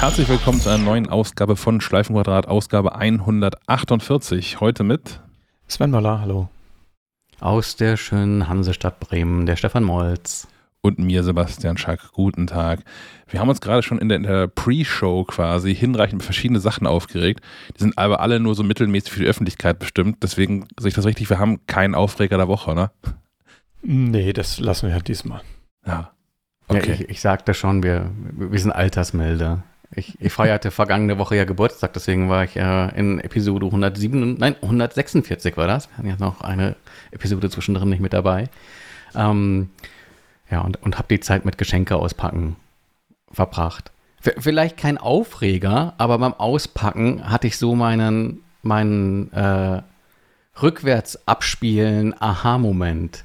Herzlich willkommen zu einer neuen Ausgabe von Schleifenquadrat, Ausgabe 148. Heute mit Sven Möller, hallo. Aus der schönen Hansestadt Bremen, der Stefan Molz. Und mir, Sebastian Schack. Guten Tag. Wir haben uns gerade schon in der, der Pre-Show quasi hinreichend verschiedene Sachen aufgeregt. Die sind aber alle nur so mittelmäßig für die Öffentlichkeit bestimmt. Deswegen sehe ich das richtig, wir haben keinen Aufreger der Woche, ne? Nee, das lassen wir halt diesmal. Ja. Okay. Ja, ich, ich sagte schon, wir, wir sind Altersmelder. Ich, ich feierte vergangene Woche ja Geburtstag, deswegen war ich äh, in Episode 107, nein, 146 war das. Wir hatten ja noch eine Episode zwischendrin nicht mit dabei. Ähm, ja, und, und habe die Zeit mit Geschenke auspacken verbracht. V vielleicht kein Aufreger, aber beim Auspacken hatte ich so meinen, meinen äh, rückwärts abspielen Aha-Moment.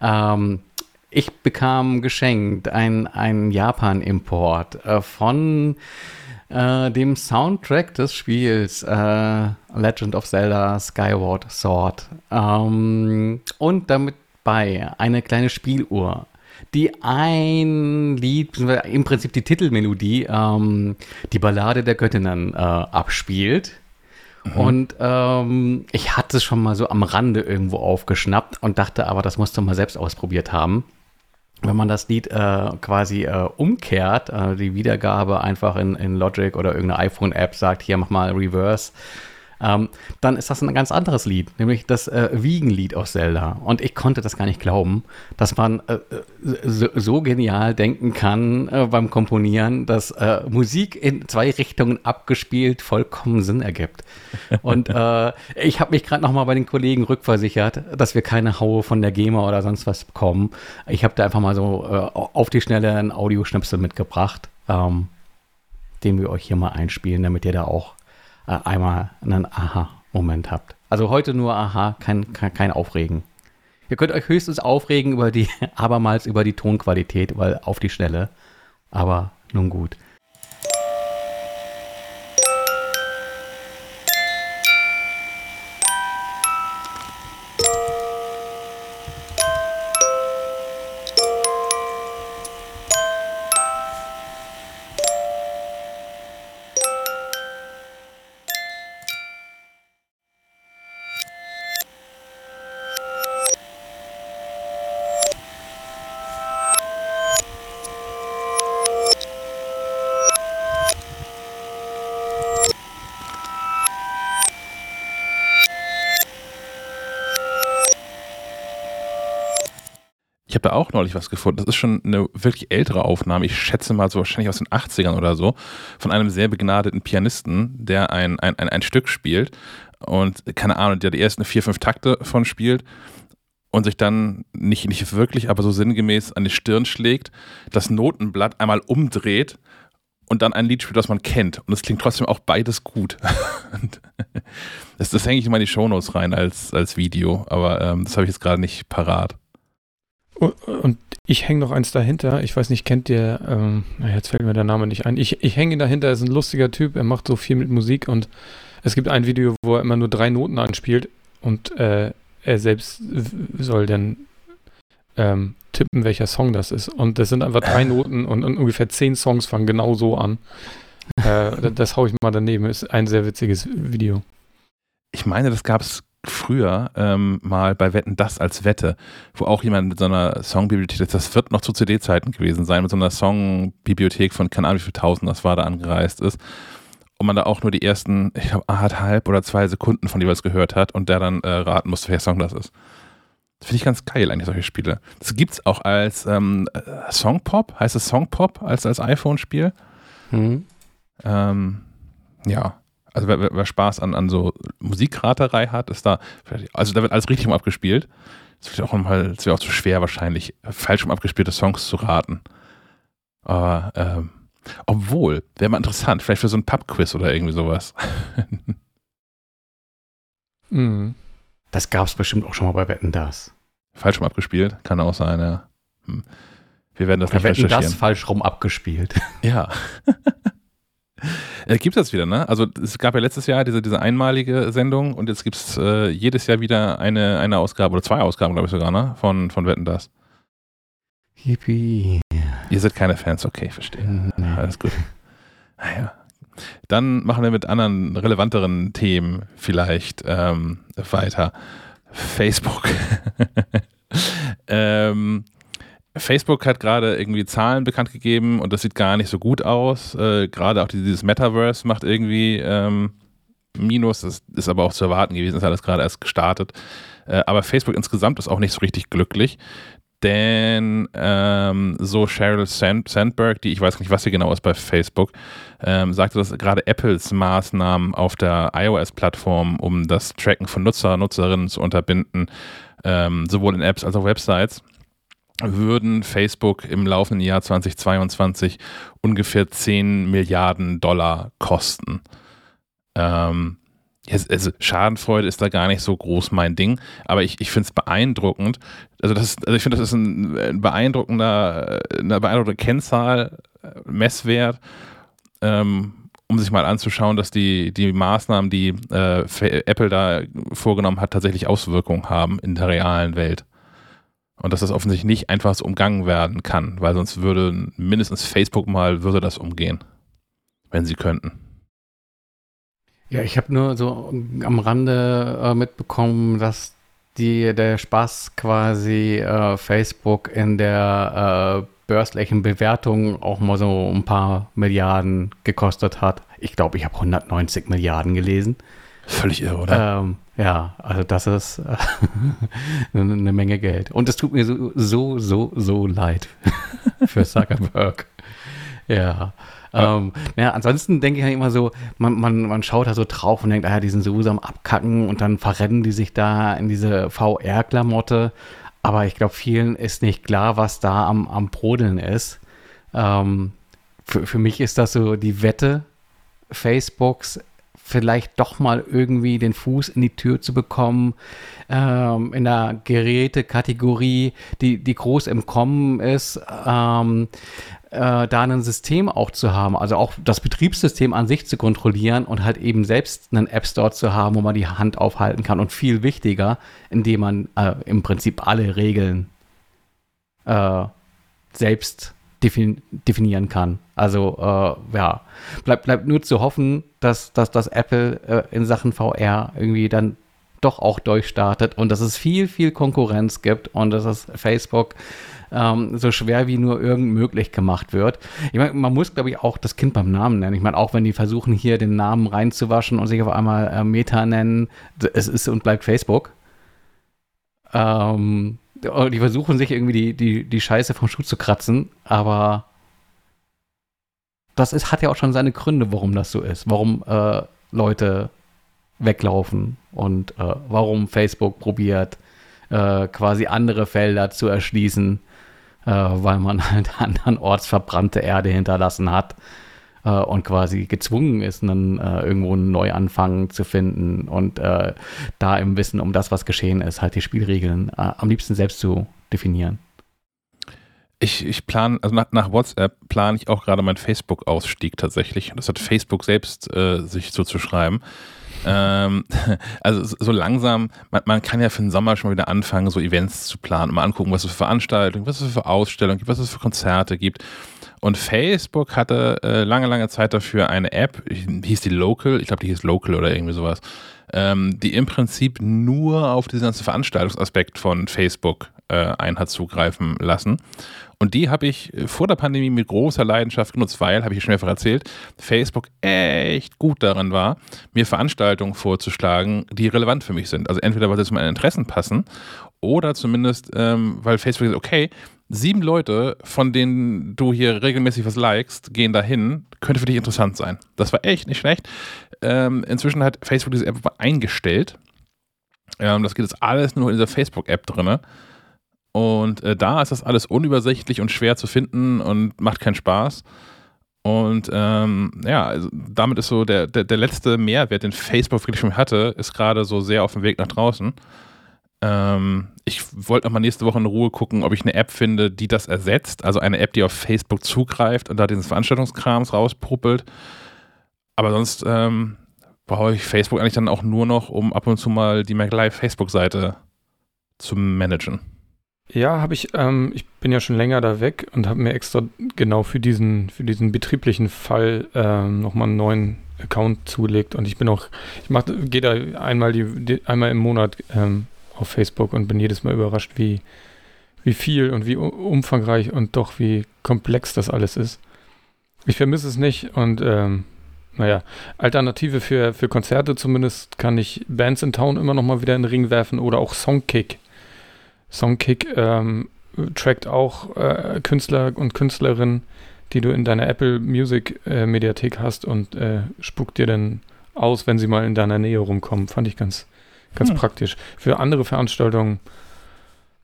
Ähm, ich bekam geschenkt ein, ein Japan-Import äh, von äh, dem Soundtrack des Spiels äh, Legend of Zelda Skyward Sword. Ähm, und damit bei eine kleine Spieluhr, die ein Lied, im Prinzip die Titelmelodie, ähm, die Ballade der Göttinnen äh, abspielt. Mhm. Und ähm, ich hatte es schon mal so am Rande irgendwo aufgeschnappt und dachte aber, das musst du mal selbst ausprobiert haben wenn man das Lied äh, quasi äh, umkehrt, äh, die Wiedergabe einfach in, in Logic oder irgendeine iPhone-App sagt, hier mach mal Reverse, ähm, dann ist das ein ganz anderes Lied, nämlich das äh, Wiegenlied aus Zelda. Und ich konnte das gar nicht glauben, dass man äh, so, so, genial denken kann äh, beim Komponieren, dass äh, Musik in zwei Richtungen abgespielt vollkommen Sinn ergibt. Und äh, ich habe mich gerade noch mal bei den Kollegen rückversichert, dass wir keine Haue von der GEMA oder sonst was bekommen. Ich habe da einfach mal so äh, auf die Schnelle einen Audioschnipsel mitgebracht, ähm, den wir euch hier mal einspielen, damit ihr da auch äh, einmal einen Aha-Moment habt. Also heute nur Aha, kein, kein, kein Aufregen. Ihr könnt euch höchstens aufregen über die, abermals über die Tonqualität, weil auf die Schnelle. Aber nun gut. Habe da auch neulich was gefunden. Das ist schon eine wirklich ältere Aufnahme. Ich schätze mal so wahrscheinlich aus den 80ern oder so. Von einem sehr begnadeten Pianisten, der ein, ein, ein, ein Stück spielt. Und keine Ahnung, der die ersten vier, fünf Takte von spielt und sich dann nicht, nicht wirklich, aber so sinngemäß an die Stirn schlägt, das Notenblatt einmal umdreht und dann ein Lied spielt, das man kennt. Und es klingt trotzdem auch beides gut. das, das hänge ich immer in die Shownotes rein als, als Video, aber ähm, das habe ich jetzt gerade nicht parat. Und ich hänge noch eins dahinter. Ich weiß nicht, kennt ihr, ähm, jetzt fällt mir der Name nicht ein. Ich, ich hänge ihn dahinter, er ist ein lustiger Typ, er macht so viel mit Musik und es gibt ein Video, wo er immer nur drei Noten anspielt und äh, er selbst soll dann ähm, tippen, welcher Song das ist. Und das sind einfach drei Noten und, und ungefähr zehn Songs fangen genau so an. Äh, das, das haue ich mal daneben. Ist ein sehr witziges Video. Ich meine, das gab es früher ähm, mal bei Wetten das als Wette, wo auch jemand mit so einer Songbibliothek, das wird noch zu CD-Zeiten gewesen sein, mit so einer Songbibliothek von keine Ahnung wie viel tausend das war da angereist ist. Und man da auch nur die ersten, ich glaube, anderthalb oder zwei Sekunden von jeweils gehört hat und der dann äh, raten musste, welcher Song das ist. Das finde ich ganz geil, eigentlich, solche Spiele. Das gibt es auch als ähm, äh, Songpop, heißt es Songpop als, als iPhone-Spiel? Mhm. Ähm, ja, also wer, wer, Spaß an, an so Musikraterei hat, ist da, also da wird alles richtig um abgespielt. Es wäre auch mal, es wäre auch zu schwer wahrscheinlich, falsch um abgespielte Songs zu raten. Aber ähm, obwohl, wäre mal interessant, vielleicht für so ein Pub-Quiz oder irgendwie sowas. mhm. Das gab es bestimmt auch schon mal bei Wetten das. Falsch rum abgespielt, kann auch sein, ja. Hm. Wir werden das bei nicht Wetten recherchieren. das falsch rum abgespielt. Ja. Äh, gibt es wieder, ne? Also es gab ja letztes Jahr diese, diese einmalige Sendung und jetzt gibt es äh, jedes Jahr wieder eine, eine Ausgabe oder zwei Ausgaben, glaube ich sogar, ne? Von, von Wetten das. Yippie. Ihr seid keine Fans, okay, verstehe. Nee. Alles gut. Naja. Dann machen wir mit anderen relevanteren Themen vielleicht ähm, weiter. Facebook. ähm, Facebook hat gerade irgendwie Zahlen bekannt gegeben und das sieht gar nicht so gut aus. Äh, gerade auch dieses Metaverse macht irgendwie ähm, Minus. Das ist aber auch zu erwarten gewesen, ist alles gerade erst gestartet. Äh, aber Facebook insgesamt ist auch nicht so richtig glücklich. Denn ähm, so Sheryl Sand Sandberg, die ich weiß nicht, was sie genau ist bei Facebook, ähm, sagte, dass gerade Apples Maßnahmen auf der iOS-Plattform, um das Tracken von Nutzer, Nutzerinnen zu unterbinden, ähm, sowohl in Apps als auch Websites, würden Facebook im laufenden Jahr 2022 ungefähr 10 Milliarden Dollar kosten. Ähm, also Schadenfreude ist da gar nicht so groß mein Ding, aber ich, ich finde es beeindruckend. Also, das ist, also ich finde, das ist ein, beeindruckender, eine beeindruckende Kennzahl, Messwert, ähm, um sich mal anzuschauen, dass die, die Maßnahmen, die äh, Apple da vorgenommen hat, tatsächlich Auswirkungen haben in der realen Welt. Und dass das offensichtlich nicht einfach so umgangen werden kann, weil sonst würde mindestens Facebook mal, würde das umgehen, wenn sie könnten. Ja, ich habe nur so am Rande äh, mitbekommen, dass die, der Spaß quasi äh, Facebook in der äh, börslichen Bewertung auch mal so ein paar Milliarden gekostet hat. Ich glaube, ich habe 190 Milliarden gelesen. Völlig irre, oder? Ähm, ja, also das ist eine Menge Geld. Und es tut mir so, so, so, so leid für Zuckerberg. ja. Ähm, ja, ansonsten denke ich halt immer so, man, man, man schaut da so drauf und denkt, ah ja, die sind sowieso am Abkacken und dann verrennen die sich da in diese VR-Klamotte. Aber ich glaube, vielen ist nicht klar, was da am, am Brodeln ist. Ähm, für, für mich ist das so die Wette Facebooks vielleicht doch mal irgendwie den Fuß in die Tür zu bekommen, ähm, in der Gerätekategorie, die, die groß im Kommen ist, ähm, äh, da ein System auch zu haben, also auch das Betriebssystem an sich zu kontrollieren und halt eben selbst einen App Store zu haben, wo man die Hand aufhalten kann und viel wichtiger, indem man äh, im Prinzip alle Regeln äh, selbst defin definieren kann. Also äh, ja, bleibt bleib nur zu hoffen, dass, dass, dass Apple äh, in Sachen VR irgendwie dann doch auch durchstartet und dass es viel, viel Konkurrenz gibt und dass es Facebook ähm, so schwer wie nur irgend möglich gemacht wird. Ich meine, man muss, glaube ich, auch das Kind beim Namen nennen. Ich meine, auch wenn die versuchen, hier den Namen reinzuwaschen und sich auf einmal äh, Meta nennen, es ist und bleibt Facebook. Ähm, die versuchen sich irgendwie die, die, die Scheiße vom Schuh zu kratzen, aber das ist, hat ja auch schon seine Gründe, warum das so ist. Warum äh, Leute weglaufen und äh, warum Facebook probiert, äh, quasi andere Felder zu erschließen, äh, weil man halt andernorts verbrannte Erde hinterlassen hat äh, und quasi gezwungen ist, dann äh, irgendwo einen Neuanfang zu finden und äh, da im Wissen um das, was geschehen ist, halt die Spielregeln äh, am liebsten selbst zu definieren. Ich, ich plane, also nach, nach WhatsApp plane ich auch gerade meinen Facebook-Ausstieg tatsächlich. Das hat Facebook selbst äh, sich zuzuschreiben. Ähm, also so langsam, man, man, kann ja für den Sommer schon mal wieder anfangen, so Events zu planen, mal angucken, was es für Veranstaltungen, was es für Ausstellungen gibt, was es für Konzerte gibt. Und Facebook hatte äh, lange, lange Zeit dafür eine App, hieß die Local, ich glaube, die hieß Local oder irgendwie sowas, ähm, die im Prinzip nur auf diesen ganzen Veranstaltungsaspekt von Facebook äh, ein hat zugreifen lassen. Und die habe ich vor der Pandemie mit großer Leidenschaft genutzt, weil, habe ich schon mehrfach erzählt, Facebook echt gut darin war, mir Veranstaltungen vorzuschlagen, die relevant für mich sind. Also entweder, weil sie zu meinen Interessen passen oder zumindest, ähm, weil Facebook sagt, okay, sieben Leute, von denen du hier regelmäßig was likest, gehen dahin, könnte für dich interessant sein. Das war echt nicht schlecht. Ähm, inzwischen hat Facebook diese App eingestellt. Ähm, das geht jetzt alles nur in dieser Facebook-App drin. Und äh, da ist das alles unübersichtlich und schwer zu finden und macht keinen Spaß. Und ähm, ja, also damit ist so der, der, der letzte Mehrwert, den Facebook wirklich schon hatte, ist gerade so sehr auf dem Weg nach draußen. Ähm, ich wollte noch mal nächste Woche in Ruhe gucken, ob ich eine App finde, die das ersetzt. Also eine App, die auf Facebook zugreift und da diesen Veranstaltungskrams rauspuppelt. Aber sonst ähm, brauche ich Facebook eigentlich dann auch nur noch, um ab und zu mal die MacLive Facebook-Seite zu managen. Ja, habe ich. Ähm, ich bin ja schon länger da weg und habe mir extra genau für diesen, für diesen betrieblichen Fall ähm, nochmal einen neuen Account zugelegt. Und ich bin auch, ich gehe da einmal, die, die, einmal im Monat ähm, auf Facebook und bin jedes Mal überrascht, wie, wie viel und wie umfangreich und doch wie komplex das alles ist. Ich vermisse es nicht und ähm, naja, Alternative für, für Konzerte zumindest kann ich Bands in Town immer noch mal wieder in den Ring werfen oder auch Songkick. Songkick ähm, trackt auch äh, Künstler und Künstlerinnen, die du in deiner Apple Music äh, Mediathek hast und äh, spuckt dir dann aus, wenn sie mal in deiner Nähe rumkommen. Fand ich ganz, ganz hm. praktisch. Für andere Veranstaltungen,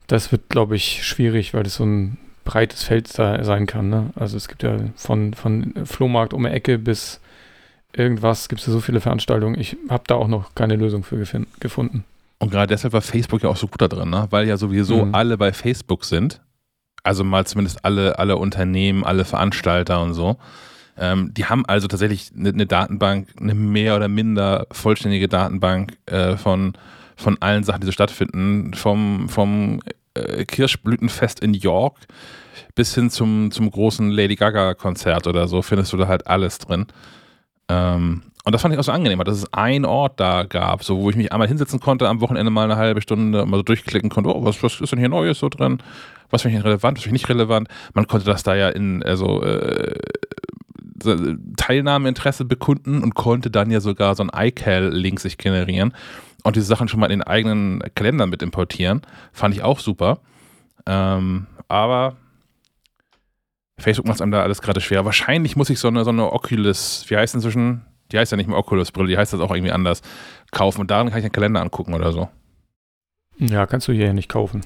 das wird, glaube ich, schwierig, weil das so ein breites Feld sein kann. Ne? Also es gibt ja von, von Flohmarkt um die Ecke bis irgendwas, gibt es ja so viele Veranstaltungen. Ich habe da auch noch keine Lösung für gefunden. Und gerade deshalb war Facebook ja auch so gut da drin, ne? weil ja sowieso mhm. alle bei Facebook sind. Also mal zumindest alle, alle Unternehmen, alle Veranstalter und so. Ähm, die haben also tatsächlich eine, eine, Datenbank, eine mehr oder minder vollständige Datenbank äh, von, von allen Sachen, die so stattfinden. Vom, vom äh, Kirschblütenfest in York bis hin zum, zum großen Lady Gaga-Konzert oder so findest du da halt alles drin. Ähm, und das fand ich auch so angenehm, dass es einen Ort da gab, so wo ich mich einmal hinsetzen konnte, am Wochenende mal eine halbe Stunde mal so durchklicken konnte, oh, was, was ist denn hier Neues so drin? Was finde ich relevant, was finde ich nicht relevant? Man konnte das da ja in, also äh, Teilnahmeinteresse bekunden und konnte dann ja sogar so ein iCal-Link sich generieren und diese Sachen schon mal in den eigenen Kalendern mit importieren. Fand ich auch super. Ähm, aber Facebook macht es einem da alles gerade schwer. Wahrscheinlich muss ich so eine, so eine Oculus, wie heißt inzwischen? die heißt ja nicht mehr Oculus-Brille, die heißt das auch irgendwie anders, kaufen. Und daran kann ich den Kalender angucken oder so. Ja, kannst du hier nicht kaufen.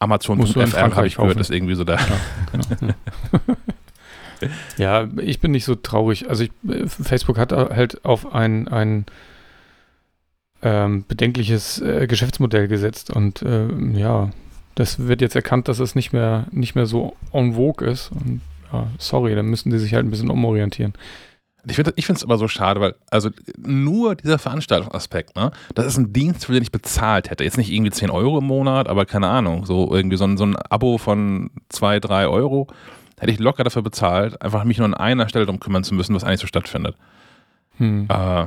Amazon.fr habe ich gehört, ist irgendwie so da. Ja, genau. ja, ich bin nicht so traurig. Also ich, Facebook hat halt auf ein, ein ähm, bedenkliches äh, Geschäftsmodell gesetzt und äh, ja, das wird jetzt erkannt, dass es nicht mehr, nicht mehr so en vogue ist. Und ja, sorry, dann müssen die sich halt ein bisschen umorientieren. Ich finde es aber so schade, weil also nur dieser Veranstaltungsaspekt, ne, das ist ein Dienst, für den ich bezahlt hätte. Jetzt nicht irgendwie 10 Euro im Monat, aber keine Ahnung, so irgendwie so ein, so ein Abo von 2, 3 Euro hätte ich locker dafür bezahlt, einfach mich nur an einer Stelle darum kümmern zu müssen, was eigentlich so stattfindet. Hm. Äh,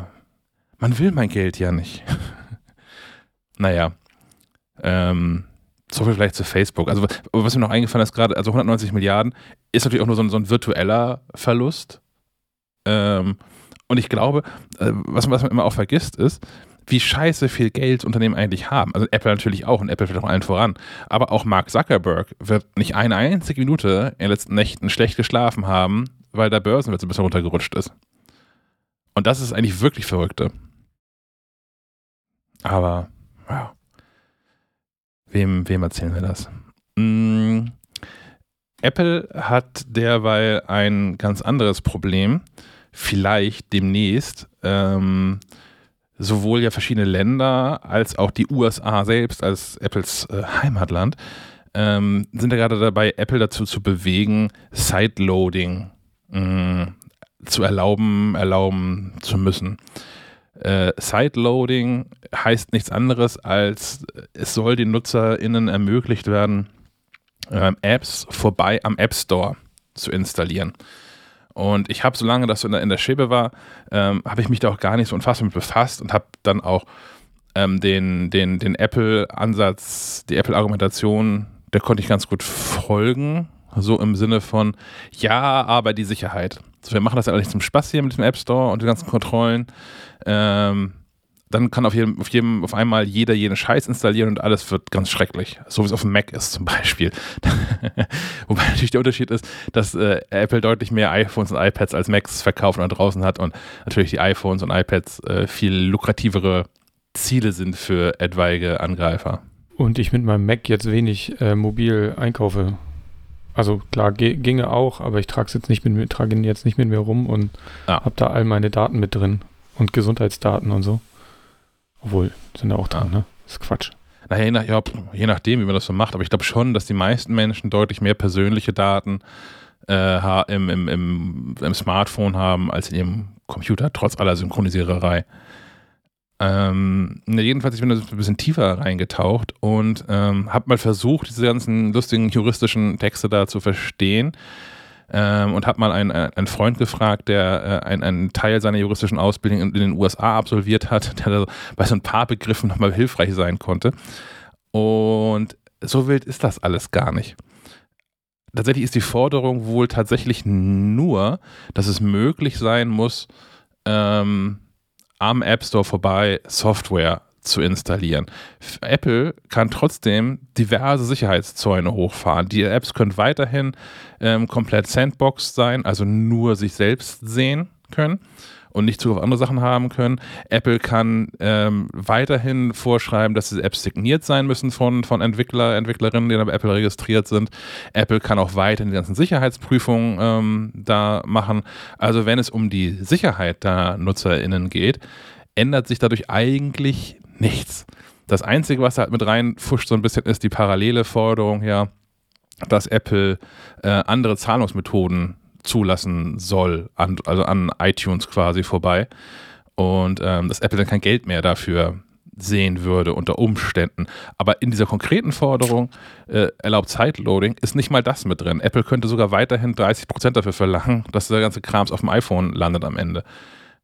man will mein Geld ja nicht. naja. Ähm, so viel vielleicht zu Facebook. Also, was mir noch eingefallen ist gerade, also 190 Milliarden ist natürlich auch nur so ein, so ein virtueller Verlust. Ähm, und ich glaube, äh, was, was, man immer auch vergisst, ist, wie scheiße viel Geld Unternehmen eigentlich haben. Also Apple natürlich auch und Apple wird auch allen voran. Aber auch Mark Zuckerberg wird nicht eine einzige Minute in den letzten Nächten schlecht geschlafen haben, weil der Börsenwert so ein bisschen runtergerutscht ist. Und das ist eigentlich wirklich verrückte. Aber, ja. Wem, wem erzählen wir das? Mm, Apple hat derweil ein ganz anderes Problem vielleicht demnächst ähm, sowohl ja verschiedene Länder als auch die USA selbst als Apples äh, Heimatland ähm, sind ja gerade dabei, Apple dazu zu bewegen, Sideloading mm, zu erlauben, erlauben zu müssen. Äh, Sideloading heißt nichts anderes als, es soll den NutzerInnen ermöglicht werden, äh, Apps vorbei am App Store zu installieren. Und ich habe, solange das in der, Schäbe war, ähm, habe ich mich da auch gar nicht so unfassbar mit befasst und habe dann auch ähm, den, den, den Apple-Ansatz, die Apple-Argumentation, der konnte ich ganz gut folgen. So im Sinne von, ja, aber die Sicherheit. Also wir machen das ja nicht zum Spaß hier mit dem App Store und den ganzen Kontrollen. Ähm, dann kann auf jedem, auf jedem, auf einmal jeder jeden Scheiß installieren und alles wird ganz schrecklich. So wie es auf dem Mac ist zum Beispiel. Wobei natürlich der Unterschied ist, dass äh, Apple deutlich mehr iPhones und iPads als Macs verkauft und draußen hat und natürlich die iPhones und iPads äh, viel lukrativere Ziele sind für etwaige Angreifer. Und ich mit meinem Mac jetzt wenig äh, mobil einkaufe. Also klar, ginge auch, aber ich trage es jetzt nicht mit mir, trage ihn jetzt nicht mit mir rum und ah. habe da all meine Daten mit drin und Gesundheitsdaten und so. Obwohl, sind da auch dran, ja. ne? Das ist Quatsch. Naja, je, nach, ja, je nachdem, wie man das so macht, aber ich glaube schon, dass die meisten Menschen deutlich mehr persönliche Daten äh, im, im, im, im, Smartphone haben als in ihrem Computer, trotz aller Synchronisiererei. Ähm, jedenfalls, ich bin da ein bisschen tiefer reingetaucht und ähm, habe mal versucht, diese ganzen lustigen juristischen Texte da zu verstehen. Ähm, und habe mal einen, einen Freund gefragt, der äh, einen, einen Teil seiner juristischen Ausbildung in, in den USA absolviert hat, der bei so ein paar Begriffen nochmal hilfreich sein konnte. Und so wild ist das alles gar nicht. Tatsächlich ist die Forderung wohl tatsächlich nur, dass es möglich sein muss, ähm, am App Store vorbei Software zu installieren. Apple kann trotzdem diverse Sicherheitszäune hochfahren. Die Apps können weiterhin ähm, komplett Sandbox sein, also nur sich selbst sehen können und nicht Zugriff auf andere Sachen haben können. Apple kann ähm, weiterhin vorschreiben, dass diese Apps signiert sein müssen von, von Entwickler, Entwicklerinnen, die bei Apple registriert sind. Apple kann auch weiterhin die ganzen Sicherheitsprüfungen ähm, da machen. Also wenn es um die Sicherheit der NutzerInnen geht, ändert sich dadurch eigentlich nichts. Das Einzige, was halt mit reinfuscht so ein bisschen, ist die parallele Forderung, ja, dass Apple äh, andere Zahlungsmethoden zulassen soll, an, also an iTunes quasi vorbei. Und ähm, dass Apple dann kein Geld mehr dafür sehen würde unter Umständen. Aber in dieser konkreten Forderung äh, erlaubt Sideloading ist nicht mal das mit drin. Apple könnte sogar weiterhin 30% dafür verlangen, dass der ganze Krams auf dem iPhone landet am Ende.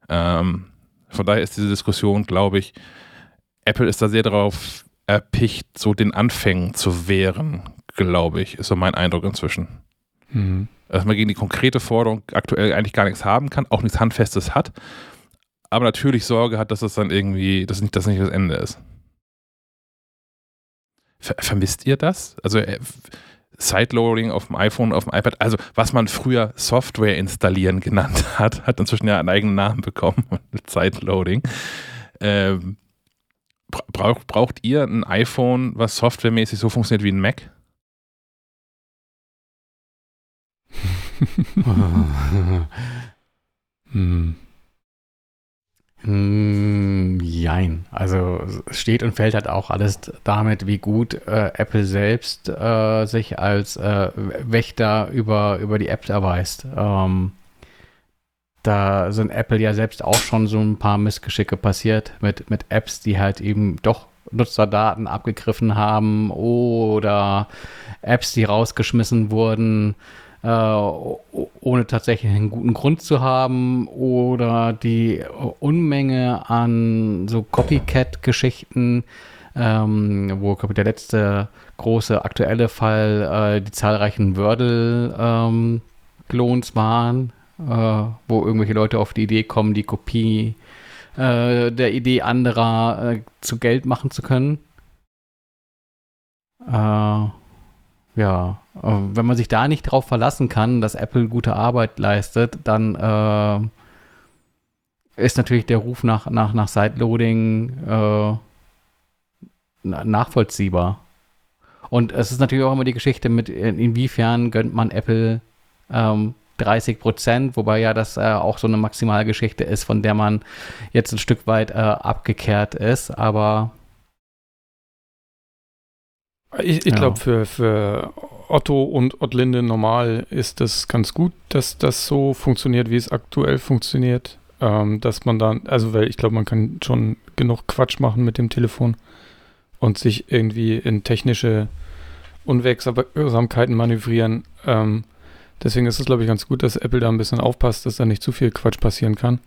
Ähm, von daher ist diese Diskussion, glaube ich, Apple ist da sehr darauf erpicht, so den Anfängen zu wehren, glaube ich, ist so mein Eindruck inzwischen. Mhm dass man gegen die konkrete Forderung aktuell eigentlich gar nichts haben kann, auch nichts Handfestes hat, aber natürlich Sorge hat, dass das dann irgendwie, dass nicht, das nicht das Ende ist. Ver vermisst ihr das? Also äh, Sideloading auf dem iPhone, auf dem iPad, also was man früher Software installieren genannt hat, hat inzwischen ja einen eigenen Namen bekommen, Sideloading. Ähm, braucht, braucht ihr ein iPhone, was softwaremäßig so funktioniert wie ein Mac? hm. Hm, jein. Also steht und fällt halt auch alles damit, wie gut äh, Apple selbst äh, sich als äh, Wächter über, über die App erweist. Ähm, da sind Apple ja selbst auch schon so ein paar Missgeschicke passiert mit, mit Apps, die halt eben doch Nutzerdaten abgegriffen haben oder Apps, die rausgeschmissen wurden äh, ohne tatsächlich einen guten Grund zu haben oder die Unmenge an so Copycat-Geschichten, ähm, wo glaube ich, der letzte große aktuelle Fall äh, die zahlreichen Wordle-Klons ähm, waren, äh, wo irgendwelche Leute auf die Idee kommen, die Kopie äh, der Idee anderer äh, zu Geld machen zu können. Ja, wenn man sich da nicht drauf verlassen kann, dass Apple gute Arbeit leistet, dann äh, ist natürlich der Ruf nach, nach, nach Sideloading äh, nachvollziehbar. Und es ist natürlich auch immer die Geschichte mit, inwiefern gönnt man Apple ähm, 30 Prozent, wobei ja das äh, auch so eine Maximalgeschichte ist, von der man jetzt ein Stück weit äh, abgekehrt ist. Aber ich, ich ja. glaube, für, für Otto und Ottlinde normal ist das ganz gut, dass das so funktioniert, wie es aktuell funktioniert. Ähm, dass man dann, also weil ich glaube, man kann schon genug Quatsch machen mit dem Telefon und sich irgendwie in technische Unwegsamkeiten manövrieren. Ähm, deswegen ist es, glaube ich, ganz gut, dass Apple da ein bisschen aufpasst, dass da nicht zu viel Quatsch passieren kann.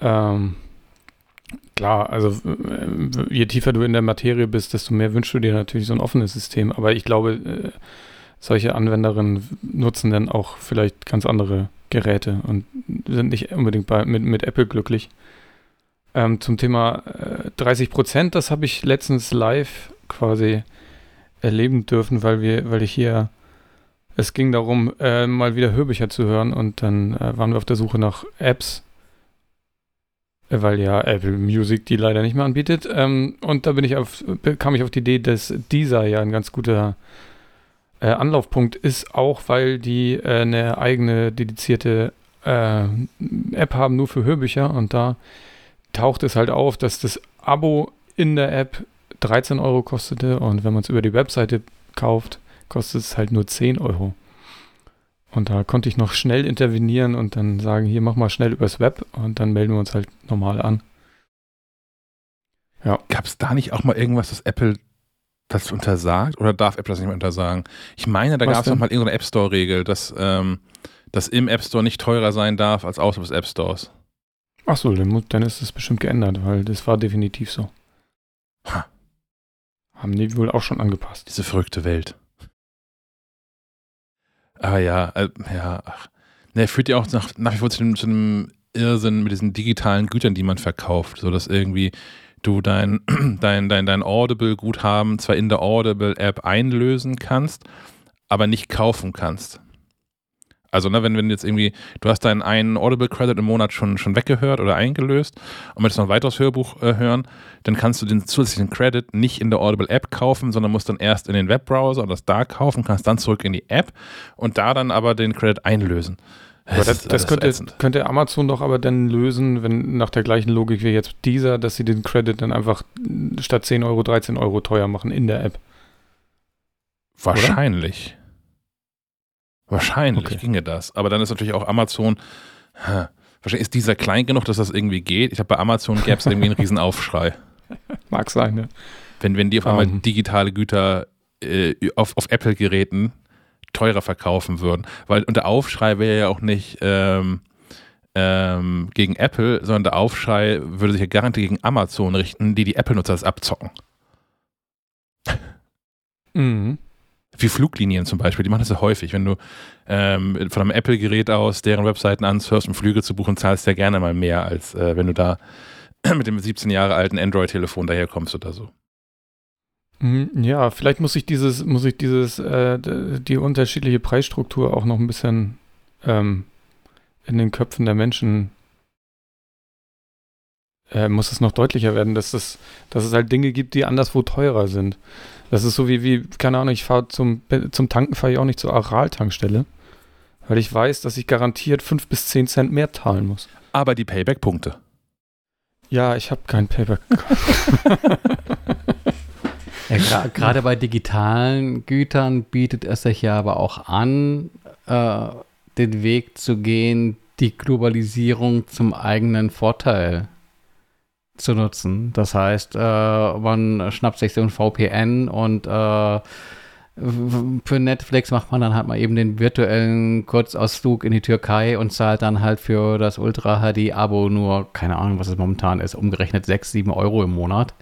Ähm, Klar, also je tiefer du in der Materie bist, desto mehr wünschst du dir natürlich so ein offenes System. Aber ich glaube, äh, solche Anwenderinnen nutzen dann auch vielleicht ganz andere Geräte und sind nicht unbedingt bei, mit, mit Apple glücklich. Ähm, zum Thema äh, 30 Prozent, das habe ich letztens live quasi erleben dürfen, weil wir, weil ich hier, es ging darum, äh, mal wieder Hörbücher zu hören und dann äh, waren wir auf der Suche nach Apps, weil ja Apple Music die leider nicht mehr anbietet. Ähm, und da bin ich auf, kam ich auf die Idee, dass dieser ja ein ganz guter äh, Anlaufpunkt ist, auch weil die äh, eine eigene dedizierte äh, App haben, nur für Hörbücher. Und da taucht es halt auf, dass das Abo in der App 13 Euro kostete und wenn man es über die Webseite kauft, kostet es halt nur 10 Euro. Und da konnte ich noch schnell intervenieren und dann sagen, hier mach mal schnell übers Web und dann melden wir uns halt normal an. Ja. Gab es da nicht auch mal irgendwas, das Apple das untersagt? Oder darf Apple das nicht mehr untersagen? Ich meine, da gab es noch mal irgendeine App Store-Regel, dass, ähm, dass im App Store nicht teurer sein darf als außerhalb des App Stores. Ach so, dann, dann ist es bestimmt geändert, weil das war definitiv so. Ha. Haben die wohl auch schon angepasst. Diese verrückte Welt. Aber ja, äh, ja, ach. Ne, führt ja auch nach, nach wie vor zu dem, zu dem Irrsinn mit diesen digitalen Gütern, die man verkauft, so dass irgendwie du dein, dein, dein, dein Audible-Guthaben zwar in der Audible-App einlösen kannst, aber nicht kaufen kannst. Also, ne, wenn, wenn jetzt irgendwie, du hast deinen einen Audible-Credit im Monat schon, schon weggehört oder eingelöst und möchtest noch ein weiteres Hörbuch äh, hören, dann kannst du den zusätzlichen Credit nicht in der Audible-App kaufen, sondern musst dann erst in den Webbrowser oder das da kaufen, kannst dann zurück in die App und da dann aber den Credit einlösen. Das, das alles könnte, könnte Amazon doch aber dann lösen, wenn nach der gleichen Logik wie jetzt dieser, dass sie den Credit dann einfach statt 10 Euro 13 Euro teuer machen in der App. Wahrscheinlich. Wahrscheinlich Okay. ginge das. Aber dann ist natürlich auch Amazon, hä, wahrscheinlich ist dieser klein genug, dass das irgendwie geht. Ich glaube, bei Amazon gäbe es irgendwie einen riesen Aufschrei. Mag sein, ne? Wenn, wenn die auf einmal Ähm. digitale Güter äh, auf, auf Apple-Geräten teurer verkaufen würden. Weil und der Aufschrei wäre ja auch nicht ähm, ähm, gegen Apple, sondern der Aufschrei würde sich ja garantiert gegen Amazon richten, die die Apple-Nutzer das abzocken. Mhm. Wie Fluglinien zum Beispiel, die machen das ja häufig. Wenn du ähm, von einem Apple-Gerät aus deren Webseiten ansurfst, um Flüge zu buchen, zahlst du ja gerne mal mehr, als äh, wenn du da mit dem 17 Jahre alten Android-Telefon daherkommst oder so. Mhm, Ja, vielleicht muss ich dieses, muss ich dieses, äh, die unterschiedliche Preisstruktur auch noch ein bisschen ähm, in den Köpfen der Menschen äh, muss es noch deutlicher werden, dass es, dass es halt Dinge gibt, die anderswo teurer sind. Das ist so wie, wie keine Ahnung, ich fahre zum, zum Tanken fahre ich auch nicht zur Aral-Tankstelle, weil ich weiß, dass ich garantiert 5 bis 10 Cent mehr zahlen muss. Aber die Payback-Punkte. Ja, ich habe kein Payback. Ja, gra- Gerade bei digitalen Gütern bietet es sich ja aber auch an, äh, den Weg zu gehen, die Globalisierung zum eigenen Vorteil zu nutzen. Das heißt, äh, man schnappt sich so ein VPN und äh, für Netflix macht man dann halt mal eben den virtuellen Kurzausflug in die Türkei und zahlt dann halt für das Ultra HD Abo nur, keine Ahnung, was es momentan ist, umgerechnet 6, 7 Euro im Monat.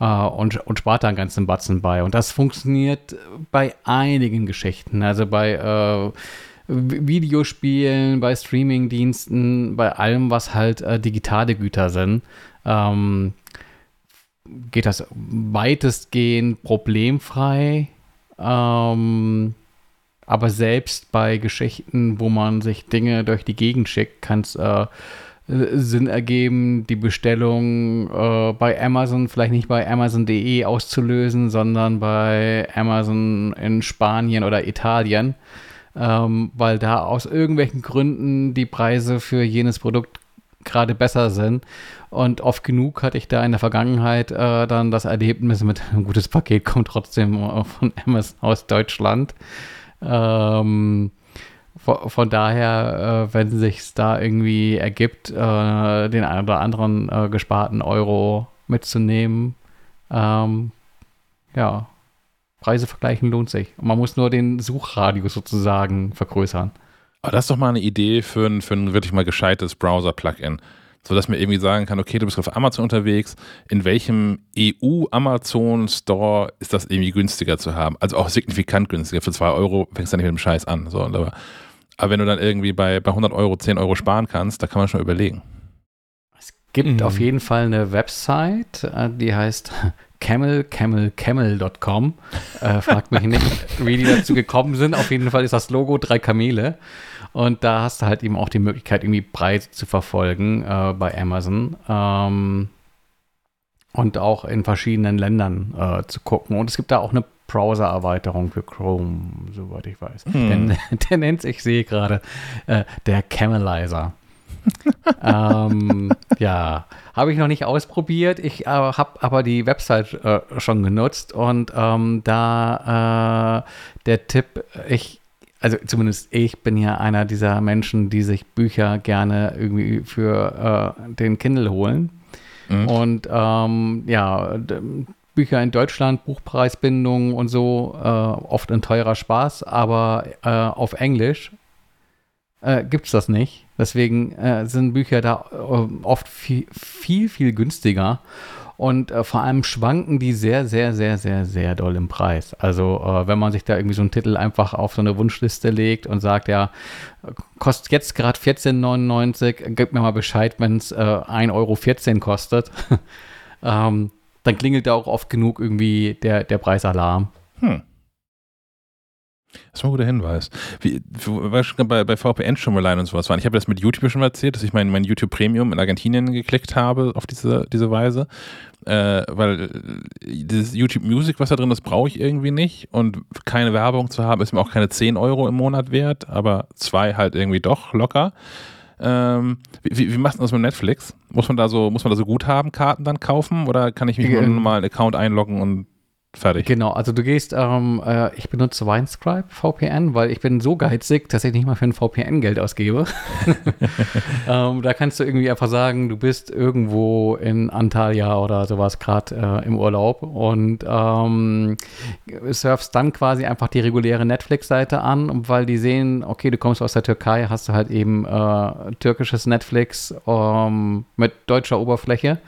Äh, und, und spart da einen ganzen Batzen bei. Und das funktioniert bei einigen Geschichten. Also bei Vi- Videospielen, bei Streamingdiensten, bei allem, was halt äh, digitale Güter sind, ähm, geht das weitestgehend problemfrei. Ähm, aber selbst bei Geschichten, wo man sich Dinge durch die Gegend schickt, kann es äh, Sinn ergeben, die Bestellung äh, bei Amazon vielleicht nicht bei Amazon.de auszulösen, sondern bei Amazon in Spanien oder Italien, ähm, weil da aus irgendwelchen Gründen die Preise für jenes Produkt gerade besser sind. Und oft genug hatte ich da in der Vergangenheit äh, dann das Erlebnis mit ein gutes Paket kommt trotzdem äh, von Amazon aus Deutschland. Ähm, von, daher, äh, wenn sich da irgendwie ergibt, äh, den einen oder anderen äh, gesparten Euro mitzunehmen, ähm, ja, Preise vergleichen lohnt sich. Und man muss nur den Suchradius sozusagen vergrößern. Aber das ist doch mal eine Idee für ein, für ein wirklich mal gescheites Browser-Plugin. So dass man irgendwie sagen kann, okay, du bist auf Amazon unterwegs, in welchem EU-Amazon-Store ist das irgendwie günstiger zu haben? Also auch signifikant günstiger. Für 2 Euro fängst du nicht mit dem Scheiß an. So, aber, aber wenn du dann irgendwie bei, bei 100 Euro 10 Euro sparen kannst, da kann man schon überlegen. Es gibt Mhm. auf jeden Fall eine Website, äh, die heißt camelcamelcamel.com. Äh, fragt mich nicht, wie die dazu gekommen sind. Auf jeden Fall ist das Logo drei Kamele. Und da hast du halt eben auch die Möglichkeit, irgendwie Preise zu verfolgen äh, bei Amazon. Ähm, und auch in verschiedenen Ländern äh, zu gucken. Und es gibt da auch eine Browser-Erweiterung für Chrome, soweit ich weiß. Hm. Der, der nennt sich, ich sehe gerade, äh, der Camelizer. ähm, ja, habe ich noch nicht ausprobiert. Ich äh, habe aber die Website äh, schon genutzt und ähm, da äh, der Tipp, ich, also zumindest ich bin ja einer dieser Menschen, die sich Bücher gerne irgendwie für äh, den Kindle holen. Mhm. Und ähm, ja, Bücher in Deutschland, Buchpreisbindung und so, äh, oft ein teurer Spaß, aber äh, auf Englisch äh, gibt es das nicht. Deswegen äh, sind Bücher da äh, oft viel, viel, viel günstiger. Und äh, vor allem schwanken die sehr, sehr, sehr, sehr, sehr doll im Preis. Also äh, wenn man sich da irgendwie so einen Titel einfach auf so eine Wunschliste legt und sagt, ja, kostet jetzt gerade 14,99, gib mir mal Bescheid, wenn es äh, 1,14 Euro kostet. ähm, dann klingelt da auch oft genug irgendwie der, der Preisalarm. Hm. Das war ein guter Hinweis. Wie, schon bei, bei VPN schon mal allein und sowas waren. Ich habe das mit YouTube schon mal erzählt, dass ich mein, mein YouTube Premium in Argentinien geklickt habe auf diese, diese Weise. Äh, weil äh, dieses YouTube Music, was da drin ist, brauche ich irgendwie nicht. Und keine Werbung zu haben, ist mir auch keine 10 Euro im Monat wert, aber zwei halt irgendwie doch locker. Ähm, wie, wie machst du das mit Netflix? Muss man da so, muss man da so Guthabenkarten dann kaufen oder kann ich mich nur mal einen Account einloggen und Fertig. Genau, also du gehst, ähm, äh, ich benutze Winescribe VPN, weil ich bin so geizig, dass ich nicht mal für ein VPN Geld ausgebe. ähm, da kannst du irgendwie einfach sagen, du bist irgendwo in Antalya oder sowas gerade äh, im Urlaub und ähm, surfst dann quasi einfach die reguläre Netflix-Seite an, weil die sehen, okay, du kommst aus der Türkei, hast du halt eben äh, türkisches Netflix ähm, mit deutscher Oberfläche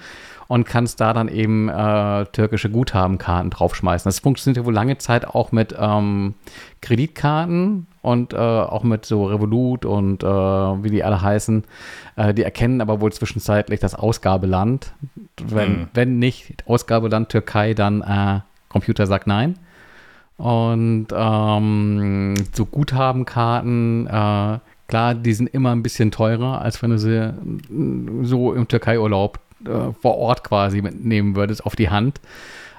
und kannst da dann eben äh, türkische Guthabenkarten draufschmeißen. Das funktioniert ja wohl lange Zeit auch mit ähm, Kreditkarten und äh, auch mit so Revolut und äh, wie die alle heißen. Äh, die erkennen aber wohl zwischenzeitlich das Ausgabeland. Wenn, mhm. wenn nicht Ausgabeland Türkei, dann äh, Computer sagt nein. Und ähm, so Guthabenkarten, äh, klar, die sind immer ein bisschen teurer, als wenn du sie so im Türkei-Urlaub äh, vor Ort quasi mitnehmen würdest auf die Hand.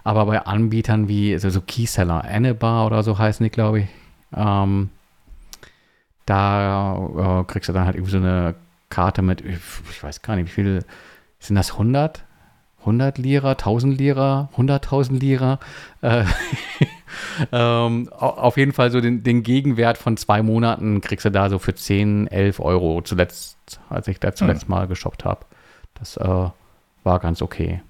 Aber bei Anbietern wie also so Keyseller, Annebar oder so heißen die, glaube ich, ähm, da äh, kriegst du dann halt irgendwie so eine Karte mit, ich weiß gar nicht, wie viel sind das 100? 100 Lira, 1000 Lira, 100.000 Lira. Äh, ähm, auf jeden Fall so den, den, Gegenwert von zwei Monaten kriegst du da so für 10, 11 Euro zuletzt, als ich da zuletzt mhm. mal geshoppt habe. Das äh, war ganz okay.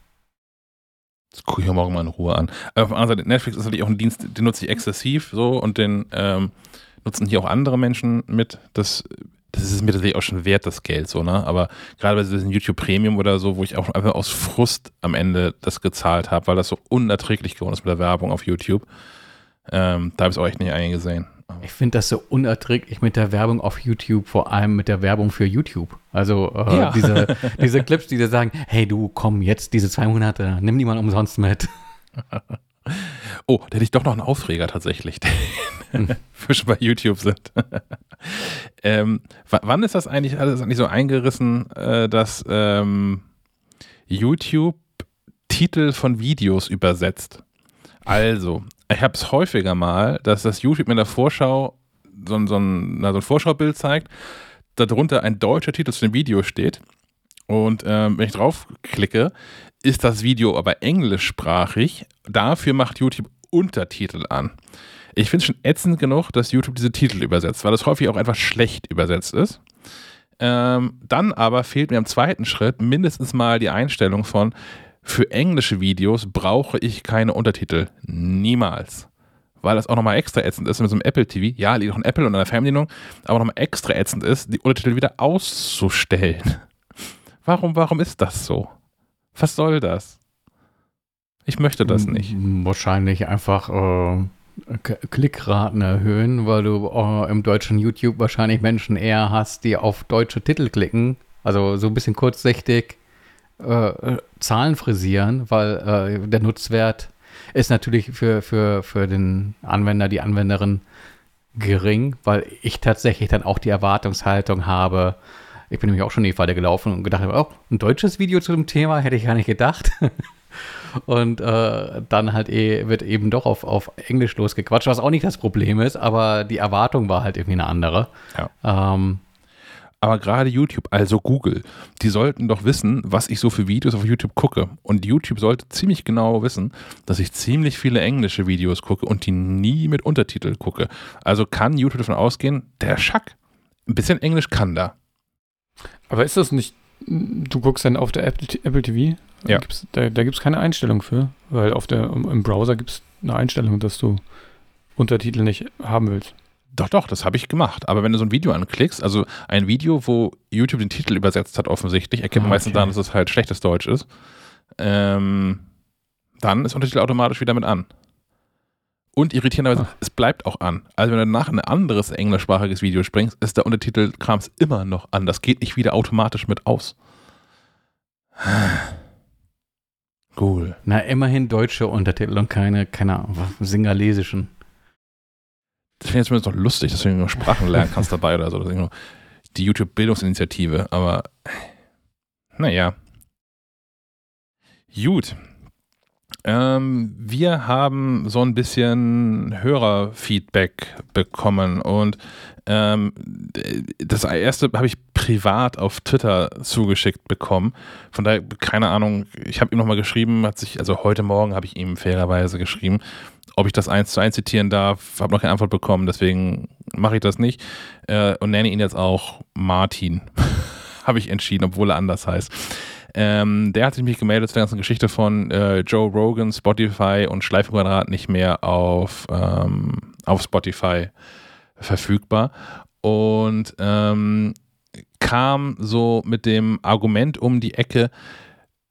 Das gucke ich mir morgen mal in Ruhe an. Aber auf der anderen Seite, Netflix ist natürlich auch ein Dienst, den nutze ich exzessiv so und den ähm, nutzen hier auch andere Menschen mit. Das, das ist mir tatsächlich auch schon wert, das Geld so, ne? Aber gerade bei diesem YouTube Premium oder so, wo ich auch einfach aus Frust am Ende das gezahlt habe, weil das so unerträglich geworden ist mit der Werbung auf YouTube, ähm, da habe ich es auch echt nicht eingesehen. Ich finde das so unerträglich mit der Werbung auf YouTube, vor allem mit der Werbung für YouTube. Also äh, ja. diese, diese Clips, die dir sagen, hey du, komm jetzt diese zwei Monate, nimm die mal umsonst mit. Oh, da hätte ich doch noch einen Aufreger tatsächlich, die hm. Fische bei YouTube sind. ähm, wann ist das eigentlich alles eigentlich so eingerissen, äh, dass ähm, YouTube Titel von Videos übersetzt? Also, ich habe es häufiger mal, dass das YouTube mir in der Vorschau so, so, ein, na, so ein Vorschaubild zeigt, darunter ein deutscher Titel zu dem Video steht. Und ähm, wenn ich draufklicke, ist das Video aber englischsprachig. Dafür macht YouTube Untertitel an. Ich finde es schon ätzend genug, dass YouTube diese Titel übersetzt, weil das häufig auch etwas schlecht übersetzt ist. Ähm, dann aber fehlt mir im zweiten Schritt mindestens mal die Einstellung von, für englische Videos brauche ich keine Untertitel. Niemals. Weil das auch nochmal extra ätzend ist mit so einem Apple TV. Ja, liegt auch ein Apple und einer Fernbedienung, aber nochmal extra ätzend ist, die Untertitel wieder auszustellen. Warum, warum ist das so? Was soll das? Ich möchte das nicht. Wahrscheinlich einfach äh, Klickraten erhöhen, weil du äh, im deutschen YouTube wahrscheinlich Menschen eher hast, die auf deutsche Titel klicken. Also so ein bisschen kurzsichtig äh, Zahlen frisieren, weil äh, der Nutzwert ist natürlich für, für, für den Anwender, die Anwenderin gering, weil ich tatsächlich dann auch die Erwartungshaltung habe, ich bin nämlich auch schon in die Falle gelaufen und gedacht, oh, ein deutsches Video zu dem Thema hätte ich gar nicht gedacht. und äh, dann halt eh, wird eben doch auf, auf Englisch losgequatscht, was auch nicht das Problem ist, aber die Erwartung war halt irgendwie eine andere. Ja. Ähm, aber gerade YouTube, also Google, die sollten doch wissen, was ich so für Videos auf YouTube gucke. Und YouTube sollte ziemlich genau wissen, dass ich ziemlich viele englische Videos gucke und die nie mit Untertitel gucke. Also kann YouTube davon ausgehen, der Schack, ein bisschen Englisch kann da. Aber ist das nicht, du guckst dann auf der Apple, Apple TV Ja. Gibt's, da da gibt es keine Einstellung für, weil auf der, im Browser gibt es eine Einstellung, dass du Untertitel nicht haben willst. Doch, doch, das habe ich gemacht. Aber wenn du so ein Video anklickst, also ein Video, wo YouTube den Titel übersetzt hat, offensichtlich, erkennt man okay. meistens daran, dass es halt schlechtes Deutsch ist, ähm, dann ist Untertitel automatisch wieder mit an. Und irritierenderweise, ah. es bleibt auch an. Also wenn du danach ein anderes englischsprachiges Video springst, ist der Untertitel-Krams immer noch an. Das geht nicht wieder automatisch mit aus. Cool. Na, immerhin deutsche Untertitel und keine, keine singalesischen. Das finde ich zumindest noch lustig, dass du nur Sprachen lernen kannst dabei oder so. Nur die YouTube-Bildungsinitiative. Aber naja. Gut. Ähm, wir haben so ein bisschen Hörerfeedback bekommen und ähm, das erste habe ich privat auf Twitter zugeschickt bekommen. Von daher, keine Ahnung, ich habe ihm nochmal geschrieben, hat sich, also heute Morgen habe ich ihm fairerweise geschrieben, ob ich das eins zu eins zitieren darf, habe noch keine Antwort bekommen, deswegen mache ich das nicht äh, und nenne ihn jetzt auch Martin. habe ich entschieden, obwohl er anders heißt. Ähm, der hat sich mich gemeldet zu der ganzen Geschichte von äh, Joe Rogan, Spotify und Schleifenquadrat nicht mehr auf, ähm, auf Spotify verfügbar. Und ähm, kam so mit dem Argument um die Ecke,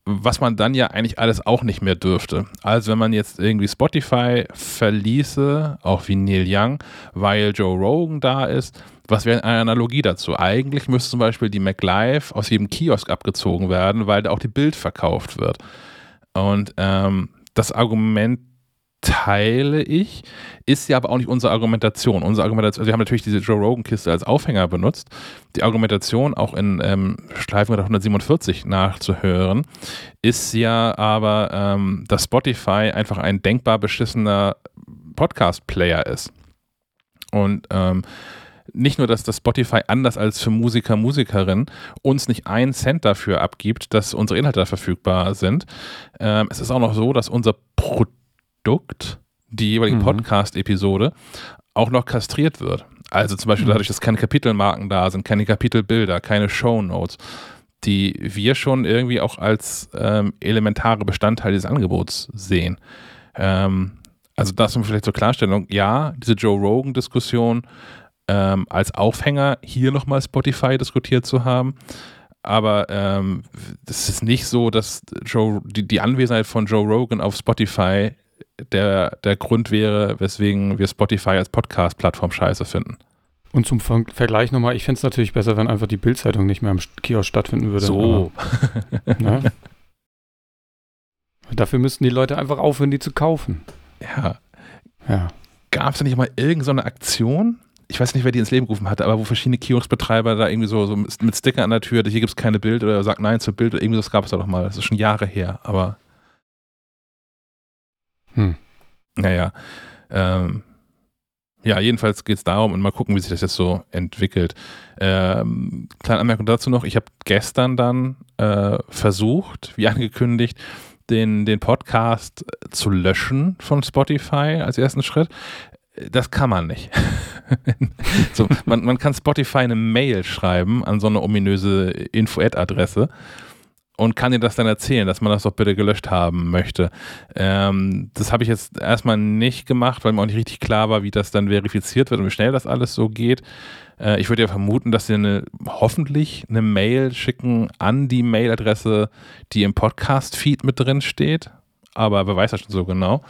was man dann ja eigentlich alles auch nicht mehr dürfte. Also wenn man jetzt irgendwie Spotify verließe, auch wie Neil Young, weil Joe Rogan da ist, was wäre eine Analogie dazu? Eigentlich müsste zum Beispiel die MacLive aus jedem Kiosk abgezogen werden, weil da auch die Bild verkauft wird. Und ähm, das Argument teile ich, ist ja aber auch nicht unsere Argumentation. Unsere Argumentation, also wir haben natürlich diese Joe Rogan-Kiste als Aufhänger benutzt. Die Argumentation auch in ähm, Schleifen 147 nachzuhören, ist ja aber, ähm, dass Spotify einfach ein denkbar beschissener Podcast-Player ist. Und ähm, nicht nur, dass das Spotify anders als für Musiker, Musikerinnen uns nicht einen Cent dafür abgibt, dass unsere Inhalte verfügbar sind. Ähm, es ist auch noch so, dass unser Produkt, die jeweilige mhm. Podcast-Episode, auch noch kastriert wird. Also zum Beispiel mhm. dadurch, dass keine Kapitelmarken da sind, keine Kapitelbilder, keine Shownotes, die wir schon irgendwie auch als ähm, elementare Bestandteil dieses Angebots sehen. Ähm, also das vielleicht zur Klarstellung, ja, diese Joe Rogan-Diskussion ähm, als Aufhänger hier nochmal Spotify diskutiert zu haben. Aber ähm, das ist nicht so, dass Joe, die, die Anwesenheit von Joe Rogan auf Spotify der, der Grund wäre, weswegen wir Spotify als Podcast-Plattform scheiße finden. Und zum Ver Vergleich nochmal, ich fände es natürlich besser, wenn einfach die Bildzeitung nicht mehr im Kiosk stattfinden würde. So. Aber, ne? Dafür müssten die Leute einfach aufhören, die zu kaufen. Ja. ja. Gab es da nicht mal irgendeine so Aktion? ich weiß nicht, wer die ins Leben gerufen hatte, aber wo verschiedene Kioskbetreiber da irgendwie so, so mit Sticker an der Tür, hier gibt es keine Bild oder sagt Nein zu Bild oder irgendwie das gab es da doch mal. Das ist schon Jahre her, aber. Hm. Naja. Ähm, ja, jedenfalls geht es darum und mal gucken, wie sich das jetzt so entwickelt. Ähm, kleine Anmerkung dazu noch: Ich habe gestern dann äh, versucht, wie angekündigt, den, den Podcast zu löschen von Spotify als ersten Schritt das kann man nicht. so, man, man kann Spotify eine Mail schreiben an so eine ominöse Info-Ad-Adresse und kann dir das dann erzählen, dass man das doch bitte gelöscht haben möchte. Ähm, das habe ich jetzt erstmal nicht gemacht, weil mir auch nicht richtig klar war, wie das dann verifiziert wird und wie schnell das alles so geht. Äh, ich würde ja vermuten, dass sie eine, hoffentlich eine Mail schicken an die Mailadresse, die im Podcast-Feed mit drin steht. Aber wer weiß das schon so genau.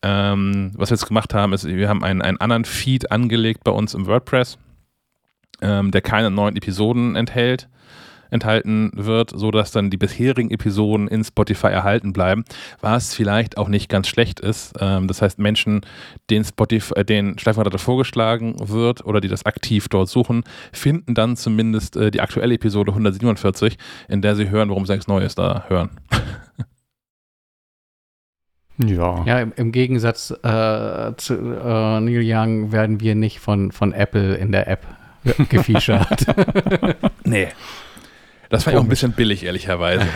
Ähm, was wir jetzt gemacht haben, ist, wir haben einen, einen anderen Feed angelegt bei uns im WordPress, ähm, der keine neuen Episoden enthält, enthalten wird, sodass dann die bisherigen Episoden in Spotify erhalten bleiben, was vielleicht auch nicht ganz schlecht ist. Ähm, das heißt, Menschen, denen Spotify, äh, den Schleifenradar vorgeschlagen wird oder die das aktiv dort suchen, finden dann zumindest äh, die aktuelle Episode 147, in der sie hören, worum sie nichts Neues da hören. Ja. Ja, im, im Gegensatz äh, zu äh, Neil Young werden wir nicht von, von Apple in der App gefeatured. nee. Das war ja auch ein bisschen billig, ehrlicherweise.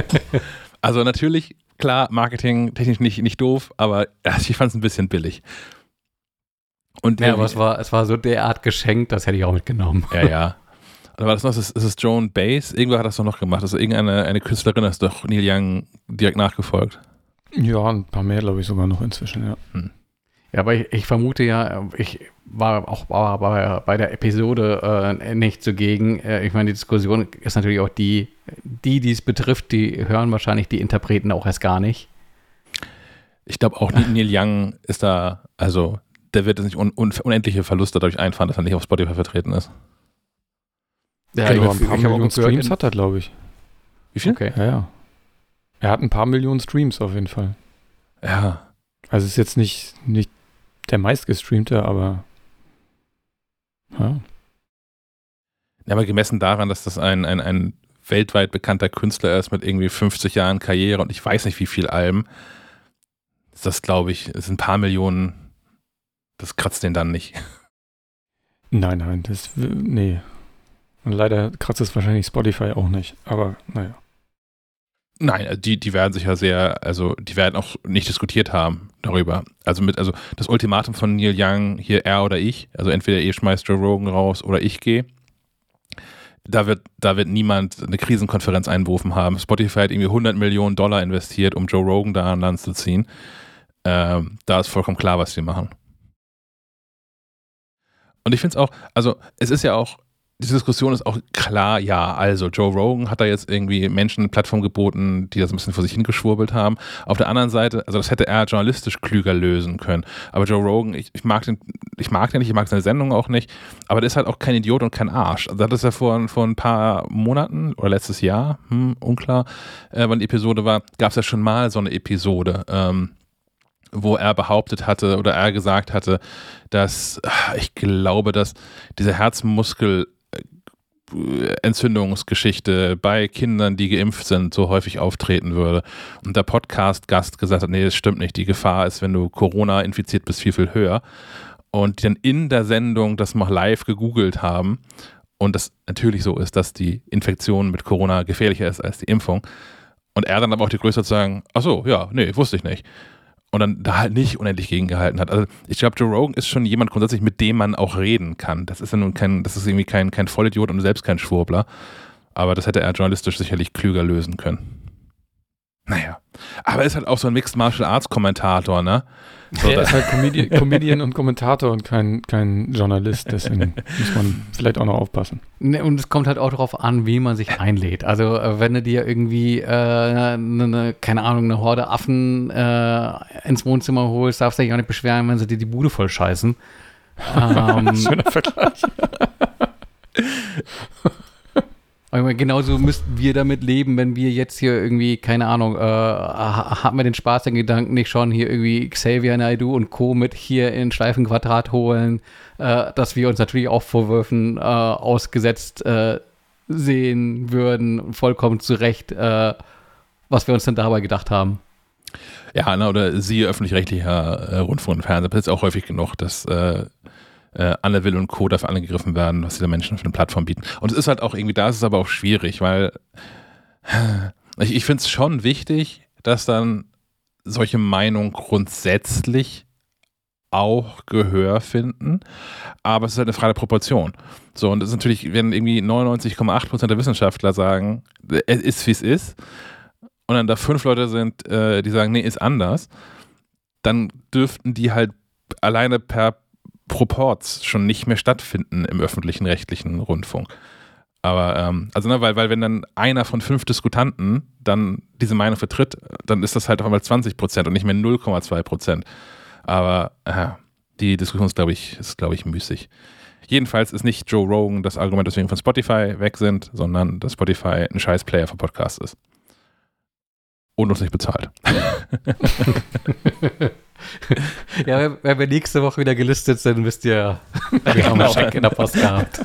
also natürlich, klar, Marketing technisch nicht, nicht doof, aber ich fand es ein bisschen billig. Und ja, aber es war, es war so derart geschenkt, das hätte ich auch mitgenommen. Ja, ja. War das noch, ist es, ist es Joan Baez? Irgendwer hat das doch noch gemacht. Also irgendeine eine Künstlerin ist doch Neil Young direkt nachgefolgt. Ja, ein paar mehr, glaube ich, sogar noch inzwischen, ja. Hm. Ja, aber ich, ich, vermute ja, ich war auch war bei, bei der Episode äh, nicht zugegen. Äh, ich meine, die Diskussion ist natürlich auch die, die, die es betrifft, die hören wahrscheinlich die Interpreten auch erst gar nicht. Ich glaube auch Neil Young ist da, also der wird nicht un, un, unendliche Verluste dadurch einfahren, dass er nicht auf Spotify vertreten ist. Ja, genau, ein paar Millionen Streams hat er, glaube ich. Wie viel? Okay. Ja, ja. Er hat ein paar Millionen Streams auf jeden Fall. Ja. Also ist jetzt nicht, nicht der meistgestreamte, aber ja. ja. Aber gemessen daran, dass das ein, ein, ein weltweit bekannter Künstler ist mit irgendwie 50 Jahren Karriere und ich weiß nicht wie viel Alben, ist das, glaube ich, ist ein paar Millionen, das kratzt den dann nicht. Nein, nein, das, nee. Und leider kratzt es wahrscheinlich Spotify auch nicht, aber naja. Nein, die, die werden sich ja sehr, also die werden auch nicht diskutiert haben darüber. Also mit, also das Ultimatum von Neil Young, hier er oder ich, also entweder ihr schmeißt Joe Rogan raus oder ich gehe. Da wird, da wird niemand eine Krisenkonferenz einberufen haben. Spotify hat irgendwie 100 Millionen Dollar investiert, um Joe Rogan da an Land zu ziehen. Ähm, da ist vollkommen klar, was sie machen. Und ich finde es auch, also es ist ja auch diese Diskussion ist auch klar, ja, also Joe Rogan hat da jetzt irgendwie Menschen eine Plattform geboten, die das ein bisschen vor sich hingeschwurbelt haben. Auf der anderen Seite, also das hätte er journalistisch klüger lösen können. Aber Joe Rogan, ich, ich mag den, ich mag den nicht, ich mag seine Sendung auch nicht, aber der ist halt auch kein Idiot und kein Arsch. Also das ist ja vor, vor ein paar Monaten oder letztes Jahr, hm, unklar, äh, wann die Episode war, gab es ja schon mal so eine Episode. Ähm, wo er behauptet hatte oder er gesagt hatte, dass ich glaube, dass diese Herzmuskel Entzündungsgeschichte bei Kindern, die geimpft sind, so häufig auftreten würde. Und der Podcast-Gast gesagt hat, nee, das stimmt nicht. Die Gefahr ist, wenn du Corona infiziert bist, viel, viel höher. Und die dann in der Sendung das mal live gegoogelt haben und das natürlich so ist, dass die Infektion mit Corona gefährlicher ist als die Impfung. Und er dann aber auch die Größe zu sagen, ach so, ja, nee, wusste ich nicht und dann da halt nicht unendlich gegengehalten hat. Also ich glaube, Joe Rogan ist schon jemand grundsätzlich, mit dem man auch reden kann. Das ist ja nun kein, das ist irgendwie kein, kein Vollidiot und selbst kein Schwurbler. Aber das hätte er journalistisch sicherlich klüger lösen können. Naja. Aber er ist halt auch so ein Mixed Martial Arts Kommentator, ne? So, er ist halt Comedian, Comedian, und Kommentator und kein, kein Journalist, deswegen muss man vielleicht auch noch aufpassen. Ne, und es kommt halt auch darauf an, wie man sich einlädt. Also äh, wenn du dir irgendwie, äh, ne, ne, keine Ahnung, eine Horde Affen äh, ins Wohnzimmer holst, darfst du dich auch nicht beschweren, wenn sie dir die Bude voll scheißen. ähm, Schöner Vergleich. Genauso müssten wir damit leben, wenn wir jetzt hier irgendwie, keine Ahnung, äh, haben wir den Spaß, den Gedanken nicht schon, hier irgendwie Xavier Naidu und Co. mit hier in Schleifenquadrat holen, äh, dass wir uns natürlich auch Vorwürfen äh, ausgesetzt äh, sehen würden, vollkommen zu Recht, äh, was wir uns denn dabei gedacht haben. Ja, na, oder sie öffentlich-rechtlicher äh, Rundfunk und Fernsehen, das ist auch häufig genug, dass äh, Anne Will und Co. dafür angegriffen werden, was diese Menschen für eine Plattform bieten. Und es ist halt auch irgendwie, da ist es aber auch schwierig, weil ich, ich finde es schon wichtig, dass dann solche Meinungen grundsätzlich auch Gehör finden, aber es ist halt eine freie Proportion. So, und es ist natürlich, wenn irgendwie 99,8% der Wissenschaftler sagen, es ist wie es ist, und dann da fünf Leute sind, äh, die sagen, nee, ist anders, dann dürften die halt alleine per Proports schon nicht mehr stattfinden im öffentlichen rechtlichen Rundfunk. Aber, ähm, also, ne, weil, weil wenn dann einer von fünf Diskutanten dann diese Meinung vertritt, dann ist das halt auf einmal 20 Prozent und nicht mehr 0,2 Prozent. Aber äh, die Diskussion ist, glaube ich, ist, glaube ich, müßig. Jedenfalls ist nicht Joe Rogan das Argument, dass wir von Spotify weg sind, sondern dass Spotify ein scheiß Player für Podcasts ist. Und uns nicht bezahlt. ja, wenn wir nächste Woche wieder gelistet sind, wisst ihr, wir haben einen Scheck in der Post gehabt.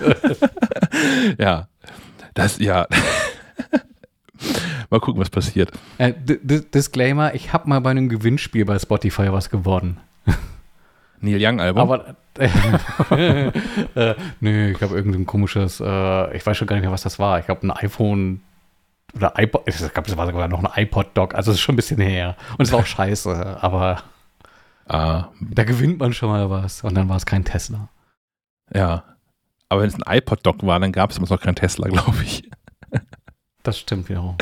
ja, das, ja. mal gucken, was passiert. Äh, Disclaimer, ich habe mal bei einem Gewinnspiel bei Spotify was gewonnen. Neil Young Album? Aber äh, äh, nö, ich habe irgendein komisches, äh, ich weiß schon gar nicht mehr, was das war. Ich habe ein iPhone oder iPod, ich glaube, es war sogar noch ein iPod-Doc, also es ist schon ein bisschen her. Und es war auch scheiße, aber Ah. Da gewinnt man schon mal was und dann war es kein Tesla. Ja. Aber wenn es ein iPod-Dock war, dann gab es immer noch kein Tesla, glaube ich. Das stimmt, ja.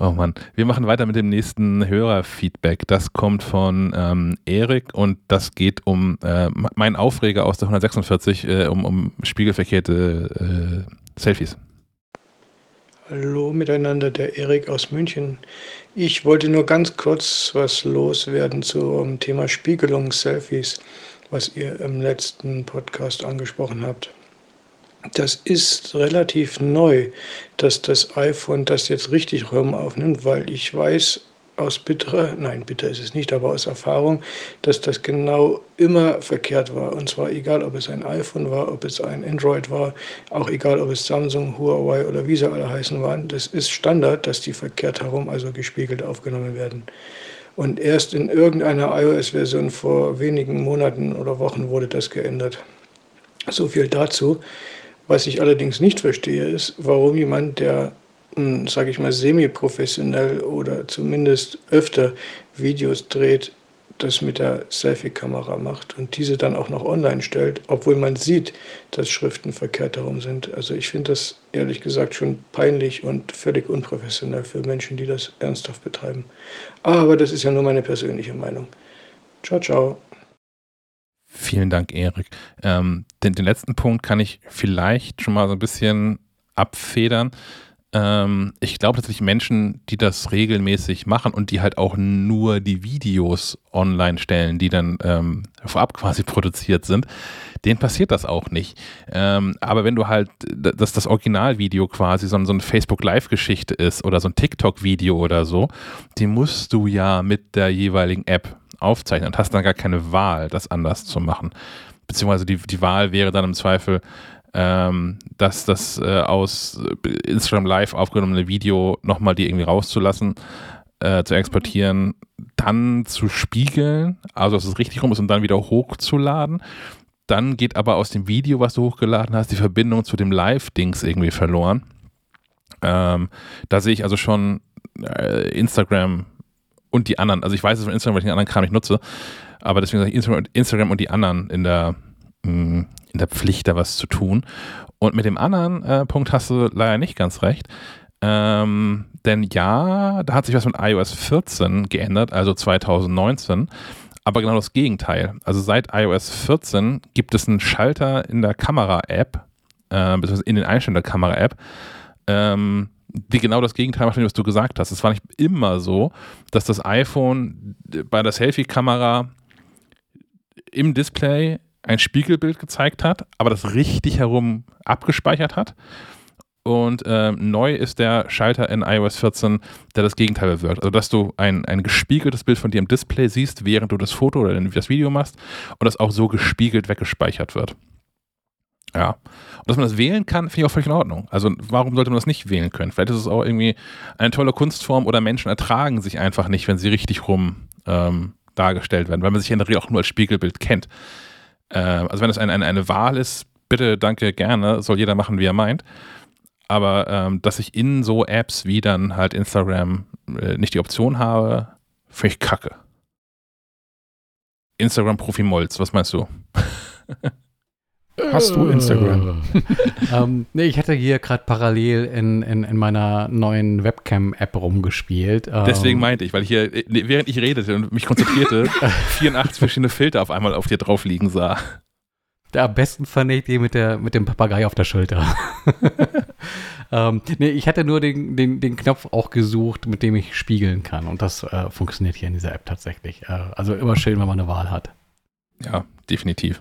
Oh Mann. Wir machen weiter mit dem nächsten Hörerfeedback. Das kommt von ähm, Erik und das geht um äh, mein Aufreger aus der 146, äh, um, um spiegelverkehrte äh, Selfies. Hallo miteinander, der Erik aus München. Ich wollte nur ganz kurz was loswerden zum Thema Spiegelung, Selfies, was ihr im letzten Podcast angesprochen habt. Das ist relativ neu, dass das iPhone das jetzt richtig rum aufnimmt, weil ich weiß aus bitterer, nein, bitter ist es nicht, aber aus Erfahrung, dass das genau immer verkehrt war. Und zwar egal, ob es ein iPhone war, ob es ein Android war, auch egal, ob es Samsung, Huawei oder wie sie alle heißen waren. Das ist Standard, dass die verkehrt herum, also gespiegelt aufgenommen werden. Und erst in irgendeiner iOS-Version vor wenigen Monaten oder Wochen wurde das geändert. So viel dazu. Was ich allerdings nicht verstehe, ist, warum jemand, der, sage ich mal, semi-professionell oder zumindest öfter Videos dreht, das mit der Selfie-Kamera macht und diese dann auch noch online stellt, obwohl man sieht, dass Schriften verkehrt herum sind. Also ich finde das ehrlich gesagt schon peinlich und völlig unprofessionell für Menschen, die das ernsthaft betreiben. Aber das ist ja nur meine persönliche Meinung. Ciao, ciao. Vielen Dank, Erik. Ähm, den, den, letzten Punkt kann ich vielleicht schon mal so ein bisschen abfedern. Ähm, ich glaube tatsächlich Menschen, die das regelmäßig machen und die halt auch nur die Videos online stellen, die dann ähm, vorab quasi produziert sind, denen passiert das auch nicht. Ähm, aber wenn du halt, dass das Originalvideo quasi so, so eine Facebook-Live-Geschichte ist oder so ein TikTok-Video oder so, die musst du ja mit der jeweiligen App aufzeichnen und hast dann gar keine Wahl, das anders zu machen. Beziehungsweise die, die Wahl wäre dann im Zweifel, ähm, dass das äh, aus Instagram Live aufgenommene Video nochmal die irgendwie rauszulassen, äh, zu exportieren, dann zu spiegeln, also dass es richtig rum ist und dann wieder hochzuladen. Dann geht aber aus dem Video, was du hochgeladen hast, die Verbindung zu dem Live-Dings irgendwie verloren. Ähm, da sehe ich also schon äh, Instagram und die anderen. Also ich weiß es von Instagram, weil ich den anderen Kram nicht nutze, aber deswegen sage ich Instagram, und die anderen in der, mm, in der Pflicht, da was zu tun. Und mit dem anderen äh, Punkt hast du leider nicht ganz recht. Ähm, denn ja, da hat sich was mit iOS 14 geändert, also 2019. Aber genau das Gegenteil. Also seit iOS 14 gibt es einen Schalter in der Kamera-App, äh, beziehungsweise in den Einstellungen der Kamera-App, ähm, die genau das Gegenteil macht, was du gesagt hast. Es war nicht immer so, dass das iPhone bei der Selfie-Kamera im Display ein Spiegelbild gezeigt hat, aber das richtig herum abgespeichert hat. Und äh, neu ist der Schalter in iOS 14, der das Gegenteil bewirkt. Also, dass du ein, ein gespiegeltes Bild von dir im Display siehst, während du das Foto oder das Video machst und das auch so gespiegelt weggespeichert wird. Ja. Und dass man das wählen kann, finde ich auch völlig in Ordnung. Also warum sollte man das nicht wählen können? Vielleicht ist es auch irgendwie eine tolle Kunstform oder Menschen ertragen sich einfach nicht, wenn sie richtig rum ähm, dargestellt werden, weil man sich in der Regel auch nur als Spiegelbild kennt. Äh, also wenn es eine, eine, eine Wahl ist, bitte, danke, gerne, soll jeder machen, wie er meint. Aber ähm, dass ich in so Apps wie dann halt Instagram äh, nicht die Option habe, finde ich kacke. Instagram-Profi Molz, was meinst du? Hast du Instagram? ähm, nee, ich hatte hier gerade parallel in, in, in, meiner neuen Webcam-App rumgespielt. Ähm, Deswegen meinte ich, weil ich hier, während ich redete und mich konzentrierte, 84 verschiedene Filter auf einmal auf dir drauf liegen sah. Der am besten fand ich die mit, der, mit dem Papagei auf der Schulter. ähm, nee, ich hatte nur den, den, den Knopf auch gesucht, mit dem ich spiegeln kann. Und das äh, funktioniert hier in dieser App tatsächlich. Äh, also immer schön, wenn man eine Wahl hat. Ja, definitiv.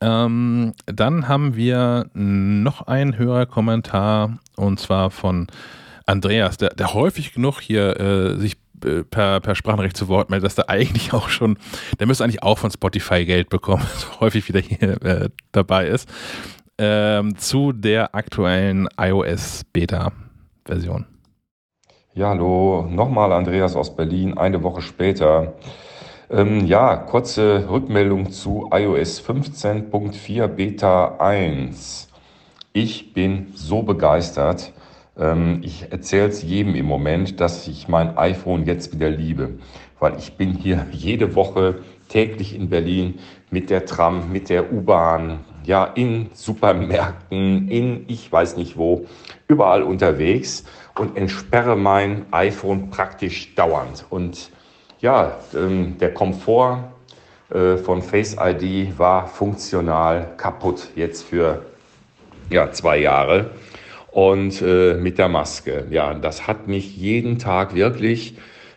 Ähm, dann haben wir noch einen Hörerkommentar und zwar von Andreas, der, der häufig genug hier äh, sich äh, per, per Sprachenrecht zu Wort meldet, dass der eigentlich auch schon, der müsste eigentlich auch von Spotify Geld bekommen, so häufig wieder hier äh, dabei ist, ähm, zu der aktuellen iOS-Beta-Version. Ja, hallo, nochmal Andreas aus Berlin, eine Woche später. Ähm, ja, kurze Rückmeldung zu iOS 15.4 Beta 1. Ich bin so begeistert. Ähm, ich erzähle es jedem im Moment, dass ich mein iPhone jetzt wieder liebe, weil ich bin hier jede Woche täglich in Berlin mit der Tram, mit der U-Bahn, ja, in Supermärkten, in ich weiß nicht wo, überall unterwegs und entsperre mein iPhone praktisch dauernd. Und ja, ähm, der Komfort äh, von Face ID war funktional kaputt jetzt für ja, zwei Jahre. Und äh, mit der Maske. Ja, das hat mich jeden Tag wirklich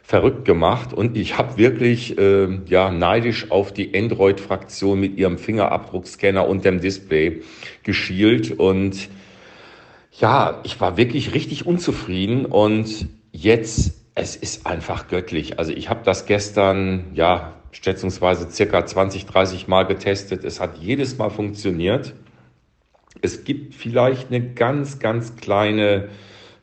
verrückt gemacht und ich habe wirklich äh, ja neidisch auf die Android-Fraktion mit ihrem Fingerabdruckscanner und dem Display geschielt und ja, ich war wirklich richtig unzufrieden und jetzt es ist einfach göttlich. Also ich habe das gestern ja schätzungsweise circa 20, 30 Mal getestet. Es hat jedes Mal funktioniert. Es gibt vielleicht eine ganz, ganz kleine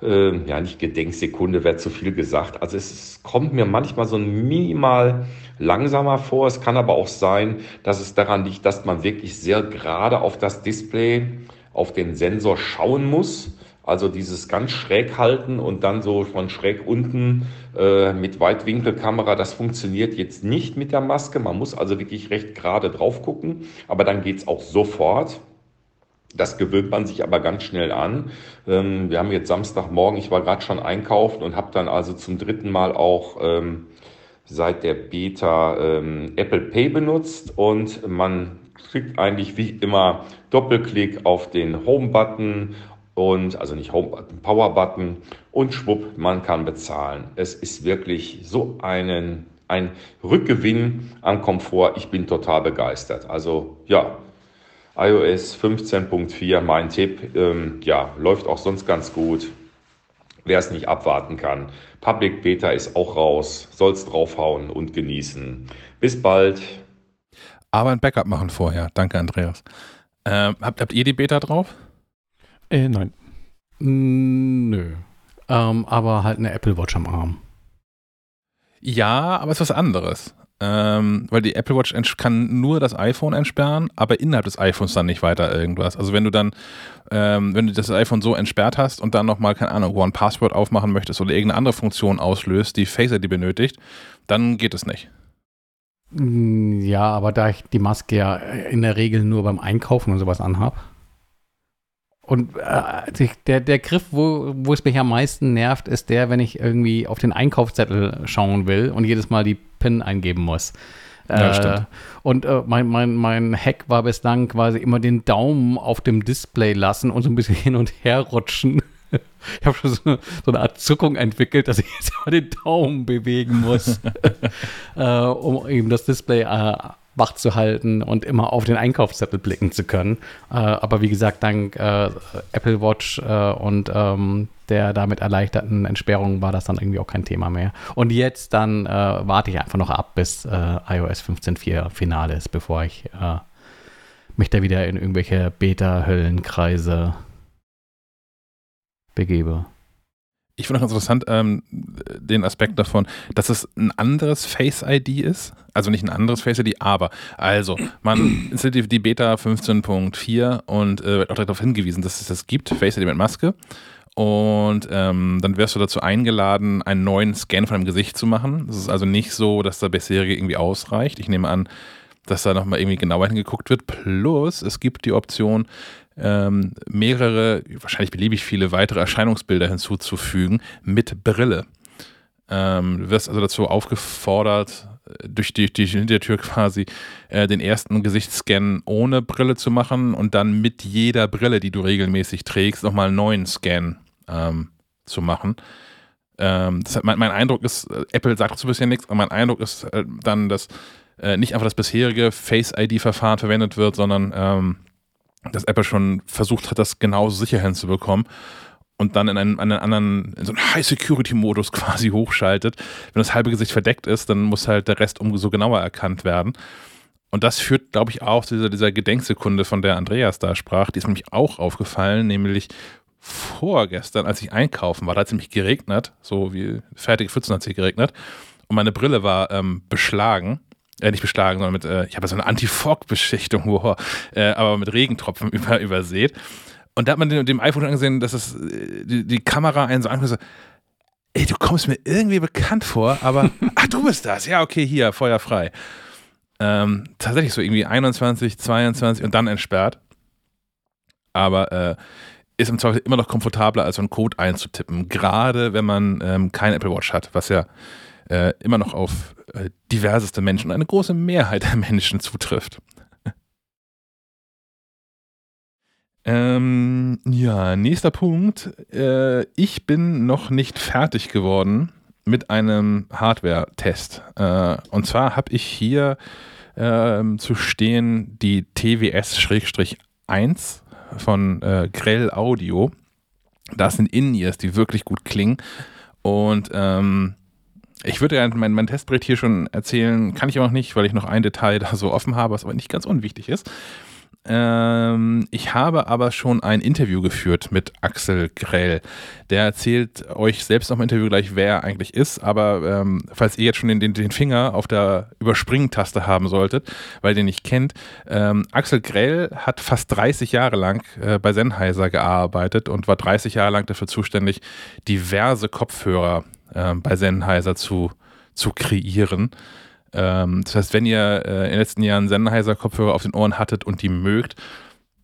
äh, ja nicht Gedenksekunde, wäre zu viel gesagt. Also es kommt mir manchmal so ein minimal langsamer vor. Es kann aber auch sein, dass es daran liegt, dass man wirklich sehr gerade auf das Display, auf den Sensor schauen muss. Also dieses ganz schräg halten und dann so von schräg unten äh, mit Weitwinkelkamera, das funktioniert jetzt nicht mit der Maske. Man muss also wirklich recht gerade drauf gucken, aber dann geht's auch sofort. Das gewöhnt man sich aber ganz schnell an. Ähm, wir haben jetzt Samstagmorgen, ich war gerade schon einkaufen und habe dann also zum dritten Mal auch ähm, seit der Beta ähm, Apple Pay benutzt und man kriegt eigentlich wie immer Doppelklick auf den Home-Button und also nicht Home-Button, Power-Button und schwupp, man kann bezahlen. Es ist wirklich so einen, ein Rückgewinn an Komfort. Ich bin total begeistert. Also ja, iOS 15.4, mein Tipp. Ähm, ja, läuft auch sonst ganz gut. Wer es nicht abwarten kann. Public Beta ist auch raus. Soll's draufhauen und genießen. Bis bald. Aber ein Backup machen vorher. Danke, Andreas. Ähm, habt, habt ihr die Beta drauf? Äh, nein. Nö. Ähm, aber halt eine Apple Watch am Arm. Ja, aber es ist was anderes. Ähm, weil die Apple Watch kann nur das iPhone entsperren, aber innerhalb des iPhones dann nicht weiter irgendwas. Also wenn du dann, ähm, wenn du das iPhone so entsperrt hast und dann nochmal, keine Ahnung, One Password aufmachen möchtest oder irgendeine andere Funktion auslöst, die Face ID benötigt, dann geht es nicht. Mm, ja, aber da ich die Maske ja in der Regel nur beim Einkaufen und sowas anhab, und äh, der, der Griff, wo, wo es mich am meisten nervt, ist der, wenn ich irgendwie auf den Einkaufszettel schauen will und jedes Mal die PIN eingeben muss. Ja, stimmt. Äh, und äh, mein, mein, mein Hack war bislang quasi immer den Daumen auf dem Display lassen und so ein bisschen hin und her rutschen. Ich habe schon so eine, so eine, Art Zuckung entwickelt, dass ich jetzt mal den Daumen bewegen muss, äh, um eben das Display äh, wach zu halten und immer auf den Einkaufszettel blicken zu können. Äh, aber wie gesagt, dank äh, Apple Watch äh, und ähm, der damit erleichterten Entsperrung war das dann irgendwie auch kein Thema mehr. Und jetzt dann äh, warte ich einfach noch ab, bis äh, iOS 15.4 Finale ist, bevor ich äh, mich da wieder in irgendwelche Beta-Höllenkreise begebe ich finde auch interessant ähm, den Aspekt davon, dass es ein anderes Face ID ist. Also nicht ein anderes Face ID, aber also man installiert die Beta 15.4 und äh, wird auch darauf hingewiesen, dass es das gibt, Face ID mit Maske. Und ähm, dann wirst du dazu eingeladen, einen neuen Scan von deinem Gesicht zu machen. Das ist also nicht so, dass der bisherige irgendwie ausreicht. Ich nehme an, dass da nochmal irgendwie genauer hingeguckt wird. Plus, es gibt die Option, ähm, mehrere, wahrscheinlich beliebig viele weitere Erscheinungsbilder hinzuzufügen mit Brille. Ähm, du wirst also dazu aufgefordert, durch die, die Hintertür quasi äh, den ersten Gesichtsscan ohne Brille zu machen und dann mit jeder Brille, die du regelmäßig trägst, nochmal einen neuen Scan ähm, zu machen. Ähm, das, mein, mein, Eindruck ist, äh, Apple sagt dazu bisher nichts, aber mein Eindruck ist äh, dann, dass äh, nicht einfach das bisherige Face-ID-Verfahren verwendet wird, sondern ähm, dass Apple schon versucht hat, das genauso sicher hinzubekommen und dann in einen, einen anderen, in so einen High-Security-Modus quasi hochschaltet. Wenn das halbe Gesicht verdeckt ist, dann muss halt der Rest umso genauer erkannt werden. Und das führt, glaube ich, auch zu dieser, dieser Gedenksekunde, von der Andreas da sprach. Die ist nämlich auch aufgefallen, nämlich vorgestern, als ich einkaufen war, da hat es nämlich geregnet, so wie fertige Pfützen hat es geregnet. Und meine Brille war ähm, beschlagen äh, nicht beschlagen, sondern mit, äh, ich habe so eine Anti-Fog-Beschichtung, wow, äh, aber mit Regentropfen über, übersät. Und da hat man dem, dem iPhone angesehen, dass es äh, die, die Kamera einen so anguckt, so, ey, du kommst mir irgendwie bekannt vor, aber, ach, du bist das, ja, okay, hier, feuerfrei. Ähm, tatsächlich so irgendwie 21, 22 und dann entsperrt. Aber äh, ist im Zweifel immer noch komfortabler, als so einen Code einzutippen. Gerade wenn man ähm, kein Apple Watch hat, was ja äh, immer noch auf äh, diverseste Menschen, eine große Mehrheit der Menschen zutrifft. ähm, ja, nächster Punkt. Äh, ich bin noch nicht fertig geworden mit einem Hardware-Test. Äh, und zwar habe ich hier ähm, zu stehen die TWS-1 von äh, Grell Audio. Das sind In-Ears, die wirklich gut klingen. Und ähm, ich würde ja meinen mein Testbericht hier schon erzählen, kann ich aber noch nicht, weil ich noch ein Detail da so offen habe, was aber nicht ganz unwichtig ist. Ähm, ich habe aber schon ein Interview geführt mit Axel Grell. Der erzählt euch selbst noch im Interview gleich, wer er eigentlich ist. Aber ähm, falls ihr jetzt schon den, den, Finger auf der Überspringen-Taste haben solltet, weil ihr den nicht kennt, ähm, Axel Grell hat fast 30 Jahre lang äh, bei Sennheiser gearbeitet und war 30 Jahre lang dafür zuständig, diverse Kopfhörer äh, bei Sennheiser zu, zu kreieren. Ähm, das heißt, wenn ihr äh, in den letzten Jahren Sennheiser-Kopfhörer auf den Ohren hattet und die mögt,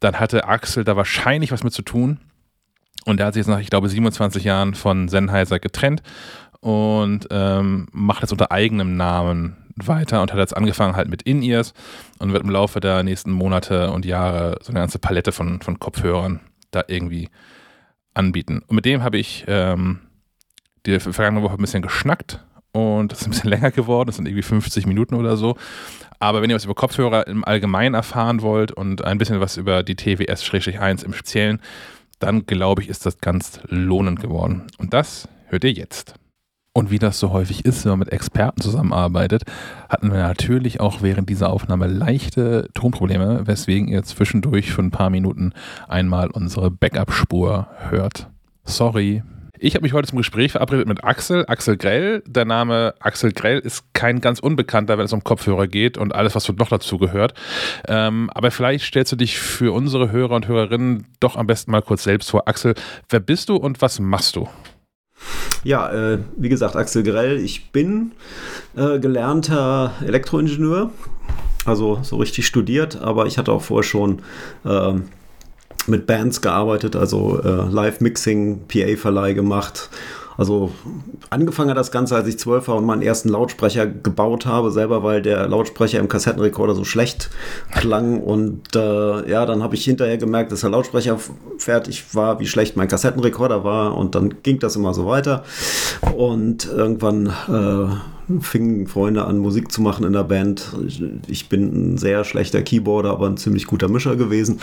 dann hatte Axel da wahrscheinlich was mit zu tun. Und der hat sich jetzt nach, ich glaube, 27 Jahren von Sennheiser getrennt und ähm, macht jetzt unter eigenem Namen weiter und hat jetzt angefangen halt mit In-Ears und wird im Laufe der nächsten Monate und Jahre so eine ganze Palette von, von Kopfhörern da irgendwie anbieten. Und mit dem habe ich ähm, die vergangene Woche ein bisschen geschnackt und das ist ein bisschen länger geworden, das sind irgendwie 50 Minuten oder so. Aber wenn ihr was über Kopfhörer im Allgemeinen erfahren wollt und ein bisschen was über die TWS-1 im Speziellen, dann glaube ich, ist das ganz lohnend geworden. Und das hört ihr jetzt. Und wie das so häufig ist, wenn man mit Experten zusammenarbeitet, hatten wir natürlich auch während dieser Aufnahme leichte Tonprobleme, weswegen ihr zwischendurch für ein paar Minuten einmal unsere Backup-Spur hört. Sorry. Ich habe mich heute zum Gespräch verabredet mit Axel, Axel Grell. Der Name Axel Grell ist kein ganz unbekannter, wenn es um Kopfhörer geht und alles, was noch dazu gehört. Ähm, aber vielleicht stellst du dich für unsere Hörer und Hörerinnen doch am besten mal kurz selbst vor. Axel, wer bist du und was machst du? Ja, äh, wie gesagt, Axel Grell. Ich bin äh, gelernter Elektroingenieur, also so richtig studiert, aber ich hatte auch vorher schon äh, mit Bands gearbeitet, also äh, Live-Mixing, PA-Verleih gemacht. Also angefangen hat das Ganze, als ich zwölf war und meinen ersten Lautsprecher gebaut habe, selber, weil der Lautsprecher im Kassettenrekorder so schlecht klang. Und äh, ja, dann habe ich hinterher gemerkt, dass der Lautsprecher fertig war, wie schlecht mein Kassettenrekorder war. Und dann ging das immer so weiter. Und irgendwann äh, fingen Freunde an, Musik zu machen in der Band. Ich bin ein sehr schlechter Keyboarder, aber ein ziemlich guter Mischer gewesen.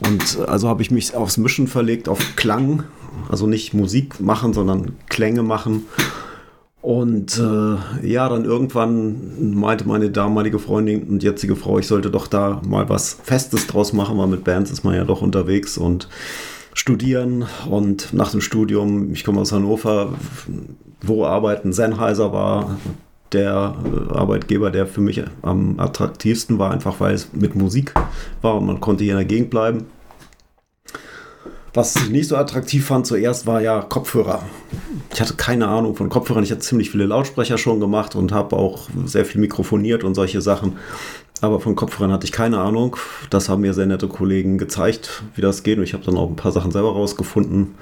Und also habe ich mich aufs Mischen verlegt, auf Klang. Also nicht Musik machen, sondern Klänge machen. Und äh, ja, dann irgendwann meinte meine damalige Freundin und jetzige Frau, ich sollte doch da mal was Festes draus machen, weil mit Bands ist man ja doch unterwegs und studieren. Und nach dem Studium, ich komme aus Hannover, wo arbeiten Sennheiser war der äh, Arbeitgeber, der für mich am attraktivsten war, einfach weil es mit Musik war und man konnte hier in der Gegend bleiben. Was ich nicht so attraktiv fand zuerst war ja Kopfhörer. Ich hatte keine Ahnung von Kopfhörern. Ich hatte ziemlich viele Lautsprecher schon gemacht und habe auch sehr viel mikrofoniert und solche Sachen. Aber von Kopfhörern hatte ich keine Ahnung. Das haben mir sehr nette Kollegen gezeigt, wie das geht. Und ich habe dann auch ein paar Sachen selber rausgefunden.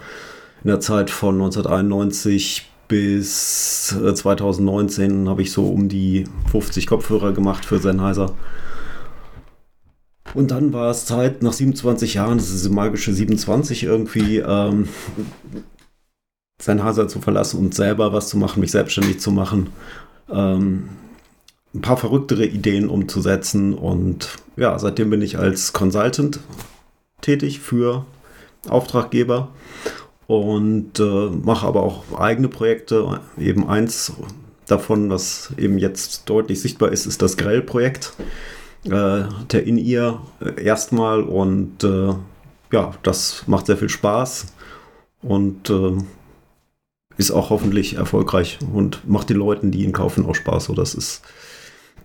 In der Zeit von 1991 bis 2019 äh, habe ich so um die 50 Kopfhörer gemacht für Sennheiser. Und dann war es Zeit, nach 27 Jahren, das ist diese magische 27 irgendwie, ähm, Sennheiser zu verlassen und selber was zu machen, mich selbstständig zu machen. Ähm, ein paar verrücktere Ideen umzusetzen. Und ja, seitdem bin ich als Consultant tätig für Auftraggeber und äh, mache aber auch eigene Projekte. Eben eins davon, was eben jetzt deutlich sichtbar ist, ist das Grell-Projekt. Äh, der in ihr äh, erstmal und äh, ja, das macht sehr viel Spaß und äh, ist auch hoffentlich erfolgreich und macht den Leuten, die ihn kaufen, auch Spaß. So, das ist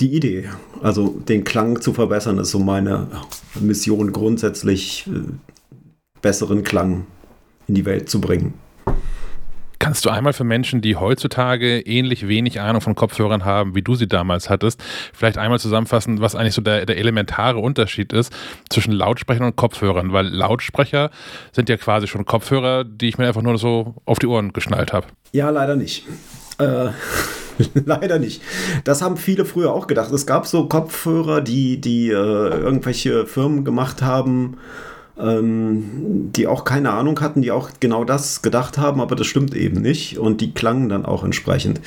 die Idee. Also den Klang zu verbessern, ist so meine Mission grundsätzlich, äh, besseren Klang in die Welt zu bringen. Kannst Kannst du einmal für Menschen, die heutzutage ähnlich wenig Ahnung von Kopfhörern haben, wie du sie damals hattest, vielleicht einmal zusammenfassen, was eigentlich so der, der elementare Unterschied ist zwischen Lautsprechern und Kopfhörern? Weil Lautsprecher sind ja quasi schon Kopfhörer, die ich mir einfach nur so auf die Ohren geschnallt habe. Ja, leider nicht. Äh, leider nicht. Das haben viele früher auch gedacht. Es gab so Kopfhörer, die, die äh, irgendwelche Firmen gemacht haben, ähm, die auch keine Ahnung hatten, die auch genau das gedacht haben, aber das stimmt eben nicht und die klangen dann auch entsprechend.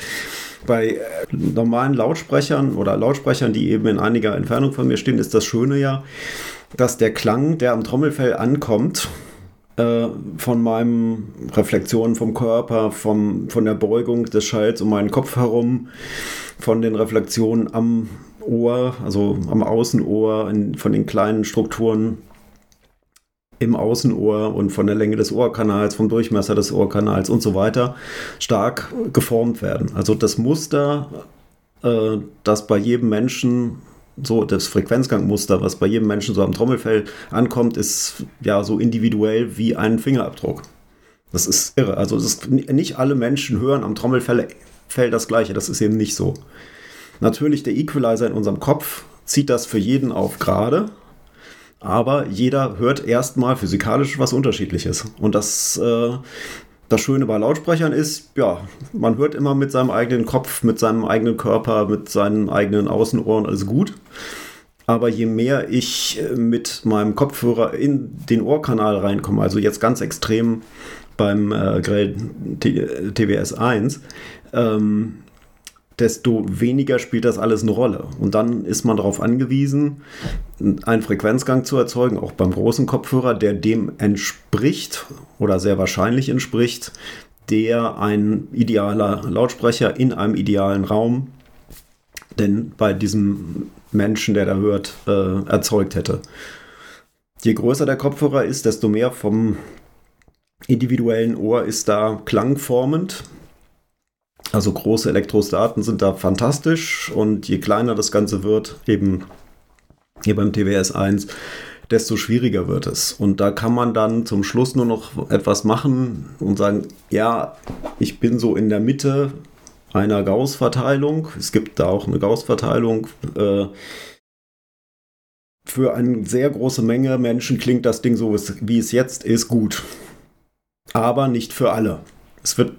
Bei äh, normalen Lautsprechern oder Lautsprechern, die eben in einiger Entfernung von mir stehen, ist das Schöne ja, dass der Klang, der am Trommelfell ankommt, äh, von meinen Reflexionen vom Körper, vom, von der Beugung des Schalls um meinen Kopf herum, von den Reflexionen am Ohr, also am Außenohr, in, von den kleinen Strukturen im Außenohr und von der Länge des Ohrkanals, vom Durchmesser des Ohrkanals und so weiter stark geformt werden. Also das Muster, äh, das bei jedem Menschen so das Frequenzgangmuster, was bei jedem Menschen so am Trommelfell ankommt, ist ja so individuell wie ein Fingerabdruck. Das ist irre. Also ist, nicht alle Menschen hören am Trommelfell das gleiche. Das ist eben nicht so. Natürlich der Equalizer in unserem Kopf zieht das für jeden auf gerade aber jeder hört erstmal physikalisch was Unterschiedliches. Und das, äh, das Schöne bei Lautsprechern ist, ja, man hört immer mit seinem eigenen Kopf, mit seinem eigenen Körper, mit seinen eigenen Außenohren alles gut. Aber je mehr ich äh, mit meinem Kopfhörer in den Ohrkanal reinkomme, also jetzt ganz extrem beim äh, Grell TWS 1, ähm, desto weniger spielt das alles eine Rolle. Und dann ist man darauf angewiesen, einen Frequenzgang zu erzeugen, auch beim großen Kopfhörer, der dem entspricht oder sehr wahrscheinlich entspricht, der ein idealer Lautsprecher in einem idealen Raum, denn bei diesem Menschen, der da hört, äh, erzeugt hätte. Je größer der Kopfhörer ist, desto mehr vom individuellen Ohr ist da klangformend. Also große Elektrostaten sind da fantastisch und je kleiner das Ganze wird, eben hier beim TWS 1, desto schwieriger wird es. Und da kann man dann zum Schluss nur noch etwas machen und sagen, ja, ich bin so in der Mitte einer Gauss-Verteilung. Es gibt da auch eine Gauss-Verteilung. Äh, für eine sehr große Menge Menschen klingt das Ding so, wie es jetzt ist, gut. Aber nicht für alle. Es wird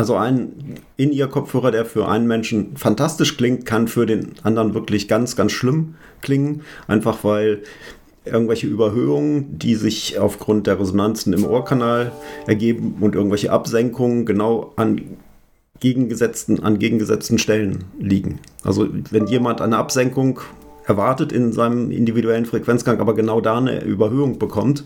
also ein In-Ear-Kopfhörer, der für einen Menschen fantastisch klingt, kann für den anderen wirklich ganz, ganz schlimm klingen. Einfach weil irgendwelche Überhöhungen, die sich aufgrund der Resonanzen im Ohrkanal ergeben und irgendwelche Absenkungen genau an gegengesetzten, an gegengesetzten Stellen liegen. Also wenn jemand eine Absenkung erwartet in seinem individuellen Frequenzgang, aber genau da eine Überhöhung bekommt,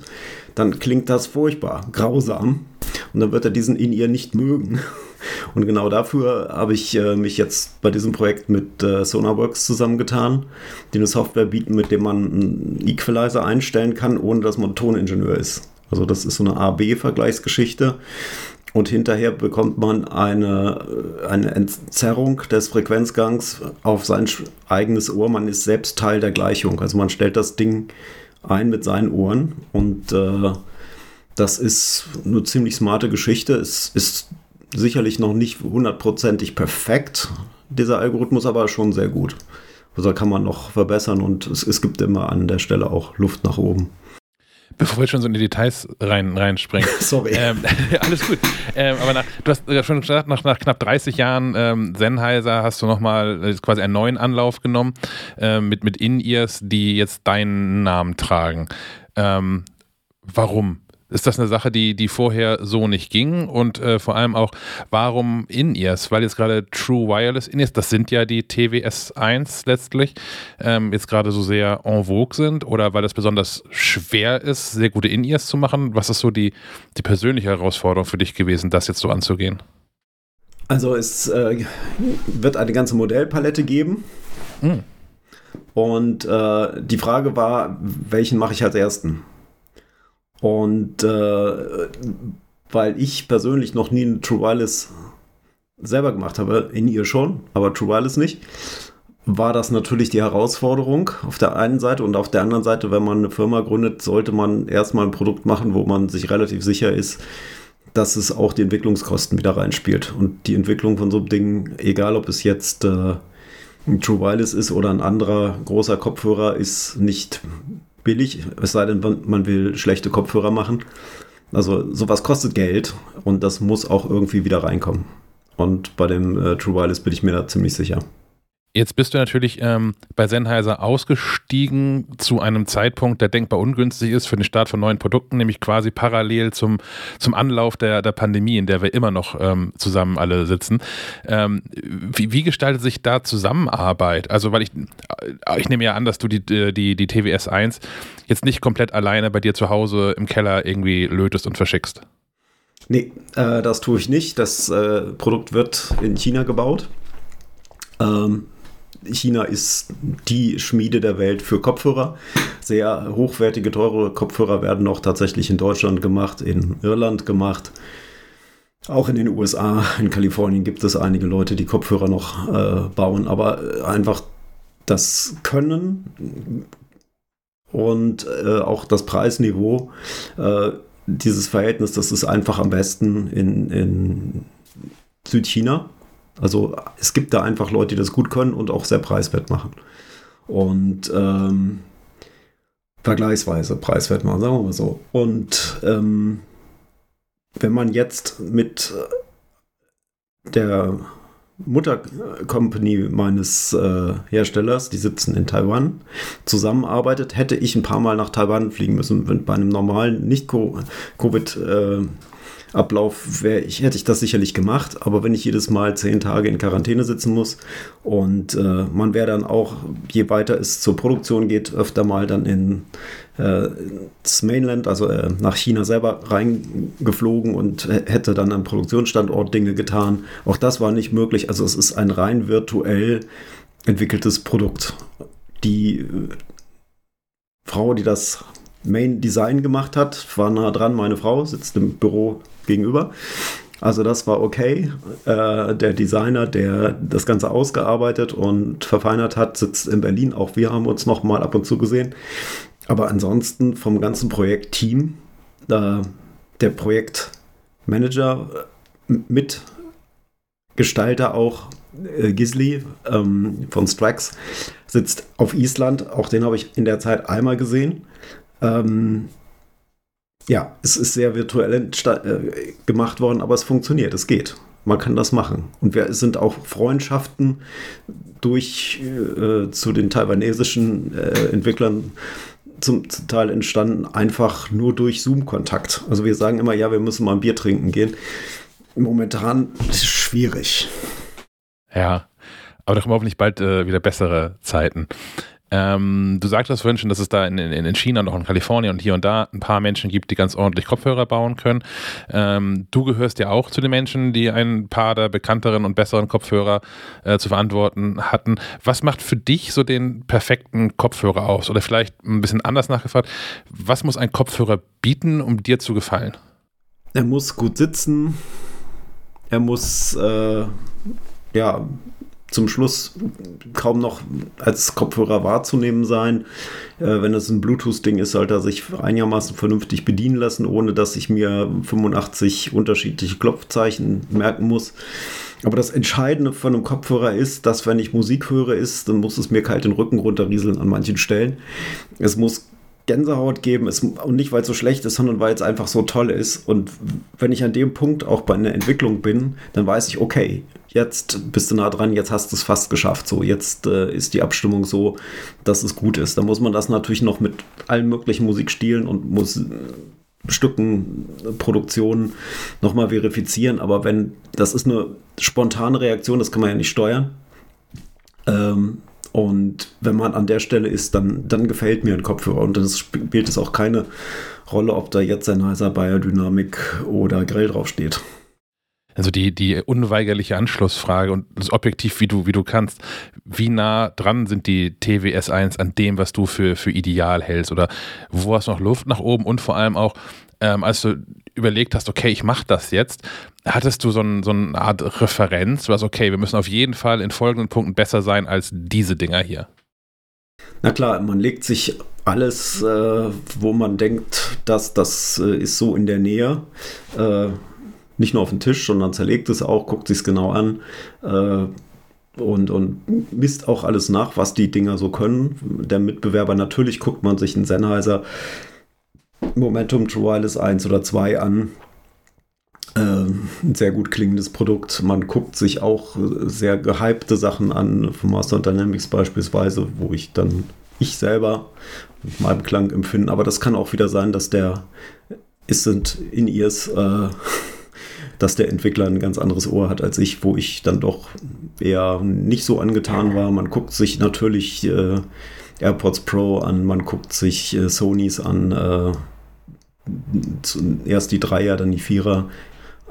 dann klingt das furchtbar, grausam. Und dann wird er diesen in ihr nicht mögen. Und genau dafür habe ich äh, mich jetzt bei diesem Projekt mit äh, Sonarworks zusammengetan, die eine Software bieten, mit dem man einen Equalizer einstellen kann, ohne dass man Toningenieur ist. Also das ist so eine A-B-Vergleichsgeschichte. Und hinterher bekommt man eine, äh, eine Entzerrung des Frequenzgangs auf sein eigenes Ohr. Man ist selbst Teil der Gleichung. Also man stellt das Ding ein mit seinen Ohren und äh, das ist eine ziemlich smarte Geschichte. Es ist sicherlich noch nicht hundertprozentig perfekt, dieser Algorithmus, aber schon sehr gut. Also da kann man noch verbessern und es, es gibt immer an der Stelle auch Luft nach oben. Bevor wir schon so in die Details rein, reinspringen. Sorry. Ähm, alles gut. Ähm, aber nach, du hast ja schon gesagt, nach, nach knapp 30 Jahren ähm, Sennheiser hast du nochmal äh, quasi einen neuen Anlauf genommen äh, mit, mit In-Ears, die jetzt deinen Namen tragen. Ähm, warum? Ist das eine Sache, die, die vorher so nicht ging? Und äh, vor allem auch, warum In-Ears? Weil jetzt gerade True Wireless In-Ears, das sind ja die TWS1 letztlich, ähm, jetzt gerade so sehr en vogue sind oder weil es besonders schwer ist, sehr gute In-Ears zu machen? Was ist so die, die persönliche Herausforderung für dich gewesen, das jetzt so anzugehen? Also es äh, wird eine ganze Modellpalette geben. Mhm. Und äh, die Frage war, welchen mache ich als ersten? Und äh, weil ich persönlich noch nie eine True Wireless selber gemacht habe, in ihr schon, aber True Wireless nicht, war das natürlich die Herausforderung auf der einen Seite und auf der anderen Seite, wenn man eine Firma gründet, sollte man erstmal ein Produkt machen, wo man sich relativ sicher ist, dass es auch die Entwicklungskosten wieder reinspielt. Und die Entwicklung von so einem Ding, egal ob es jetzt äh, ein True Wireless ist oder ein anderer großer Kopfhörer, ist nicht billig, es sei denn, man will schlechte Kopfhörer machen. Also sowas kostet Geld und das muss auch irgendwie wieder reinkommen. Und bei dem äh, True Wireless bin ich mir da ziemlich sicher. Jetzt bist du natürlich ähm, bei Sennheiser ausgestiegen zu einem Zeitpunkt, der denkbar ungünstig ist für den Start von neuen Produkten, nämlich quasi parallel zum, zum Anlauf der, der Pandemie, in der wir immer noch ähm, zusammen alle sitzen. Ähm, wie, wie, gestaltet sich da Zusammenarbeit? Also, weil ich, äh, ich nehme ja an, dass du die, die, die TWS 1 jetzt nicht komplett alleine bei dir zu Hause im Keller irgendwie lötest und verschickst. Nee, äh, das tue ich nicht. Das äh, Produkt wird in China gebaut. Ähm, China ist die Schmiede der Welt für Kopfhörer. Sehr hochwertige, teure Kopfhörer werden auch tatsächlich in Deutschland gemacht, in Irland gemacht. Auch in den USA, in Kalifornien gibt es einige Leute, die Kopfhörer noch äh, bauen, aber einfach das Können und äh, auch das Preisniveau, äh, dieses Verhältnis, das ist einfach am besten in, in Südchina. Also es gibt da einfach Leute, die das gut können und auch sehr preiswert machen. Und ähm, vergleichsweise preiswert machen, sagen wir mal so. Und ähm, wenn man jetzt mit der Muttercompany meines äh, Herstellers, die sitzen in Taiwan, zusammenarbeitet, hätte ich ein paar Mal nach Taiwan fliegen müssen. Bei einem normalen Nicht-Covid- äh, Ablauf wäre ich, hätte ich das sicherlich gemacht, aber wenn ich jedes Mal zehn Tage in Quarantäne sitzen muss und äh, man wäre dann auch, je weiter es zur Produktion geht, öfter mal dann in äh, das Mainland, also äh, nach China selber reingeflogen und hätte dann am Produktionsstandort Dinge getan. Auch das war nicht möglich. Also es ist ein rein virtuell entwickeltes Produkt. Die äh, Frau, die das Main Design gemacht hat, war nah dran. Meine Frau sitzt im Büro gegenüber. Also das war okay. Äh, der Designer, der das Ganze ausgearbeitet und verfeinert hat, sitzt in Berlin. Auch wir haben uns noch mal ab und zu gesehen. Aber ansonsten vom ganzen Projektteam, äh, der Projektmanager, äh, Mitgestalter auch, äh, Gisli ähm, von Strax, sitzt auf Island. Auch den habe ich in der Zeit einmal gesehen. Ähm, ja, es ist sehr virtuell äh, gemacht worden, aber es funktioniert, es geht. Man kann das machen. Und wir sind auch Freundschaften durch äh, zu den taiwanesischen äh, Entwicklern zum, zum, Teil entstanden, einfach nur durch Zoom-Kontakt. Also wir sagen immer, ja, wir müssen mal ein Bier trinken gehen. Momentan ist es schwierig. Ja, aber doch hoffentlich bald äh, wieder bessere Zeiten. Ähm, du sagtest vorhin schon, dass es da in, in, in, China und auch in Kalifornien und hier und da ein paar Menschen gibt, die ganz ordentlich Kopfhörer bauen können. Ähm, du gehörst ja auch zu den Menschen, die ein paar der bekannteren und besseren Kopfhörer äh, zu verantworten hatten. Was macht für dich so den perfekten Kopfhörer aus? Oder vielleicht ein bisschen anders nachgefragt, was muss ein Kopfhörer bieten, um dir zu gefallen? Er muss gut sitzen. Er muss äh, ja zum Schluss kaum noch als Kopfhörer wahrzunehmen sein. Äh, wenn es ein Bluetooth-Ding ist, sollte er sich einigermaßen vernünftig bedienen lassen, ohne dass ich mir 85 unterschiedliche Klopfzeichen merken muss. Aber das Entscheidende von einem Kopfhörer ist, dass wenn ich Musik höre, ist, dann muss es mir kalt den Rücken runterrieseln an manchen Stellen. Es muss Gänsehaut geben, es, und nicht weil es so schlecht ist, sondern weil es einfach so toll ist. Und wenn ich an dem Punkt auch bei einer Entwicklung bin, dann weiß ich, okay, jetzt bist du nah dran, jetzt hast du es fast geschafft. So, jetzt äh, ist die Abstimmung so, dass es gut ist. Da muss man das natürlich noch mit allen möglichen Musikstilen und Mus Stücken, Produktionen nochmal verifizieren. Aber wenn das ist eine spontane Reaktion, das kann man ja nicht steuern. Ähm, und wenn man an der Stelle ist, dann, dann gefällt mir ein Kopfhörer. Und dann spielt es auch keine Rolle, ob da jetzt ein heißer Biodynamik oder Grill draufsteht. Also die, die unweigerliche Anschlussfrage und das objektiv, wie du, wie du kannst, wie nah dran sind die TWS 1 an dem, was du für, für ideal hältst? Oder wo hast du noch Luft nach oben? Und vor allem auch, ähm, als du überlegt hast, okay, ich mache das jetzt, hattest du so, ein, so eine Art Referenz, was okay, wir müssen auf jeden Fall in folgenden Punkten besser sein als diese Dinger hier? Na klar, man legt sich alles, äh, wo man denkt, dass das äh, ist so in der Nähe. Äh, nicht nur auf den Tisch, sondern zerlegt es auch, guckt sich es genau an äh, und, und misst auch alles nach, was die Dinger so können. Der Mitbewerber, natürlich guckt man sich einen Sennheiser Momentum True Wireless 1 oder 2 an. Äh, ein sehr gut klingendes Produkt. Man guckt sich auch sehr gehypte Sachen an, von Master Dynamics beispielsweise, wo ich dann ich selber mit meinem Klang empfinden. Aber das kann auch wieder sein, dass der ist sind in ihrs äh, dass der Entwickler ein ganz anderes Ohr hat als ich, wo ich dann doch eher nicht so angetan war. Man guckt sich natürlich äh, AirPods Pro an, man guckt sich äh, Sonys an, äh, erst die Dreier, dann die Vierer.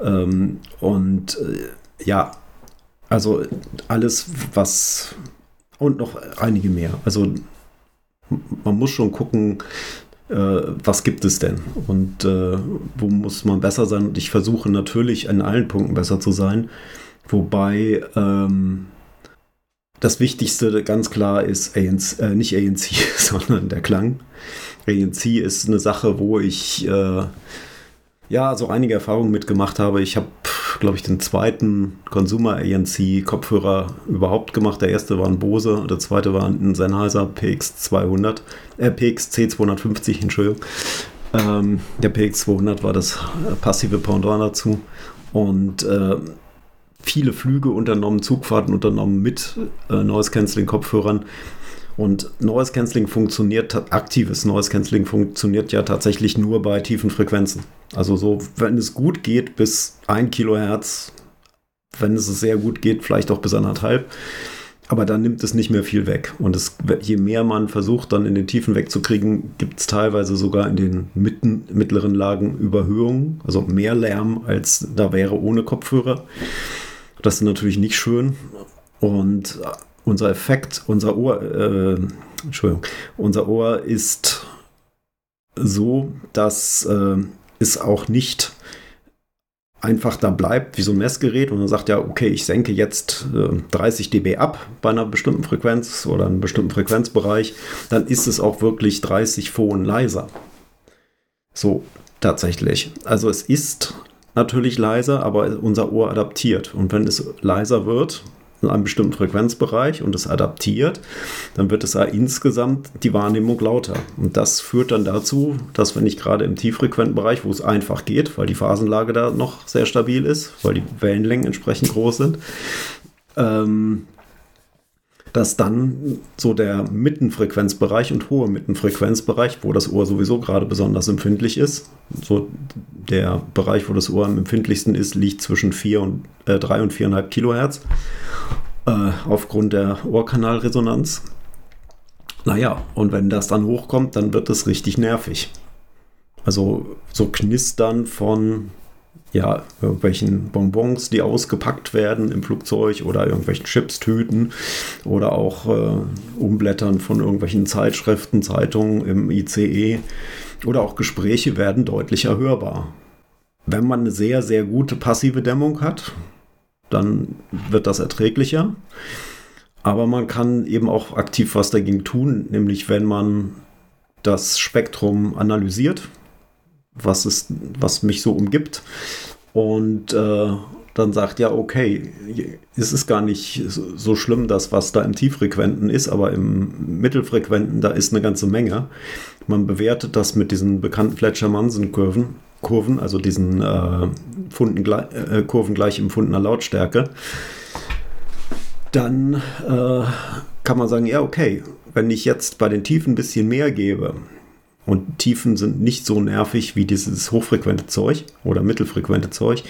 Ähm, und äh, ja, also alles, was und noch einige mehr. Also man muss schon gucken, äh, was gibt es denn und äh, wo muss man besser sein. Und ich versuche natürlich in allen Punkten besser zu sein, wobei ähm, das Wichtigste ganz klar ist ANC, äh, nicht ANC, sondern der Klang. ANC ist eine Sache, wo ich äh, ja so einige Erfahrungen mitgemacht habe. Ich habe glaube ich, den zweiten Consumer ANC Kopfhörer überhaupt gemacht. Der erste war ein Bose, der zweite war ein Sennheiser PX200, äh, PXC250, Entschuldigung. Ähm, der PX200 war das passive Pendant dazu. Und äh, viele Flüge unternommen, Zugfahrten unternommen mit äh, Noise Cancelling Kopfhörern. Und Noise Cancelling funktioniert, aktives Noise Cancelling funktioniert ja tatsächlich nur bei tiefen Frequenzen. Also so, wenn es gut geht, bis 1 Kilohertz, wenn es sehr gut geht, vielleicht auch bis anderthalb. Aber dann nimmt es nicht mehr viel weg. Und es, je mehr man versucht, dann in den Tiefen wegzukriegen, gibt es teilweise sogar in den mitten, mittleren Lagen Überhöhungen, also mehr Lärm, als da wäre ohne Kopfhörer. Das ist natürlich nicht schön. Und unser Effekt, unser Ohr, äh, Entschuldigung, unser Ohr ist so, dass äh, es auch nicht einfach da bleibt wie so ein Messgerät und man sagt ja, okay, ich senke jetzt äh, 30 dB ab bei einer bestimmten Frequenz oder einem bestimmten Frequenzbereich, dann ist es auch wirklich 30 Phonen leiser. So, tatsächlich. Also es ist natürlich leiser, aber unser Ohr adaptiert. Und wenn es leiser wird, in einem bestimmten Frequenzbereich und es adaptiert, dann wird es insgesamt die Wahrnehmung lauter. Und das führt dann dazu, dass wenn ich gerade im tieffrequenten Bereich, wo es einfach geht, weil die Phasenlage da noch sehr stabil ist, weil die Wellenlängen entsprechend groß sind, ähm, dass dann so der Mittenfrequenzbereich und hohe Mittenfrequenzbereich, wo das Ohr sowieso gerade besonders empfindlich ist, so der Bereich, wo das Ohr am empfindlichsten ist, liegt zwischen 4 und, äh, 3 und 4,5 Kilohertz äh, aufgrund der Ohrkanalresonanz. Naja, und wenn das dann hochkommt, dann wird es richtig nervig. Also so Knistern von ja, irgendwelchen Bonbons, die ausgepackt werden im Flugzeug oder irgendwelchen Chipstüten oder auch äh, Umblättern von irgendwelchen Zeitschriften, Zeitungen im ICE oder auch Gespräche werden deutlicher hörbar. Wenn man eine sehr, sehr gute passive Dämmung hat, dann wird das erträglicher. Aber man kann eben auch aktiv was dagegen tun, nämlich wenn man das Spektrum analysiert, was, ist, was mich so umgibt. Und äh, dann sagt, ja, okay, es ist gar nicht so schlimm, das, was da im Tieffrequenten ist, aber im Mittelfrequenten, da ist eine ganze Menge. Man bewertet das mit diesen bekannten Fletcher-Manson-Kurven, Kurven, also diesen äh, Funden, äh, Kurven gleich empfundener Lautstärke. Dann äh, kann man sagen, ja, okay, wenn ich jetzt bei den Tiefen ein bisschen mehr gebe, und Tiefen sind nicht so nervig wie dieses hochfrequente Zeug oder mittelfrequente Zeug.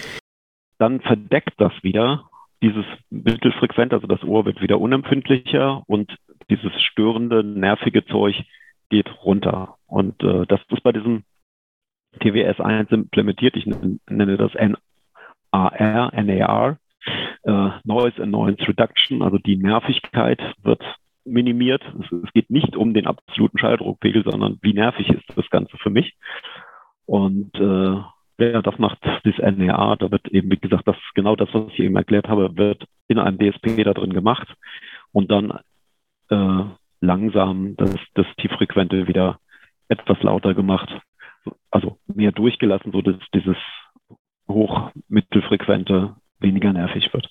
Dann verdeckt das wieder dieses mittelfrequent, also das Ohr wird wieder unempfindlicher und dieses störende, nervige Zeug geht runter. Und äh, das ist bei diesem TWS 1 implementiert. Ich nenne das NAR, NAR, äh, Noise Annoyance Reduction, also die Nervigkeit wird minimiert. Es, geht nicht um den absoluten Schalldruckpegel, sondern wie nervig ist das Ganze für mich. Und äh, ja, das macht das NEA. Da wird eben, wie gesagt, das genau das, was ich eben erklärt habe, wird in einem DSP da drin gemacht und dann äh, langsam das, das Tieffrequente wieder etwas lauter gemacht. Also mehr durchgelassen, so dass dieses hochmittelfrequente weniger nervig wird.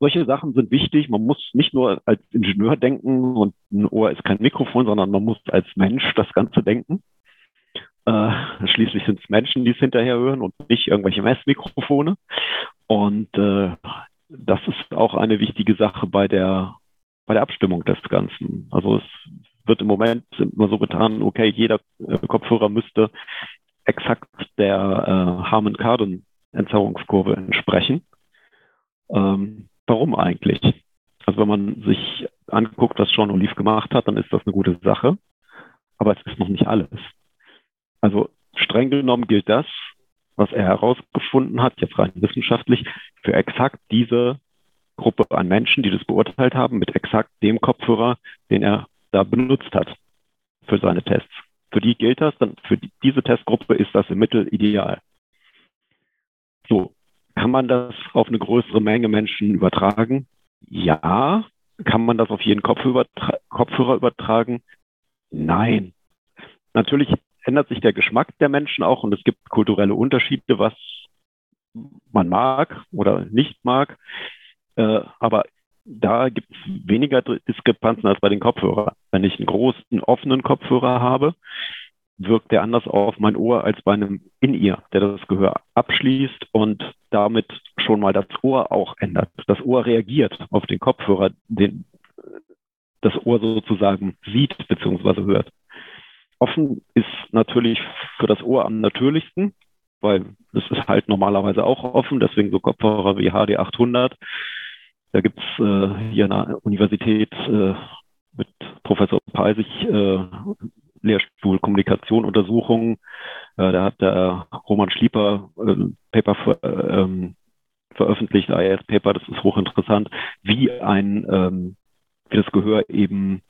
Solche Sachen sind wichtig. Man muss nicht nur als Ingenieur denken und ein Ohr ist kein Mikrofon, sondern man muss als Mensch das Ganze denken. Äh, schließlich sind es Menschen, die es hinterher hören und nicht irgendwelche Messmikrofone. Und äh, das ist auch eine wichtige Sache bei der, bei der Abstimmung des Ganzen. Also es wird im Moment immer so getan, okay, jeder äh, Kopfhörer müsste exakt der äh, Harman-Kardon-Entzerrungskurve entsprechen. Ähm, warum eigentlich? Also wenn man sich anguckt, was Sean Olive gemacht hat, dann ist das eine gute Sache. Aber es ist noch nicht alles. Also streng genommen gilt das, was er herausgefunden hat, jetzt rein wissenschaftlich, für exakt diese Gruppe an Menschen, die das beurteilt haben, mit exakt dem Kopfhörer, den er da benutzt hat für seine Tests. Für die gilt das, dann für die, diese Testgruppe ist das im Mittel ideal. So, kann man das auf eine größere Menge Menschen übertragen? Ja. Kann man das auf jeden Kopfhörer, Kopfhörer übertragen? Nein. Natürlich ändert sich der Geschmack der Menschen auch und es gibt kulturelle Unterschiede, was man mag oder nicht mag. Äh, aber da gibt es weniger Diskrepanzen als bei den Kopfhörern. Wenn ich einen großen, offenen Kopfhörer habe, wirkt der anders auf mein Ohr als bei einem In-Ear, der das Gehör abschließt und damit schon mal das Ohr auch ändert. Das Ohr reagiert auf den Kopfhörer, den das Ohr sozusagen sieht bzw. hört. Offen ist natürlich für das Ohr am natürlichsten, weil es ist halt normalerweise auch offen, deswegen so Kopfhörer wie HD 800 da gibt es äh, hier an der Universität äh, mit Professor Peisig äh, Lehrstuhl Kommunikation Untersuchungen. Äh, da hat der Roman Schlieper äh, Paper ver, ähm, veröffentlicht, IAS Paper, das ist hochinteressant, wie ein ähm, wie das Gehör eben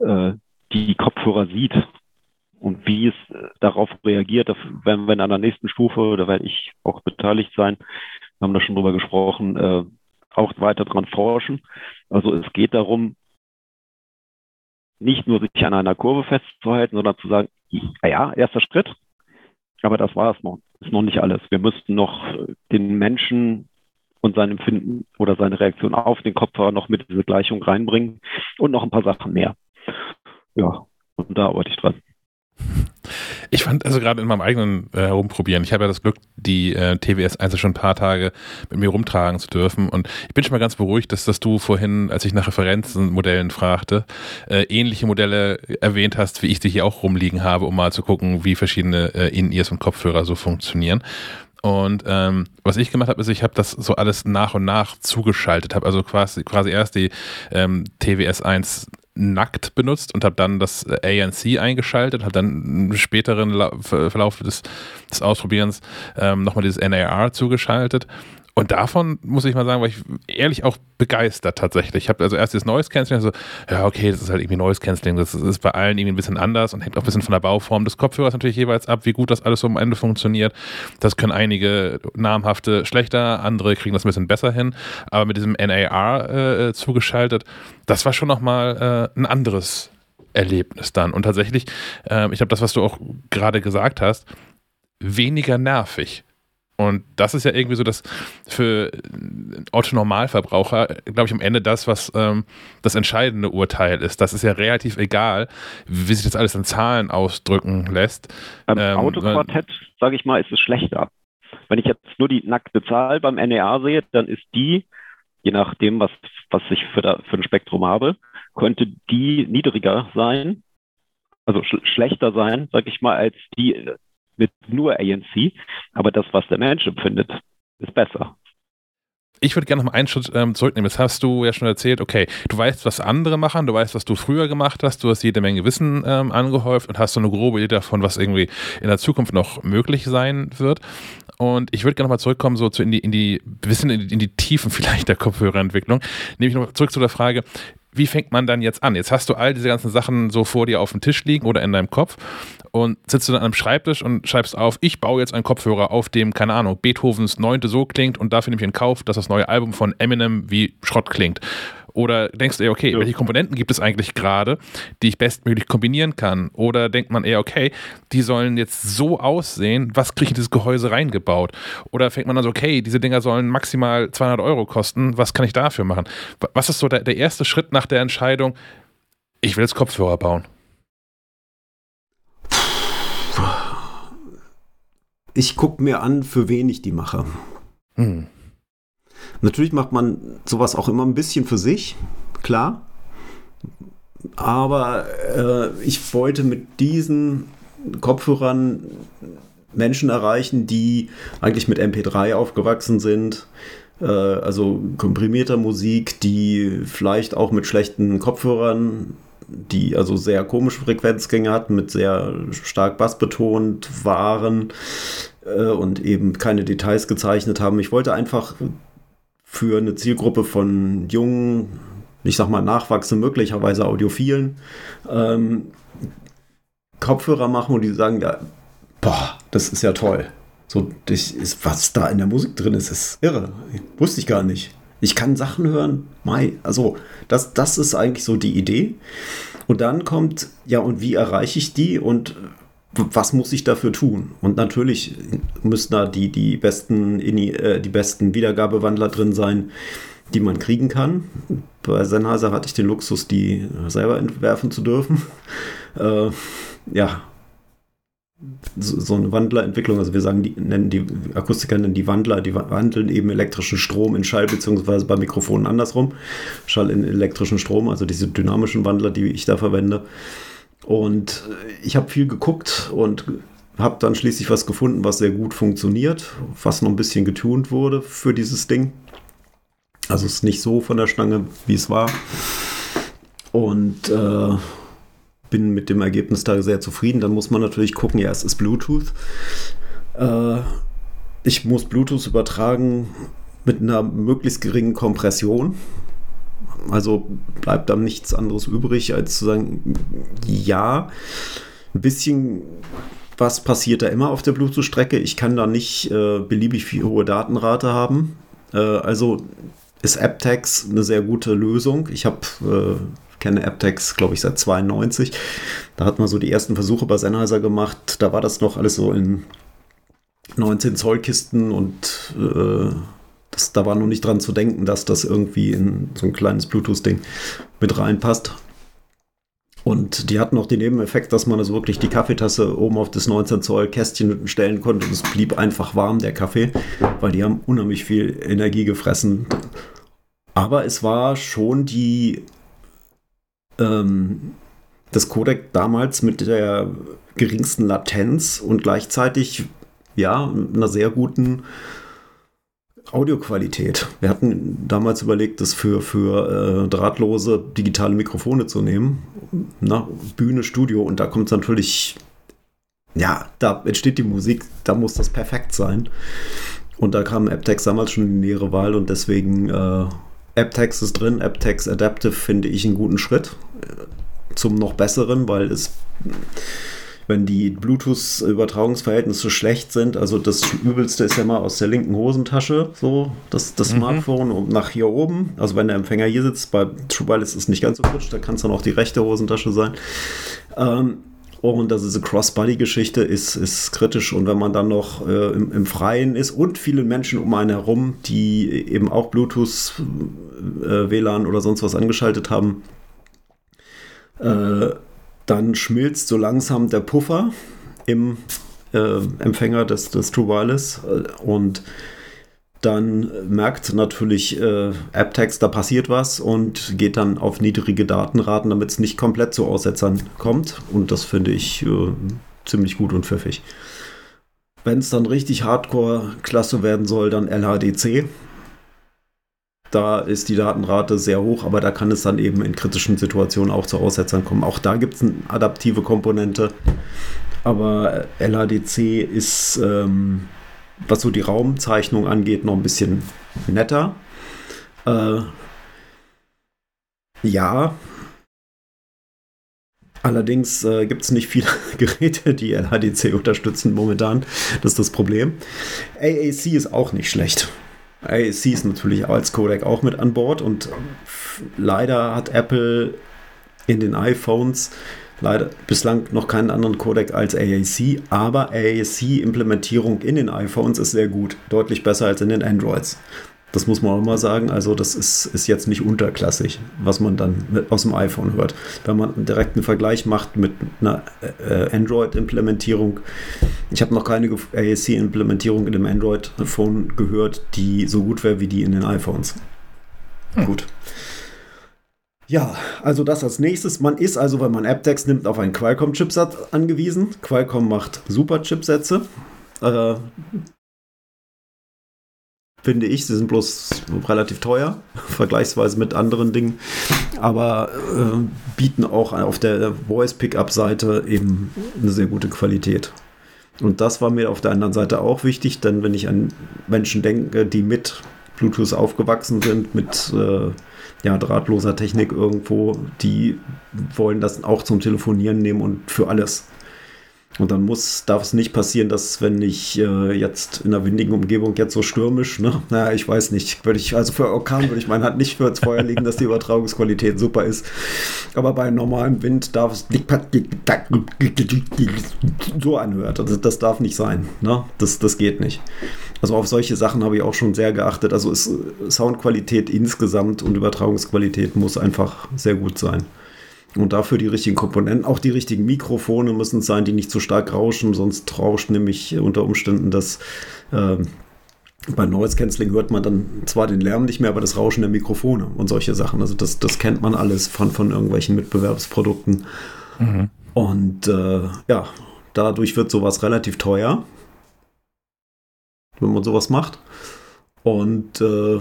äh, die Kopfhörer sieht und wie es darauf reagiert. Werden wir in einer nächsten Stufe, da werde ich auch beteiligt sein. Wir haben da schon drüber gesprochen, äh, auch weiter dran forschen. Also es geht darum, nicht nur sich an einer Kurve festzuhalten, sondern zu sagen, ja, erster Schritt, aber das war es noch, ist noch nicht alles. Wir müssten noch den Menschen und sein Empfinden oder seine Reaktion auf den Kopfhörer noch mit dieser Gleichung reinbringen und noch ein paar Sachen mehr. Ja, und da arbeite ich dran. Ich fand also gerade in meinem eigenen äh, Herumprobieren, ich habe ja das Glück, die äh, TWS 1 schon ein paar Tage mit mir rumtragen zu dürfen und ich bin schon mal ganz beruhigt, dass, dass du vorhin, als ich nach Referenzenmodellen fragte, äh, ähnliche Modelle erwähnt hast, wie ich sie hier auch rumliegen habe, um mal zu gucken, wie verschiedene äh, In-Ears und Kopfhörer so funktionieren. Und ähm, was ich gemacht habe, ist, ich habe das so alles nach und nach zugeschaltet, habe also quasi, quasi erst die ähm, TWS 1 nackt benutzt und habe dann das ANC eingeschaltet, habe dann im späteren Verlauf des, des Ausprobierens ähm, nochmal dieses NAR zugeschaltet und davon muss ich mal sagen, war ich ehrlich auch begeistert tatsächlich. Ich habe also erst das Noise Cancelling, so, ja, okay, das ist halt irgendwie Noise Cancelling, das ist bei allen irgendwie ein bisschen anders und hängt auch ein bisschen von der Bauform des Kopfhörers natürlich jeweils ab, wie gut das alles so am Ende funktioniert. Das können einige namhafte schlechter, andere kriegen das ein bisschen besser hin, aber mit diesem NAR äh, zugeschaltet, das war schon nochmal äh, ein anderes Erlebnis dann. Und tatsächlich, äh, ich glaube, das, was du auch gerade gesagt hast, weniger nervig. Und das ist ja irgendwie so das für Otto Normalverbraucher, glaube ich, am Ende das, was ähm, das entscheidende Urteil ist. Das ist ja relativ egal, wie sich das alles in Zahlen ausdrücken lässt. Beim ähm, Autoquartett, sage ich mal, ist es schlechter. Wenn ich jetzt nur die nackte Zahl beim NEA sehe, dann ist die, je nachdem, was, was ich für, da, für ein Spektrum habe, könnte die niedriger sein, also sch schlechter sein, sage ich mal, als die mit nur ANC, aber das, was der Mensch empfindet, ist besser. Ich würde gerne noch mal einen Schritt ähm, zurücknehmen. Jetzt hast du ja schon erzählt, okay, du weißt, was andere machen, du weißt, was du früher gemacht hast, du hast jede Menge Wissen ähm, angehäuft und hast so eine grobe Idee davon, was irgendwie in der Zukunft noch möglich sein wird. Und ich würde gerne nochmal zurückkommen, so zu in die, in die, bisschen in die, in die Tiefen vielleicht der Kopfhörerentwicklung. Nämlich noch zurück zu der Frage, wie fängt man dann jetzt an? Jetzt hast du all diese ganzen Sachen so vor dir auf dem Tisch liegen oder in deinem Kopf und sitzt du dann an einem Schreibtisch und schreibst auf, ich baue jetzt einen Kopfhörer, auf dem, keine Ahnung, Beethovens Neunte so klingt und dafür nehme ich in Kauf, dass das neue Album von Eminem wie Schrott klingt. Oder denkst du eher, okay, ja. welche Komponenten gibt es eigentlich gerade, die ich bestmöglich kombinieren kann? Oder denkt man eher, okay, die sollen jetzt so aussehen, was kriege ich in dieses Gehäuse reingebaut? Oder fängt man an so, okay, diese Dinger sollen maximal 200 Euro kosten, was kann ich dafür machen? Was ist so der, der erste Schritt nach der Entscheidung, ich will jetzt Kopfhörer bauen? Ich gucke mir an, für wen ich die mache. Hm. Natürlich macht man sowas auch immer ein bisschen für sich, klar. Aber äh, ich wollte mit diesen Kopfhörern Menschen erreichen, die eigentlich mit MP3 aufgewachsen sind, äh, also komprimierter Musik, die vielleicht auch mit schlechten Kopfhörern, die also sehr komische Frequenzgänge hatten, mit sehr stark bassbetont waren äh, und eben keine Details gezeichnet haben. Ich wollte einfach für eine Zielgruppe von jungen, ich sag mal nachwachsenden, möglicherweise Audiophilen, ähm, Kopfhörer machen und die sagen, ja, boah, das ist ja toll. So, das ist, was da in der Musik drin ist, ist irre. Wusste ich gar nicht. Ich kann Sachen hören, Mai. Also, das, das ist eigentlich so die Idee. Und dann kommt, ja, und wie erreiche ich die und was muss ich dafür tun? Und natürlich müssen da die, die, besten, äh, die besten Wiedergabewandler drin sein, die man kriegen kann. Bei Sennheiser hatte ich den Luxus, die selber entwerfen zu dürfen. Äh, ja, so, eine Wandlerentwicklung, also wir sagen, die nennen die Akustiker nennen die Wandler, die wandeln eben elektrischen Strom in Schall, beziehungsweise bei Mikrofonen andersrum. Schall in elektrischen Strom, also diese dynamischen Wandler, die ich da verwende. Und ich habe viel geguckt und habe dann schließlich was gefunden, was sehr gut funktioniert, was noch ein bisschen getunt wurde für dieses Ding. Also es ist nicht so von der Stange, wie es war. Und äh, bin mit dem Ergebnis da sehr zufrieden. Dann muss man natürlich gucken, ja, es ist Bluetooth. Äh, ich muss Bluetooth übertragen mit einer möglichst geringen Kompression. Also bleibt dann nichts anderes übrig, als zu sagen, ja, ein bisschen was passiert da immer auf der Bluetooth-Strecke. Ich kann da nicht äh, beliebig viel hohe Datenrate haben. Äh, also ist AppTags eine sehr gute Lösung. Ich habe äh, kenne AppTags, glaube ich, seit 92. Da hat man so die ersten Versuche bei Sennheiser gemacht. Da war das noch alles so in 19 Zoll Kisten und äh, das, da war noch nicht dran zu denken, dass das irgendwie in so ein kleines Bluetooth-Ding mit reinpasst. Und die hatten auch den Nebeneffekt, dass man also wirklich die Kaffeetasse oben auf das 19 Zoll Kästchen stellen konnte und es blieb einfach warm, der Kaffee, weil die haben unheimlich viel Energie gefressen. Aber es war schon die, ähm, das Codec damals mit der geringsten Latenz und gleichzeitig ja, einer sehr guten Audioqualität. Wir hatten damals überlegt, das für, für äh, drahtlose digitale Mikrofone zu nehmen. Na, Bühne, Studio und da kommt es natürlich, ja, da entsteht die Musik, da muss das perfekt sein. Und da kam AppTex damals schon in die nähere Wahl und deswegen äh, AppTex ist drin. AppTex Adaptive finde ich einen guten Schritt äh, zum noch besseren, weil es wenn die Bluetooth-Übertragungsverhältnisse schlecht sind. Also das Übelste ist ja mal aus der linken Hosentasche, so das, das mhm. Smartphone und nach hier oben. Also wenn der Empfänger hier sitzt, bei True Wireless ist es nicht ganz so futsch, da kann es dann auch die rechte Hosentasche sein. Ähm, und also diese Cross-Body-Geschichte ist, ist kritisch. Und wenn man dann noch äh, im, im, Freien ist und viele Menschen um einen herum, die eben auch Bluetooth, äh, WLAN oder sonst was angeschaltet haben, äh, dann schmilzt so langsam der Puffer im äh, Empfänger des, des True Wireless äh, und dann merkt natürlich äh, AppText, da passiert was und geht dann auf niedrige Datenraten, damit es nicht komplett zu Aussetzern kommt. Und das finde ich äh, ziemlich gut und pfiffig. Wenn es dann richtig Hardcore-Klasse werden soll, dann LHDC. Da ist die Datenrate sehr hoch, aber da kann es dann eben in kritischen Situationen auch zu Aussetzern kommen. Auch da gibt es eine adaptive Komponente. Aber LADC ist, ähm, was so die Raumzeichnung angeht, noch ein bisschen netter. Äh, ja. Allerdings äh, gibt es nicht viele Geräte, die LHDC unterstützen momentan. Das ist das Problem. AAC ist auch nicht schlecht. AAC ist natürlich als Codec auch mit an Bord und leider hat Apple in den iPhones leider bislang noch keinen anderen Codec als AAC, aber AAC-Implementierung in den iPhones ist sehr gut, deutlich besser als in den Androids. Das muss man auch mal sagen. Also, das ist, ist jetzt nicht unterklassig, was man dann aus dem iPhone hört. Wenn man direkt einen Vergleich macht mit einer äh, Android-Implementierung, ich habe noch keine AAC-Implementierung in dem Android-Phone gehört, die so gut wäre wie die in den iPhones. Hm. Gut. Ja, also das als nächstes. Man ist also, wenn man AppDex nimmt, auf einen Qualcomm-Chipsatz angewiesen. Qualcomm macht super Chipsätze. Äh, finde ich. Sie sind bloß relativ teuer, vergleichsweise mit anderen Dingen, aber äh, bieten auch auf der Voice-Pickup-Seite eben eine sehr gute Qualität. Und das war mir auf der anderen Seite auch wichtig, denn wenn ich an Menschen denke, die mit Bluetooth aufgewachsen sind, mit äh, ja, drahtloser Technik irgendwo, die wollen das auch zum Telefonieren nehmen und für alles. Und dann muss, darf es nicht passieren, dass wenn ich äh, jetzt in einer windigen Umgebung jetzt so stürmisch, ne, naja, ich weiß nicht, würde ich, also für Orkan würde ich meine Hand nicht für ins Feuer legen, dass die Übertragungsqualität super ist. Aber bei normalem Wind darf es so anhört. Also das darf nicht sein. Ne? Das, das geht nicht. Also auf solche Sachen habe ich auch schon sehr geachtet. Also Soundqualität insgesamt und Übertragungsqualität muss einfach sehr gut sein. Und dafür die richtigen Komponenten, auch die richtigen Mikrofone müssen sein, die nicht zu stark rauschen, sonst rauscht nämlich unter Umständen das. Äh, bei Noise Cancelling hört man dann zwar den Lärm nicht mehr, aber das Rauschen der Mikrofone und solche Sachen. Also das, das kennt man alles von, von irgendwelchen Mitbewerbsprodukten. Mhm. Und äh, ja, dadurch wird sowas relativ teuer, wenn man sowas macht. Und äh,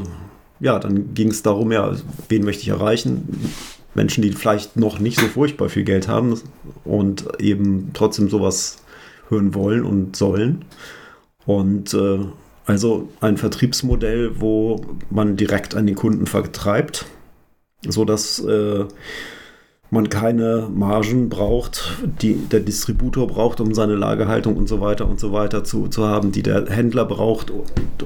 ja, dann ging es darum, ja, wen möchte ich erreichen? Menschen, die vielleicht noch nicht so furchtbar viel Geld haben und eben trotzdem sowas hören wollen und sollen. Und äh, also ein Vertriebsmodell, wo man direkt an den Kunden vertreibt, sodass äh, man keine Margen braucht, die der Distributor braucht, um seine Lagerhaltung und so weiter und so weiter zu, zu haben, die der Händler braucht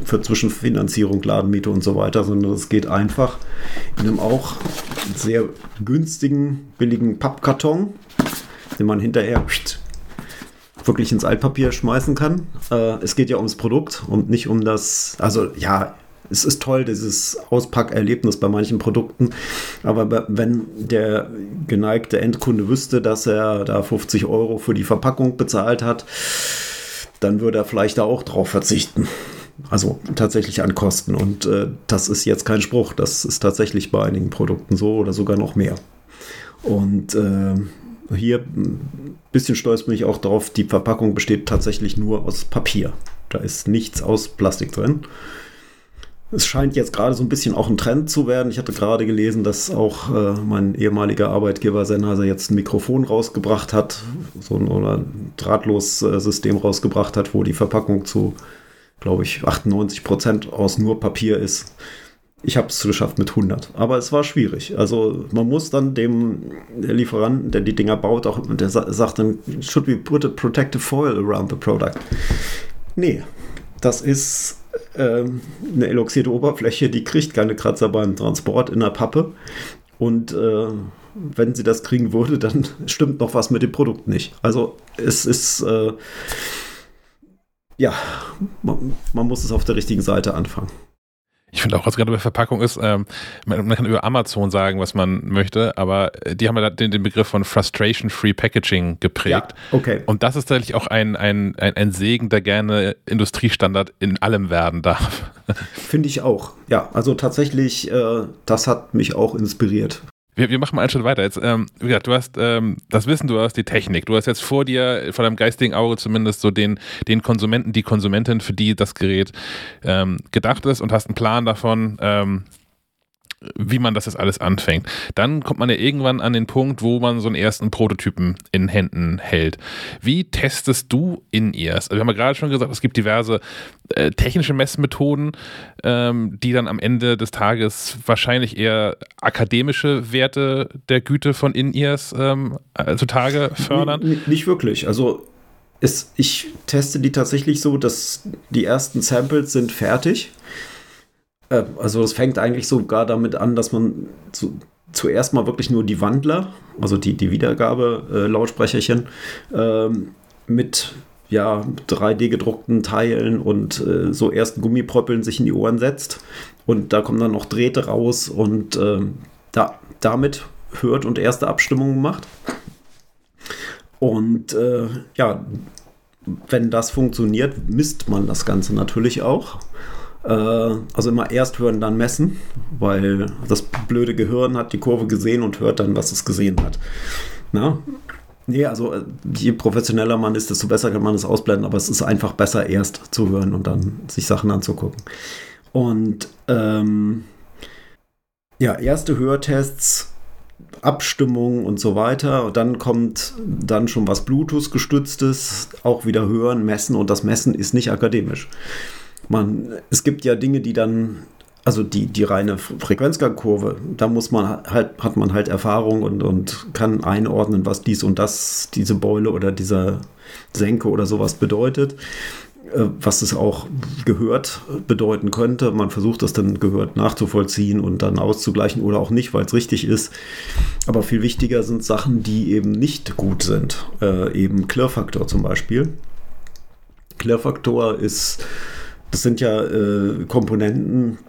für Zwischenfinanzierung, Ladenmiete und so weiter, sondern es geht einfach in einem auch sehr günstigen, billigen Pappkarton, den man hinterher wirklich ins Altpapier schmeißen kann. Äh, es geht ja ums Produkt und nicht um das, also ja, es ist toll, dieses Auspackerlebnis bei manchen Produkten. Aber wenn der geneigte Endkunde wüsste, dass er da 50 Euro für die Verpackung bezahlt hat, dann würde er vielleicht da auch drauf verzichten. Also tatsächlich an Kosten. Und äh, das ist jetzt kein Spruch. Das ist tatsächlich bei einigen Produkten so oder sogar noch mehr. Und äh, hier ein bisschen stolz bin ich auch darauf, die Verpackung besteht tatsächlich nur aus Papier. Da ist nichts aus Plastik drin. Es scheint jetzt gerade so ein bisschen auch ein Trend zu werden. Ich hatte gerade gelesen, dass auch äh, mein ehemaliger Arbeitgeber Sennheiser jetzt ein Mikrofon rausgebracht hat, so ein, oder ein Drahtlos-System rausgebracht hat, wo die Verpackung zu, glaube ich, 98 Prozent aus nur Papier ist. Ich habe es geschafft mit 100, aber es war schwierig. Also man muss dann dem Lieferanten, der die Dinger baut, auch der sagt dann, should we put a protective foil around the product? Nee, das ist ähm, eine eloxierte Oberfläche, die kriegt keine Kratzer beim Transport in der Pappe. Und äh, wenn sie das kriegen würde, dann stimmt noch was mit dem Produkt nicht. Also es ist, äh, ja, man, man muss es auf der richtigen Seite anfangen. Ich finde auch, was gerade bei Verpackung ist, ähm, man, man, kann über Amazon sagen, was man möchte, aber die haben ja den, den Begriff von Frustration-Free Packaging geprägt. Ja, okay. Und das ist tatsächlich auch ein, ein, ein, ein Segen, der gerne Industriestandard in allem werden darf. Finde ich auch. Ja, also tatsächlich, äh, das hat mich auch inspiriert. Wir, wir machen mal einen Schritt weiter. Jetzt, ähm, wie gesagt, du hast ähm, das Wissen, du hast die Technik. Du hast jetzt vor dir, vor deinem geistigen Auge zumindest so den, den Konsumenten, die Konsumentin, für die das Gerät ähm, gedacht ist und hast einen Plan davon, ähm, wie man das jetzt alles anfängt. Dann kommt man ja irgendwann an den Punkt, wo man so einen ersten Prototypen in Händen hält. Wie testest du In-Ears? Also wir haben ja gerade schon gesagt, es gibt diverse äh, technische Messmethoden, ähm, die dann am Ende des Tages wahrscheinlich eher akademische Werte der Güte von In-Ears ähm, äh, zutage fördern. N nicht wirklich. Also es, ich teste die tatsächlich so, dass die ersten Samples sind fertig Äh, also es fängt eigentlich sogar damit an, dass man zu, zuerst mal wirklich nur die Wandler, also die, die Wiedergabe-Lautsprecherchen, äh, mit ja, 3D gedruckten Teilen und äh, so ersten Gummipröppeln sich in die Ohren setzt. Und da kommen dann noch Drähte raus und äh, da, damit hört und erste Abstimmungen macht. Und äh, ja, wenn das funktioniert, misst man das Ganze natürlich auch. Äh, also immer erst hören, dann messen, weil das blöde Gehirn hat die Kurve gesehen und hört dann, was es gesehen hat. Na? Nee, also äh, je professioneller man ist, desto besser kann man es ausblenden, aber es ist einfach besser, erst zu hören und dann sich Sachen anzugucken. Und ähm, ja, erste Hörtests, Abstimmung und so weiter. Und dann kommt dann schon was Bluetooth-gestütztes, auch wieder hören, messen und das Messen ist nicht akademisch. Man, es gibt ja Dinge, die dann also die, die reine Frequenzgangkurve, da muss man halt, hat man halt Erfahrung und, und kann einordnen, was dies und das, diese Beule oder dieser Senke oder sowas bedeutet, äh, was es auch gehört bedeuten könnte. Man versucht das dann gehört nachzuvollziehen und dann auszugleichen oder auch nicht, weil es richtig ist. Aber viel wichtiger sind Sachen, die eben nicht gut sind. Äh, eben Klirrfaktor zum Beispiel. Klirrfaktor ist, das sind ja äh, Komponenten,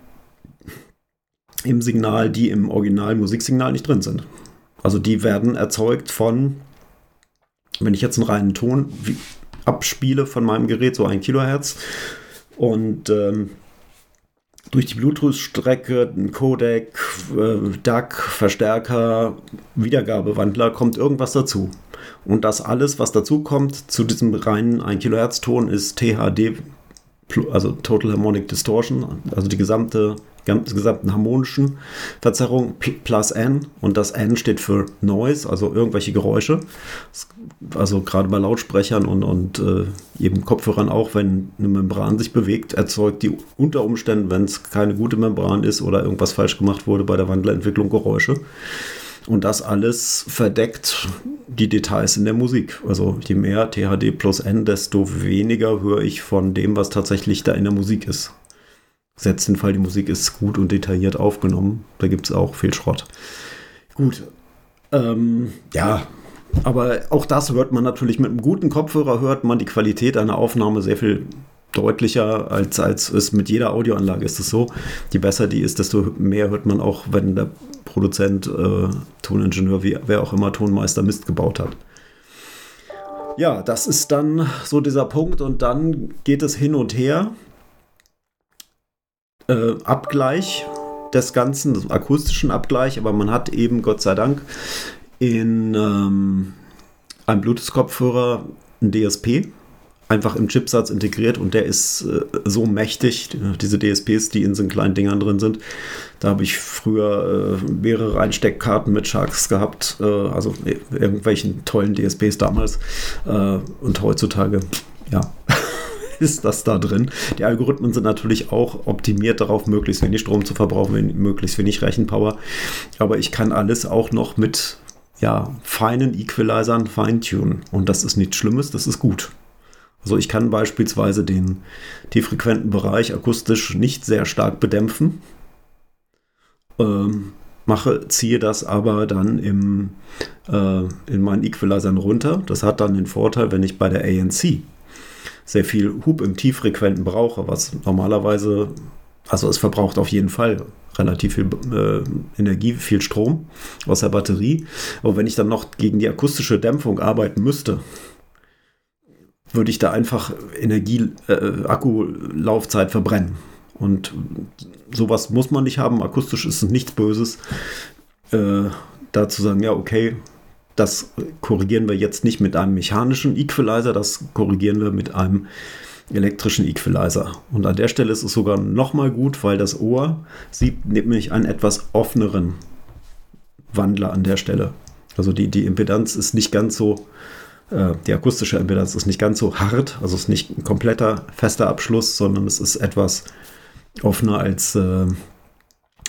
im Signal, die im Original Musiksignal nicht drin sind. Also die werden erzeugt von, wenn ich jetzt einen reinen Ton abspiele von meinem Gerät, so ein Kilohertz, und ähm, durch die Bluetooth-Strecke, ein Codec, äh, DAC, Verstärker, Wiedergabewandler kommt irgendwas dazu. Und das alles, was dazu kommt zu diesem reinen 1 Kilohertz Ton, ist THD, also Total Harmonic Distortion, also die gesamte gesamten harmonischen Verzerrung plus N und das N steht für Noise, also irgendwelche Geräusche. Also gerade bei Lautsprechern und, und äh, eben Kopfhörern auch, wenn eine Membran sich bewegt, erzeugt die unter Umständen, wenn es keine gute Membran ist oder irgendwas falsch gemacht wurde bei der Wandlerentwicklung, Geräusche. Und das alles verdeckt die Details in der Musik. Also je mehr THD plus N, desto weniger höre ich von dem, was tatsächlich da in der Musik ist. Setzt den Fall, die Musik ist gut und detailliert aufgenommen. Da gibt es auch viel Schrott. Gut. Ähm, ja, aber auch das hört man natürlich mit einem guten Kopfhörer, hört man die Qualität einer Aufnahme sehr viel deutlicher, als, als es mit jeder Audioanlage ist es so. Je besser die ist, desto mehr hört man auch, wenn der Produzent, äh, Toningenieur, wie, wer auch immer Tonmeister Mist gebaut hat. Ja, das ist dann so dieser Punkt und dann geht es hin und her äh, Abgleich des Ganzen, des akustischen Abgleich, aber man hat eben, Gott sei Dank, in ähm, einem Bluetooth-Kopfhörer ein DSP einfach im Chipsatz integriert und der ist äh, so mächtig, diese DSPs, die in so kleinen Dingern drin sind. Da habe ich früher äh, mehrere Einsteckkarten mit Sharks gehabt, äh, also irgendwelchen tollen DSPs damals äh, und heutzutage, ja. ist das da drin. Die Algorithmen sind natürlich auch optimiert darauf, möglichst wenig Strom zu verbrauchen, möglichst wenig Rechenpower. Aber ich kann alles auch noch mit ja, feinen Equalizern feintunen. Und das ist nichts Schlimmes, das ist gut. Also ich kann beispielsweise den tieffrequenten Bereich akustisch nicht sehr stark bedämpfen. Ähm, mache, ziehe das aber dann im, äh, in meinen Equalizern runter. Das hat dann den Vorteil, wenn ich bei der ANC sehr viel Hub im tieffrequenten brauche, was normalerweise, also es verbraucht auf jeden Fall relativ viel äh, Energie, viel Strom aus der Batterie. Aber wenn ich dann noch gegen die akustische Dämpfung arbeiten müsste, würde ich da einfach Energie, äh, Akkulaufzeit verbrennen. Und sowas muss man nicht haben. Akustisch ist es nichts Böses. Äh, da zu sagen, ja, okay, das korrigieren wir jetzt nicht mit einem mechanischen Equalizer, das korrigieren wir mit einem elektrischen Equalizer. Und an der Stelle ist es sogar nochmal gut, weil das Ohr sieht nämlich einen etwas offeneren Wandler an der Stelle. Also die, die Impedanz ist nicht ganz so, äh, die akustische Impedanz ist nicht ganz so hart, also es ist nicht ein kompletter fester Abschluss, sondern es ist etwas offener als äh,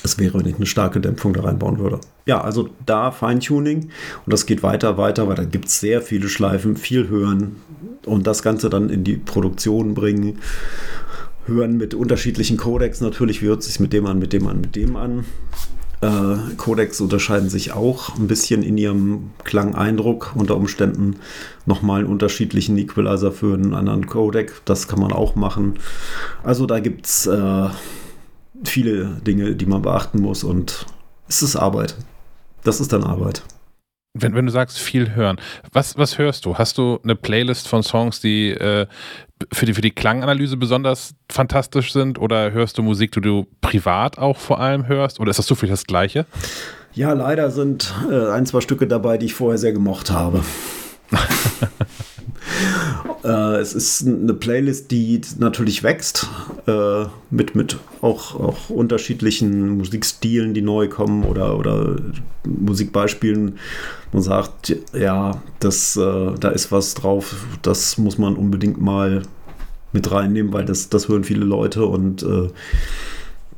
es wäre, wenn ich eine starke Dämpfung da reinbauen würde. Ja, also da Feintuning und das geht weiter, weiter, weil da gibt es sehr viele Schleifen, viel hören und das Ganze dann in die Produktion bringen. hören mit unterschiedlichen Codecs natürlich, wie hört es sich mit dem an, mit dem an, mit dem an. Äh, Codecs unterscheiden sich auch ein bisschen in ihrem Klangeindruck. Unter Umständen nochmal einen unterschiedlichen Equalizer für einen anderen Codec. Das kann man auch machen. Also da gibt es äh, viele Dinge, die man beachten muss und es ist Arbeit. Das ist dann Arbeit. Wenn, wenn du sagst, viel hören, was, was hörst du? Hast du eine Playlist von Songs, die äh, für, die für die Klanganalyse besonders fantastisch sind? Oder hörst du Musik, die du privat auch vor allem hörst? Oder ist das zufällig das Gleiche? Ja, leider sind äh, ein, zwei Stücke dabei, die ich vorher sehr gemocht habe. äh, es ist eine Playlist, die natürlich wächst, äh, mit, mit auch, auch unterschiedlichen Musikstilen, die neu kommen oder, oder Musikbeispielen. Man sagt, ja, das, äh, da ist was drauf, das muss man unbedingt mal mit reinnehmen, weil das, das hören viele Leute und äh,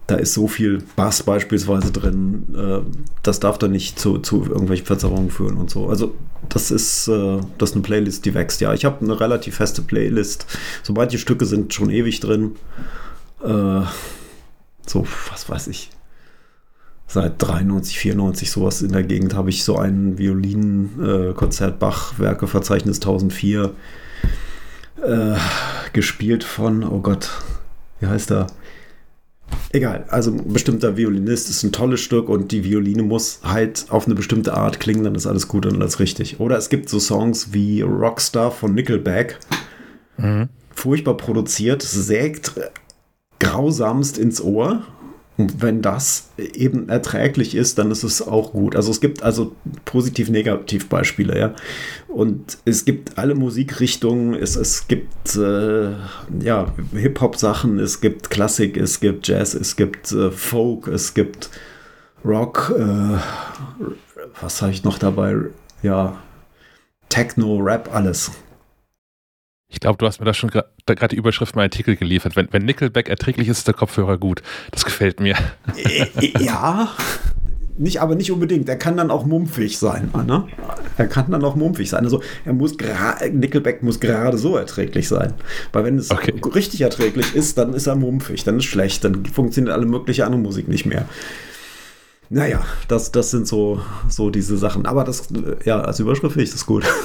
da ist so viel Bass beispielsweise drin, äh, das darf dann nicht zu, zu irgendwelchen Verzerrungen führen und so. Also das ist, äh, das ist eine Playlist, die wächst. Ja, ich habe eine relativ feste Playlist. So manche Stücke sind schon ewig drin. Äh, so, was weiß ich. Seit 93, 94 sowas in der Gegend habe ich so ein Violin-Konzert Bach Werkeverzeichnis 1004 äh, gespielt von, oh Gott, wie heißt er? Egal, also ein bestimmter Violinist ist ein tolles Stück und die Violine muss halt auf eine bestimmte Art klingen, dann ist alles gut und alles richtig. Oder es gibt so Songs wie Rockstar von Nickelback. Mhm. Furchtbar produziert, sägt grausamst ins Ohr wenn das eben erträglich ist, dann ist es auch gut. Also es gibt also positiv-negativ Beispiele, ja. Und es gibt alle Musikrichtungen, es, es gibt äh, ja, Hip-Hop-Sachen, es gibt Klassik, es gibt Jazz, es gibt äh, Folk, es gibt Rock, äh, was habe ich noch dabei? Ja, Techno, Rap, alles. Ich glaube, du hast mir da schon gerade die Überschrift meinen Artikel geliefert. Wenn, wenn Nickelback erträglich ist, ist der Kopfhörer gut. Das gefällt mir. Äh, äh, ja, nicht, aber nicht unbedingt. Er kann dann auch mumpfig sein. Ne? Er kann dann auch mumpfig sein. Also er muss Nickelback muss gerade so erträglich sein. Weil wenn es okay. richtig erträglich ist, dann ist er mumpfig, dann ist schlecht, dann funktioniert alle mögliche andere Musik nicht mehr. Naja, das, das sind so, so diese Sachen. Aber das, ja, als Überschrift finde ich das gut.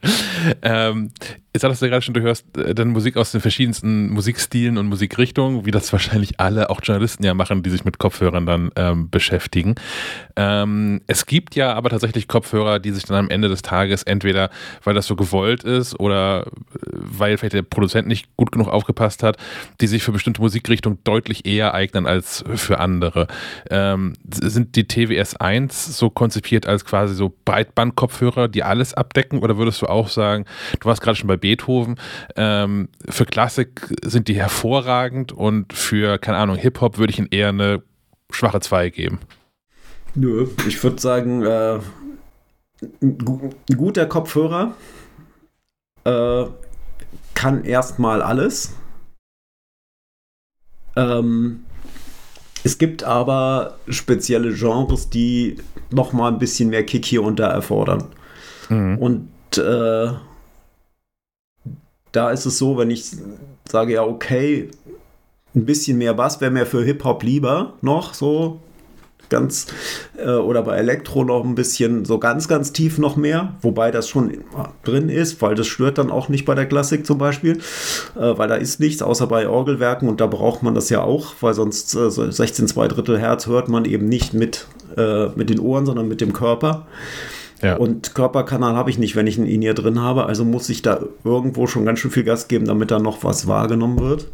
ähm, jetzt hattest du gerade schon, du hörst äh, dann Musik aus den verschiedensten Musikstilen und Musikrichtungen, wie das wahrscheinlich alle, auch Journalisten ja machen, die sich mit Kopfhörern dann ähm, beschäftigen. Ähm, es gibt ja aber tatsächlich Kopfhörer, die sich dann am Ende des Tages entweder, weil das so gewollt ist oder äh, weil vielleicht der Produzent nicht gut genug aufgepasst hat, die sich für bestimmte Musikrichtungen deutlich eher eignen als für andere. Ähm, sind die TWS 1 so konzipiert als quasi so Breitbandkopfhörer, die alles abdecken oder würdest du auch sagen, du warst gerade schon bei Beethoven, ähm, für Klassik sind die hervorragend und für, keine Ahnung, Hip-Hop würde ich ihnen eher eine schwache 2 geben. Nö, ich würde sagen, äh, ein guter Kopfhörer äh, kann erstmal alles. Ähm, es gibt aber spezielle Genres, die noch mal ein bisschen mehr Kick hier und da erfordern. Mhm. Und äh, da ist es so, wenn ich sage, ja, okay, ein bisschen mehr Bass wäre mir für Hip-Hop lieber noch, so ganz, äh, oder bei Elektro noch ein bisschen, so ganz, ganz tief noch mehr, wobei das schon drin ist, weil das stört dann auch nicht bei der Klassik zum Beispiel, äh, weil da ist nichts, außer bei Orgelwerken und da braucht man das ja auch, weil sonst äh, 16 2 Drittel Herz hört man eben nicht mit, äh, mit den Ohren, sondern mit dem Körper. Ja. Und Körperkanal habe ich nicht, wenn ich einen In-Ear drin habe. Also muss ich da irgendwo schon ganz schön viel Gas geben, damit da noch was wahrgenommen wird.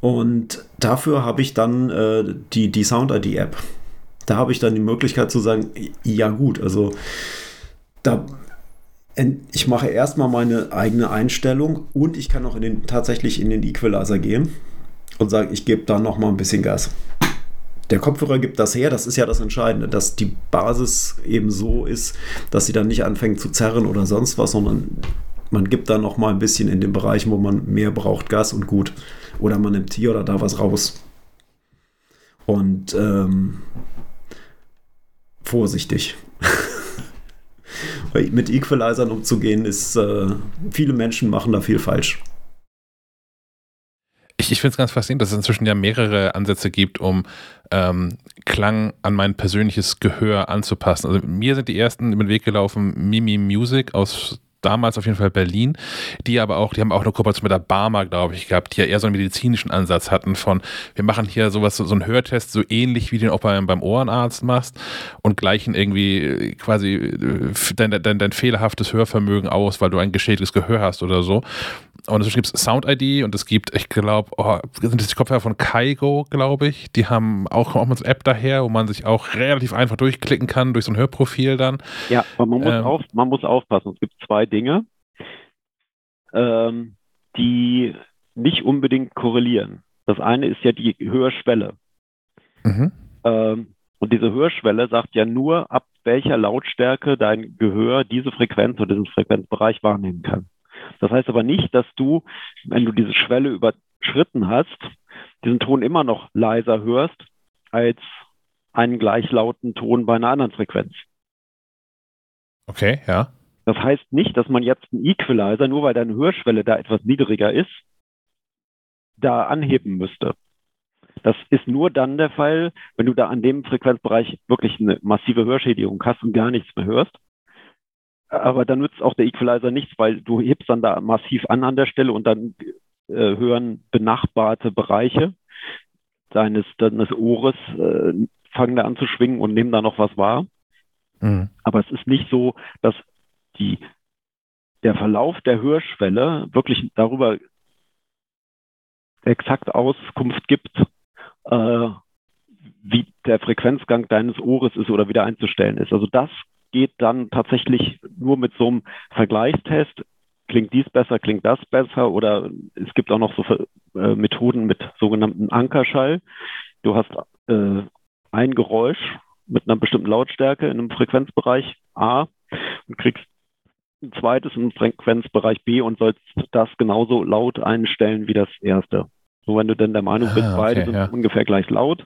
Und dafür habe ich dann äh, die, die Sound-ID-App. Da habe ich dann die Möglichkeit zu sagen, ja gut, also da ich mache erstmal meine eigene Einstellung und ich kann auch in den, tatsächlich in den Equalizer gehen und sagen, ich gebe da noch mal ein bisschen Gas der Kopfhörer gibt das her, das ist ja das Entscheidende, dass die Basis eben so ist, dass sie dann nicht anfängt zu zerren oder sonst was, sondern man gibt dann noch mal ein bisschen in den Bereichen, wo man mehr braucht, Gas und gut. Oder man nimmt hier oder da was raus. Und ähm, vorsichtig. mit Equalizern umzugehen, ist, äh, viele Menschen machen da viel falsch. Ich, ich finde es ganz faszinierend, dass es inzwischen ja mehrere Ansätze gibt, um ähm, Klang an mein persönliches Gehör anzupassen. Also mir sind die ersten über den Weg gelaufen, Mimi Music aus damals auf jeden Fall Berlin, die aber auch, die haben auch eine Kooperation mit der Barmer, glaube ich, gehabt, die ja eher so einen medizinischen Ansatz hatten von, wir machen hier sowas, so einen Hörtest, so ähnlich wie den auch beim, beim Ohrenarzt machst und gleichen irgendwie quasi äh, dein, dein, dein fehlerhaftes Hörvermögen aus, weil du ein geschädigtes Gehör hast oder so. Und es gibt Sound ID und es gibt, ich glaube, oh, sind das die Kopfhörer von Kaigo, glaube ich. Die haben auch, auch mit so einer App daher, wo man sich auch relativ einfach durchklicken kann durch so ein Hörprofil dann. Ja, aber man muss, ähm, auf, man muss aufpassen. Es gibt zwei Dinge, ähm, die nicht unbedingt korrelieren. Das eine ist ja die Hörschwelle. Mhm. Ähm, und diese Hörschwelle sagt ja nur, ab welcher Lautstärke dein Gehör diese Frequenz oder diesen Frequenzbereich wahrnehmen kann. Das heißt aber nicht, dass du, wenn du diese Schwelle überschritten hast, diesen Ton immer noch leiser hörst als einen gleichlauten Ton bei einer anderen Frequenz. Okay, ja. Das heißt nicht, dass man jetzt einen Equalizer, nur weil deine Hörschwelle da etwas niedriger ist, da anheben müsste. Das ist nur dann der Fall, wenn du da an dem Frequenzbereich wirklich eine massive Hörschädigung hast und gar nichts mehr hörst. Aber dann nützt auch der Equalizer nichts, weil du hebst dann da massiv an an der Stelle und dann äh, hören benachbarte Bereiche deines, deines Ohres, äh, fangen da an zu schwingen und nehmen da noch was wahr. Mhm. Aber es ist nicht so, dass die, der Verlauf der Hörschwelle wirklich darüber exakt Auskunft gibt, äh, wie der Frequenzgang deines Ohres ist oder wieder einzustellen ist. Also das geht dann tatsächlich nur mit so einem Vergleichstest. Klingt dies besser, klingt das besser? Oder es gibt auch noch so äh, Methoden mit sogenannten Ankerschall. Du hast äh, ein Geräusch mit einer bestimmten Lautstärke in einem Frequenzbereich A und kriegst ein zweites einem Frequenzbereich B und sollst das genauso laut einstellen wie das erste. So, wenn du denn der Meinung bist, ah, okay, beide sind ja. ungefähr gleich laut,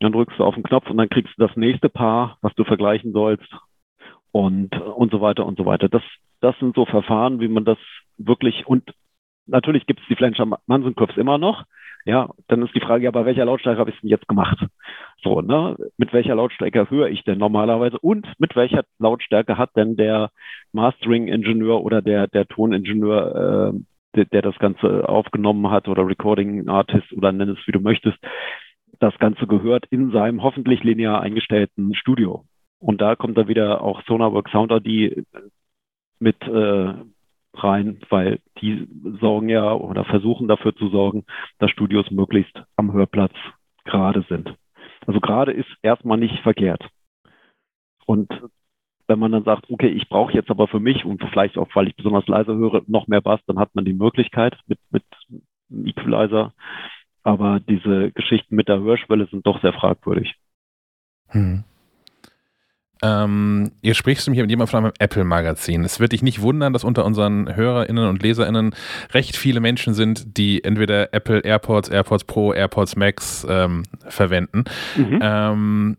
dann drückst du auf den Knopf und dann kriegst du das nächste Paar, was du vergleichen sollst und, und so weiter und so weiter. Das, das sind so Verfahren, wie man das wirklich und natürlich gibt es die Flanger Manson-Curves immer noch. Ja, dann ist die Frage, ja, bei welcher Lautstärke habe ich es denn jetzt gemacht? So, ne? Mit welcher Lautstärke höre ich denn normalerweise? Und mit welcher Lautstärke hat denn der Mastering-Ingenieur oder der, der Toningenieur, äh, der, der das Ganze aufgenommen hat oder Recording Artist oder nenn es wie du möchtest, das Ganze gehört in seinem hoffentlich linear eingestellten Studio. Und da kommt dann wieder auch Sonarwork Sound ID mit äh, rein, weil die sorgen ja oder versuchen dafür zu sorgen, dass Studios möglichst am Hörplatz gerade sind. Also gerade ist erstmal nicht verkehrt. Und wenn man dann sagt, okay, ich brauche jetzt aber für mich und vielleicht auch, weil ich besonders leise höre, noch mehr Bass, dann hat man die Möglichkeit mit, mit Equalizer. Aber diese Geschichten mit der Hörschwelle sind doch sehr fragwürdig. Hm. Ähm, ihr sprichst hier mit jemandem von einem Apple-Magazin. Es wird dich nicht wundern, dass unter unseren HörerInnen und LeserInnen recht viele Menschen sind, die entweder Apple AirPods, AirPods Pro, AirPods Max ähm, verwenden. Mhm. Ähm,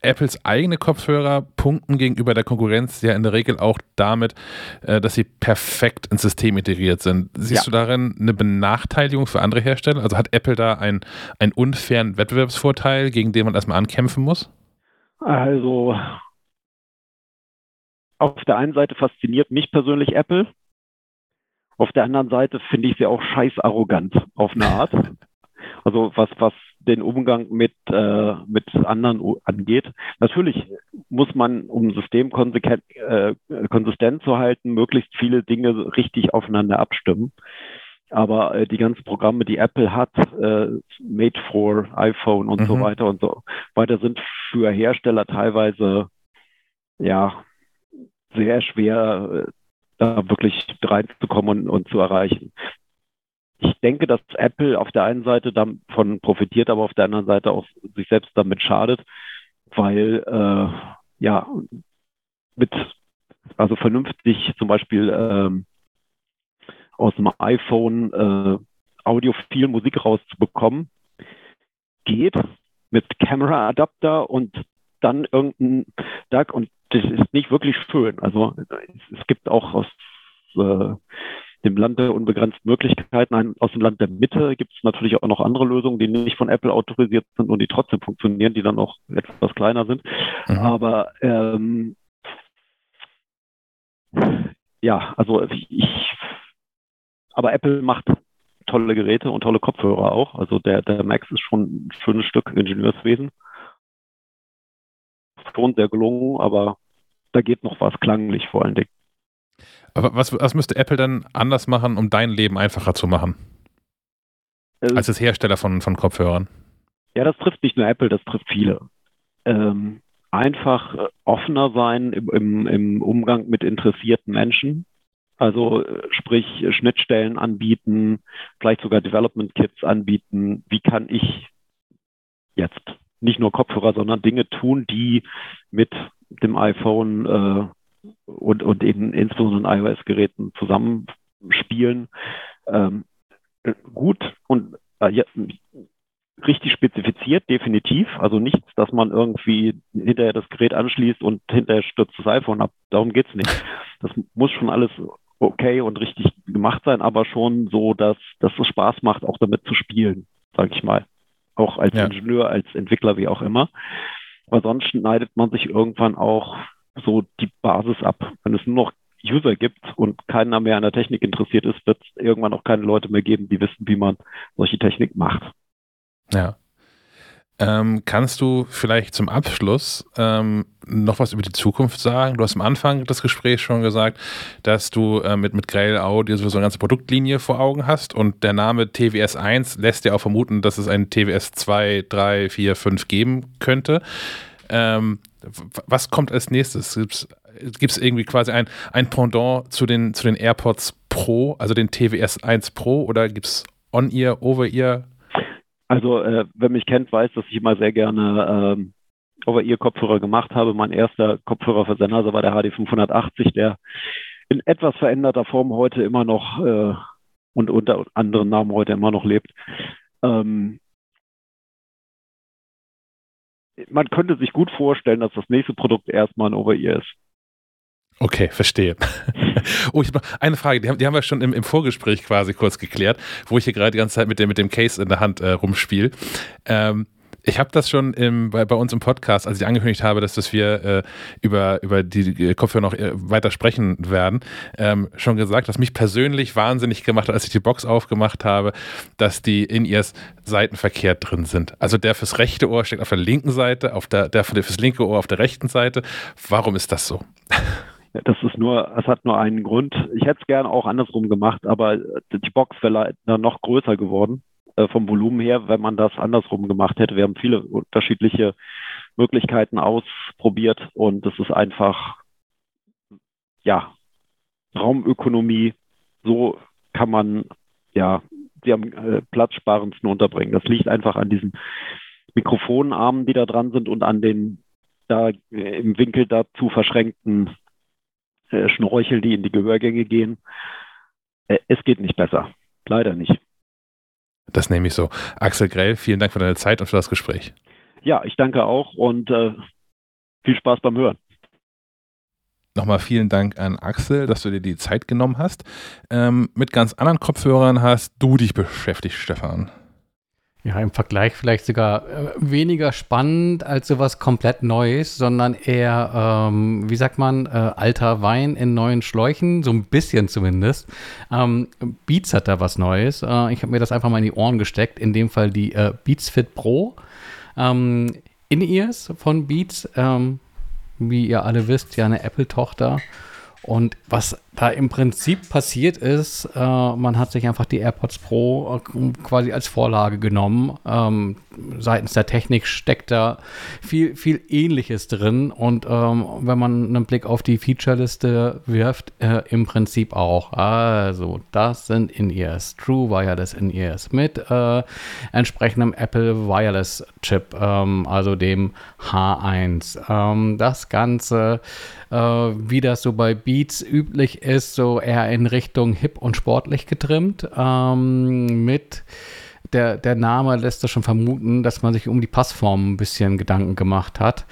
Apples eigene Kopfhörer punkten gegenüber der Konkurrenz ja in der Regel auch damit, äh, dass sie perfekt ins System integriert sind. Siehst ja. du darin eine Benachteiligung für andere Hersteller? Also hat Apple da einen, einen unfairen Wettbewerbsvorteil, gegen den man erstmal ankämpfen muss? Also auf der einen Seite fasziniert mich persönlich Apple. Auf der anderen Seite finde ich sie auch scheiß arrogant auf eine Art. Also was, was den Umgang mit, äh, mit anderen angeht. Natürlich muss man, um System äh, konsistent zu halten, möglichst viele Dinge richtig aufeinander abstimmen. Aber äh, die ganzen Programme, die Apple hat, äh, Made for iPhone und mhm. so weiter und so weiter, sind für Hersteller teilweise ja sehr schwer, äh, da wirklich reinzukommen und, und zu erreichen. Ich denke, dass Apple auf der einen Seite davon profitiert, aber auf der anderen Seite auch sich selbst damit schadet, weil äh, ja mit also vernünftig zum Beispiel ähm, aus dem iPhone äh, audiophil Musik rauszubekommen, geht mit Camera Adapter und dann irgendein DAC und das ist nicht wirklich schön. Also es gibt auch aus äh, dem Land der unbegrenzten Möglichkeiten. Ein, aus dem Land der Mitte gibt es natürlich auch noch andere Lösungen, die nicht von Apple autorisiert sind und die trotzdem funktionieren, die dann auch etwas kleiner sind. Mhm. Aber ähm, ja, also ich, aber Apple macht tolle Geräte und tolle Kopfhörer auch. Also der, der Max ist schon ein schönes Stück Ingenieurswesen. Schon sehr gelungen, aber da geht noch was klanglich vor allen Dingen. Aber was, was müsste Apple dann anders machen, um dein Leben einfacher zu machen? Äh, Als das Hersteller von, von Kopfhörern. Ja, das trifft nicht nur Apple, das trifft viele. Ähm, einfach äh, offener sein im, im, im Umgang mit interessierten Menschen. Also äh, sprich Schnittstellen anbieten, vielleicht sogar Development Kits anbieten. Wie kann ich jetzt nicht nur Kopfhörer, sondern Dinge tun, die mit dem iPhone äh, und, und eben insbesondere iOS-Geräten zusammenspielen. Ähm, gut und äh, ja, richtig spezifiziert, definitiv. Also nichts, dass man irgendwie hinterher das Gerät anschließt und hinterher stürzt das iPhone ab. Darum geht's nicht. Das muss schon alles okay und richtig gemacht sein, aber schon so, dass, dass es Spaß macht, auch damit zu spielen, sage ich mal. Auch als ja. Ingenieur, als Entwickler, wie auch immer. Aber sonst schneidet man sich irgendwann auch so die Basis ab. Wenn es nur noch User gibt und keiner mehr an der Technik interessiert ist, wird es irgendwann auch keine Leute mehr geben, die wissen, wie man solche Technik macht. Ja. Ähm, kannst du vielleicht zum Abschluss ähm, noch was über die Zukunft sagen? Du hast am Anfang des Gesprächs schon gesagt, dass du äh, mit, mit Grail Audio so eine ganze Produktlinie vor Augen hast und der Name TWS 1 lässt ja auch vermuten, dass es ein TWS 2, 3, 4, 5 geben könnte. Ähm, was kommt als nächstes? Gibt es irgendwie quasi ein, ein Pendant zu den, zu den AirPods Pro, also den TWS 1 Pro oder gibt es On-Ear, Over-Ear also äh, wer mich kennt, weiß, dass ich immer sehr gerne ähm, Over-Ear-Kopfhörer gemacht habe. Mein erster Kopfhörer für Sennheiser war der HD 580, der in etwas veränderter Form heute immer noch äh, und unter anderen Namen heute immer noch lebt. Ähm, man könnte sich gut vorstellen, dass das nächste Produkt erstmal ein Over-Ear ist. Okay, verstehe. oh, ich habe noch eine Frage, die haben, die haben wir schon im, im, Vorgespräch quasi kurz geklärt, wo ich hier gerade die ganze Zeit mit dem, mit dem Case in der Hand äh, rumspiele. Ähm, ich habe das schon im, bei, bei, uns im Podcast, als ich angekündigt habe, dass, dass wir äh, über, über die Kopfhörer noch äh, weiter sprechen werden, ähm, schon gesagt, dass mich persönlich wahnsinnig gemacht hat, als ich die Box aufgemacht habe, dass die In-Ears seitenverkehrt drin sind. Also der fürs rechte Ohr steckt auf der linken Seite, auf der, der fürs linke Ohr auf der rechten Seite. Warum ist das so? Das ist nur, es hat nur einen Grund. Ich hätte es gerne auch andersrum gemacht, aber die Box wäre dann noch größer geworden äh, vom Volumen her, wenn man das andersrum gemacht hätte. Wir haben viele unterschiedliche Möglichkeiten ausprobiert und es ist einfach, ja, Raumökonomie. So kann man, ja, sie am äh, platzsparendsten unterbringen. Das liegt einfach an diesen Mikrofonarmen, die da dran sind und an den da im Winkel dazu verschränkten äh, Schnorchel, die in die Gehörgänge gehen. Äh, es geht nicht besser. Leider nicht. Das nehme ich so. Axel Grell, vielen Dank für deine Zeit und für das Gespräch. Ja, ich danke auch und äh, viel Spaß beim Hören. Nochmal vielen Dank an Axel, dass du dir die Zeit genommen hast. Ähm, mit ganz anderen Kopfhörern hast du dich beschäftigt, Stefan. Ja, im Vergleich vielleicht sogar äh, weniger spannend als sowas komplett Neues, sondern eher, ähm, wie sagt man, äh, alter Wein in neuen Schläuchen, so ein bisschen zumindest. Ähm, Beats hat da was Neues. Äh, ich habe mir das einfach mal in die Ohren gesteckt, in dem Fall die äh, Beats Fit Pro. Ähm, In-Ears von Beats, ähm, wie ihr alle wisst, ja eine Apple-Tochter. Und was da im Prinzip passiert ist, äh, man hat sich einfach die AirPods Pro äh, quasi als Vorlage genommen. Ähm, seitens der Technik steckt da viel, viel Ähnliches drin. Und ähm, wenn man einen Blick auf die Featureliste wirft, äh, im Prinzip auch. Also, das sind In-Ears, True Wireless In-Ears mit äh, entsprechendem Apple Wireless Chip, ähm, also dem H1. Ähm, das Ganze, äh, wie das so bei Beats üblich ist, so eher in Richtung hip und sportlich getrimmt, ähm, mit der, der Name lässt das schon vermuten, dass man sich um die Passform ein bisschen Gedanken gemacht hat.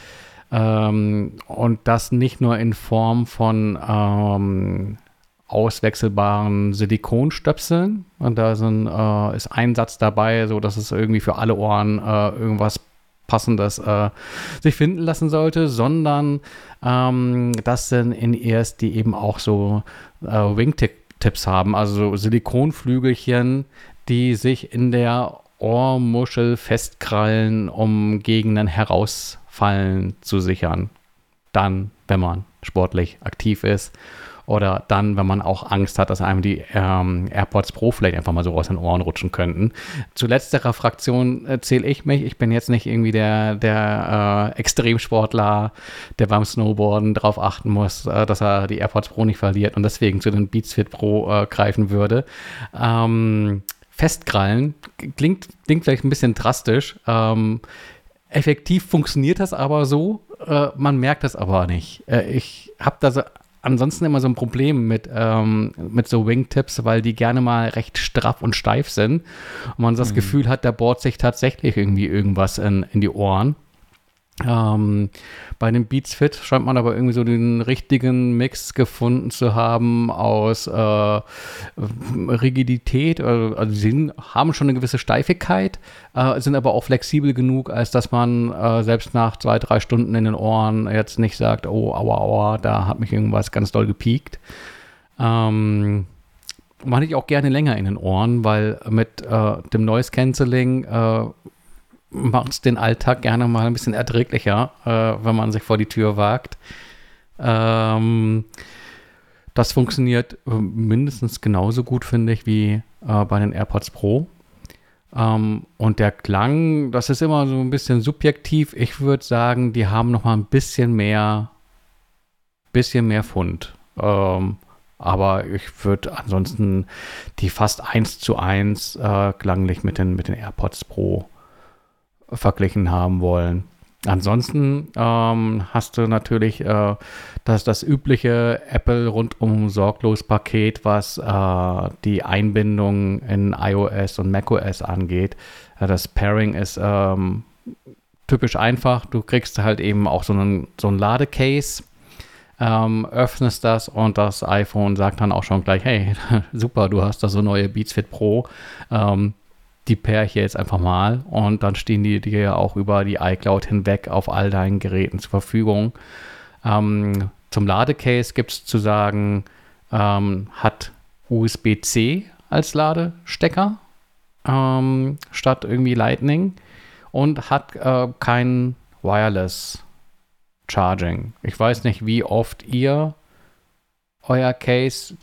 Ähm, und das nicht nur in Form von ähm, auswechselbaren Silikonstöpseln. Und da sind, äh, ist ein Satz dabei, so dass es irgendwie für alle Ohren äh, irgendwas Passendes äh, sich finden lassen sollte, sondern ähm, das sind in erst die eben auch so äh, Wingtips haben, also Silikonflügelchen, die sich in der Ohrmuschel festkrallen, um Gegenden herausfallen zu sichern. Dann, wenn man sportlich aktiv ist oder dann, wenn man auch Angst hat, dass einem die ähm, AirPods Pro vielleicht einfach mal so aus den Ohren rutschen könnten. Zu letzterer Fraktion äh, zähle ich mich. Ich bin jetzt nicht irgendwie der, der äh, Extremsportler, der beim Snowboarden darauf achten muss, äh, dass er die AirPods Pro nicht verliert und deswegen zu den Beats Fit Pro äh, greifen würde. Ähm, festkrallen klingt, klingt vielleicht ein bisschen drastisch. Ähm, effektiv funktioniert das aber so, äh, man merkt das aber nicht. Äh, ich habe da so ansonsten immer so ein Problem mit, ähm, mit so Wingtips, weil die gerne mal recht straff und steif sind und man das mhm. Gefühl hat, da bohrt sich tatsächlich irgendwie irgendwas in, in die Ohren. Ähm, bei dem Beats Fit scheint man aber irgendwie so den richtigen Mix gefunden zu haben aus äh, Rigidität. Also, also, sie haben schon eine gewisse Steifigkeit, äh, sind aber auch flexibel genug, als dass man äh, selbst nach zwei, drei Stunden in den Ohren jetzt nicht sagt, oh, aua, aua, da hat mich irgendwas ganz doll gepiekt. Ähm, man ich auch gerne länger in den Ohren, weil mit äh, dem Noise Cancelling äh, macht es den Alltag gerne mal ein bisschen erträglicher, äh, wenn man sich vor die Tür wagt. Ähm, das funktioniert äh, mindestens genauso gut, finde ich, wie äh, bei den AirPods Pro. Ähm, und der Klang, das ist immer so ein bisschen subjektiv. Ich würde sagen, die haben noch mal ein bisschen mehr, bisschen mehr Fund. Ähm, aber ich würde ansonsten die fast eins zu eins äh, klanglich mit den, mit den AirPods Pro verglichen haben wollen. Ansonsten ähm, hast du natürlich äh, das, das übliche Apple rundum sorglos Paket, was äh, die Einbindung in iOS und macOS angeht. Äh, das Pairing ist ähm, typisch einfach. Du kriegst halt eben auch so einen, so ein Ladecase, ähm, öffnest das und das iPhone sagt dann auch schon gleich, hey, super, du hast da so neue Beats Fit Pro. Ähm, die pair ich jetzt einfach mal und dann stehen die dir auch über die iCloud hinweg auf all deinen Geräten zur Verfügung. Ähm, zum Ladecase gibt es zu sagen, ähm, hat USB-C als Ladestecker ähm, statt irgendwie Lightning und hat äh, kein Wireless Charging. Ich weiß nicht, wie oft ihr euer Case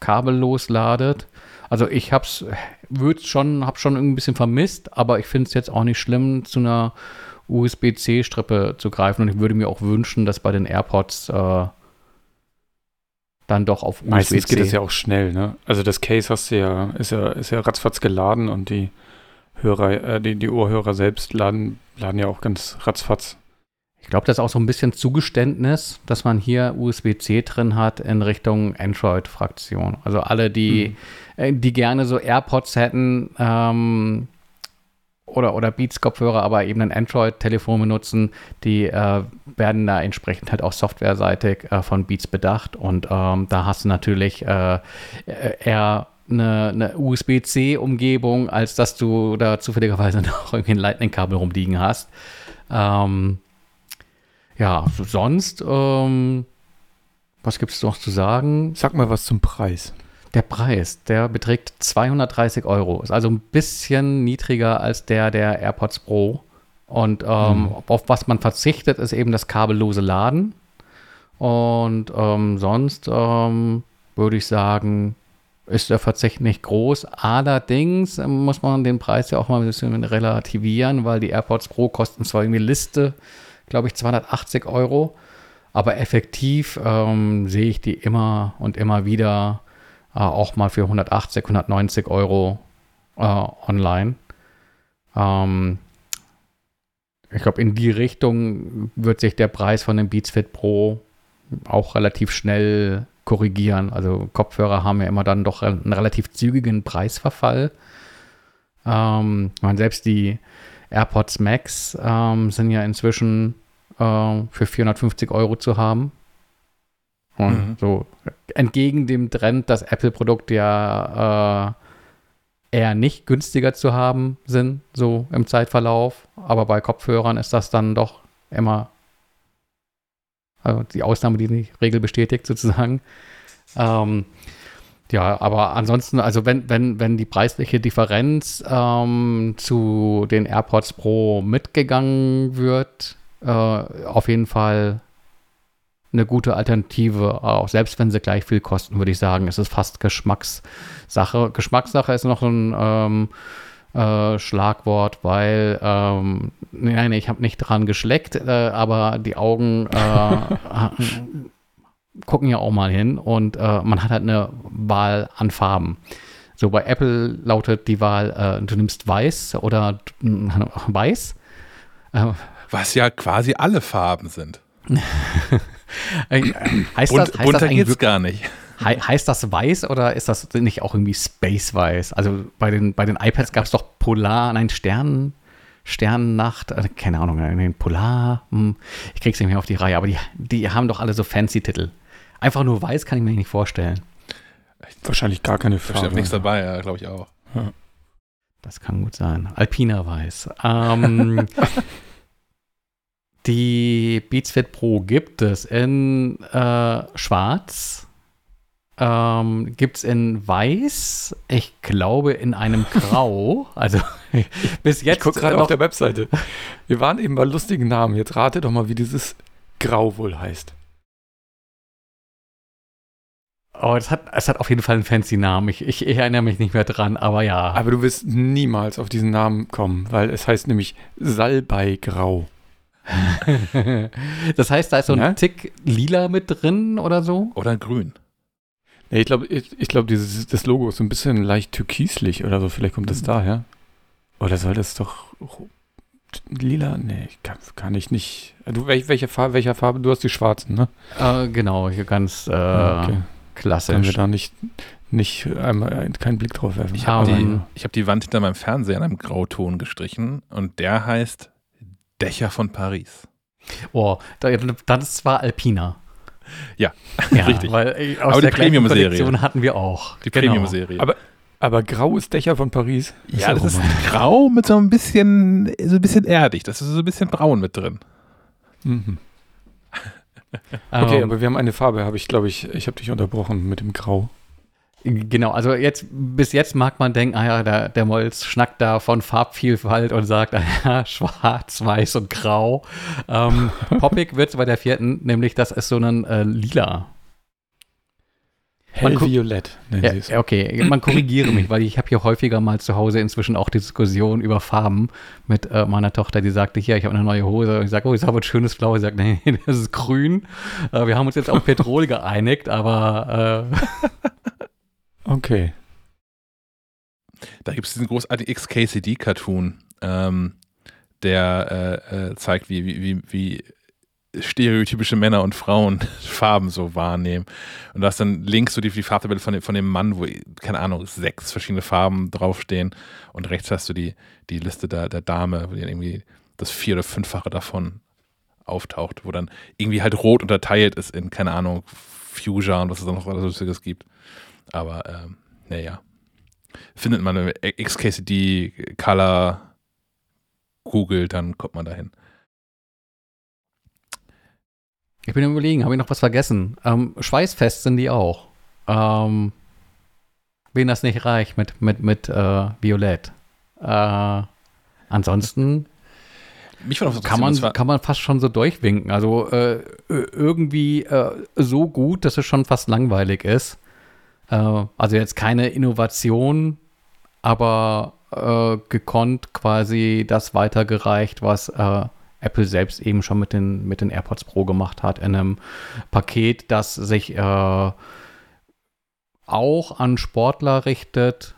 kabellos ladet. Also ich hab's, würde schon, hab schon ein bisschen vermisst, aber ich finde es jetzt auch nicht schlimm, zu einer USB-C-Strippe zu greifen. Und ich würde mir auch wünschen, dass bei den AirPods äh, dann doch auf USB-C. Meistens geht es ja auch schnell, ne? Also das Case hast du ja, ist ja, ist ja ratzfatz geladen und die Hörer, äh, die, die Ohrhörer selbst laden, laden ja auch ganz ratzfatz. Ich glaube, das ist auch so ein bisschen Zugeständnis, dass man hier USB-C drin hat in Richtung Android-Fraktion. Also alle, die, mhm. Die gerne so AirPods hätten ähm, oder, oder Beats-Kopfhörer, aber eben ein Android-Telefon benutzen, die äh, werden da entsprechend halt auch softwareseitig äh, von Beats bedacht. Und ähm, da hast du natürlich äh, eher eine, eine USB-C-Umgebung, als dass du da zufälligerweise noch irgendwie ein Lightning-Kabel rumliegen hast. Ähm, ja, sonst, ähm, was gibt es noch zu sagen? Sag mal was zum Preis. Der Preis, der beträgt 230 Euro. Ist also ein bisschen niedriger als der der AirPods Pro. Und ähm, mhm. auf was man verzichtet, ist eben das kabellose Laden. Und ähm, sonst ähm, würde ich sagen, ist der Verzicht nicht groß. Allerdings muss man den Preis ja auch mal ein bisschen relativieren, weil die AirPods Pro kosten zwar irgendwie Liste glaube ich, 280 Euro. Aber effektiv ähm, sehe ich die immer und immer wieder äh, auch mal für 180, 190 Euro äh, online. Ähm, ich glaube, in die Richtung wird sich der Preis von dem Beats Fit Pro auch relativ schnell korrigieren. Also Kopfhörer haben ja immer dann doch einen relativ zügigen Preisverfall. Ähm, man selbst die AirPods Max ähm, sind ja inzwischen äh, für 450 Euro zu haben. Und mhm. so entgegen dem Trend, dass Apple-Produkte ja äh, eher nicht günstiger zu haben sind, so im Zeitverlauf. Aber bei Kopfhörern ist das dann doch immer also die Ausnahme, die die Regel bestätigt, sozusagen. Ähm, ja, aber ansonsten, also wenn, wenn, wenn die preisliche Differenz ähm, zu den AirPods Pro mitgegangen wird, äh, auf jeden Fall eine gute Alternative, auch selbst wenn sie gleich viel kosten, würde ich sagen. Es ist fast Geschmackssache. Geschmackssache ist noch ein ähm, äh, Schlagwort, weil, ähm, nein, ich habe nicht dran geschleckt, äh, aber die Augen äh, gucken ja auch mal hin und äh, man hat halt eine Wahl an Farben. So bei Apple lautet die Wahl, äh, du nimmst weiß oder weiß. Was ja quasi alle Farben sind. heißt Bunt, das, heißt bunter das geht's gar nicht. He heißt das weiß oder ist das nicht auch irgendwie Space weiß? Also bei den, bei den iPads gab es doch Polar, nein, Stern, Sternnacht, äh, keine Ahnung, nein, Polar, hm, ich krieg's nicht mehr auf die Reihe, aber die, die haben doch alle so fancy Titel. Einfach nur weiß kann ich mir nicht vorstellen. Wahrscheinlich gar keine Farbe. Steht nichts dabei, ja, glaube ich auch. Ja. Das kann gut sein. Alpina weiß. Ähm, die Beats Fit Pro gibt es in äh, schwarz, ähm, Gibt es in Weiß, ich glaube in einem Grau. Also bis jetzt. Ich gucke gerade auf der Webseite. Wir waren eben bei lustigen Namen. Jetzt rate doch mal, wie dieses Grau wohl heißt. Oh, es hat, es hat auf jeden Fall einen fancy Namen. Ich, ich erinnere mich nicht mehr dran, aber ja. Aber du wirst niemals auf diesen Namen kommen, weil es heißt nämlich Salbeigrau. das heißt, da ist so ein ja? Tick lila mit drin oder so? Oder grün. Nee, ich glaube, ich, ich glaub, das Logo ist so ein bisschen leicht türkislich oder so. Vielleicht kommt das mhm. daher. Oder soll das doch lila? Nee, kann, kann ich nicht. Du, welche, welche Farbe, welcher Farbe? Du hast die schwarzen, ne? Äh, genau, hier ganz äh, okay. klassisch. Können wir da nicht, nicht einmal keinen Blick drauf werfen. Ich habe die, hab die Wand hinter meinem Fernseher in einem Grauton gestrichen und der heißt Dächer von Paris. Oh, das ist zwar Alpina. Ja, ja richtig. Weil äh, aus Aber der die Premium-Serie hatten wir auch. Die genau. Premium-Serie. Aber, aber grau ist Dächer von Paris. Ja, das ist grau mit so ein bisschen, so ein bisschen erdig. Das ist so ein bisschen braun mit drin. Mhm. Okay, um, ähm. aber wir haben eine Farbe, habe ich, glaube ich, ich habe dich unterbrochen mit dem Grau. Genau, also jetzt, bis jetzt mag man denken, ah ja, der, der Molz schnackt da von Farbvielfalt und sagt, ah ja, schwarz, weiß und grau. Ähm, poppig wird es bei der vierten, nämlich das ist so ein äh, lila. Hellviolett nennen ja, Okay, man korrigiere mich, weil ich habe hier häufiger mal zu Hause inzwischen auch Diskussionen über Farben mit äh, meiner Tochter, die sagte, hier, ich habe eine neue Hose. Und ich sage, oh, ich habe ein schönes Blau. Sie sagt, nee, das ist grün. Äh, wir haben uns jetzt auf Petrol geeinigt, aber äh, Okay. Da gibt es diesen großartigen XKCD-Cartoon, ähm, der äh, äh, zeigt, wie, wie, wie stereotypische Männer und Frauen Farben so wahrnehmen. Und da ist dann links so die, die Farbtabelle von dem, von dem Mann, wo, keine Ahnung, sechs verschiedene Farben draufstehen. Und rechts hast du die, die Liste der, der Dame, wo irgendwie das vier- oder fünffache davon auftaucht, wo dann irgendwie halt rot unterteilt ist in, keine Ahnung, Fuchsia und was es da noch alles Lustiges gibt. Aber ähm, naja. Findet man eine XKCD Color Google, dann kommt man dahin. Ich bin überlegen, habe ich noch was vergessen? Ähm, schweißfest sind die auch. Ähm, wen das nicht reicht mit, mit, mit äh, Violett. Äh, ansonsten kann, man, kann man fast schon so durchwinken. Also äh, irgendwie äh, so gut, dass es schon fast langweilig ist. Äh, also jetzt keine Innovation, aber äh, gekonnt quasi das weitergereicht, was äh, Apple selbst eben schon mit den, mit den AirPods Pro gemacht hat, in einem Paket, das sich äh, auch an Sportler richtet,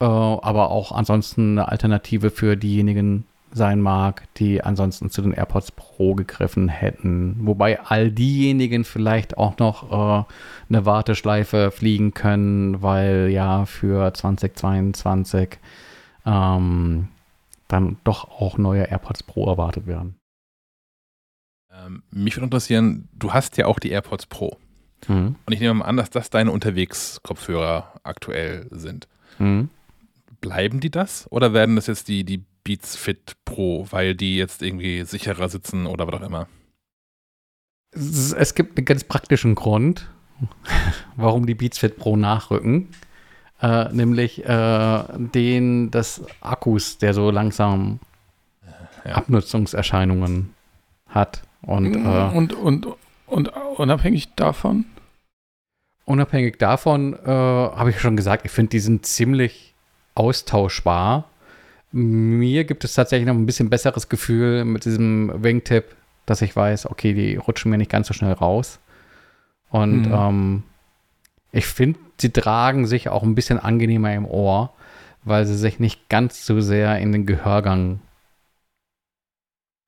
äh, aber auch ansonsten eine Alternative für diejenigen sein mag, die ansonsten zu den AirPods Pro gegriffen hätten. Wobei all diejenigen vielleicht auch noch äh, eine Warteschleife fliegen können, weil ja für 2022 ähm, dann doch auch neue AirPods Pro erwartet werden. Ähm, mich würde interessieren, du hast ja auch die AirPods Pro. Mhm. Und ich nehme mal an, dass das deine Unterwegs-Kopfhörer aktuell sind. Mhm. Bleiben die das oder werden das jetzt die, die Beats Fit Pro, weil die jetzt irgendwie sicherer sitzen oder was auch immer? Es gibt einen ganz praktischen Grund, warum die Beats Fit Pro nachrücken. Äh, nämlich äh, den des Akkus, der so langsam ja. Abnutzungserscheinungen hat. Und, äh, und, und, und unabhängig davon? Unabhängig davon äh, habe ich schon gesagt, ich finde, die sind ziemlich austauschbar. Mir gibt es tatsächlich noch ein bisschen besseres Gefühl mit diesem Wingtip, dass ich weiß, okay, die rutschen mir nicht ganz so schnell raus. Und mhm. ähm, ich finde, sie tragen sich auch ein bisschen angenehmer im Ohr, weil sie sich nicht ganz so sehr in den Gehörgang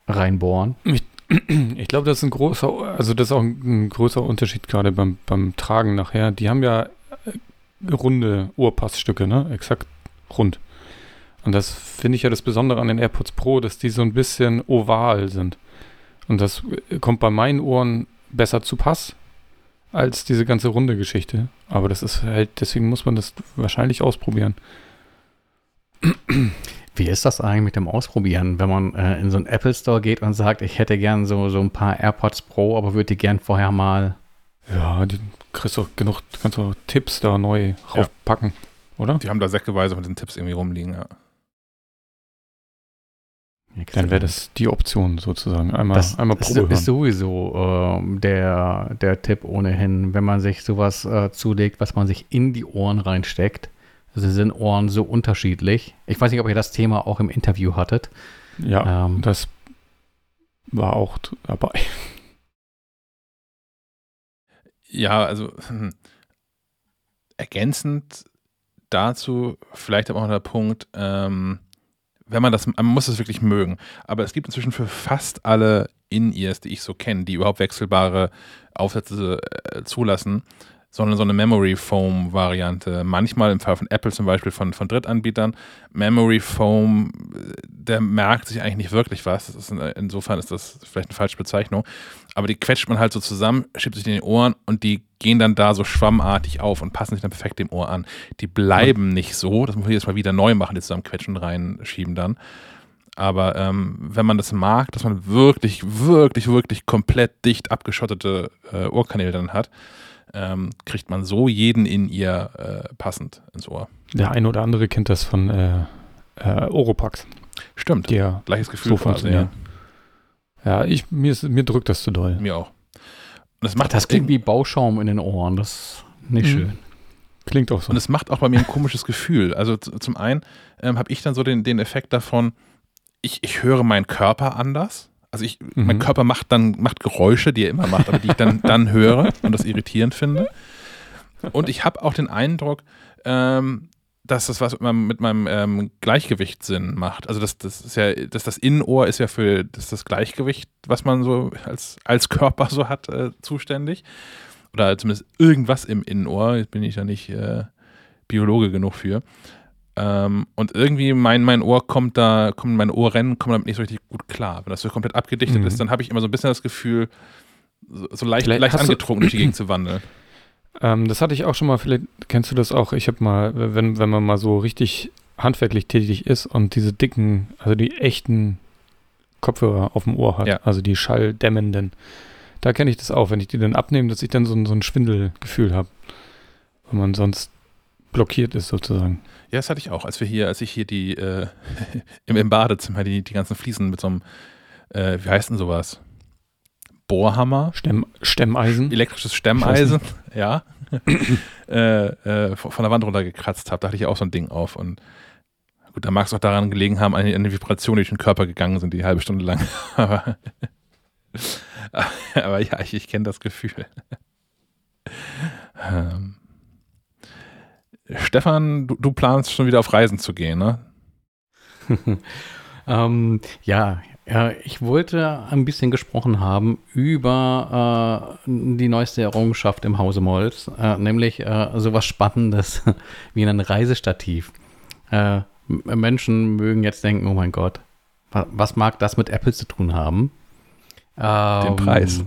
reinbohren. Ich, ich glaube, das ist ein großer, also das ist auch ein, ein größer Unterschied gerade beim, beim Tragen nachher. Die haben ja äh, runde Ohrpassstücke, ne? Exakt rund. Und das finde ich ja das Besondere an den AirPods Pro, dass die so ein bisschen oval sind. Und das äh, kommt bei meinen Ohren besser zu Pass als diese ganze runde Geschichte. Aber das ist halt, deswegen muss man das wahrscheinlich ausprobieren. Wie ist das eigentlich mit dem Ausprobieren, wenn man äh, in so einen Apple Store geht und sagt, ich hätte gern so, so ein paar AirPods Pro, aber würde die gern vorher mal. Ja, die kriegst du genug, kannst du Tipps da neu raufpacken, ja. oder? Die haben da säckeweise mit den Tipps irgendwie rumliegen, ja. Dann wäre das die Option sozusagen. Einmal, das einmal Probe ist, ist sowieso äh, der, der Tipp ohnehin, wenn man sich sowas äh, zulegt, was man sich in die Ohren reinsteckt. Also sind Ohren so unterschiedlich. Ich weiß nicht, ob ihr das Thema auch im Interview hattet. Ja, ähm, das war auch dabei. Ja, also hm, ergänzend dazu vielleicht aber auch der Punkt, ähm, wenn man das, man muss es wirklich mögen. Aber es gibt inzwischen für fast alle In-Ears, die ich so kenne, die überhaupt wechselbare Aufsätze äh, zulassen, sondern so eine Memory Foam Variante. Manchmal im Fall von Apple zum Beispiel von, von Drittanbietern. Memory Foam, der merkt sich eigentlich nicht wirklich was. Ist, insofern ist das vielleicht eine falsche Bezeichnung. Aber die quetscht man halt so zusammen, schiebt sich in die Ohren und die gehen dann da so schwammartig auf und passen sich dann perfekt dem Ohr an. Die bleiben mhm. nicht so. Das muss man jetzt mal wieder neu machen, die zusammenquetschen und reinschieben dann. Aber ähm, wenn man das mag, dass man wirklich, wirklich, wirklich komplett dicht abgeschottete äh, Ohrkanäle dann hat, ähm, kriegt man so jeden in ihr äh, passend ins Ohr. Der eine oder andere kennt das von äh, äh, Oropax. Stimmt. Der Gleiches Gefühl so funktioniert. Ja, ja ich, mir, ist, mir drückt das zu doll. Mir auch. Und das, macht das klingt wie Bauschaum in den Ohren. Das ist nicht mhm. schön. Klingt auch so. Und es macht auch bei mir ein komisches Gefühl. Also zum einen ähm, habe ich dann so den, den Effekt davon, ich, ich höre meinen Körper anders. Also ich, mhm. mein Körper macht dann, macht Geräusche, die er immer macht, aber die ich dann, dann höre und das irritierend finde. Und ich habe auch den Eindruck, ähm, dass das was mit meinem, mit meinem ähm, Gleichgewichtssinn macht. Also das, das ist ja, dass das Innenohr ist ja für das, das Gleichgewicht, was man so als, als Körper so hat, äh, zuständig. Oder zumindest irgendwas im Innenohr. Jetzt bin ich ja nicht äh, Biologe genug für. Ähm, und irgendwie mein, mein Ohr kommt da, kommen meine Ohrrennen kommen damit nicht so richtig gut klar. Wenn das so komplett abgedichtet mhm. ist, dann habe ich immer so ein bisschen das Gefühl, so, so leicht, leicht angetrunken durch die Gegend zu wandeln. Ähm, das hatte ich auch schon mal, vielleicht kennst du das auch. Ich habe mal, wenn, wenn man mal so richtig handwerklich tätig ist und diese dicken, also die echten Kopfhörer auf dem Ohr hat, ja. also die schalldämmenden, da kenne ich das auch, wenn ich die dann abnehme, dass ich dann so, so ein Schwindelgefühl habe. Wenn man sonst blockiert ist sozusagen. Ja, das hatte ich auch, als wir hier, als ich hier die äh, im, im, Badezimmer die, die ganzen Fliesen mit so einem, äh, wie heißt denn sowas? Bohrhammer. Stemm, Stemmeisen. Elektrisches Stemmeisen, ja. äh, äh, von der Wand runtergekratzt habe. Da hatte ich auch so ein Ding auf. Und gut, da mag es auch daran gelegen haben, eine, eine Vibration durch den Körper gegangen sind, die halbe Stunde lang. aber, aber ja, ich, ich kenne das Gefühl. ähm. Stefan, du, du, planst schon wieder auf Reisen zu gehen, ne? ähm, ja, ja, ich wollte ein bisschen gesprochen haben über äh, die neueste Errungenschaft im Hause Molz, äh, nämlich äh, sowas Spannendes wie ein Reisestativ. Äh, Menschen mögen jetzt denken, oh mein Gott, was mag das mit Apple zu tun haben? Ähm, Den Preis.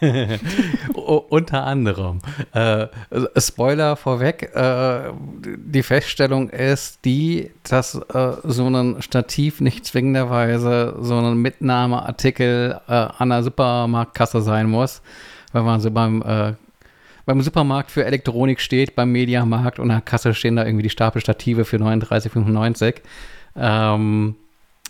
Unter anderem. Äh, Spoiler vorweg, äh, die Feststellung ist die, dass äh, so ein Stativ nicht zwingenderweise so ein Mitnahmeartikel äh, an der Supermarktkasse sein muss, wenn man so beim äh, beim Supermarkt für Elektronik steht, beim Mediamarkt und an der Kasse stehen da irgendwie die Stapelstative für 39,95. Ähm,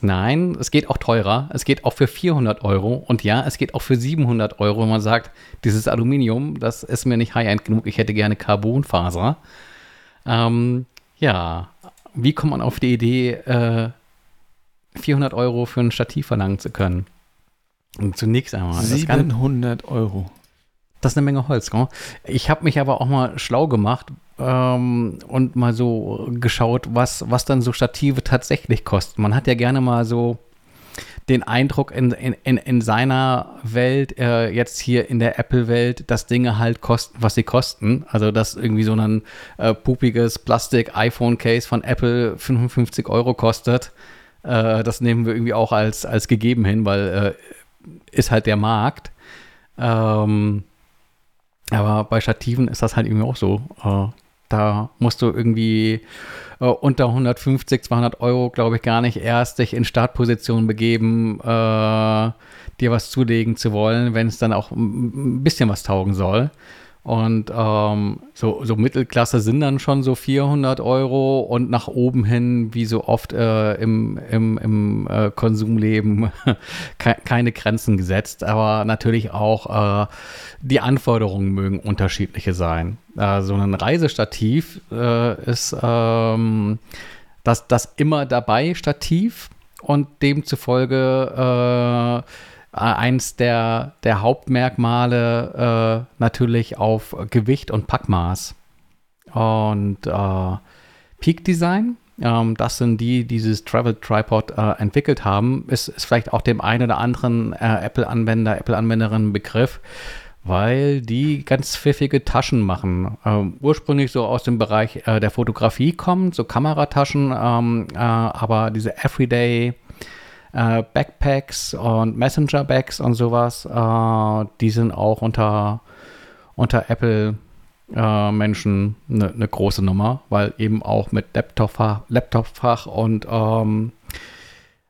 Nein, es geht auch teurer. Es geht auch für 400 Euro. Und ja, es geht auch für 700 Euro, wenn man sagt, dieses Aluminium, das ist mir nicht high-end genug. Ich hätte gerne Carbonfaser. Ähm, ja, wie kommt man auf die Idee, äh, 400 Euro für ein Stativ verlangen zu können? Und zunächst einmal. 700 Euro. Das ist eine Menge Holz. Gell? Ich habe mich aber auch mal schlau gemacht ähm, und mal so geschaut, was, was dann so Stative tatsächlich kosten. Man hat ja gerne mal so den Eindruck in, in, in, in seiner Welt, äh, jetzt hier in der Apple-Welt, dass Dinge halt kosten, was sie kosten. Also, dass irgendwie so ein äh, pupiges Plastik-iPhone-Case von Apple 55 Euro kostet. Äh, das nehmen wir irgendwie auch als, als gegeben hin, weil äh, ist halt der Markt. Ähm, aber bei Stativen ist das halt irgendwie auch so. Äh, da musst du irgendwie äh, unter 150, 200 Euro, glaube ich, gar nicht erst dich in Startposition begeben, äh, dir was zulegen zu wollen, wenn es dann auch ein bisschen was taugen soll. Und ähm, so, so Mittelklasse sind dann schon so 400 Euro und nach oben hin, wie so oft äh, im, im, im äh, Konsumleben, ke keine Grenzen gesetzt. Aber natürlich auch äh, die Anforderungen mögen unterschiedliche sein. Äh, so ein Reisestativ äh, ist ähm, das, das immer dabei Stativ und demzufolge äh, eins der, der Hauptmerkmale äh, natürlich auf Gewicht und Packmaß. Und äh, Peak Design, ähm, das sind die, die dieses Travel Tripod äh, entwickelt haben, ist, ist vielleicht auch dem einen oder anderen äh, Apple-Anwender, Apple-Anwenderin Begriff, weil die ganz pfiffige Taschen machen. Ähm, ursprünglich so aus dem Bereich äh, der Fotografie kommen, so Kamerataschen, ähm, äh, aber diese Everyday äh, Backpacks und Messenger-Bags und sowas, äh, die sind auch unter, unter Apple äh, Menschen eine ne große Nummer, weil eben auch mit Laptopfach, Laptopfach und ähm,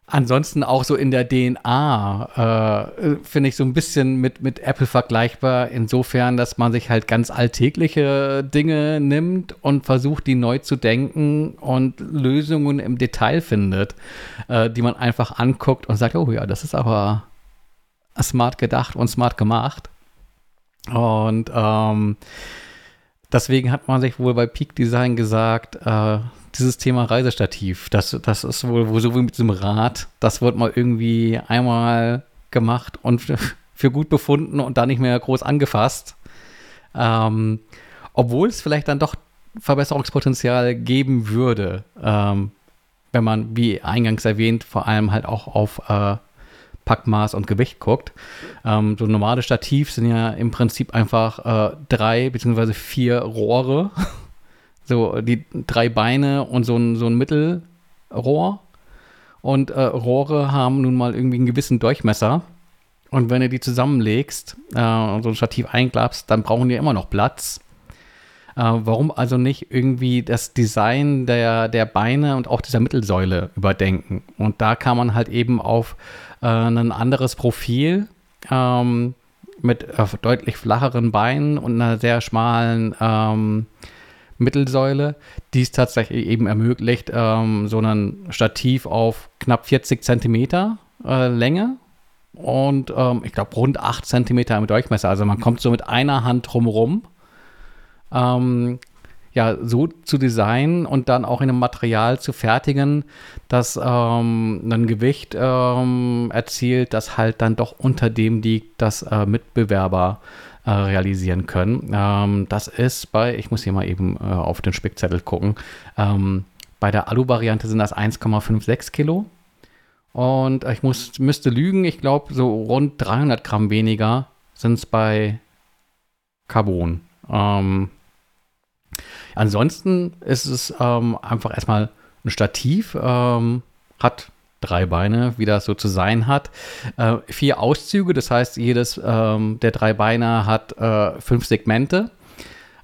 ansonsten auch so in der DNA, äh, finde ich so ein bisschen mit, mit Apple vergleichbar, insofern, dass man sich halt ganz alltägliche Dinge nimmt und versucht, die neu zu denken und Lösungen im Detail findet, äh, die man einfach anguckt und sagt, oh ja, das ist aber smart gedacht und smart gemacht. Und ähm, deswegen hat man sich wohl bei Peak Design gesagt, äh, dieses Thema Reisestativ, das, das ist wohl so wie mit diesem Rad, das wird mal irgendwie einmal gemacht und für gut befunden und dann nicht mehr groß angefasst. Ähm, obwohl es vielleicht dann doch Verbesserungspotenzial geben würde, ähm, wenn man, wie eingangs erwähnt, vor allem halt auch auf äh, Packmaß und Gewicht guckt. Ähm, so normale Stativ sind ja im Prinzip einfach äh, drei beziehungsweise vier Rohre So die drei Beine und so ein, so ein Mittelrohr. Und äh, Rohre haben nun mal irgendwie einen gewissen Durchmesser. Und wenn du die zusammenlegst äh, und so ein Stativ einklappst, dann brauchen die immer noch Platz. Äh, warum also nicht irgendwie das Design der, der Beine und auch dieser Mittelsäule überdenken? Und da kann man halt eben auf äh, ein anderes Profil ähm, mit äh, deutlich flacheren Beinen und einer sehr schmalen ähm, Mittelsäule, die es tatsächlich eben ermöglicht, ähm, so ein Stativ auf knapp 40 Zentimeter äh, Länge und ähm, ich glaube rund 8 Zentimeter im Durchmesser. Also man kommt so mit einer Hand drumherum. Ähm, ja, so zu designen und dann auch in einem Material zu fertigen, das ähm, ein Gewicht ähm, erzielt, das halt dann doch unter dem liegt, das äh, Mitbewerber äh, realisieren können. Ähm, das ist bei, ich muss hier mal eben äh, auf den Spickzettel gucken, ähm, bei der Alu-Variante sind das 1,56 Kilo. Und ich muss, müsste lügen, ich glaube, so rund 300 Gramm weniger sind es bei Carbon. Ähm, ansonsten ist es ähm, einfach erstmal ein Stativ, ähm, hat drei Beine, wie das so zu sein hat. Äh, vier Auszüge, das heißt, jedes ähm, der drei Beine hat äh, fünf Segmente.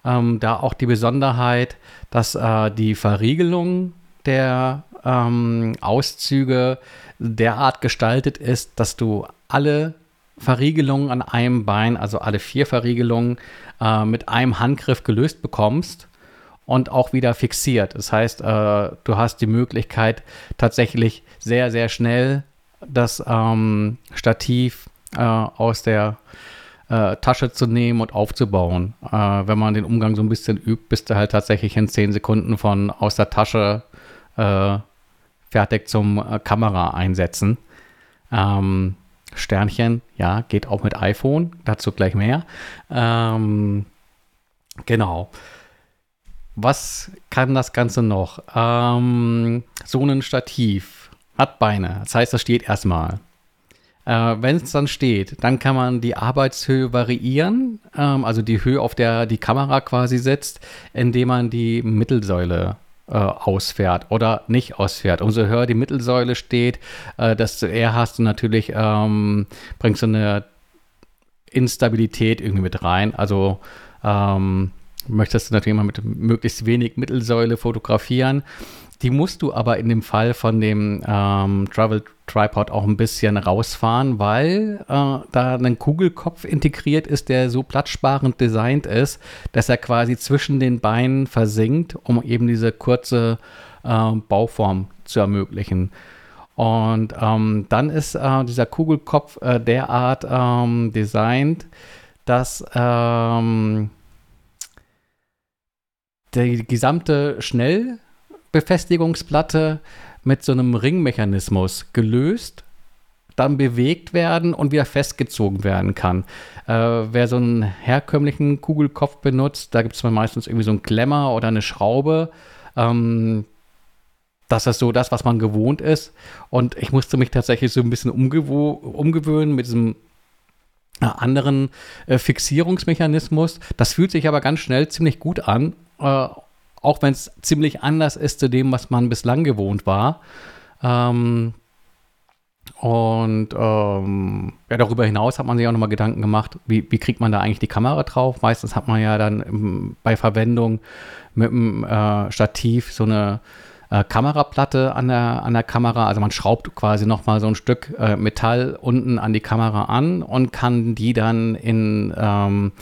Ähm, da auch die Besonderheit, dass äh, die Verriegelung der ähm, Auszüge derart gestaltet ist, dass du alle Verriegelungen an einem Bein, also alle vier Verriegelungen, äh, mit einem Handgriff gelöst bekommst und auch wieder fixiert. Das heißt, äh, du hast die Möglichkeit, tatsächlich sehr, sehr schnell das ähm, Stativ äh, aus der äh, Tasche zu nehmen und aufzubauen. Äh, wenn man den Umgang so ein bisschen übt, bist du halt tatsächlich in zehn Sekunden von aus der Tasche äh, fertig zum äh, Kamera einsetzen. Ähm, Sternchen, ja, geht auch mit iPhone, dazu gleich mehr. Ähm, genau. Was kann das Ganze noch? Ähm, so ein Stativ hat Beine, das heißt, das steht erstmal. Äh, Wenn es dann steht, dann kann man die Arbeitshöhe variieren, ähm, also die Höhe, auf der die Kamera quasi sitzt, indem man die Mittelsäule äh, ausfährt oder nicht ausfährt. Umso höher die Mittelsäule steht, äh, desto eher hast du natürlich, ähm, bringst du eine Instabilität irgendwie mit rein. Also ähm, möchtest du natürlich immer mit möglichst wenig Mittelsäule fotografieren. Die musst du aber in dem Fall von dem ähm, Travel Tripod auch ein bisschen rausfahren, weil äh, da ein Kugelkopf integriert ist, der so platzsparend designt ist, dass er quasi zwischen den Beinen versinkt, um eben diese kurze äh, Bauform zu ermöglichen. Und ähm, dann ist äh, dieser Kugelkopf äh, derart ähm, designt, dass ähm, die gesamte Schnellbefestigungsplatte mit so einem Ringmechanismus gelöst, dann bewegt werden und wieder festgezogen werden kann. Äh, wer so einen herkömmlichen Kugelkopf benutzt, da gibt es meistens irgendwie so einen Klemmer oder eine Schraube. Ähm, das ist so das, was man gewohnt ist. Und ich musste mich tatsächlich so ein bisschen umgewöhnen mit diesem äh, anderen äh, Fixierungsmechanismus. Das fühlt sich aber ganz schnell ziemlich gut an äh, auch wenn es ziemlich anders ist zu dem, was man bislang gewohnt war. Ähm, und ähm, ja, darüber hinaus hat man sich auch nochmal Gedanken gemacht, wie, wie, kriegt man da eigentlich die Kamera drauf? Meistens hat man ja dann bei Verwendung mit dem äh, Stativ so eine äh, Kameraplatte an der, an der Kamera. Also man schraubt quasi nochmal so ein Stück äh, Metall unten an die Kamera an und kann die dann in ähm,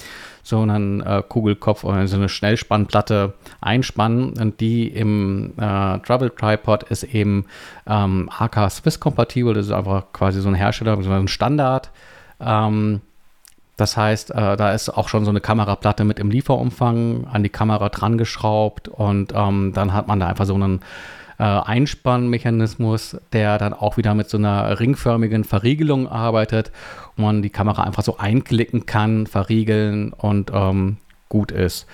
so einen äh, Kugelkopf oder so eine Schnellspannplatte einspannen. Und die im äh, Travel Tripod ist eben ähm, AK Swiss kompatibel. Das ist einfach quasi so ein Hersteller, so ein Standard. Ähm, das heißt, äh, da ist auch schon so eine Kameraplatte mit im Lieferumfang an die Kamera dran geschraubt und ähm, dann hat man da einfach so einen äh, Einspannmechanismus, der dann auch wieder mit so einer ringförmigen Verriegelung arbeitet, wo man die Kamera einfach so einklicken kann, verriegeln und ähm, gut ist.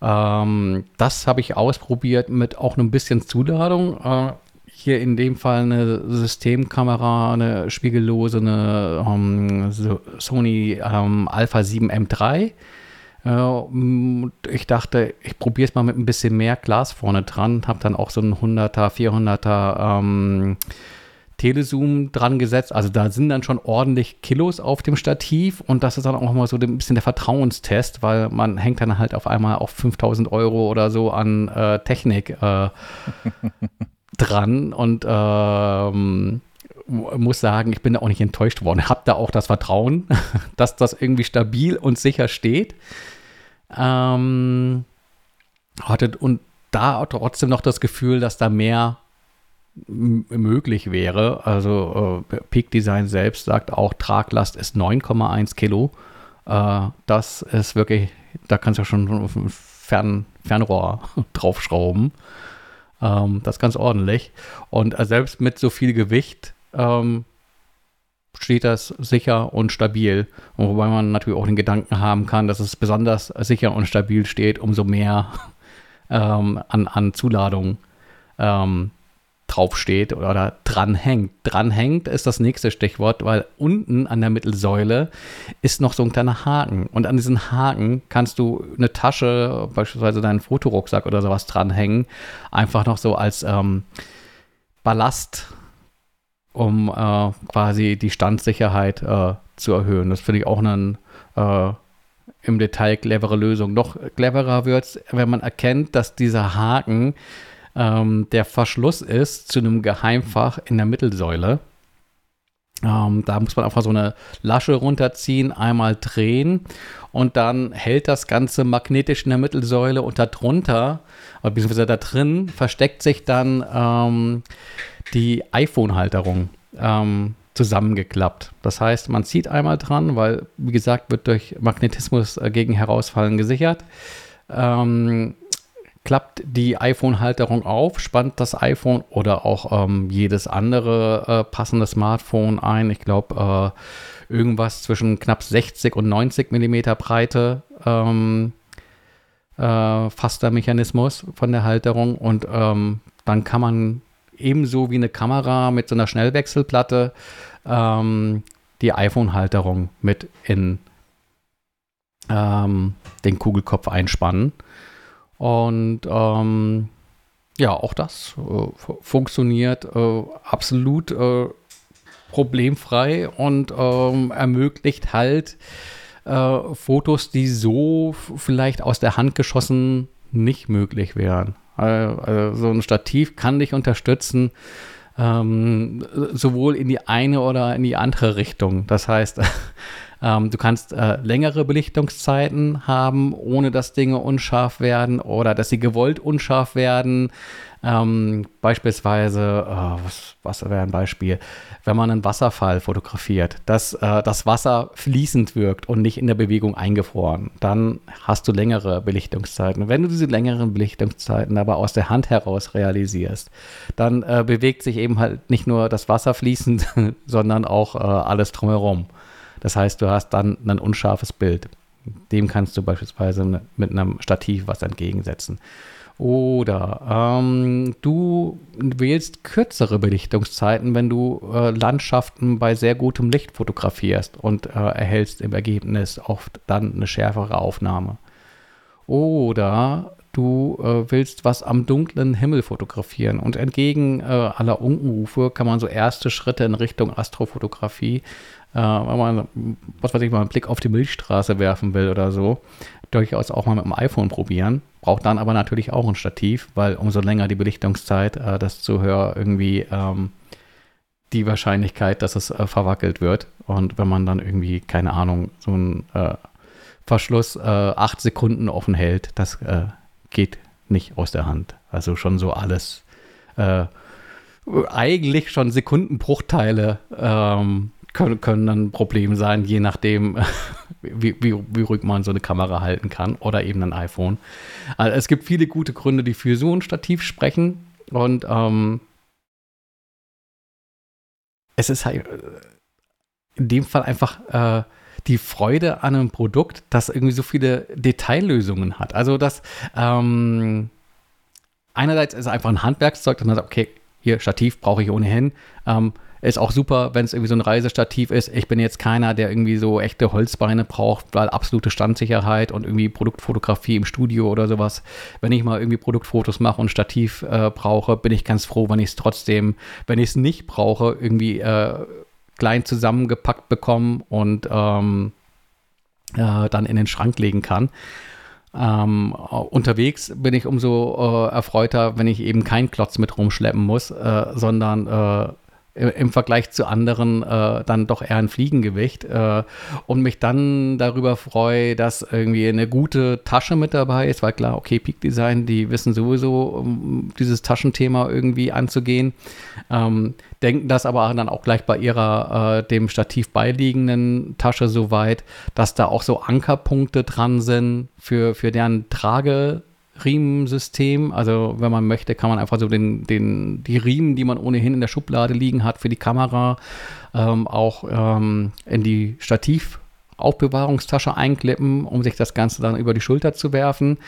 Ähm, das habe ich ausprobiert mit auch ein bisschen Zuladung. Äh, hier in dem Fall eine Systemkamera, eine spiegellose, eine um, ähm, Sony um, ähm, Alpha 7 M3 ich dachte, ich probiere es mal mit ein bisschen mehr Glas vorne dran. Habe dann auch so einen 100er, 400er ähm, Telezoom dran gesetzt. Also da sind dann schon ordentlich Kilos auf dem Stativ und das ist dann auch mal so ein bisschen der Vertrauenstest, weil man hängt dann halt auf einmal auf 5000 Euro oder so an äh, Technik äh, dran und ähm, muss sagen, ich bin da auch nicht enttäuscht worden. Hab da auch das Vertrauen, dass das irgendwie stabil und sicher steht. Ähm, hatte und da trotzdem noch das Gefühl, dass da mehr möglich wäre. Also äh, Peak Design selbst sagt auch, Traglast ist 9,1 Kilo. Äh, das ist wirklich, da kannst du schon Fern, Fernrohr draufschrauben. Ähm, das ist ganz ordentlich. Und äh, selbst mit so viel Gewicht ähm, steht das sicher und stabil. wobei man natürlich auch den Gedanken haben kann, dass es besonders sicher und stabil steht, umso mehr ähm, an, an Zuladung ähm, draufsteht oder dranhängt. Dranhängt ist das nächste Stichwort, weil unten an der Mittelsäule ist noch so ein kleiner Haken. Und an diesen Haken kannst du eine Tasche, beispielsweise deinen Fotorucksack oder sowas dranhängen, einfach noch so als ähm, Ballast um äh, quasi die Standsicherheit äh, zu erhöhen. Das finde ich auch eine äh, im Detail clevere Lösung. Noch cleverer wird es, wenn man erkennt, dass dieser Haken ähm, der Verschluss ist zu einem Geheimfach in der Mittelsäule. Ähm, da muss man einfach so eine Lasche runterziehen, einmal drehen und dann hält das Ganze magnetisch in der Mittelsäule und darunter, beziehungsweise da drin, versteckt sich dann ähm, die iPhone-Halterung ähm, zusammengeklappt. Das heißt, man zieht einmal dran, weil, wie gesagt, wird durch Magnetismus äh, gegen Herausfallen gesichert. Ähm, klappt die iPhone-Halterung auf, spannt das iPhone oder auch ähm, jedes andere äh, passende Smartphone ein. Ich glaube, äh, irgendwas zwischen knapp 60 und 90 Millimeter Breite ähm, äh, fasst der Mechanismus von der Halterung und ähm, dann kann man ebenso wie eine Kamera mit so einer Schnellwechselplatte ähm, die iPhone-Halterung mit in ähm, den Kugelkopf einspannen. Und ähm, ja, auch das äh, funktioniert äh, absolut äh, problemfrei und ähm, ermöglicht halt äh, Fotos, die so vielleicht aus der Hand geschossen nicht möglich wären. Also so ein Stativ kann dich unterstützen, ähm, sowohl in die eine oder in die andere Richtung. Das heißt, ähm, du kannst äh, längere Belichtungszeiten haben, ohne dass Dinge unscharf werden oder dass sie gewollt unscharf werden. Ähm, beispielsweise, äh, was, was wäre ein Beispiel? Wenn man einen Wasserfall fotografiert, dass äh, das Wasser fließend wirkt und nicht in der Bewegung eingefroren, dann hast du längere Belichtungszeiten. Wenn du diese längeren Belichtungszeiten aber aus der Hand heraus realisierst, dann äh, bewegt sich eben halt nicht nur das Wasser fließend, sondern auch äh, alles drumherum. Das heißt, du hast dann ein unscharfes Bild. Dem kannst du beispielsweise mit einem Stativ was entgegensetzen. Oder ähm, du wählst kürzere Belichtungszeiten, wenn du äh, Landschaften bei sehr gutem Licht fotografierst und äh, erhältst im Ergebnis oft dann eine schärfere Aufnahme. Oder du äh, willst was am dunklen Himmel fotografieren und entgegen äh, aller Unkenrufe kann man so erste Schritte in Richtung Astrofotografie äh, wenn man, was weiß ich, mal einen Blick auf die Milchstraße werfen will oder so, durchaus auch mal mit dem iPhone probieren. Braucht dann aber natürlich auch ein Stativ, weil umso länger die Belichtungszeit, äh, desto höher irgendwie ähm, die Wahrscheinlichkeit, dass es äh, verwackelt wird. Und wenn man dann irgendwie, keine Ahnung, so einen äh, Verschluss äh, acht Sekunden offen hält, das äh, geht nicht aus der Hand. Also schon so alles äh, eigentlich schon Sekundenbruchteile ähm, können, können dann ein Problem sein, je nachdem, wie, wie, wie ruhig man so eine Kamera halten kann oder eben ein iPhone. Also es gibt viele gute Gründe, die für so ein Stativ sprechen und ähm, es ist halt äh, in dem Fall einfach äh, die Freude an einem Produkt, das irgendwie so viele Detaillösungen hat. Also das ähm, einerseits ist es einfach ein Handwerkszeug, dass man sagt, okay, hier Stativ brauche ich ohnehin. Ähm, ist auch super, wenn es irgendwie so ein Reisestativ ist. Ich bin jetzt keiner, der irgendwie so echte Holzbeine braucht, weil absolute Standsicherheit und irgendwie Produktfotografie im Studio oder sowas. Wenn ich mal irgendwie Produktfotos mache und Stativ äh, brauche, bin ich ganz froh, wenn ich es trotzdem, wenn ich es nicht brauche, irgendwie äh, klein zusammengepackt bekomme und ähm, äh, dann in den Schrank legen kann. Ähm, unterwegs bin ich umso äh, erfreuter, wenn ich eben keinen Klotz mit rumschleppen muss, äh, sondern äh, im Vergleich zu anderen äh, dann doch eher ein Fliegengewicht äh, und mich dann darüber freue, dass irgendwie eine gute Tasche mit dabei ist, weil klar, okay, Peak Design, die wissen sowieso, um dieses Taschenthema irgendwie anzugehen, ähm, denken das aber dann auch gleich bei ihrer äh, dem Stativ beiliegenden Tasche so weit, dass da auch so Ankerpunkte dran sind für, für deren Trage Riemensystem. Also wenn man möchte, kann man einfach so den, den, die Riemen, die man ohnehin in der Schublade liegen hat für die Kamera, ähm, auch ähm, in die Stativaufbewahrungstasche einklippen, um sich das Ganze dann über die Schulter zu werfen.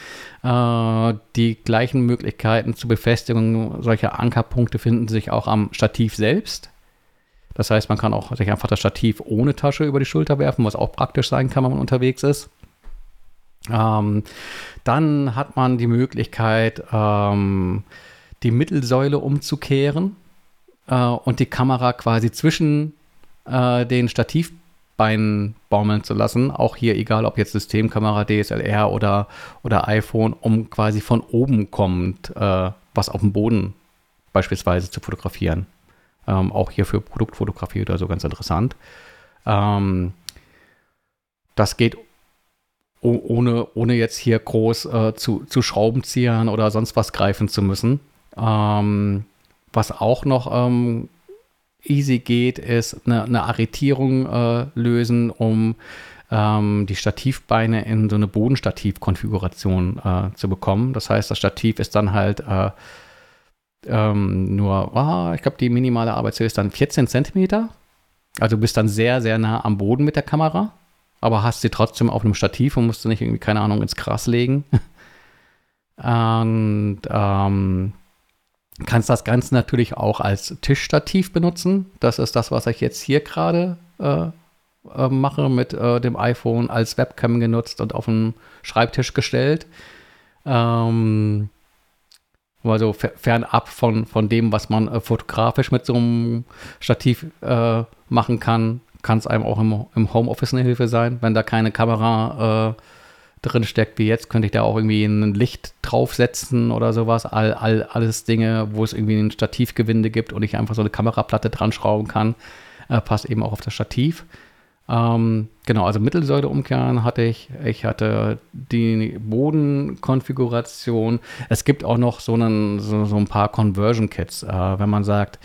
Äh, die gleichen Möglichkeiten zur Befestigung solcher Ankerpunkte finden sich auch am Stativ selbst. Das heißt, man kann auch sich einfach das Stativ ohne Tasche über die Schulter werfen, was auch praktisch sein kann, wenn man unterwegs ist. Ähm, dann hat man die Möglichkeit, ähm, die Mittelsäule umzukehren. äh, und die Kamera quasi zwischen äh, den Stativbeinen baumeln zu lassen. Auch hier, egal ob jetzt Systemkamera, DSLR oder, oder iPhone, um quasi von oben kommend äh, was auf dem Boden beispielsweise zu fotografieren. Ähm, auch hier für Produktfotografie oder so ganz interessant. Ähm, das geht ohne, ohne jetzt hier groß äh, zu, zu Schraubenziehern oder sonst was greifen zu müssen. Ähm, was auch noch ähm, easy geht, ist eine, eine Arretierung äh, lösen, um ähm, die Stativbeine in so eine Bodenstativ-Konfiguration äh, zu bekommen. Das heißt, das Stativ ist dann halt äh, ähm, nur, oh, ich glaube, die minimale Arbeitshöhe ist dann 14 Zentimeter. Also du bist dann sehr, sehr nah am Boden mit der Kamera aber hast sie trotzdem auf einem Stativ und musst du nicht irgendwie, keine Ahnung, ins Gras legen. und ähm, kannst das Ganze natürlich auch als Tischstativ benutzen. Das ist das, was ich jetzt hier gerade äh, äh, mache, mit äh, dem iPhone als Webcam genutzt und auf den Schreibtisch gestellt. Ähm, also fernab von, von dem, was man äh, fotografisch mit so einem Stativ äh, machen kann, kann es einem auch im, im, Homeoffice eine Hilfe sein. Wenn da keine Kamera äh, drin steckt wie jetzt, könnte ich da auch irgendwie ein Licht draufsetzen oder sowas. All, all, alles Dinge, wo es irgendwie ein Stativgewinde gibt und ich einfach so eine Kameraplatte dran schrauben kann, äh, passt eben auch auf das Stativ. Ähm, genau, also Mittelsäule umkehren hatte ich. Ich hatte die Bodenkonfiguration. Es gibt auch noch so, einen, so, so ein paar Conversion-Kits, äh, wenn man sagt,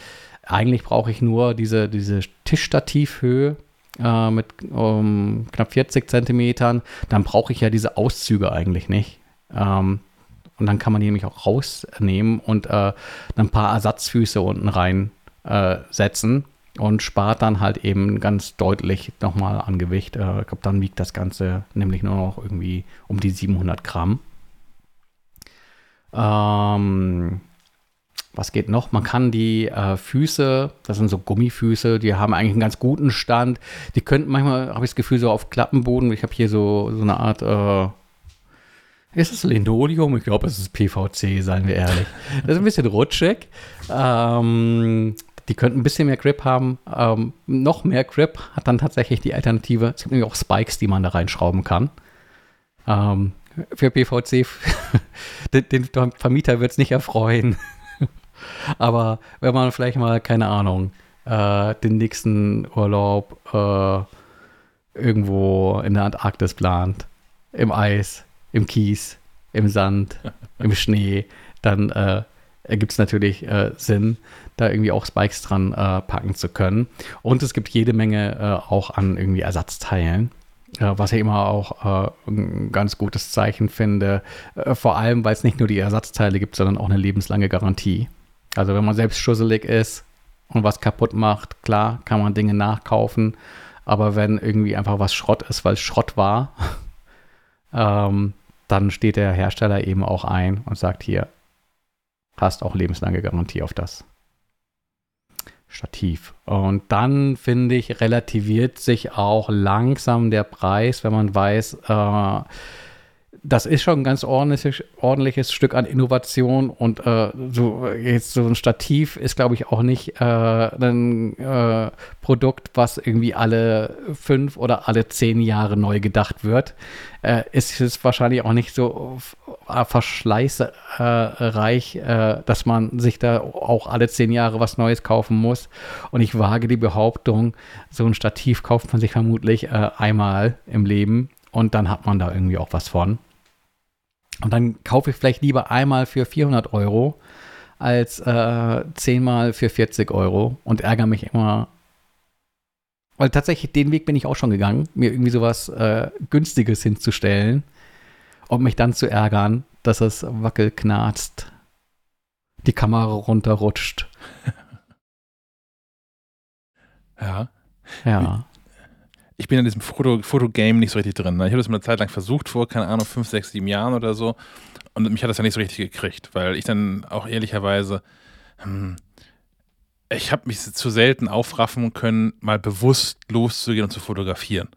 eigentlich brauche ich nur diese, diese Tischstativhöhe äh, mit um, knapp 40 Zentimetern. Dann brauche ich ja diese Auszüge eigentlich nicht. Ähm, und dann kann man die nämlich auch rausnehmen und äh, ein paar Ersatzfüße unten reinsetzen äh, und spart dann halt eben ganz deutlich nochmal an Gewicht. Äh, ich glaube, dann wiegt das Ganze nämlich nur noch irgendwie um die 700 Gramm. Ähm, was geht noch? Man kann die äh, Füße, das sind so Gummifüße, die haben eigentlich einen ganz guten Stand. Die könnten manchmal, habe ich das Gefühl, so auf Klappenboden. Ich habe hier so, so eine Art, äh, ist es Linoleum? Ich glaube, es ist PVC, seien wir ehrlich. Das ist ein bisschen rutschig. Ähm, die könnten ein bisschen mehr Grip haben. Ähm, noch mehr Grip hat dann tatsächlich die Alternative. Es gibt nämlich auch Spikes, die man da reinschrauben kann. Ähm, für PVC, den, den Vermieter wird es nicht erfreuen. Aber wenn man vielleicht mal, keine Ahnung, äh, den nächsten Urlaub äh, irgendwo in der Antarktis plant, im Eis, im Kies, im Sand, im Schnee, dann äh, ergibt es natürlich äh, Sinn, da irgendwie auch Spikes dran äh, packen zu können. Und es gibt jede Menge äh, auch an irgendwie Ersatzteilen. Äh, was ich immer auch äh, ein ganz gutes Zeichen finde, äh, vor allem, weil es nicht nur die Ersatzteile gibt, sondern auch eine lebenslange Garantie. Also wenn man selbst schusselig ist und was kaputt macht, klar, kann man Dinge nachkaufen. Aber wenn irgendwie einfach was Schrott ist, weil es Schrott war, ähm, dann steht der Hersteller eben auch ein und sagt hier, hast auch lebenslange Garantie auf das Stativ. Und dann finde ich, relativiert sich auch langsam der Preis, wenn man weiß, äh, das ist schon ein ganz ordentliches, ordentliches Stück an Innovation und äh, so jetzt so ein Stativ ist, glaube ich, auch nicht äh, ein äh, Produkt, was irgendwie alle fünf oder alle zehn Jahre neu gedacht wird. Äh, ist es wahrscheinlich auch nicht so äh, verschleißreich, äh, dass man sich da auch alle zehn Jahre was Neues kaufen muss. Und ich wage die Behauptung, so ein Stativ kauft man sich vermutlich einmal im Leben und dann hat man da irgendwie auch was von. Und dann kaufe ich vielleicht lieber einmal für 400 Euro als äh, zehnmal für 40 Euro und ärgere mich immer. Weil tatsächlich den Weg bin ich auch schon gegangen, mir irgendwie sowas äh, Günstiges hinzustellen und mich dann zu ärgern, dass es wackelknarzt, die Kamera runterrutscht. ja. Ja ich bin in diesem Foto, Fotogame nicht so richtig drin. Ne? Ich habe das mal eine Zeit lang versucht, vor, keine Ahnung, fünf, sechs, sieben Jahren oder so. Und mich hat das ja nicht so richtig gekriegt, weil ich dann auch ehrlicherweise, hm, ich habe mich zu selten aufraffen können, mal bewusst loszugehen und zu fotografieren.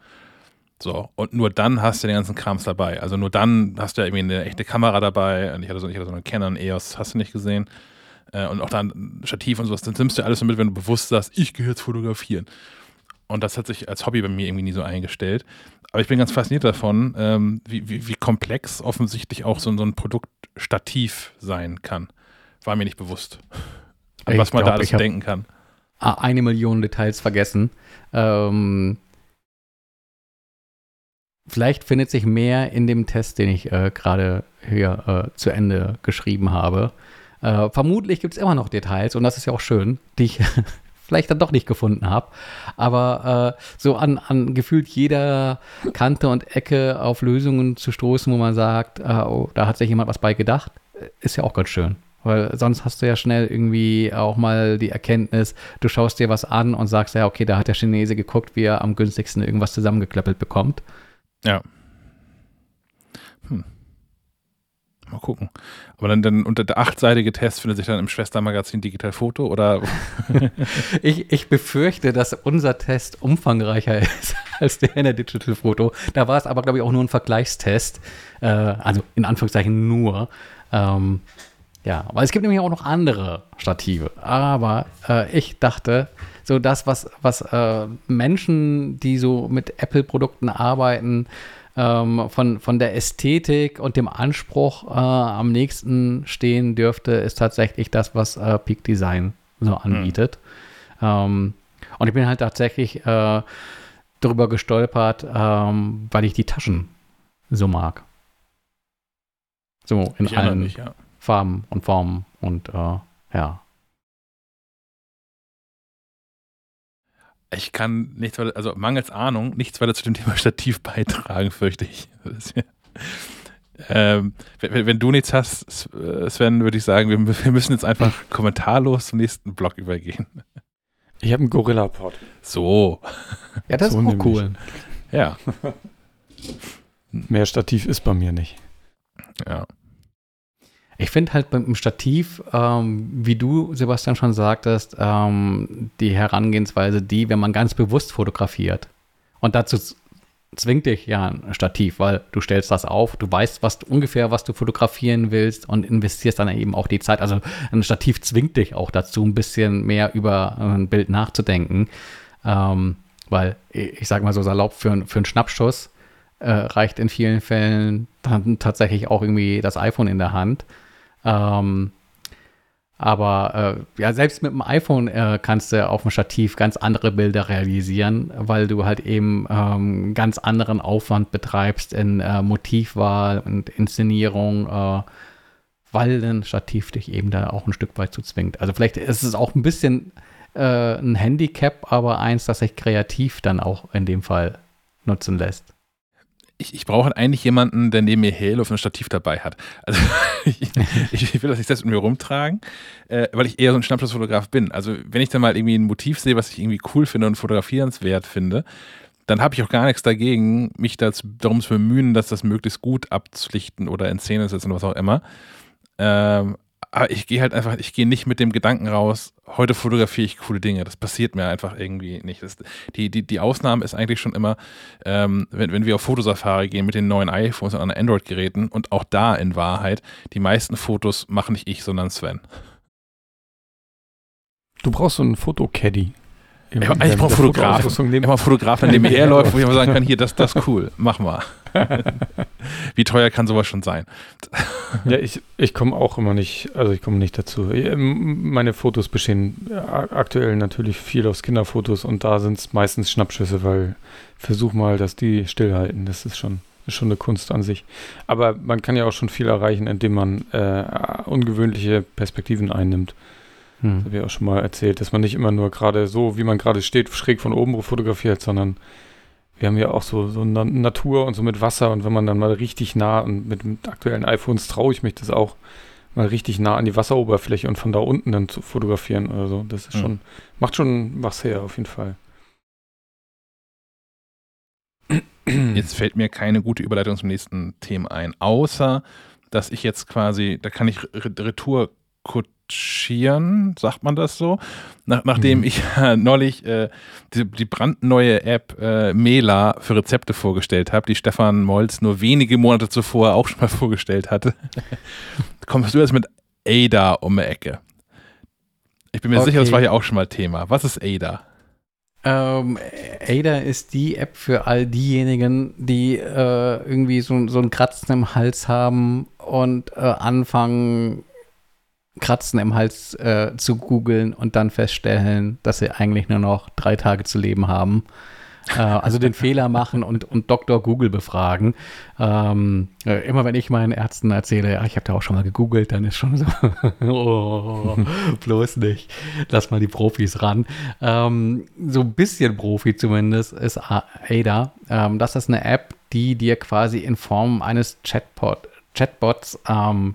So, und nur dann hast du den ganzen Krams dabei. Also nur dann hast du ja irgendwie eine echte Kamera dabei. Und ich hatte so, ich hatte so eine Canon EOS, hast du nicht gesehen? äh, und auch dann Stativ und sowas, dann nimmst du alles so mit, wenn du bewusst sagst, ich gehe jetzt fotografieren. Und das hat sich als Hobby bei mir irgendwie nie so eingestellt. Aber ich bin ganz fasziniert davon, ähm, wie, wie, wie, komplex offensichtlich auch so, so ein Produktstativ sein kann. War mir nicht bewusst. An was man glaub, da alles denken kann. Eine Million Details vergessen. Ähm, vielleicht findet sich mehr in dem Test, den ich äh, gerade hier äh, zu Ende geschrieben habe. Äh, vermutlich gibt es immer noch Details und das ist ja auch schön, die ich vielleicht dann doch nicht gefunden habe. Aber äh, so an, an gefühlt jeder Kante und Ecke auf Lösungen zu stoßen, wo man sagt, äh, oh, da hat sich jemand was bei gedacht, ist ja auch ganz schön. Weil sonst hast du ja schnell irgendwie auch mal die Erkenntnis, du schaust dir was an und sagst, ja, okay, da hat der Chinese geguckt, wie er am günstigsten irgendwas zusammengeklöppelt bekommt. Ja. Hm. Mal gucken. Aber dann, dann unter der achtseitige Test findet sich dann im Schwestermagazin Digital Foto oder? ich, ich befürchte, dass unser Test umfangreicher ist als der in der Digital Foto. Da war es aber, glaube ich, auch nur ein Vergleichstest. Äh, also in Anführungszeichen nur. Ähm, ja, weil es gibt nämlich auch noch andere Stative. Aber äh, ich dachte, so das, was, was äh, Menschen, die so mit Apple-Produkten arbeiten, ähm, von, von der Ästhetik und dem Anspruch äh, am nächsten stehen dürfte, ist tatsächlich das, was äh, Peak Design so hm. anbietet. Mhm. Ähm, und ich bin halt tatsächlich äh, darüber gestolpert, ähm, weil ich die Taschen so mag. So in ich allen mich, ja. Farben und Formen und äh, ja. Ich kann nichts weiter, also mangels Ahnung, nichts weiter zu dem Thema Stativ beitragen, fürchte ich. ähm, wenn, wenn, du nichts hast, Sven, würde ich sagen, wir, wir, müssen jetzt einfach kommentarlos zum nächsten Blog übergehen. Ich habe einen Gorilla-Pod. So. Ja, das so ist auch cool. Ja. Mehr Stativ ist bei mir nicht. Ja. Ich finde halt beim Stativ, ähm, wie du, Sebastian, schon sagtest, ähm, die Herangehensweise die, wenn man ganz bewusst fotografiert. Und dazu zwingt dich ja ein Stativ, weil du stellst das auf, du weißt was ungefähr, was du fotografieren willst und investierst dann eben auch die Zeit. Also ein Stativ zwingt dich auch dazu, ein bisschen mehr über ein Bild nachzudenken. Ähm, weil, ich sag mal so salopp, für, für einen Schnappschuss äh, reicht in vielen Fällen dann tatsächlich auch irgendwie das iPhone in der Hand. Ähm, aber äh, ja, selbst mit dem iPhone äh, kannst du auf dem Stativ ganz andere Bilder realisieren, weil du halt eben ähm, ganz anderen Aufwand betreibst in äh, Motivwahl und Inszenierung, äh, weil ein Stativ dich eben da auch ein Stück weit zu zwingt. Also vielleicht ist es auch ein bisschen äh, ein Handicap, aber eins, das sich kreativ dann auch in dem Fall nutzen lässt ich, ich brauche eigentlich jemanden, der neben mir Halo auf ein Stativ dabei hat. Also ich, ich, will das nicht selbst mit mir rumtragen, äh, weil ich eher so ein Schnappschussfotograf bin. Also wenn ich dann mal irgendwie ein Motiv sehe, was ich irgendwie cool finde und fotografierenswert finde, dann habe ich auch gar nichts dagegen, mich das, darum zu bemühen, dass das möglichst gut abzulichten oder in Szene setzen oder was auch immer. Ähm, aber ich gehe halt einfach, ich gehe nicht mit dem Gedanken raus, heute fotografiere ich coole Dinge. Das passiert mir einfach irgendwie nicht. Das, die, die, die Ausnahme ist eigentlich schon immer, ähm, wenn, wenn wir auf Fotosafari gehen mit den neuen iPhones und anderen Android-Geräten und auch da in Wahrheit, die meisten Fotos mache nicht ich, sondern Sven. Du brauchst so einen Fotocaddy. Im, ich, ich brauche Fotografen. Ich brauche Fotografen, an dem er läuft, wo ich immer sagen kann, hier, das, das ist cool, mach mal. Wie teuer kann sowas schon sein? ja, ich, ich komme auch immer nicht, also ich komme nicht dazu. Meine Fotos bestehen aktuell natürlich viel aus Kinderfotos und da sind es meistens Schnappschüsse, weil versuch mal, dass die stillhalten. Das ist schon, ist schon eine Kunst an sich. Aber man kann ja auch schon viel erreichen, indem man äh, ungewöhnliche Perspektiven einnimmt. Hm. Das habe ich auch schon mal erzählt, dass man nicht immer nur gerade so, wie man gerade steht, schräg von oben fotografiert, sondern wir haben ja auch so, so Natur und so mit Wasser und wenn man dann mal richtig nah und mit, mit aktuellen iPhones traue ich mich das auch mal richtig nah an die Wasseroberfläche und von da unten dann zu fotografieren oder so. Das ist hm. schon, macht schon was her auf jeden Fall. Jetzt fällt mir keine gute Überleitung zum nächsten Thema ein, außer dass ich jetzt quasi, da kann ich Retour kutschieren, sagt man das so? Nach, nachdem mhm. ich äh, neulich äh, die, die, brandneue App äh, Mela für Rezepte vorgestellt habe, die Stefan Molz nur wenige Monate zuvor auch schon mal vorgestellt hatte, kommst du jetzt mit Ada um die Ecke. Ich bin mir Okay. sicher, das war ja auch schon mal Thema. Was ist Ada? Ähm, Ada ist die App für all diejenigen, die äh, irgendwie so, so ein Kratzen im Hals haben und äh, anfangen, Kratzen im Hals äh, zu googeln und dann feststellen, dass sie eigentlich nur noch drei Tage zu leben haben. Äh, also den Fehler machen und, und Dr. Google befragen. Ähm, äh, immer wenn ich meinen Ärzten erzähle, ja, ich habe da auch schon mal gegoogelt, dann ist schon so, oh, bloß nicht. Lass mal die Profis ran. Ähm, so ein bisschen Profi zumindest ist Ada. Ähm, das ist eine App, die dir quasi in Form eines Chatbot, Chatbots ähm,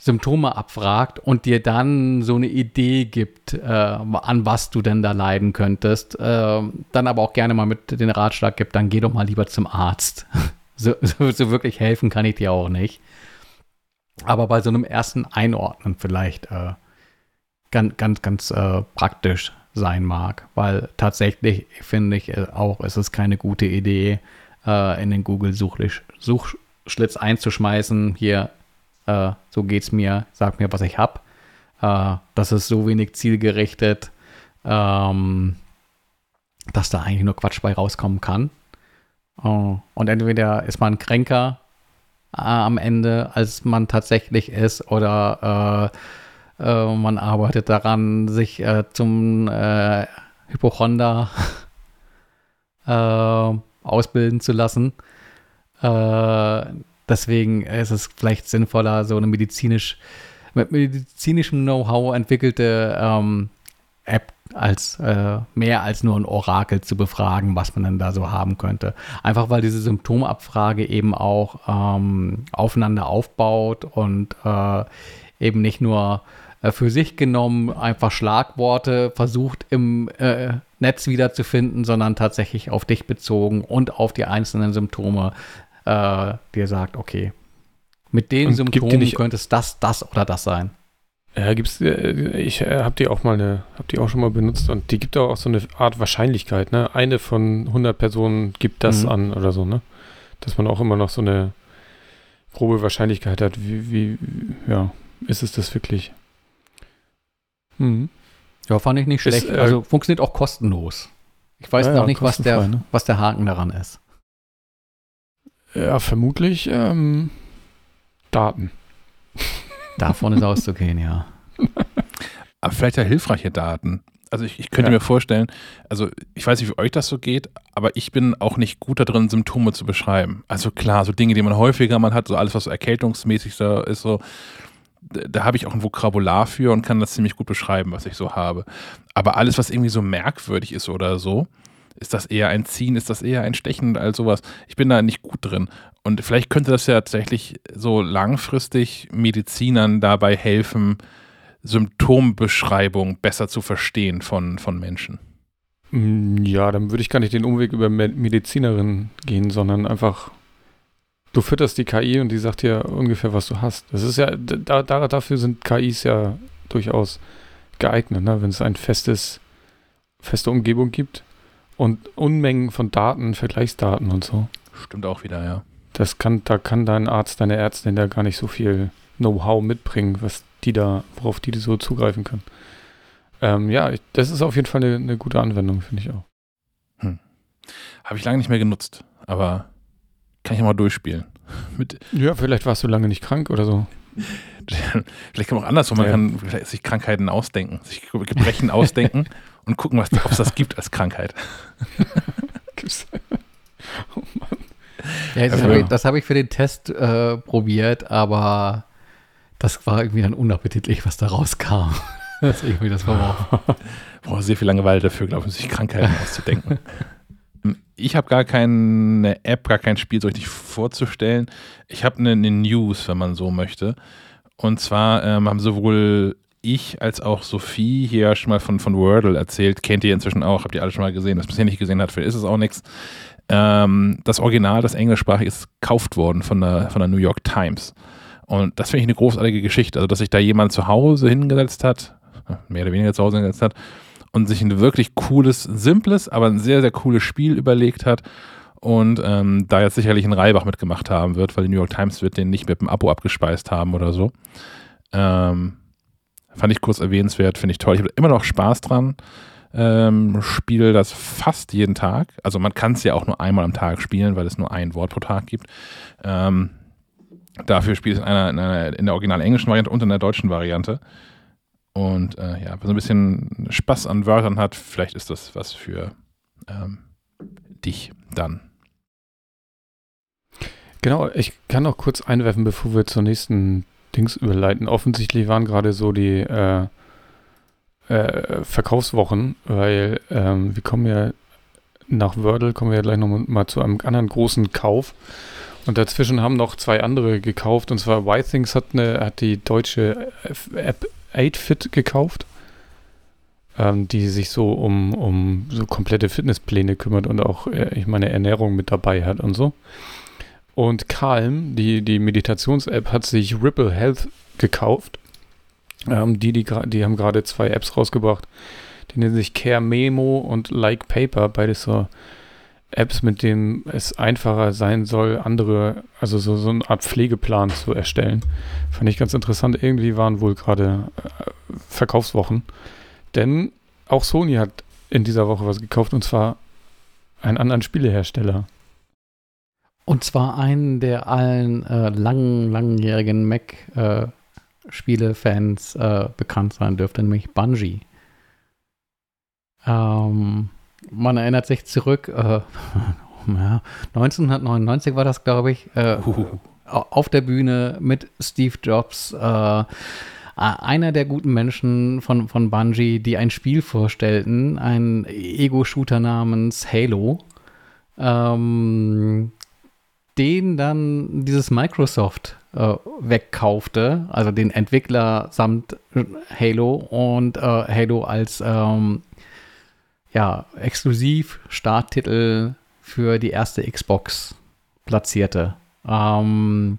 Symptome abfragt und dir dann so eine Idee gibt, äh, an was du denn da leiden könntest. Ähm, dann aber auch gerne mal mit den Ratschlag gibt, dann geh doch mal lieber zum Arzt. so, so, so wirklich helfen kann ich dir auch nicht. Aber bei so einem ersten Einordnen vielleicht äh, ganz, ganz, ganz äh, praktisch sein mag, weil tatsächlich finde ich äh, auch, es ist keine gute Idee, äh, in den Google-Suchschlitz Suchschlitz einzuschmeißen, hier, äh, so geht's mir, sag mir, was ich hab. Äh, das ist so wenig zielgerichtet, ähm, dass da eigentlich nur Quatsch bei rauskommen kann. Äh, und entweder ist man kränker äh, am Ende, als man tatsächlich ist, oder äh, äh, man arbeitet daran, sich zum Hypochonder ausbilden zu lassen. Äh, deswegen ist es vielleicht sinnvoller, so eine medizinisch, mit medizinischem Know-how entwickelte ähm, App als äh, mehr als nur ein Orakel zu befragen, was man denn da so haben könnte. Einfach weil diese Symptomabfrage eben auch ähm, aufeinander aufbaut und äh, eben nicht nur äh, für sich genommen einfach Schlagworte versucht im äh, Netz wiederzufinden, sondern tatsächlich auf dich bezogen und auf die einzelnen Symptome äh, dir sagt, okay, mit den Und Symptomen nicht- könnte es das, das oder das sein. Ja, gibt's, äh, ich äh, habe die auch mal eine, habe die auch schon mal benutzt und die gibt auch so eine Art Wahrscheinlichkeit, ne? Eine von 100 Personen gibt das Mhm. an oder so, ne? Dass man auch immer noch so eine grobe Wahrscheinlichkeit hat, wie, wie ja, ist es das wirklich? Mhm. Ja, fand ich nicht Ist, schlecht. äh, also funktioniert auch kostenlos. Ich weiß Ja, noch nicht, was der, ne? was der Haken daran ist. Ja, vermutlich ähm, Daten. Davon ist auszugehen, ja. Aber vielleicht ja hilfreiche Daten. Also ich, ich könnte Ja. mir vorstellen, also ich weiß nicht, wie euch das so geht, aber ich bin auch nicht gut darin, Symptome zu beschreiben. Also klar, so Dinge, die man häufiger mal hat, so alles, was so erkältungsmäßig da ist, so, da, da habe ich auch ein Vokabular für und kann das ziemlich gut beschreiben, was ich so habe. Aber alles, was irgendwie so merkwürdig ist oder so, ist das eher ein Ziehen, ist das eher ein Stechen als sowas. Ich bin da nicht gut drin. Und vielleicht könnte das ja tatsächlich so langfristig Medizinern dabei helfen, Symptombeschreibung besser zu verstehen von, von Menschen. Mm, Ja, dann würde ich gar nicht den Umweg über Me- Medizinerin gehen, sondern einfach, du fütterst die KI und die sagt dir ungefähr, was du hast. Das ist ja, da, dafür sind KIs ja durchaus geeignet, ne? wenn es ein festes, feste Umgebung gibt und Unmengen von Daten, Vergleichsdaten und so. Stimmt auch wieder, ja. Das kann, da kann dein Arzt, deine Ärztin da gar nicht so viel Know-how mitbringen, was die da, worauf die so zugreifen können. Ähm, ja, ich, das ist auf jeden Fall eine, eine gute Anwendung, finde ich auch. Habe ich lange nicht mehr genutzt, aber kann ich ja mal durchspielen. Mit, Ja, vielleicht warst du lange nicht krank oder so. vielleicht kann man auch andersrum, man Ja. kann sich Krankheiten ausdenken, sich Gebrechen ausdenken und gucken, was ob es das gibt als Krankheit. Gibt's- Ja, das Ja. habe ich, das hab ich für den Test äh, probiert, aber das war irgendwie dann unappetitlich, was da rauskam. Habe ich das verworfen. Braucht sehr viel Langeweile dafür, glaube ich, sich Krankheiten auszudenken. Ich habe gar keine App, gar kein Spiel so richtig vorzustellen. Ich habe eine, eine News, wenn man so möchte. Und zwar ähm, haben sowohl ich als auch Sophie hier schon mal von, von Wordle erzählt. Kennt ihr inzwischen auch, habt ihr alle schon mal gesehen. Was bisher nicht gesehen hat, für ist es auch nichts. Ähm, das Original, das englischsprachig ist, gekauft worden von der, von der New York Times. Und das finde ich eine großartige Geschichte. Also, dass sich da jemand zu Hause hingesetzt hat, mehr oder weniger zu Hause hingesetzt hat, und sich ein wirklich cooles, simples, aber ein sehr, sehr cooles Spiel überlegt hat. Und ähm, da jetzt sicherlich ein Reibach mitgemacht haben wird, weil die New York Times wird den nicht mit dem Abo abgespeist haben oder so. Ähm, fand ich kurz erwähnenswert, finde ich toll. Ich habe immer noch Spaß dran. Ähm, spiele das fast jeden Tag. Also man kann es ja auch nur einmal am Tag spielen, weil es nur ein Wort pro Tag gibt. Ähm, dafür spiele ich es in, einer, in, einer, in der original englischen Variante und in der deutschen Variante. Und äh, ja, wer so ein bisschen Spaß an Wörtern hat, vielleicht ist das was für ähm, dich dann. Genau, ich kann auch kurz einwerfen, bevor wir zur nächsten Dings überleiten. Offensichtlich waren gerade so die äh, äh, Verkaufswochen, weil ähm, wir kommen ja nach Wordle, kommen wir ja gleich nochmal zu einem anderen großen Kauf. Und dazwischen haben noch zwei andere gekauft. Und zwar YThings hat, hat die deutsche App 8Fit gekauft, ähm, die sich so um, um so komplette Fitnesspläne kümmert und auch, äh, ich meine, Ernährung mit dabei hat und so. Und Calm, die, die Meditations-App, hat sich Ripple Health gekauft. Ähm, die, die, die haben gerade zwei Apps rausgebracht. Die nennen sich Care Memo und Like Paper. Beides so Apps, mit denen es einfacher sein soll, andere, also so, so eine Art Pflegeplan zu erstellen. Fand ich ganz interessant. Irgendwie waren wohl gerade äh, Verkaufswochen. Denn auch Sony hat in dieser Woche was gekauft und zwar einen anderen Spielehersteller. Und zwar einen, der allen äh, lang, langjährigen Mac-Spiele-Fans äh, äh, bekannt sein dürfte, nämlich Bungie. Ähm, man erinnert sich zurück, äh, ja, 1999 war das, glaube ich, äh, auf der Bühne mit Steve Jobs, äh, einer der guten Menschen von, von Bungie, die ein Spiel vorstellten, ein Ego-Shooter namens Halo. Ähm, den dann dieses Microsoft äh, wegkaufte, also den Entwickler samt Halo und äh, Halo als ähm, ja, exklusiv Starttitel für die erste Xbox platzierte. Ähm,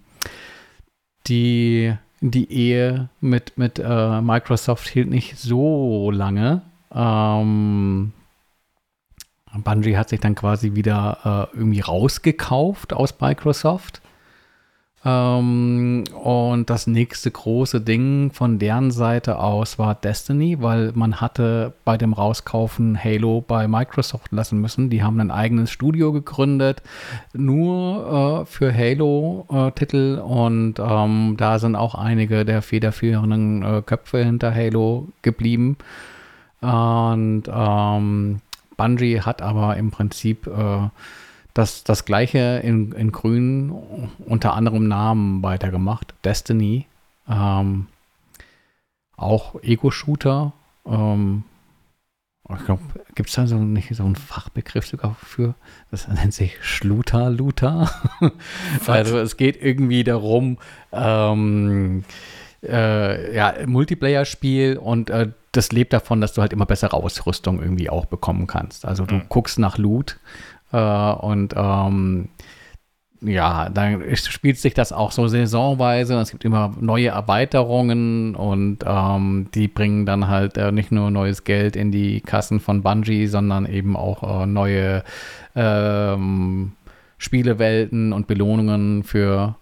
die, die Ehe mit, mit äh, Microsoft hielt nicht so lange. Ähm, Bungie hat sich dann quasi wieder äh, irgendwie rausgekauft aus Microsoft. Ähm, und das nächste große Ding von deren Seite aus war Destiny, weil man hatte bei dem Rauskaufen Halo bei Microsoft lassen müssen. Die haben ein eigenes Studio gegründet, nur äh, für Halo-Titel. Äh, und ähm, da sind auch einige der federführenden äh, Köpfe hinter Halo geblieben. Und ähm, Bungie hat aber im Prinzip äh, das, das gleiche in, in Grün unter anderem Namen weitergemacht. Destiny. Ähm, auch Ego-Shooter. Ähm, ich glaube, gibt es da so nicht so einen Fachbegriff sogar für? Das nennt sich Schluter-Luter. also es geht irgendwie darum, ähm, äh, ja, Multiplayer-Spiel und äh, das lebt davon, dass du halt immer bessere Ausrüstung irgendwie auch bekommen kannst. Also du mhm. guckst nach Loot äh, und ähm, ja, dann spielt sich das auch so saisonweise. Es gibt immer neue Erweiterungen und ähm, die bringen dann halt äh, nicht nur neues Geld in die Kassen von Bungie, sondern eben auch äh, neue ähm, Spielewelten und Belohnungen für,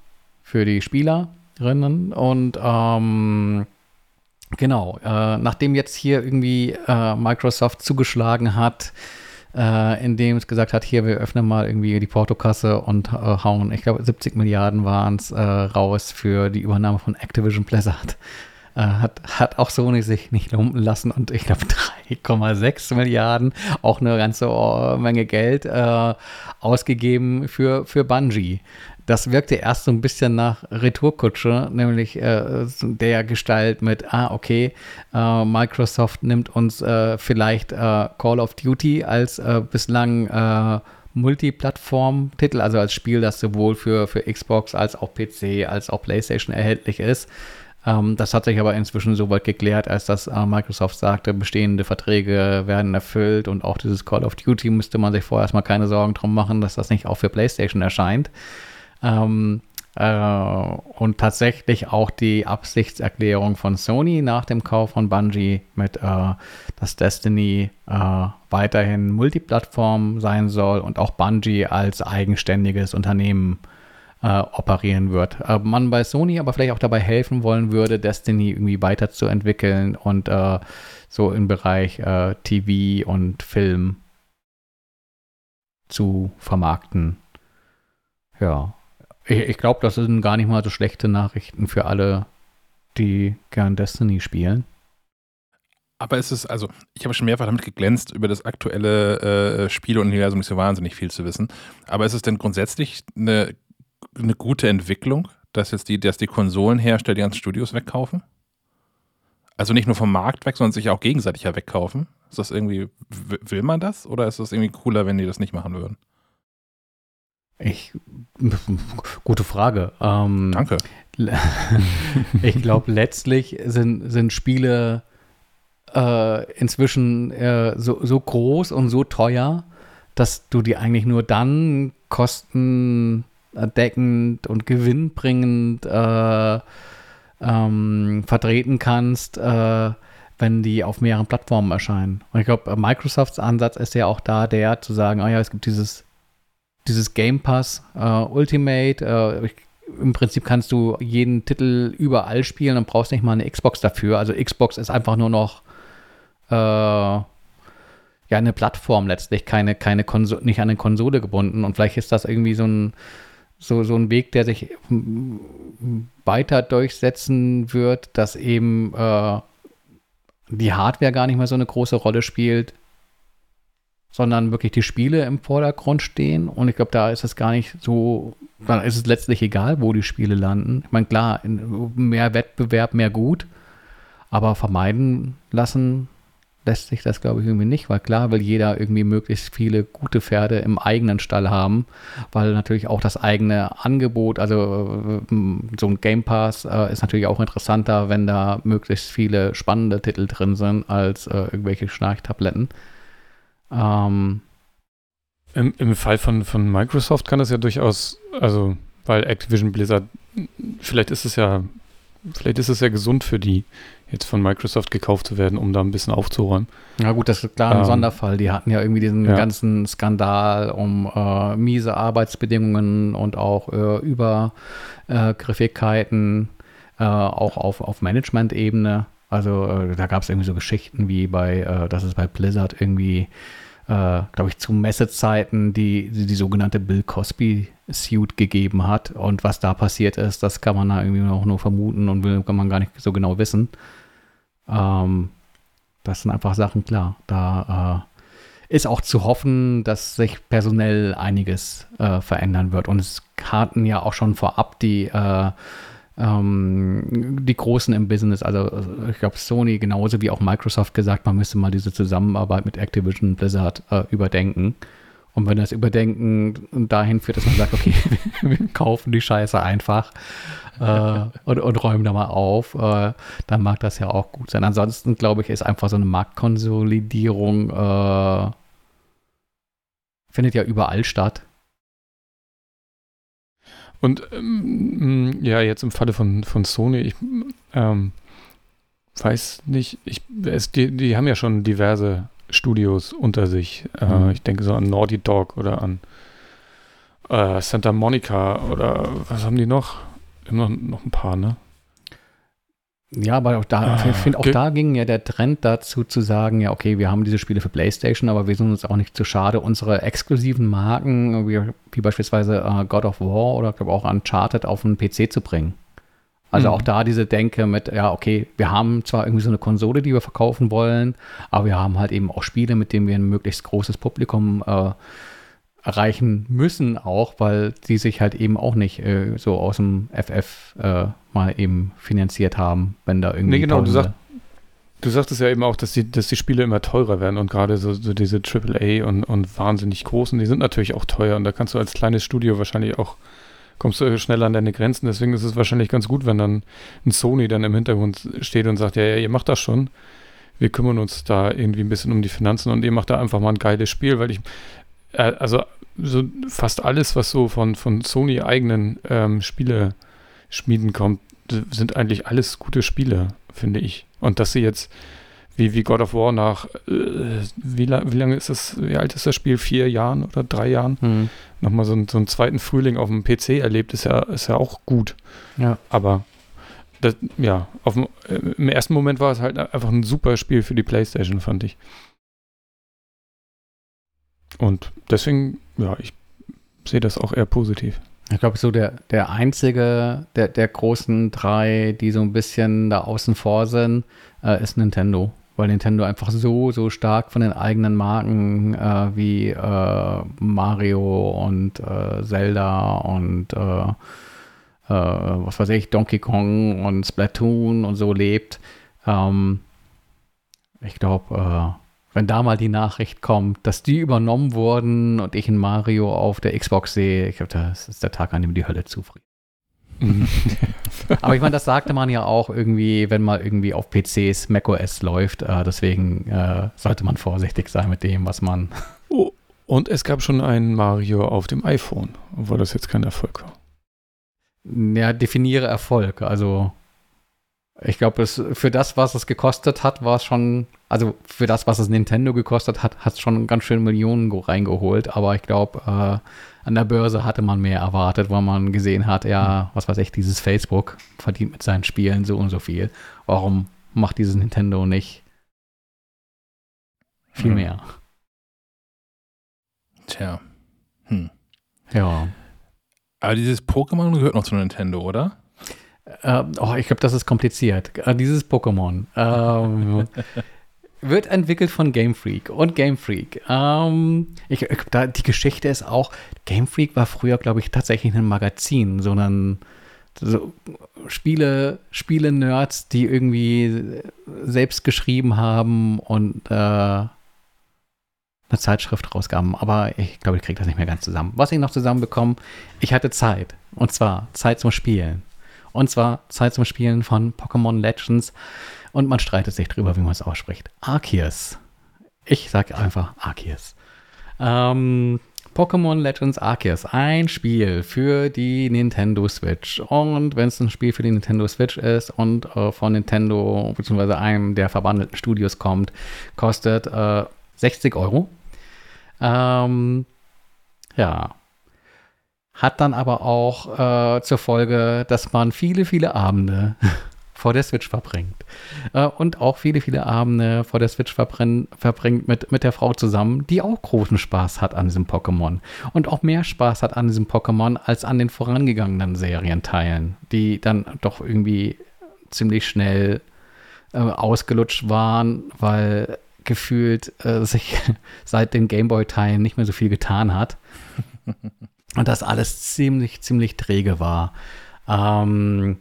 für die Spielerinnen. Und ähm, Genau, äh, nachdem jetzt hier irgendwie äh, Microsoft zugeschlagen hat, äh, indem es gesagt hat, hier, wir öffnen mal irgendwie die Portokasse und äh, hauen, ich glaube, 70 Milliarden waren es äh, raus für die Übernahme von Activision Blizzard. Äh, hat, hat auch Sony sich nicht lumpen lassen und ich glaube 3,6 Milliarden, auch eine ganze Menge Geld ausgegeben für, für Bungie das wirkte erst so ein bisschen nach Retourkutsche, nämlich äh, der Gestalt mit, ah, okay, äh, Microsoft nimmt uns äh, vielleicht äh, Call of Duty als äh, bislang äh, Multiplattform-Titel, also als Spiel, das sowohl für, für Xbox als auch PC als auch PlayStation erhältlich ist. Ähm, das hat sich aber inzwischen so weit geklärt, als dass Microsoft sagte, bestehende Verträge werden erfüllt und auch dieses Call of Duty müsste man sich vorher erstmal keine Sorgen drum machen, dass das nicht auch für PlayStation erscheint. Ähm, äh, und tatsächlich auch die Absichtserklärung von Sony nach dem Kauf von Bungie mit, äh, dass Destiny äh, weiterhin Multiplattform sein soll und auch Bungie als eigenständiges Unternehmen äh, operieren wird. Äh, man bei Sony aber vielleicht auch dabei helfen wollen würde, Destiny irgendwie weiterzuentwickeln und äh, so im Bereich TV und Film zu vermarkten. Ja, ich, ich glaube, das sind gar nicht mal so schlechte Nachrichten für alle, die gern Destiny spielen. Aber es ist, also, ich habe schon mehrfach damit geglänzt, über das aktuelle äh, Spieleuniversum nicht so wahnsinnig viel zu wissen. Aber ist es denn grundsätzlich eine, eine gute Entwicklung, dass jetzt die, dass die Konsolenhersteller die ganzen Studios wegkaufen? Also nicht nur vom Markt weg, sondern sich auch gegenseitig ja wegkaufen? Ist das irgendwie, will man das? Oder ist es irgendwie cooler, wenn die das nicht machen würden? Ich, gute Frage. Ähm, Danke. ich glaube, letztlich sind, sind Spiele äh, inzwischen äh, so, so groß und so teuer, dass du die eigentlich nur dann kostendeckend und gewinnbringend äh, ähm, vertreten kannst, äh, wenn die auf mehreren Plattformen erscheinen. Und ich glaube, Microsofts Ansatz ist ja auch da, der zu sagen, oh ja, es gibt dieses, dieses Game Pass äh, Ultimate. Äh, Im Prinzip kannst du jeden Titel überall spielen und brauchst nicht mal eine Xbox dafür. Also Xbox ist einfach nur noch äh, ja eine Plattform letztlich, keine, keine Konso nicht an eine Konsole gebunden. Und vielleicht ist das irgendwie so ein, so, so ein Weg, der sich weiter durchsetzen wird, dass eben äh, die Hardware gar nicht mehr so eine große Rolle spielt, sondern wirklich die Spiele im Vordergrund stehen. Und ich glaube, da ist es gar nicht so, dann ist es letztlich egal, wo die Spiele landen. Ich meine, klar, mehr Wettbewerb, mehr gut, aber vermeiden lassen lässt sich das, glaube ich, irgendwie nicht, weil klar will jeder irgendwie möglichst viele gute Pferde im eigenen Stall haben, weil natürlich auch das eigene Angebot, also äh, so ein Game Pass äh, ist natürlich auch interessanter, wenn da möglichst viele spannende Titel drin sind, als äh, irgendwelche Schnarchtabletten. Ähm, Im, Im Fall von, von Microsoft kann das ja durchaus, also weil Activision Blizzard, vielleicht ist es ja, vielleicht ist es ja gesund für die, jetzt von Microsoft gekauft zu werden, um da ein bisschen aufzuräumen. Ja gut, das ist klar ein ähm, Sonderfall. Die hatten ja irgendwie diesen ja. ganzen Skandal um äh, miese Arbeitsbedingungen und auch äh, Übergriffigkeiten, äh, auch auf, auf Management-Ebene. Also äh, da gab es irgendwie so Geschichten wie bei, äh, dass es bei Blizzard irgendwie äh, glaube ich, zu Messezeiten die, die, die sogenannte Bill Cosby Suit gegeben hat. Und was da passiert ist, das kann man da irgendwie auch nur vermuten und will, kann man gar nicht so genau wissen. Ähm, das sind einfach Sachen, klar. Da äh, ist auch zu hoffen, dass sich personell einiges äh, verändern wird. Und es hatten ja auch schon vorab die, äh, ähm, die Großen im Business, also ich glaube Sony genauso wie auch Microsoft gesagt, man müsste mal diese Zusammenarbeit mit Activision Blizzard äh, überdenken. Und wenn das Überdenken dahin führt, dass man sagt, okay, wir kaufen die Scheiße einfach äh, und, und, räumen da mal auf, äh, dann mag das ja auch gut sein. Ansonsten, glaube ich, ist einfach so eine Marktkonsolidierung äh, findet ja überall statt. Und ähm, ja, jetzt im Falle von, von Sony, ich ähm, weiß nicht, ich, es, die, die haben ja schon diverse Studios unter sich. Äh, mhm. ich denke so an Naughty Dog oder an äh, Santa Monica oder was haben die noch? Immer noch ein paar, ne? Ja, aber auch da, ah, ich finde, auch okay. da ging ja der Trend dazu zu sagen, ja, okay, wir haben diese Spiele für PlayStation, aber wir sind uns auch nicht zu schade, unsere exklusiven Marken, wie, wie beispielsweise uh, God of War oder glaube auch Uncharted auf einen PC zu bringen. Also mhm. auch da diese Denke mit, ja, okay, wir haben zwar irgendwie so eine Konsole, die wir verkaufen wollen, aber wir haben halt eben auch Spiele, mit denen wir ein möglichst großes Publikum äh, erreichen müssen auch, weil die sich halt eben auch nicht äh, so aus dem FF äh, mal eben finanziert haben, wenn da irgendwie. Nee, genau, du, sag, du sagtest ja eben auch, dass die, dass die Spiele immer teurer werden und gerade so, so diese AAA und, und wahnsinnig großen, die sind natürlich auch teuer und da kannst du als kleines Studio wahrscheinlich auch kommst du schnell an deine Grenzen. Deswegen ist es wahrscheinlich ganz gut, wenn dann ein Sony dann im Hintergrund steht und sagt, ja, ja, ihr macht das schon. Wir kümmern uns da irgendwie ein bisschen um die Finanzen und ihr macht da einfach mal ein geiles Spiel, weil ich, äh, also so fast alles, was so von, von Sony eigenen ähm, Spiele-Schmieden kommt, sind eigentlich alles gute Spiele, finde ich. Und dass sie jetzt wie, wie God of War nach, äh, wie, wie lange ist das, wie alt ist das Spiel? Vier Jahren oder drei Jahren? Hm. Nochmal so, einen- so einen zweiten Frühling auf dem PC erlebt, ist ja, ist ja auch gut. Ja. Aber das, ja, auf dem, äh, im ersten Moment war es halt einfach ein super Spiel für die Playstation, fand ich. Und deswegen, ja, ich sehe das auch eher positiv. Ich glaube, so der, der einzige der, der großen drei, die so ein bisschen da außen vor sind, äh, ist Nintendo. Weil Nintendo einfach so, so stark von den eigenen Marken äh, wie äh, Mario und äh, Zelda und äh, äh, was weiß ich, Donkey Kong und Splatoon und so lebt. Ähm, ich glaube, wenn da mal die Nachricht kommt, dass die übernommen wurden und ich in Mario auf der Xbox sehe, ich glaube, das ist der Tag, an dem die Hölle zufriert. Aber ich meine, das sagte man ja auch irgendwie, wenn mal irgendwie auf PCs macOS läuft. Äh, deswegen äh, sollte man vorsichtig sein mit dem, was man. Oh, und es gab schon einen Mario auf dem iPhone, obwohl das jetzt kein Erfolg war. Ja, definiere Erfolg. Also, ich glaube, es für das, was es gekostet hat, war es schon. Also, für das, was es Nintendo gekostet hat, hat es schon ganz schön Millionen reingeholt. Aber ich glaube, äh, an der Börse hatte man mehr erwartet, weil man gesehen hat, ja, was weiß ich, dieses Facebook verdient mit seinen Spielen so und so viel. Warum macht dieses Nintendo nicht viel Mhm. mehr? Tja. Hm. Ja. Aber dieses Pokémon gehört noch zu Nintendo, oder? Ähm, oh, ich glaube, das ist kompliziert. Äh, dieses Pokémon ähm, wird entwickelt von Game Freak und Game Freak. Ähm, ich, ich, da, die Geschichte ist auch, Game Freak war früher, glaube ich, tatsächlich ein Magazin, sondern so Spiele, Spiele-Nerds, die irgendwie selbst geschrieben haben und äh, eine Zeitschrift rausgaben. Aber ich glaube, ich kriege das nicht mehr ganz zusammen. Was ich noch zusammenbekomme, ich hatte Zeit. Und zwar Zeit zum Spielen. Und zwar Zeit zum Spielen von Pokémon Legends. Und man streitet sich drüber, wie man es ausspricht. Arceus. Ich sage einfach Arceus. Ähm, Pokémon Legends Arceus. Ein Spiel für die Nintendo Switch. Und wenn es ein Spiel für die Nintendo Switch ist und äh, von Nintendo bzw. einem der verbandelten Studios kommt, kostet äh, 60 Euro. Ähm, ja, hat dann aber auch äh, zur Folge, dass man viele, viele Abende vor der Switch verbringt. Äh, und auch viele, viele Abende vor der Switch verbringt mit, mit der Frau zusammen, die auch großen Spaß hat an diesem Pokémon. Und auch mehr Spaß hat an diesem Pokémon als an den vorangegangenen Serienteilen, die dann doch irgendwie ziemlich schnell äh, ausgelutscht waren, weil gefühlt äh, sich seit den Gameboy-Teilen nicht mehr so viel getan hat. Und das alles ziemlich, ziemlich träge war. Ähm,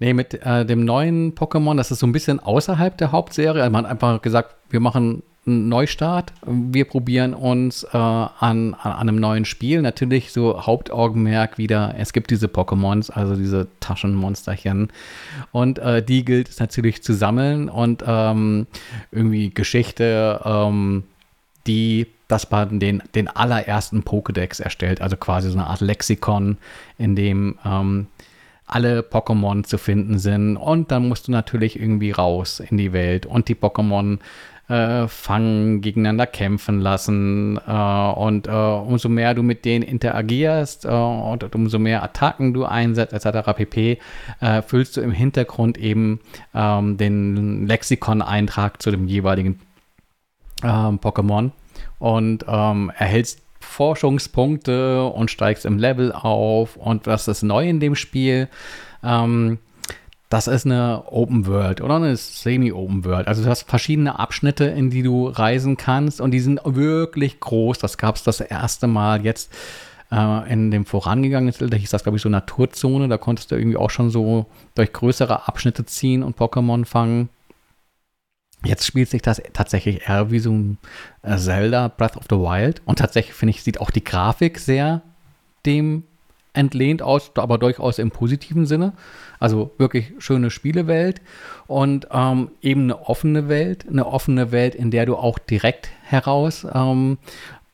nee, mit äh, dem neuen Pokémon, das ist so ein bisschen außerhalb der Hauptserie. Also man hat einfach gesagt, wir machen einen Neustart. Wir probieren uns äh, an, an einem neuen Spiel. Natürlich so Hauptaugenmerk wieder, es gibt diese Pokémons, also diese Taschenmonsterchen. Und äh, die gilt es natürlich zu sammeln und ähm, irgendwie Geschichte, ähm, die dass man den, den allerersten Pokédex erstellt, also quasi so eine Art Lexikon, in dem ähm, alle Pokémon zu finden sind. Und dann musst du natürlich irgendwie raus in die Welt und die Pokémon äh, fangen, gegeneinander kämpfen lassen. Äh, und äh, umso mehr du mit denen interagierst äh, und umso mehr Attacken du einsetzt, etc. pp., äh, füllst du im Hintergrund eben ähm, den Lexikon-Eintrag zu dem jeweiligen ähm, Pokémon und ähm, erhältst Forschungspunkte und steigst im Level auf. Und was ist neu in dem Spiel? Ähm, das ist eine Open World oder eine Semi-Open World. Also du hast verschiedene Abschnitte, in die du reisen kannst und die sind wirklich groß. Das gab es das erste Mal jetzt äh, in dem vorangegangenen Titel. Da hieß das, glaube ich, so Naturzone. Da konntest du irgendwie auch schon so durch größere Abschnitte ziehen und Pokémon fangen. Jetzt spielt sich das tatsächlich eher wie so ein äh, Zelda Breath of the Wild. Und tatsächlich finde ich, sieht auch die Grafik sehr dem entlehnt aus, aber durchaus im positiven Sinne. Also wirklich schöne Spielewelt und ähm, eben eine offene Welt. Eine offene Welt, in der du auch direkt heraus ähm,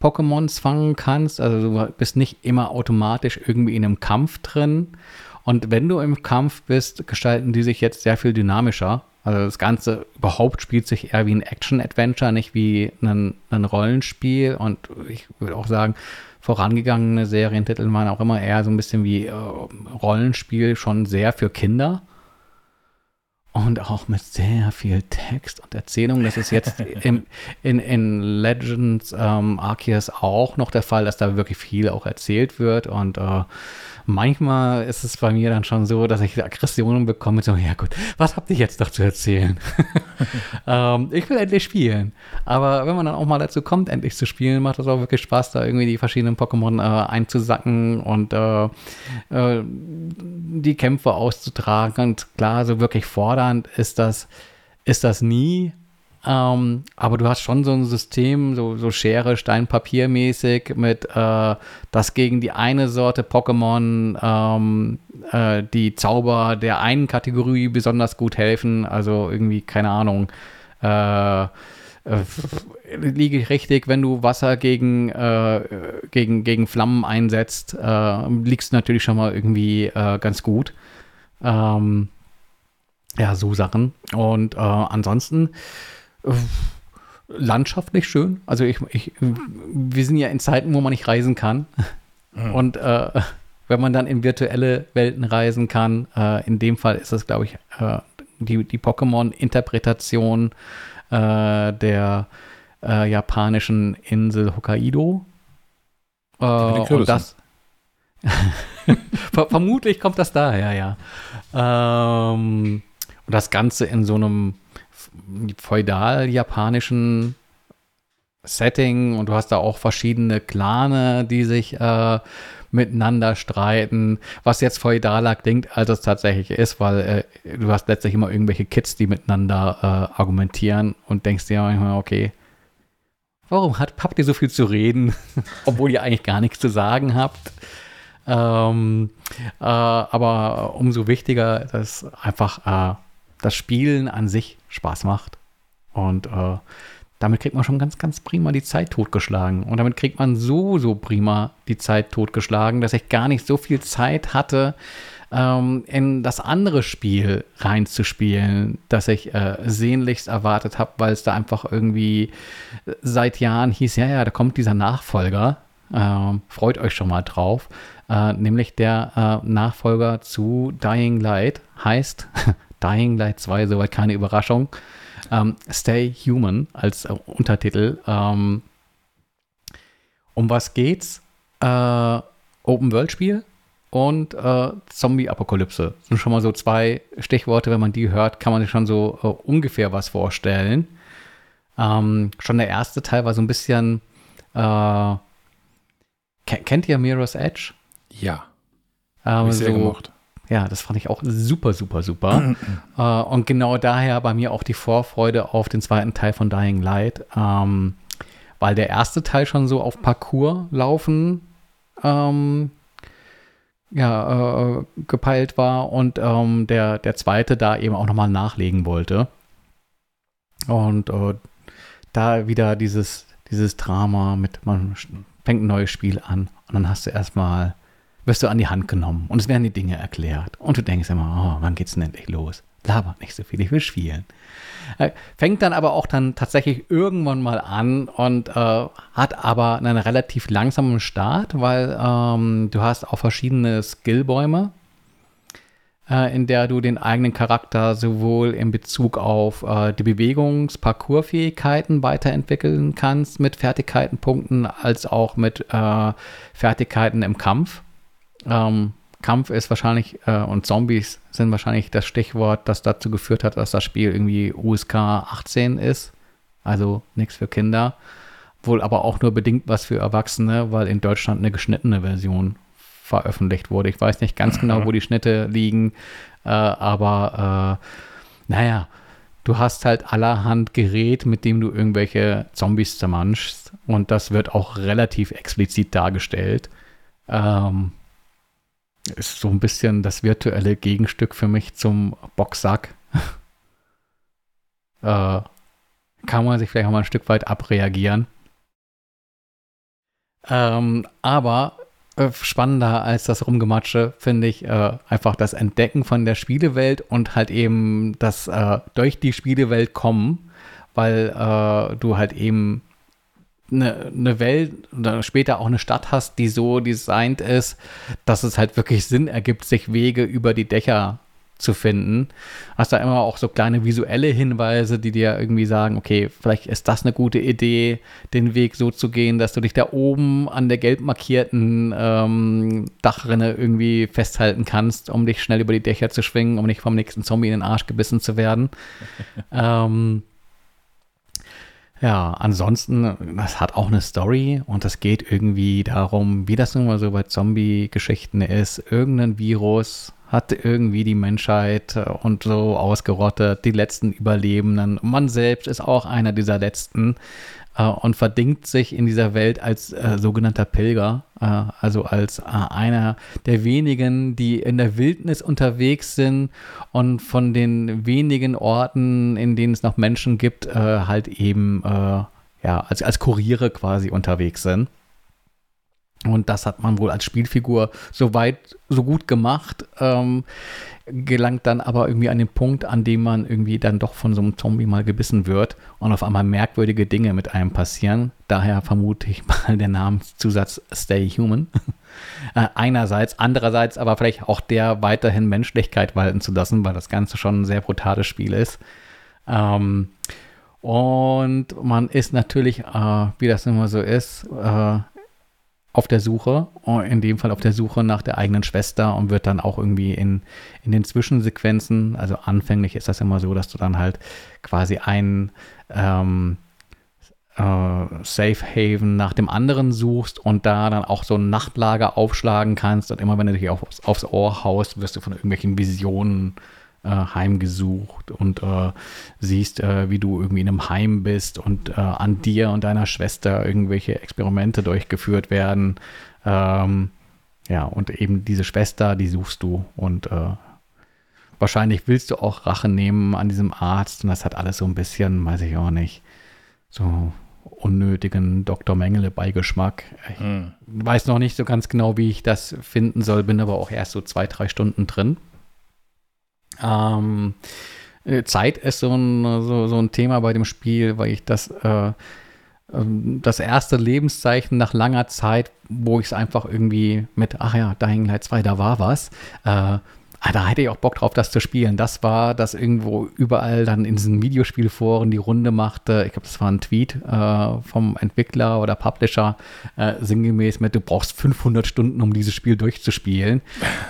Pokémons fangen kannst. Also du bist nicht immer automatisch irgendwie in einem Kampf drin. Und wenn du im Kampf bist, gestalten die sich jetzt sehr viel dynamischer. Also das Ganze überhaupt spielt sich eher wie ein Action-Adventure, nicht wie ein, ein Rollenspiel. Und ich würde auch sagen, vorangegangene Serientitel waren auch immer eher so ein bisschen wie äh, Rollenspiel, schon sehr für Kinder. Und auch mit sehr viel Text und Erzählung. Das ist jetzt im, in, in Legends ähm, Arceus auch noch der Fall, dass da wirklich viel auch erzählt wird. Und äh, manchmal ist es bei mir dann schon so, dass ich Aggressionen bekomme, so, ja gut, was habt ihr jetzt noch zu erzählen? ähm, ich will endlich spielen. Aber wenn man dann auch mal dazu kommt, endlich zu spielen, macht es auch wirklich Spaß, da irgendwie die verschiedenen Pokémon äh, einzusacken und äh, äh, die Kämpfe auszutragen. Und klar, so wirklich fordernd ist das, ist das nie. Ähm, aber du hast schon so ein System, so, so Schere, Stein, Papier mäßig, mit äh, das gegen die eine Sorte Pokémon ähm, äh, die Zauber der einen Kategorie besonders gut helfen. Also irgendwie, keine Ahnung, äh, äh liege ich richtig, wenn du Wasser gegen, äh, gegen, gegen Flammen einsetzt, äh, liegst du natürlich schon mal irgendwie äh, ganz gut. Ähm, ja, so Sachen. Und äh, ansonsten landschaftlich schön. Also ich, ich, wir sind ja in Zeiten, wo man nicht reisen kann. Mhm. Und äh, wenn man dann in virtuelle Welten reisen kann, äh, in dem Fall ist das, glaube ich, äh, die, die Pokémon-Interpretation äh, der äh, japanischen Insel Hokkaido. Äh, und das Vermutlich kommt das daher, ja. Ähm, und das Ganze in so einem feudal-japanischen Setting und du hast da auch verschiedene Clane, die sich äh, miteinander streiten, was jetzt feudaler klingt, als es tatsächlich ist, weil äh, du hast letztlich immer irgendwelche Kids, die miteinander äh, argumentieren und denkst dir manchmal, okay, warum hat, habt ihr so viel zu reden, obwohl ihr eigentlich gar nichts zu sagen habt? Ähm, äh, aber umso wichtiger, dass einfach äh, das Spielen an sich Spaß macht. Und äh, damit kriegt man schon ganz, ganz prima die Zeit totgeschlagen. Und damit kriegt man so, so prima die Zeit totgeschlagen, dass ich gar nicht so viel Zeit hatte, ähm, in das andere Spiel reinzuspielen, das ich äh, sehnlichst erwartet habe, weil es da einfach irgendwie seit Jahren hieß, ja, ja, da kommt dieser Nachfolger. Ähm, freut euch schon mal drauf. Äh, nämlich der äh, Nachfolger zu Dying Light heißt Dying Light 2, soweit keine Überraschung. Ähm, Stay Human als äh, Untertitel. Ähm, um was geht's? Äh, Open-World-Spiel und äh, Zombie-Apokalypse. Das sind schon mal so zwei Stichworte. Wenn man die hört, kann man sich schon so äh, ungefähr was vorstellen. Ähm, schon der erste Teil war so ein bisschen. Äh, kennt ihr Mirror's Edge? Ja. Ähm, sehr so, gemocht. Ja, das fand ich auch super, super, super. äh, und genau daher bei mir auch die Vorfreude auf den zweiten Teil von Dying Light, ähm, weil der erste Teil schon so auf Parcours laufen ähm, ja, äh, gepeilt war und ähm, der, der zweite da eben auch nochmal nachlegen wollte. Und äh, da wieder dieses, dieses Drama mit, man fängt ein neues Spiel an und dann hast du erstmal wirst du an die Hand genommen und es werden die Dinge erklärt. Und du denkst immer, oh, wann geht's denn endlich los? Labert nicht so viel, ich will spielen. Äh, fängt dann aber auch dann tatsächlich irgendwann mal an und äh, hat aber einen relativ langsamen Start, weil ähm, du hast auch verschiedene Skillbäume, äh, in der du den eigenen Charakter sowohl in Bezug auf äh, die Bewegungs-, Parcoursfähigkeiten weiterentwickeln kannst mit Fertigkeitenpunkten, als auch mit äh, Fertigkeiten im Kampf. Ähm, Kampf ist wahrscheinlich äh, und Zombies sind wahrscheinlich das Stichwort, das dazu geführt hat, dass das Spiel irgendwie USK 18 ist. Also nichts für Kinder. Wohl aber auch nur bedingt was für Erwachsene, weil in Deutschland eine geschnittene Version veröffentlicht wurde. Ich weiß nicht ganz genau, wo die Schnitte liegen, äh, aber äh, naja, du hast halt allerhand Gerät, mit dem du irgendwelche Zombies zermanschst und das wird auch relativ explizit dargestellt. Ähm, ist so ein bisschen das virtuelle Gegenstück für mich zum Boxsack. äh, kann man sich vielleicht auch mal ein Stück weit abreagieren. Ähm, aber äh, spannender als das Rumgematsche, finde ich, äh, einfach das Entdecken von der Spielewelt und halt eben das äh, durch die Spielewelt kommen, weil äh, du halt eben eine, eine Welt oder später auch eine Stadt hast, die so designt ist, dass es halt wirklich Sinn ergibt, sich Wege über die Dächer zu finden. Hast da immer auch so kleine visuelle Hinweise, die dir irgendwie sagen, okay, vielleicht ist das eine gute Idee, den Weg so zu gehen, dass du dich da oben an der gelb markierten ähm, Dachrinne irgendwie festhalten kannst, um dich schnell über die Dächer zu schwingen, um nicht vom nächsten Zombie in den Arsch gebissen zu werden. ähm, ja, ansonsten, das hat auch eine Story und es geht irgendwie darum, wie das nun mal so bei Zombie-Geschichten ist. Irgendein Virus hat irgendwie die Menschheit äh, und so ausgerottet, die letzten Überlebenden. Man selbst ist auch einer dieser letzten äh, und verdingt sich in dieser Welt als äh, sogenannter Pilger, äh, also als äh, einer der wenigen, die in der Wildnis unterwegs sind und von den wenigen Orten, in denen es noch Menschen gibt, äh, halt eben ja, als, als Kuriere quasi unterwegs sind. Und das hat man wohl als Spielfigur so weit, so gut gemacht, ähm, gelangt dann aber irgendwie an den Punkt, an dem man irgendwie dann doch von so einem Zombie mal gebissen wird und auf einmal merkwürdige Dinge mit einem passieren. Daher vermute ich mal der Namenszusatz Stay Human. äh, einerseits, andererseits aber vielleicht auch der weiterhin Menschlichkeit walten zu lassen, weil das Ganze schon ein sehr brutales Spiel ist. Ähm, und man ist natürlich, äh, wie das immer so ist, äh, auf der Suche, in dem Fall auf der Suche nach der eigenen Schwester und wird dann auch irgendwie in, in den Zwischensequenzen, also anfänglich ist das immer so, dass du dann halt quasi ein ähm, äh, Safe Haven nach dem anderen suchst und da dann auch so ein Nachtlager aufschlagen kannst und immer wenn du dich aufs, aufs Ohr haust, wirst du von irgendwelchen Visionen äh, äh, heimgesucht und äh, siehst, äh, wie du irgendwie in einem Heim bist und äh, an dir und deiner Schwester irgendwelche Experimente durchgeführt werden. Ähm, ja, und eben diese Schwester, die suchst du und äh, wahrscheinlich willst du auch Rache nehmen an diesem Arzt und das hat alles so ein bisschen, weiß ich auch nicht, so unnötigen Dr. Mengele Beigeschmack. Ich hm. weiß noch nicht so ganz genau, wie ich das finden soll, bin aber auch erst so zwei, drei Stunden drin. Ähm, äh, Zeit ist so ein, so, so ein Thema bei dem Spiel, weil ich das, äh, ähm, das erste Lebenszeichen nach langer Zeit, wo ich es einfach irgendwie mit, ach ja, Dying Light 2, da war was, äh, da hätte ich auch Bock drauf, das zu spielen. Das war, dass irgendwo überall dann in diesen Videospielforen die Runde machte. Ich glaube, das war ein Tweet äh, vom Entwickler oder Publisher, äh, sinngemäß mit, du brauchst 500 Stunden, um dieses Spiel durchzuspielen.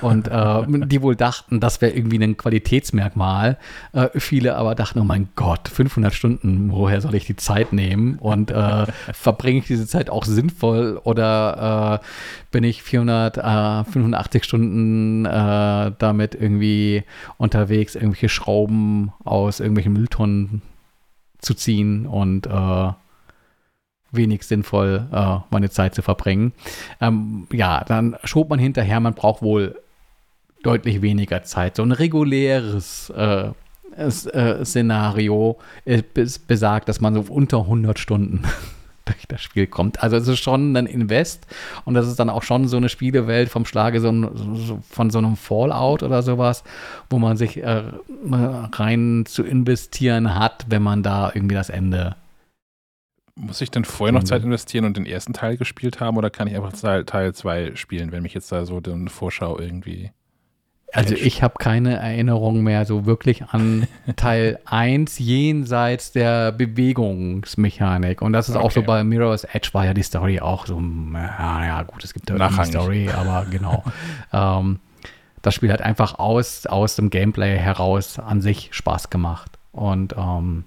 Und äh, die wohl dachten, das wäre irgendwie ein Qualitätsmerkmal. Äh, viele aber dachten, oh mein Gott, 500 Stunden, woher soll ich die Zeit nehmen? Und äh, verbringe ich diese Zeit auch sinnvoll oder äh, bin ich 485 Stunden damit damit irgendwie unterwegs irgendwelche Schrauben aus irgendwelchen Mülltonnen zu ziehen und äh, wenig sinnvoll äh, meine Zeit zu verbringen. Ähm, ja, dann schob man hinterher, man braucht wohl deutlich weniger Zeit. So ein reguläres äh, äh Szenario besagt, dass man so unter 100 Stunden durch das Spiel kommt. Also es ist schon ein Invest und das ist dann auch schon so eine Spielewelt vom Schlage so, so von so einem Fallout oder sowas, wo man sich äh, rein zu investieren hat, wenn man da irgendwie das Ende muss ich denn vorher noch Zeit investieren und den ersten Teil gespielt haben oder kann ich einfach Teil 2 spielen, wenn mich jetzt da so eine Vorschau irgendwie also ich habe keine Erinnerung mehr so wirklich an Teil 1 jenseits der Bewegungsmechanik. Und das ist okay. auch so bei Mirror's Edge war ja die Story auch so, ja, ja gut, es gibt da eine Story, aber genau. ähm, das Spiel hat einfach aus, aus dem Gameplay heraus an sich Spaß gemacht. Und ähm,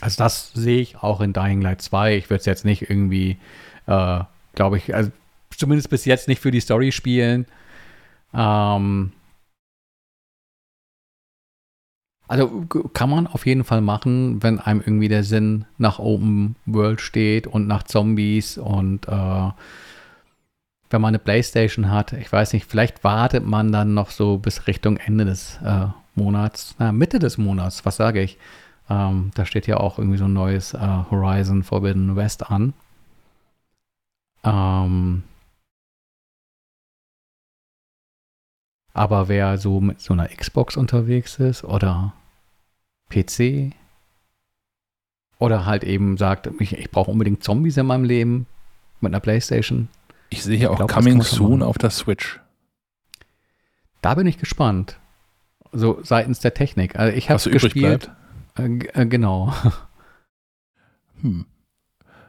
also das sehe ich auch in Dying Light 2. Ich würde es jetzt nicht irgendwie, äh, glaube ich, also zumindest bis jetzt nicht für die Story spielen. Ähm, also kann man auf jeden Fall machen, wenn einem irgendwie der Sinn nach Open World steht und nach Zombies und äh, wenn man eine Playstation hat, ich weiß nicht, vielleicht wartet man dann noch so bis Richtung Ende des äh, Monats, na, Mitte des Monats, was sage ich? Ähm, da steht ja auch irgendwie so ein neues äh, Horizon Forbidden West an. Ähm, Aber wer so mit so einer Xbox unterwegs ist oder PC oder halt eben sagt, ich, ich brauche unbedingt Zombies in meinem Leben mit einer Playstation. Ich sehe hier auch glaub, Coming Soon auf der Switch. Da bin ich gespannt. So seitens der Technik. Also ich habe so übrig gespielt. bleibt. Äh, äh, genau. Hm.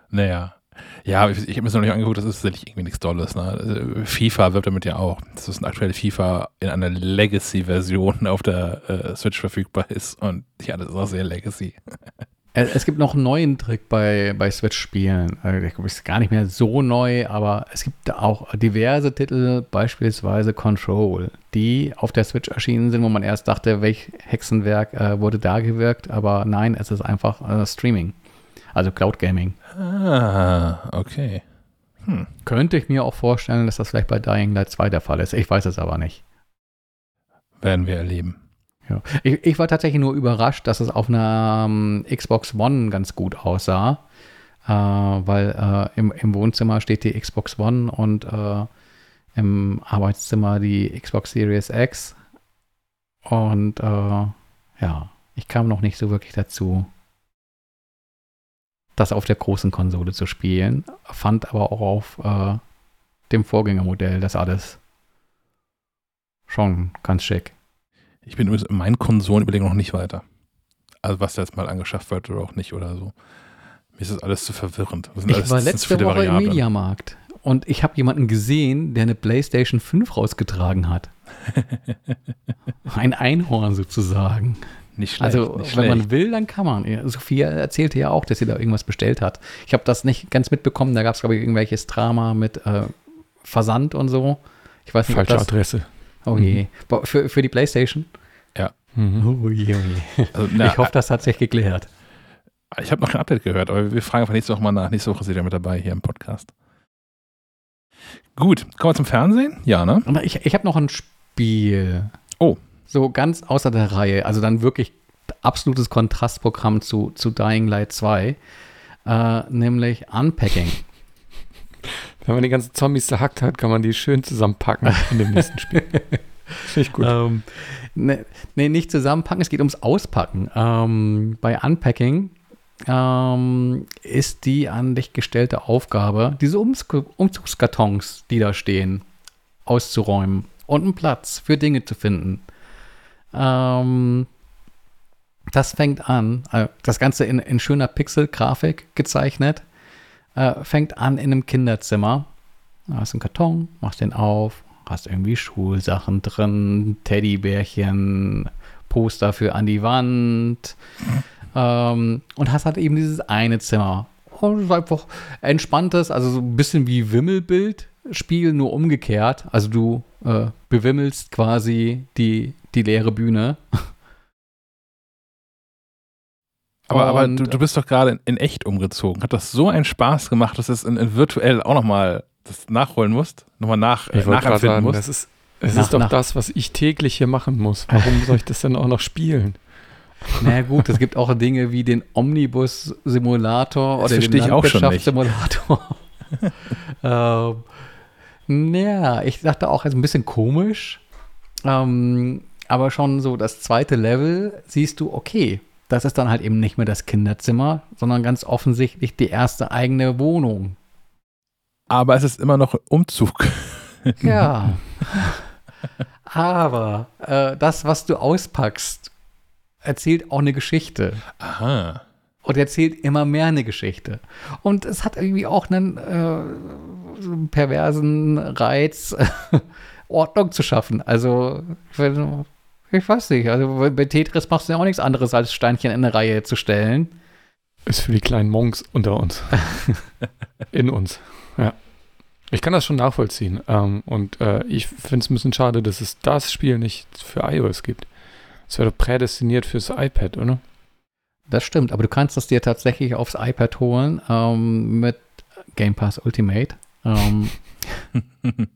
Naja. Ja, ich, ich habe mir das noch nicht angeguckt, das ist tatsächlich irgendwie nichts Dolles. Ne? Also, FIFA wirbt damit ja auch. Das ist ein aktuelle FIFA in einer Legacy-Version auf der äh, Switch verfügbar ist. Und ja, das ist auch sehr Legacy. Es gibt noch einen neuen Trick bei, bei Switch-Spielen. Äh, Ich glaube, es ist gar nicht mehr so neu, aber es gibt auch diverse Titel, beispielsweise Control, die auf der Switch erschienen sind, wo man erst dachte, welch Hexenwerk äh, wurde da gewirkt, aber nein, es ist einfach äh, Streaming. Also Cloud Gaming. Ah, okay. Könnte ich mir auch vorstellen, dass das vielleicht bei Dying Light 2 der Fall ist. Ich weiß es aber nicht. Werden wir erleben. Ja. Ich, ich war tatsächlich nur überrascht, dass es auf einer ähm, Xbox One ganz gut aussah, äh, weil äh, im, im Wohnzimmer steht die Xbox One und äh, im Arbeitszimmer die Xbox Series X. Und äh, ja, ich kam noch nicht so wirklich dazu, das auf der großen Konsole zu spielen, fand aber auch auf äh, dem Vorgängermodell das alles schon ganz schick. Ich bin übrigens in meinen Konsolenüberlegungen noch nicht weiter. Also was da jetzt mal angeschafft wird oder auch nicht oder so. Mir ist das alles zu verwirrend. Das sind alles, Ich war letzte Woche im Variablen. Mediamarkt und ich habe jemanden gesehen, der eine PlayStation 5 rausgetragen hat. Ein Einhorn sozusagen. Nicht schlecht. Also, nicht wenn schlecht. man will, dann kann man. Ja, Sophia erzählte ja auch, dass sie da irgendwas bestellt hat. Ich habe das nicht ganz mitbekommen. Da gab es, glaube ich, irgendwelches Drama mit äh, Versand und so. Ich weiß nicht, Falsche das. Adresse. Oh je. Bo- Für, für die PlayStation? Mhm. Oh je, oh je. also, na, ich hoffe, das hat sich geklärt. Ich habe noch kein Update gehört, aber wir fragen einfach nächste Woche mal nach. Nächste Woche ist ihr mit dabei hier im Podcast. Gut, kommen wir zum Fernsehen? Ja, ne? Ich, ich habe noch ein Spiel. Oh. So ganz außer der Reihe. Also dann wirklich absolutes Kontrastprogramm zu, zu Dying Light 2. Äh, nämlich Unpacking. Wenn man die ganzen Zombies zerhackt hat, kann man die schön zusammenpacken in dem nächsten Spiel. Finde ich gut. Ähm, ne, nee, nicht zusammenpacken, es geht ums Auspacken. Ähm, bei Unpacking ähm, ist die an dich gestellte Aufgabe, diese Ums Umzugskartons, die da stehen, auszuräumen und einen Platz für Dinge zu finden. Ähm, das fängt an, äh, das Ganze in, in schöner Pixel-Grafik gezeichnet, äh, fängt an in einem Kinderzimmer. Da hast einen Karton, machst den auf, hast irgendwie Schulsachen drin, Teddybärchen, Poster für an die Wand ähm, und hast halt eben dieses eine Zimmer. Und ist einfach entspanntes, also so ein bisschen wie Wimmelbild-Spiel, nur umgekehrt. Also du äh, bewimmelst quasi die, die leere Bühne. Aber, aber du, du bist doch gerade in, in echt umgezogen. Hat das so einen Spaß gemacht, dass du es in, in virtuell auch nochmal das nachholen musst? Nochmal nach, äh, ich wollte gerade nachempfinden sagen, musst? das ist, es Nach- ist doch nach- das, was ich täglich hier machen muss. Warum soll ich das denn auch noch spielen? Na ja, gut, es gibt auch Dinge wie den Omnibus-Simulator oder den verstehe ich auch schon nicht. Landwirtschaftssimulator. ähm, ja, ich dachte auch, es ist ein bisschen komisch. Ähm, aber schon so das zweite Level siehst du, okay, das ist dann halt eben nicht mehr das Kinderzimmer, sondern ganz offensichtlich die erste eigene Wohnung. Aber es ist immer noch Umzug. Ja. Aber äh, das, was du auspackst, erzählt auch eine Geschichte. Aha. und erzählt immer mehr eine Geschichte. Und es hat irgendwie auch einen, äh, so einen perversen Reiz, Ordnung zu schaffen. Also, wenn, ich weiß nicht, also bei Tetris machst du ja auch nichts anderes, als Steinchen in eine Reihe zu stellen. Ist für die kleinen Monks unter uns. In uns. Ja. Ich kann das schon nachvollziehen. Ähm, und äh, ich finde es ein bisschen schade, dass es das Spiel nicht für iOS gibt. Es wäre doch prädestiniert fürs iPad, oder? Das stimmt, aber du kannst es dir tatsächlich aufs iPad holen ähm, mit Game Pass Ultimate. Ähm,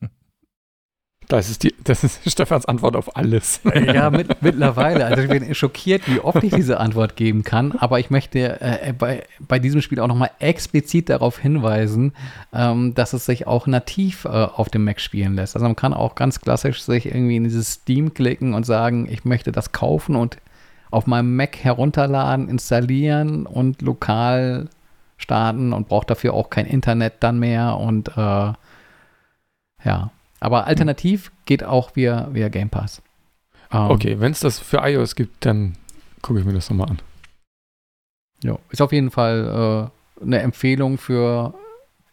Das ist, die, das ist Stefans Antwort auf alles. Ja, mit, mittlerweile. Also ich bin schockiert, wie oft ich diese Antwort geben kann. Aber ich möchte äh, bei, bei diesem Spiel auch nochmal explizit darauf hinweisen, ähm, dass es sich auch nativ äh, auf dem Mac spielen lässt. Also man kann auch ganz klassisch sich irgendwie in dieses Steam klicken und sagen, ich möchte das kaufen und auf meinem Mac herunterladen, installieren und lokal starten und braucht dafür auch kein Internet dann mehr und äh, ja. Aber alternativ geht auch via, via Game Pass. Ähm, okay, wenn es das für iOS gibt, dann gucke ich mir das nochmal an. Ja, ist auf jeden Fall äh, eine Empfehlung für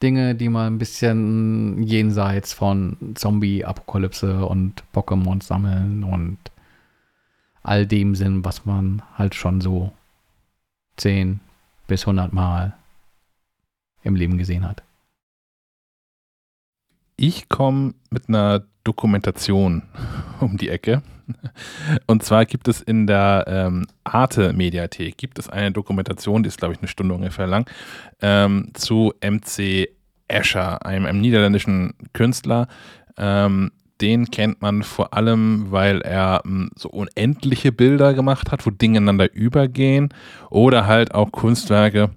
Dinge, die mal ein bisschen jenseits von Zombie-Apokalypse und Pokémon sammeln und all dem sind, was man halt schon so 10 bis 100 Mal im Leben gesehen hat. Ich komme mit einer Dokumentation um die Ecke. Und zwar gibt es in der ähm, Arte-Mediathek gibt es eine Dokumentation, die ist, glaube ich, eine Stunde ungefähr lang, ähm, zu MC Escher, einem, einem niederländischen Künstler. Ähm, den kennt man vor allem, weil er ähm, so unendliche Bilder gemacht hat, wo Dinge ineinander übergehen oder halt auch Kunstwerke,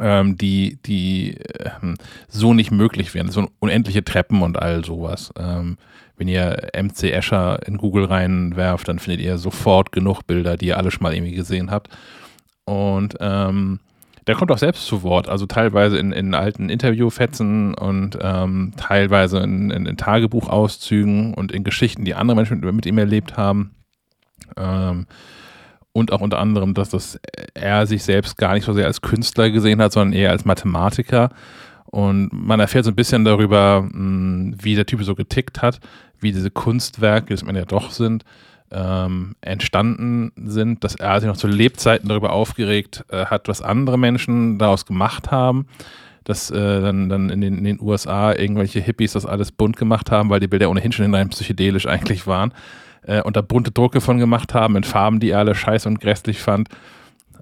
ähm, die, die ähm, so nicht möglich wären. So unendliche Treppen und all sowas. Ähm, wenn ihr MC Escher in Google reinwerft, dann findet ihr sofort genug Bilder, die ihr alle schon mal irgendwie gesehen habt. Und ähm, der kommt auch selbst zu Wort, also teilweise in, in alten Interviewfetzen und ähm, teilweise in, in, in, Tagebuchauszügen und in Geschichten, die andere Menschen mit, mit ihm erlebt haben. Ähm, und auch unter anderem, dass das er sich selbst gar nicht so sehr als Künstler gesehen hat, sondern eher als Mathematiker. Und man erfährt so ein bisschen darüber, hm, wie der Typ so getickt hat, wie diese Kunstwerke, das man ja doch sind, ähm, entstanden sind, dass er sich noch zu Lebzeiten darüber aufgeregt äh, hat, was andere Menschen daraus gemacht haben, dass äh, dann, dann in, den, in, den, USA irgendwelche Hippies das alles bunt gemacht haben, weil die Bilder ohnehin schon hinein psychedelisch eigentlich waren äh, und da bunte Drucke von gemacht haben in Farben, die er alle scheiße und grässlich fand.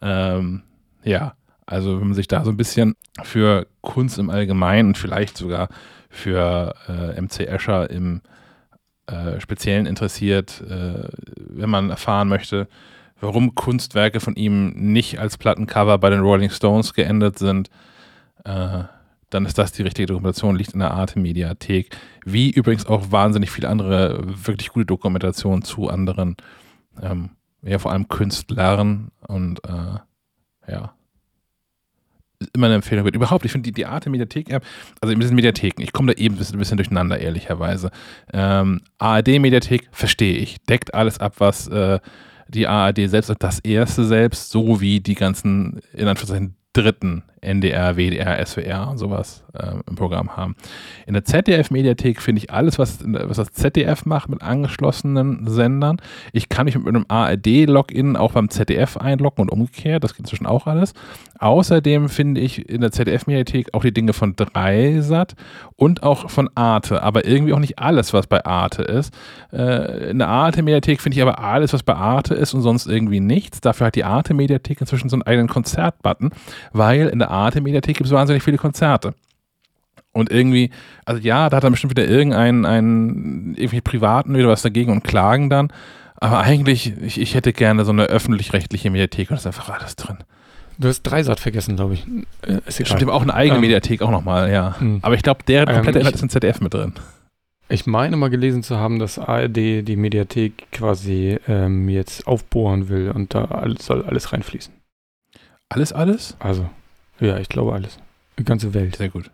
Ähm, ja, also wenn man sich da so ein bisschen für Kunst im Allgemeinen und vielleicht sogar für äh, MC Escher im äh, Speziellen interessiert, äh, wenn man erfahren möchte, warum Kunstwerke von ihm nicht als Plattencover bei den Rolling Stones geendet sind, äh, dann ist das die richtige Dokumentation, liegt in der Arte-Mediathek. Wie übrigens auch wahnsinnig viele andere wirklich gute Dokumentationen zu anderen, ähm, ja vor allem Künstlern und äh, ja, immer eine Empfehlung wird. Überhaupt, ich finde die, die Arte Mediathek-App, also in diesen Mediatheken, ich komme da eben ein bisschen, ein bisschen durcheinander, ehrlicherweise. Ähm, ARD-Mediathek verstehe ich, deckt alles ab, was äh, die ARD selbst das erste selbst, so wie die ganzen, in Anführungszeichen, dritten NDR, WDR, SWR und sowas äh, im Programm haben. In der ZDF-Mediathek finde ich alles, was, was das ZDF macht mit angeschlossenen Sendern. Ich kann mich mit einem ARD-Login auch beim ZDF einloggen und umgekehrt. Das geht inzwischen auch alles. Außerdem finde ich in der ZDF-Mediathek auch die Dinge von Dreisat und auch von Arte, aber irgendwie auch nicht alles, was bei Arte ist. Äh, in der Arte-Mediathek finde ich aber alles, was bei Arte ist und sonst irgendwie nichts. Dafür hat die Arte-Mediathek inzwischen so einen eigenen Konzertbutton, weil in der Arte-Mediathek gibt es wahnsinnig viele Konzerte. Und irgendwie, also ja, da hat dann bestimmt wieder irgendeinen einen, irgendwie Privaten wieder was dagegen und klagen dann. Aber eigentlich, ich, ich hätte gerne so eine öffentlich-rechtliche Mediathek und da ist einfach alles drin. Du hast Dreisat vergessen, glaube ich. Äh, ist egal. Stimmt, auch eine eigene ähm, Mediathek auch nochmal, ja. Mh. Aber ich glaube, der komplette ähm, ist in ZDF mit drin. Ich meine mal gelesen zu haben, dass ARD die Mediathek quasi ähm, jetzt aufbohren will und da alles, soll alles reinfließen. Alles, alles? Also, ja, ich glaube alles. Die ganze Welt. Sehr gut.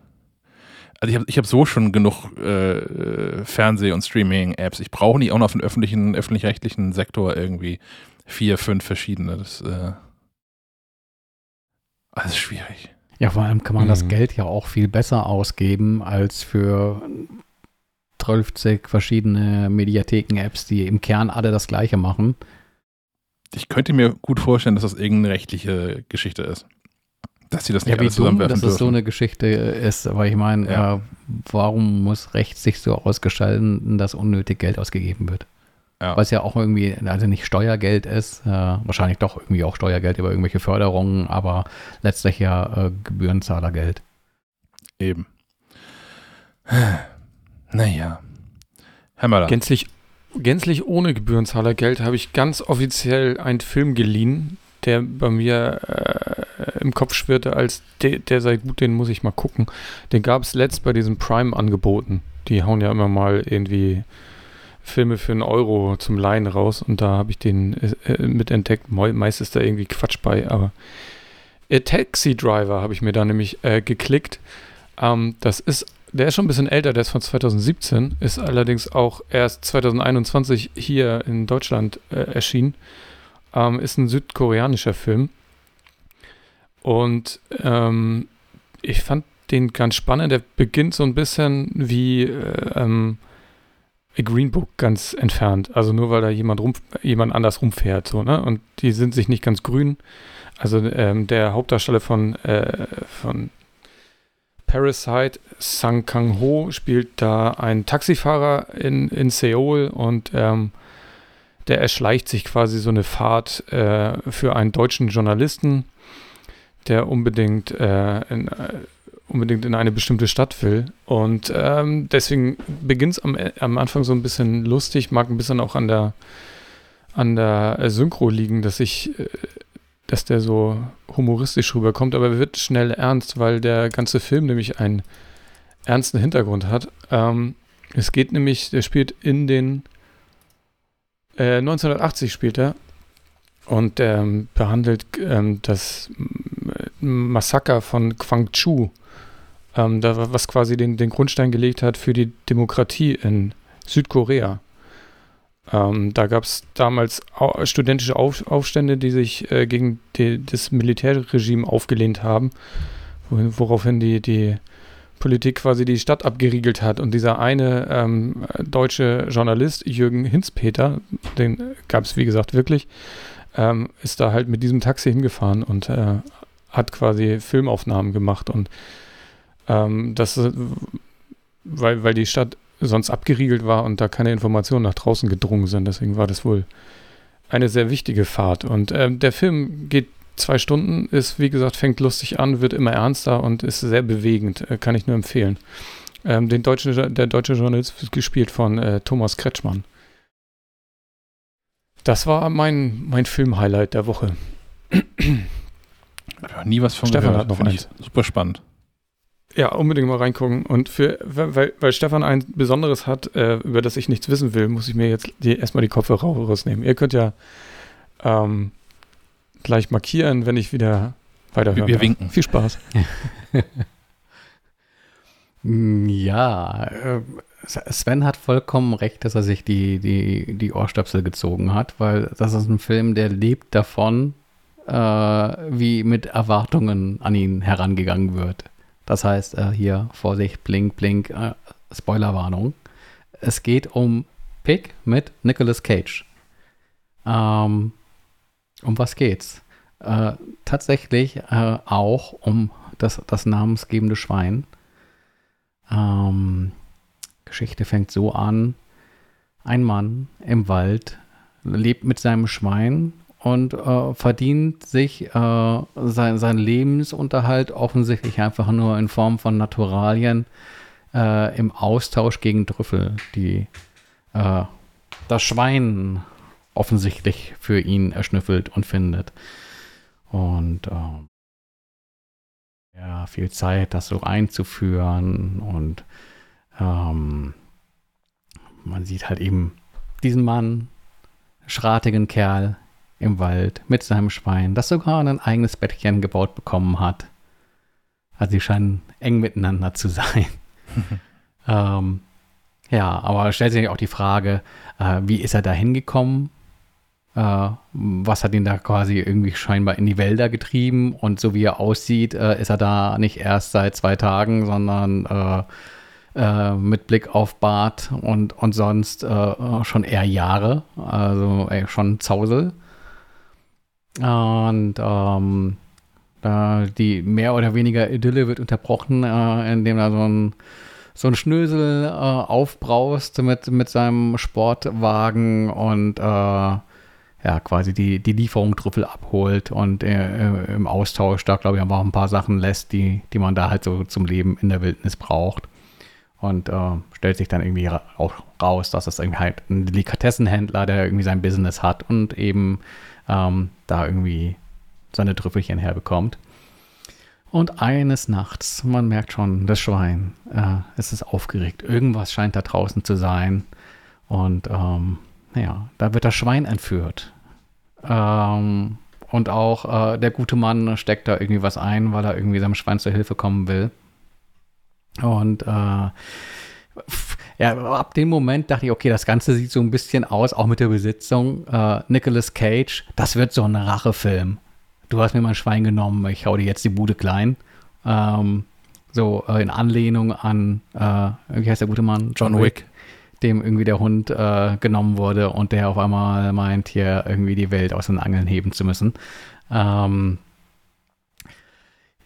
Also ich habe ich hab so schon genug äh, Fernseh- und Streaming-Apps. Ich brauche nicht auch noch auf den öffentlichen, öffentlich-rechtlichen Sektor irgendwie vier, fünf verschiedene. Das äh, alles schwierig. Ja, vor allem kann man mhm. das Geld ja auch viel besser ausgeben als für 12 verschiedene Mediatheken-Apps, die im Kern alle das Gleiche machen. Ich könnte mir gut vorstellen, dass das irgendeine rechtliche Geschichte ist dass sie das nicht ja, wie dumm, dass dürfen. es so eine Geschichte ist. Aber ich meine, ja. äh, warum muss Recht sich so ausgestalten, dass unnötig Geld ausgegeben wird? Ja. Was ja auch irgendwie, also nicht Steuergeld ist, äh, wahrscheinlich doch irgendwie auch Steuergeld über irgendwelche Förderungen, aber letztlich ja äh, Gebührenzahlergeld. Eben. Naja. Herr Möller. Gänzlich, gänzlich ohne Gebührenzahlergeld habe ich ganz offiziell einen Film geliehen, der bei mir äh, im Kopf schwirrte, als de, der sei gut, den muss ich mal gucken. Den gab es letzt bei diesen Prime-Angeboten. Die hauen ja immer mal irgendwie Filme für einen Euro zum Leihen raus und da habe ich den äh, äh mit entdeckt. Meist ist da irgendwie Quatsch bei, aber äh, Taxi Driver habe ich mir da nämlich äh, geklickt. Ähm, das ist, der ist schon ein bisschen älter, der ist von 2017, ist allerdings auch erst 2021 hier in Deutschland äh, erschienen. Ähm, ist ein südkoreanischer Film. Und ähm, ich fand den ganz spannend. Der beginnt so ein bisschen wie äh, ähm, Green Book ganz entfernt. Also nur weil da jemand, rum, jemand anders rumfährt. So, ne? Und die sind sich nicht ganz grün. Also ähm, der Hauptdarsteller von, äh, von Parasite, Sang Kang Ho, spielt da einen Taxifahrer in, in Seoul und ähm, der erschleicht sich quasi so eine Fahrt äh, für einen deutschen Journalisten, der unbedingt, äh, in, äh, unbedingt in eine bestimmte Stadt will. Und ähm, deswegen beginnt es am, am Anfang so ein bisschen lustig, mag ein bisschen auch an der, an der Synchro liegen, dass ich, äh, dass der so humoristisch rüberkommt, aber er wird schnell ernst, weil der ganze Film nämlich einen ernsten Hintergrund hat. Ähm, es geht nämlich, der spielt in den 1980 äh, spielt er und ähm, behandelt ähm, das Massaker von Gwangju, ähm, da, was quasi den, den Grundstein gelegt hat für die Demokratie in Südkorea. Ähm, da gab es damals studentische Auf Aufstände, die sich äh, gegen die, das Militärregime aufgelehnt haben, woraufhin die, die Politik quasi die Stadt abgeriegelt hat. Und dieser eine ähm, deutsche Journalist, Jürgen Hinzpeter, den gab es wie gesagt wirklich, ähm, ist da halt mit diesem Taxi hingefahren und äh, hat quasi Filmaufnahmen gemacht. Und ähm, das, weil, weil die Stadt sonst abgeriegelt war und da keine Informationen nach draußen gedrungen sind. Deswegen war das wohl eine sehr wichtige Fahrt. Und ähm, der Film geht zwei Stunden, ist, wie gesagt, fängt lustig an, wird immer ernster und ist sehr bewegend. Äh, kann ich nur empfehlen. Ähm, den deutschen, der deutsche Journalist wird gespielt von äh, Thomas Kretschmann. Das war mein, mein Film-Highlight der Woche. Ja, nie was von Stefan gehört. hat noch eins. Super spannend. Ja, unbedingt mal reingucken. Und für, weil, weil Stefan ein Besonderes hat, äh, über das ich nichts wissen will, muss ich mir jetzt die, erstmal die Kopfhörer rausnehmen. Ihr könnt ja ähm, gleich markieren, wenn ich wieder weiterhöre. Wir, winken. Viel Spaß. ja, äh, Sven hat vollkommen recht, dass er sich die, die, die Ohrstöpsel gezogen hat, weil das ist ein Film, der lebt davon, äh, wie mit Erwartungen an ihn herangegangen wird. Das heißt, äh, hier Vorsicht, blink, blink, äh, Spoilerwarnung. Es geht um Pig mit Nicolas Cage. Ähm, um was geht's? Äh, tatsächlich äh, auch um das, das namensgebende Schwein. Ähm, Geschichte fängt so an. Ein Mann im Wald lebt mit seinem Schwein und äh, verdient sich äh, sein, sein Lebensunterhalt offensichtlich einfach nur in Form von Naturalien äh, im Austausch gegen Trüffel, die äh, das Schwein offensichtlich für ihn erschnüffelt und findet. Und äh, ja, viel Zeit, das so einzuführen und ähm, man sieht halt eben diesen Mann, schratigen Kerl im Wald mit seinem Schwein, das sogar ein eigenes Bettchen gebaut bekommen hat. Also sie scheinen eng miteinander zu sein. ähm, ja, aber stellt sich auch die Frage, äh, wie ist er da hingekommen? Äh, was hat ihn da quasi irgendwie scheinbar in die Wälder getrieben? Und so wie er aussieht, äh, ist er da nicht erst seit zwei Tagen, sondern äh, äh, mit Blick auf Bart und, und sonst äh, schon eher Jahre. Also schon Zausel. Und ähm, die mehr oder weniger Idylle wird unterbrochen, äh, indem da so ein so ein Schnösel aufbraust mit, mit seinem Sportwagen und ja, quasi die, die Lieferung Trüffel abholt und äh, im Austausch da, glaube ich, auch ein paar Sachen lässt, die, die man da halt so zum Leben in der Wildnis braucht. Und äh, stellt sich dann irgendwie auch raus, dass es irgendwie halt ein Delikatessenhändler, der irgendwie sein Business hat und eben ähm, da irgendwie seine Trüffelchen herbekommt. Und eines Nachts, man merkt schon, das Schwein, äh, es ist aufgeregt. Irgendwas scheint da draußen zu sein. Und ähm, naja, da wird das Schwein entführt. Ähm, und auch äh, der gute Mann steckt da irgendwie was ein, weil er irgendwie seinem Schwein zur Hilfe kommen will. Und äh, ja, ab dem Moment dachte ich, okay, das Ganze sieht so ein bisschen aus, auch mit der Besitzung. Äh, Nicolas Cage, das wird so ein Rachefilm. Du hast mir mein Schwein genommen, ich hau dir jetzt die Bude klein. Ähm, so äh, in Anlehnung an, äh, wie heißt der gute Mann? John Wick. Dem irgendwie der Hund äh, genommen wurde und der auf einmal meint, hier irgendwie die Welt aus den Angeln heben zu müssen. Ähm,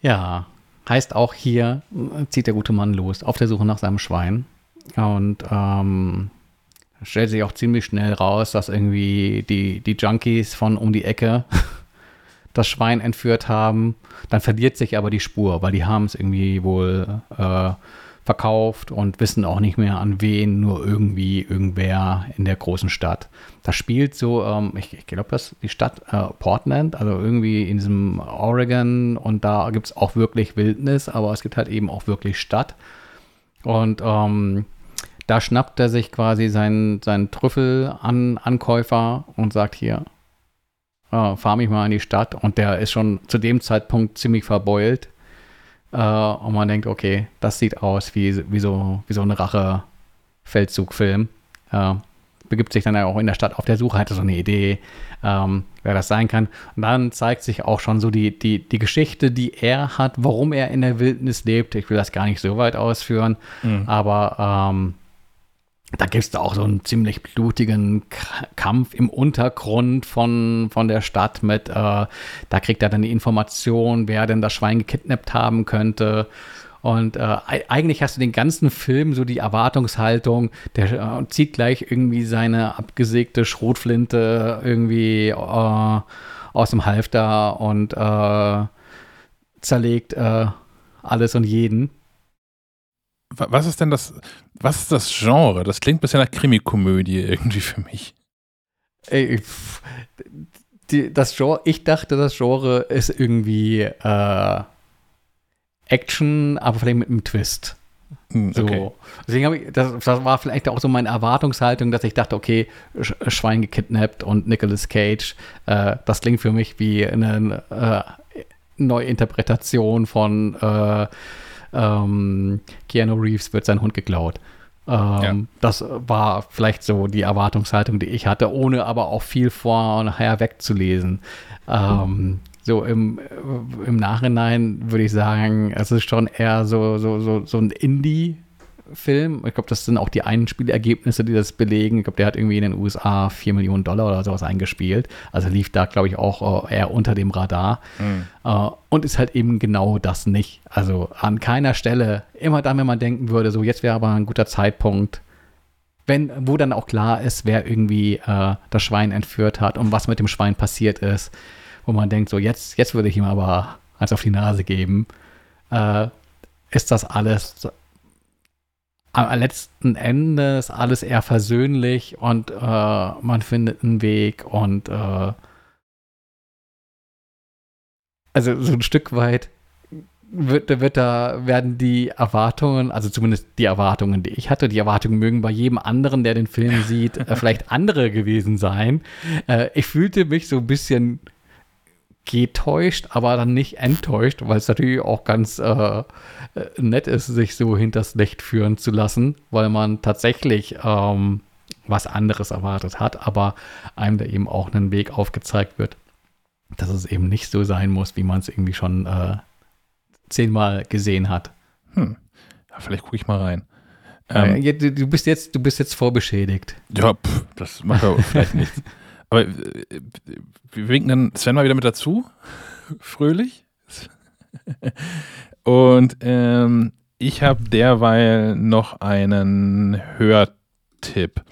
ja, heißt auch hier zieht der gute Mann los auf der Suche nach seinem Schwein und ähm, stellt sich auch ziemlich schnell raus, dass irgendwie die, die Junkies von um die Ecke das Schwein entführt haben. Dann verliert sich aber die Spur, weil die haben es irgendwie wohl äh, verkauft und wissen auch nicht mehr an wen, nur irgendwie irgendwer in der großen Stadt. Das spielt so, ähm, ich, ich glaube, das die Stadt äh, Portland, also irgendwie in diesem Oregon und da gibt es auch wirklich Wildnis, aber es gibt halt eben auch wirklich Stadt. Und ähm, da schnappt er sich quasi seinen, seinen Trüffel an Ankäufer und sagt hier, äh, fahr mich mal in die Stadt und der ist schon zu dem Zeitpunkt ziemlich verbeult äh, und man denkt, okay, das sieht aus wie, wie, so, wie so ein Rache-Feldzugfilm. Äh, begibt sich dann auch in der Stadt auf der Suche, hatte so eine Idee, ähm, wer das sein kann. Und dann zeigt sich auch schon so die, die, die Geschichte, die er hat, warum er in der Wildnis lebt. Ich will das gar nicht so weit ausführen, mhm. aber ähm, da gibt es auch so einen ziemlich blutigen Kampf im Untergrund von, von der Stadt mit, äh, da kriegt er dann die Information, wer denn das Schwein gekidnappt haben könnte. Und äh, eigentlich hast du den ganzen Film so die Erwartungshaltung, der äh, zieht gleich irgendwie seine abgesägte Schrotflinte irgendwie äh, aus dem Halfter und äh, zerlegt äh, alles und jeden. Was ist denn das, was ist das Genre? Das klingt ein bisschen nach Krimikomödie irgendwie für mich. Ey, die, das Genre, ich dachte, das Genre ist irgendwie äh, Action, aber vielleicht mit einem Twist. Hm, so. Okay. Deswegen habe ich, das, das, war vielleicht auch so meine Erwartungshaltung, dass ich dachte, okay, Sch Schwein gekidnappt und Nicolas Cage, äh, das klingt für mich wie eine äh, Neuinterpretation von äh, ähm, Keanu Reeves wird sein Hund geklaut. Ähm, ja. Das war vielleicht so die Erwartungshaltung, die ich hatte, ohne aber auch viel vor und nachher wegzulesen. Ähm, so im, im Nachhinein würde ich sagen, es ist schon eher so, so, so, so ein Indie- Film. Ich glaube, das sind auch die Einspielergebnisse, die das belegen. Ich glaube, der hat irgendwie in den USA 4 Millionen Dollar oder sowas eingespielt. Also lief da, glaube ich, auch äh, eher unter dem Radar. Mhm. Uh, und ist halt eben genau das nicht. Also an keiner Stelle, immer dann, wenn man denken würde, so jetzt wäre aber ein guter Zeitpunkt, wenn, wo dann auch klar ist, wer irgendwie uh, das Schwein entführt hat und was mit dem Schwein passiert ist, wo man denkt, so jetzt, jetzt würde ich ihm aber eins auf die Nase geben, uh, ist das alles am letzten Endes alles eher versöhnlich und äh, man findet einen Weg und äh, also so ein Stück weit wird, wird da, werden die Erwartungen, also zumindest die Erwartungen, die ich hatte, die Erwartungen mögen bei jedem anderen, der den Film sieht, äh, vielleicht andere gewesen sein. Äh, ich fühlte mich so ein bisschen getäuscht, aber dann nicht enttäuscht, weil es natürlich auch ganz äh, nett ist, sich so hinters Licht führen zu lassen, weil man tatsächlich ähm, was anderes erwartet hat, aber einem da eben auch einen Weg aufgezeigt wird, dass es eben nicht so sein muss, wie man es irgendwie schon äh, zehnmal gesehen hat. Hm. Ja, vielleicht gucke ich mal rein. Ähm, ja, du, bist jetzt, du bist jetzt vorbeschädigt. Ja, pff, das macht aber vielleicht nichts. Aber äh, wir winken dann Sven mal wieder mit dazu. Fröhlich. Und ähm, ich habe derweil noch einen Hörtipp.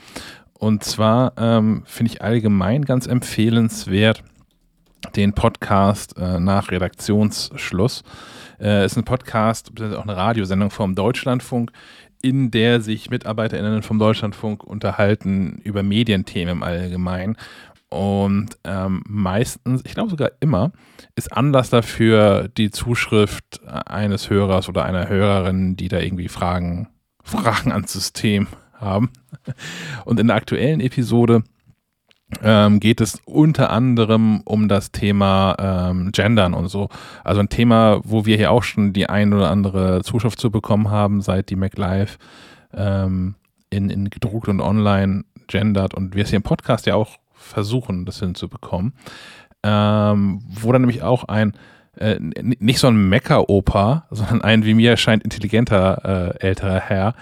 Und zwar ähm, finde ich allgemein ganz empfehlenswert den Podcast äh, nach Redaktionsschluss. Äh, ist ein Podcast, auch eine Radiosendung vom Deutschlandfunk, in der sich MitarbeiterInnen vom Deutschlandfunk unterhalten über Medienthemen im Allgemeinen. Und ähm, meistens, ich glaube sogar immer, ist Anlass dafür die Zuschrift eines Hörers oder einer Hörerin, die da irgendwie Fragen, Fragen ans System haben. Und in der aktuellen Episode ähm, geht es unter anderem um das Thema ähm, Gendern und so. Also ein Thema, wo wir hier auch schon die ein oder andere Zuschrift zu bekommen haben, seit die MacLive ähm, in, in gedruckt und online gendert und wir es hier im Podcast ja auch versuchen, das hinzubekommen. Ähm, wo dann nämlich auch ein äh, nicht so ein Mecker-Opa, sondern ein, wie mir erscheint, intelligenter äh, älterer Herr,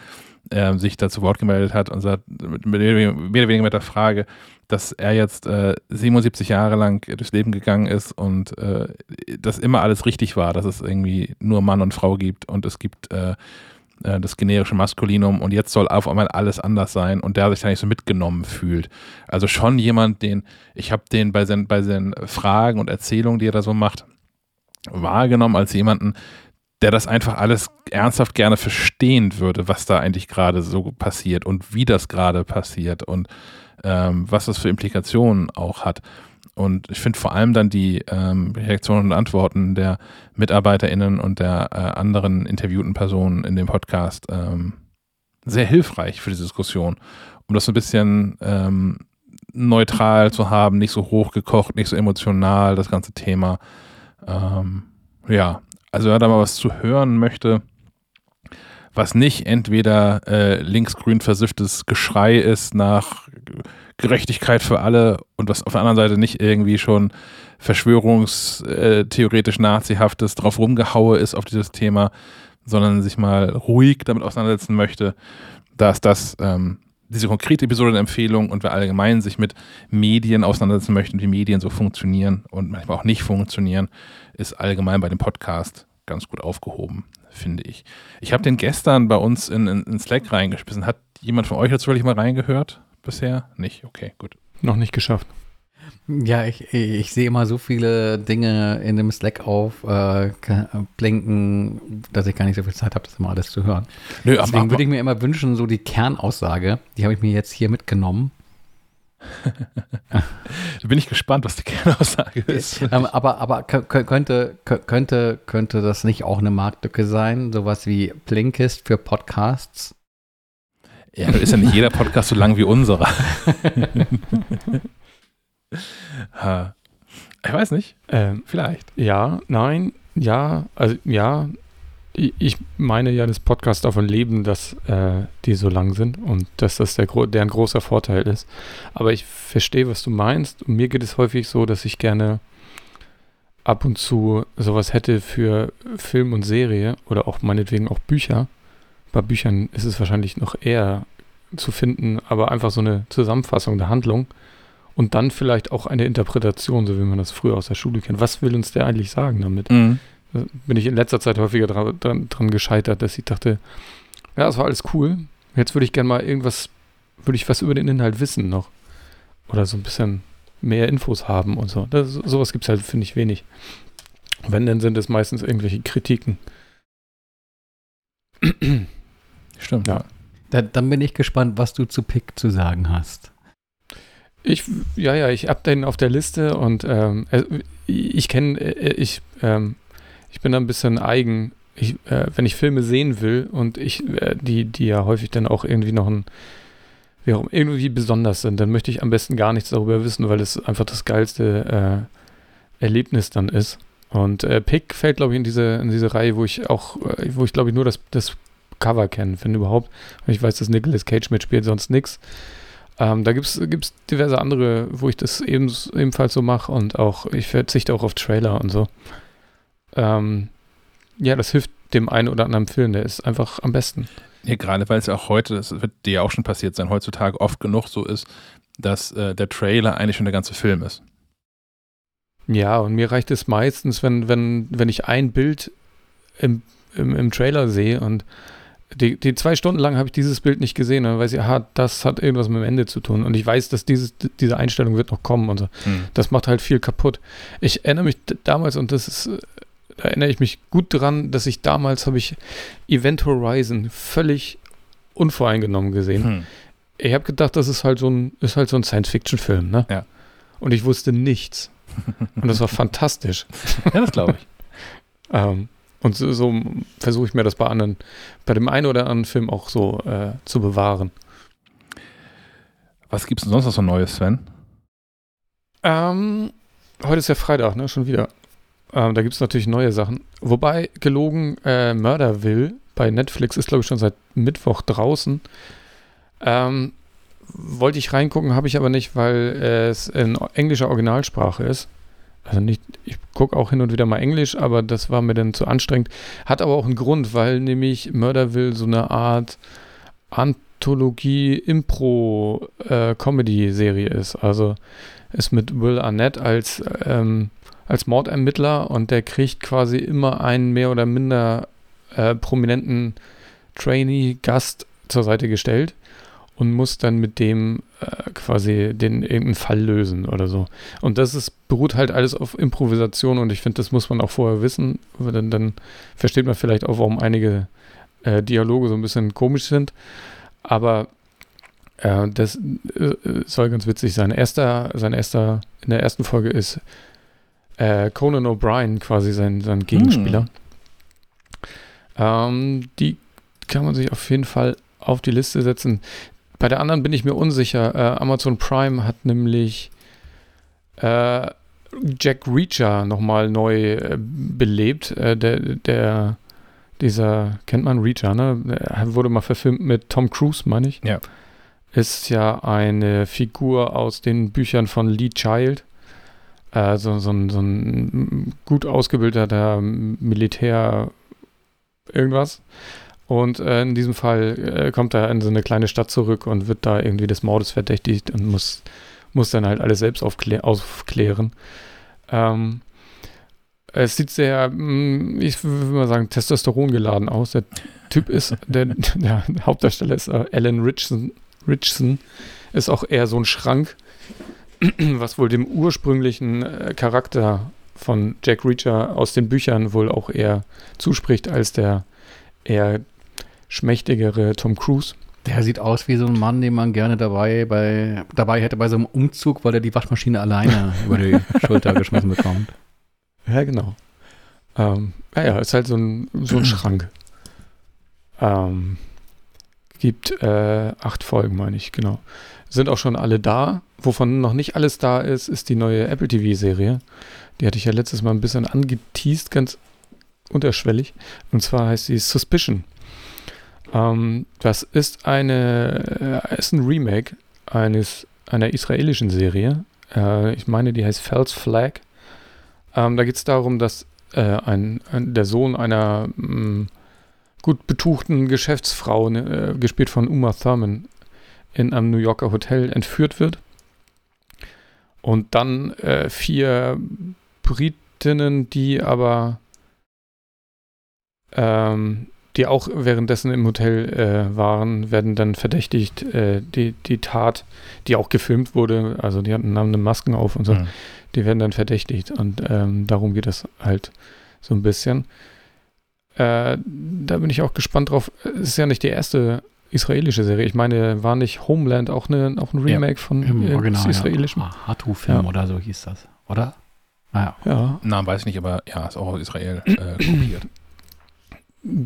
äh, sich da zu Wort gemeldet hat und sagt, mehr oder weniger mit der Frage, dass er jetzt äh, 77 Jahre lang durchs Leben gegangen ist und äh, dass immer alles richtig war, dass es irgendwie nur Mann und Frau gibt und es gibt äh, äh das generische Maskulinum und jetzt soll auf einmal alles anders sein und der sich da nicht so mitgenommen fühlt. Also schon jemand, den, ich habe den bei seinen, bei seinen Fragen und Erzählungen, die er da so macht, wahrgenommen als jemanden, der das einfach alles ernsthaft gerne verstehen würde, was da eigentlich gerade so passiert und wie das gerade passiert und ähm, was das für Implikationen auch hat. Und ich finde vor allem dann die ähm, Reaktionen und Antworten der MitarbeiterInnen und der äh, anderen interviewten Personen in dem Podcast ähm, sehr hilfreich für die Diskussion, um das so ein bisschen ähm, neutral zu haben, nicht so hochgekocht, nicht so emotional, das ganze Thema. Ähm, ja, also wer da mal was zu hören möchte, was nicht entweder äh, linksgrün versifftes Geschrei ist nach Gerechtigkeit für alle und was auf der anderen Seite nicht irgendwie schon verschwörungstheoretisch nazihaftes drauf rumgehaue ist auf dieses Thema, sondern sich mal ruhig damit auseinandersetzen möchte, da ist das ähm, diese konkrete Episode eine Empfehlung und wer allgemein sich mit Medien auseinandersetzen möchte wie Medien so funktionieren und manchmal auch nicht funktionieren, ist allgemein bei dem Podcast ganz gut aufgehoben, finde ich. Ich habe den gestern bei uns in, in, in Slack reingeschmissen. Hat jemand von euch dazu wirklich mal reingehört bisher? Nicht? Okay, gut. Noch nicht geschafft. Ja, ich, ich sehe immer so viele Dinge in dem Slack auf äh, blinken, dass ich gar nicht so viel Zeit habe, das immer alles zu hören. Nö, Deswegen würde ich mir immer wünschen, so die Kernaussage, die habe ich mir jetzt hier mitgenommen. da bin ich gespannt, was die Kernaussage ist. Ähm, aber aber könnte, könnte, könnte das nicht auch eine Marktlücke sein? Sowas wie Blinkist für Podcasts? Ja, ist ja nicht jeder Podcast so lang wie unserer. ich weiß nicht. Ähm, Vielleicht. Ja, nein, ja, also ja. Ich meine ja, dass Podcasts davon leben, dass äh, die so lang sind und dass das der, deren großer Vorteil ist. Aber ich verstehe, was du meinst. Und mir geht es häufig so, dass ich gerne ab und zu sowas hätte für Film und Serie oder auch meinetwegen auch Bücher. Bei Büchern ist es wahrscheinlich noch eher zu finden, aber einfach so eine Zusammenfassung der Handlung und dann vielleicht auch eine Interpretation, so wie man das früher aus der Schule kennt. Was will uns der eigentlich sagen damit? Mhm. Da bin ich in letzter Zeit häufiger dran, dran, dran gescheitert, dass ich dachte, ja, das war alles cool. Jetzt würde ich gerne mal irgendwas, würde ich was über den Inhalt wissen noch. Oder so ein bisschen mehr Infos haben und so. Das, sowas gibt es halt, finde ich, wenig. Wenn, dann sind es meistens irgendwelche Kritiken. Stimmt. Ja. Da, dann bin ich gespannt, was du zu Pick zu sagen hast. Ich, ja, ja, ich hab den auf der Liste und ähm, äh, ich kenne, äh, ich, ähm, ich bin da ein bisschen eigen. Ich, äh, wenn ich Filme sehen will und ich, äh, die, die ja häufig dann auch irgendwie noch ein, wie auch, irgendwie besonders sind, dann möchte ich am besten gar nichts darüber wissen, weil es einfach das geilste äh, Erlebnis dann ist. Und äh, Pick fällt, glaube ich, in diese, in diese Reihe, wo ich auch, wo ich glaube ich nur das, das Cover kennen, wenn überhaupt. Ich weiß, dass Nicolas Cage mitspielt, sonst nichts. Ähm, da gibt es diverse andere, wo ich das eben, ebenfalls so mache und auch, ich verzichte auch auf Trailer und so. Ähm, ja, das hilft dem einen oder anderen Film, der ist einfach am besten. Ja, gerade weil es auch heute, das wird dir ja auch schon passiert sein, heutzutage oft genug so ist, dass äh, der Trailer eigentlich schon der ganze Film ist. Ja, und mir reicht es meistens, wenn, wenn, wenn ich ein Bild im, im, im Trailer sehe und die, die zwei Stunden lang habe ich dieses Bild nicht gesehen. Dann weiß ich, aha, das hat irgendwas mit dem Ende zu tun. Und ich weiß, dass dieses, diese Einstellung wird noch kommen und so. Hm. Das macht halt viel kaputt. Ich erinnere mich damals, und das ist, da erinnere ich mich gut dran, dass ich damals habe ich Event Horizon völlig unvoreingenommen gesehen. Hm. Ich habe gedacht, das ist halt so ein, ist halt so ein Science-Fiction-Film, ne? Ja. Und ich wusste nichts. Und das war fantastisch. Ja, das glaube ich. Ähm, und so, so versuche ich mir das bei anderen, bei dem einen oder anderen Film auch so äh, zu bewahren. Was gibt es sonst noch so Neues, Sven? Ähm, heute ist ja Freitag, ne? Schon wieder. Ähm, da gibt es natürlich neue Sachen. Wobei, gelogen, äh, Murderville bei Netflix ist, glaube ich, schon seit Mittwoch draußen. Ähm, wollte ich reingucken, habe ich aber nicht, weil es in englischer Originalsprache ist. Also nicht, ich gucke auch hin und wieder mal Englisch, aber das war mir dann zu anstrengend. Hat aber auch einen Grund, weil nämlich Murderville so eine Art Anthologie-Impro-Comedy-Serie ist. Also ist mit Will Arnett als, ähm, als Mordermittler und der kriegt quasi immer einen mehr oder minder äh, prominenten Trainee-Gast zur Seite gestellt und muss dann mit dem äh, quasi den irgendeinen Fall lösen oder so. Und das ist, beruht halt alles auf Improvisation und ich finde, das muss man auch vorher wissen. Dann, dann versteht man vielleicht auch, warum einige äh, Dialoge so ein bisschen komisch sind. Aber äh, das äh, soll ganz witzig sein. Erster, sein erster, in der ersten Folge ist äh, Conan O'Brien quasi sein, sein Gegenspieler. Ähm, die kann man sich auf jeden Fall auf die Liste setzen. Bei der anderen bin ich mir unsicher. Äh, Amazon Prime hat nämlich äh, Jack Reacher nochmal neu äh, belebt. Äh, der, der, dieser, kennt man Reacher, ne? Er wurde mal verfilmt mit Tom Cruise, meine ich. Ja. Ist ja eine Figur aus den Büchern von Lee Child. Äh, so, so, ein, so ein gut ausgebildeter Militär irgendwas. Und äh, in diesem Fall äh, kommt er in so eine kleine Stadt zurück und wird da irgendwie des Mordes verdächtigt und muss, muss dann halt alles selbst aufklä aufklären. Ähm, es sieht sehr, mh, ich würde mal sagen, Testosteron geladen aus. Der Typ ist, der, der Hauptdarsteller ist äh, Alan Richson, Richson, ist auch eher so ein Schrank, was wohl dem ursprünglichen äh, Charakter von Jack Reacher aus den Büchern wohl auch eher zuspricht als der eher schmächtigere Tom Cruise. Der sieht aus wie so ein Mann, den man gerne dabei, bei, dabei hätte bei so einem Umzug, weil er die Waschmaschine alleine über die Schulter geschmissen bekommt. Ja, genau. Ähm, ja, ja, ist halt so ein, so ein Schrank. Ähm, gibt äh, acht Folgen, meine ich, genau. Sind auch schon alle da. Wovon noch nicht alles da ist, ist die neue Apple TV-Serie. Die hatte ich ja letztes Mal ein bisschen angeteased, ganz unterschwellig. Und zwar heißt sie Suspicion. Ähm, das ist eine, äh, ist ein Remake eines, einer israelischen Serie. Äh, ich meine, die heißt Fells Flag. Ähm, da geht es darum, dass äh, ein, ein, der Sohn einer mh, gut betuchten Geschäftsfrau, ne, gespielt von Uma Thurman, in einem New Yorker Hotel entführt wird. Und dann äh, vier Britinnen, die aber ähm, die auch währenddessen im Hotel äh, waren, werden dann verdächtigt, äh, die, die Tat, die auch gefilmt wurde, also die hatten nahmen Masken auf und so, Mhm. die werden dann verdächtigt und ähm, darum geht es halt so ein bisschen. Äh, da bin ich auch gespannt drauf. Es ist ja nicht die erste israelische Serie. Ich meine, war nicht Homeland auch, eine, auch ein Ja, Remake von Im äh, Original. israelischem? Ja. Hatu-Film Ja. oder so hieß das, oder? Naja. Ja, Namen weiß ich nicht, aber ja, ist auch aus Israel äh, kopiert.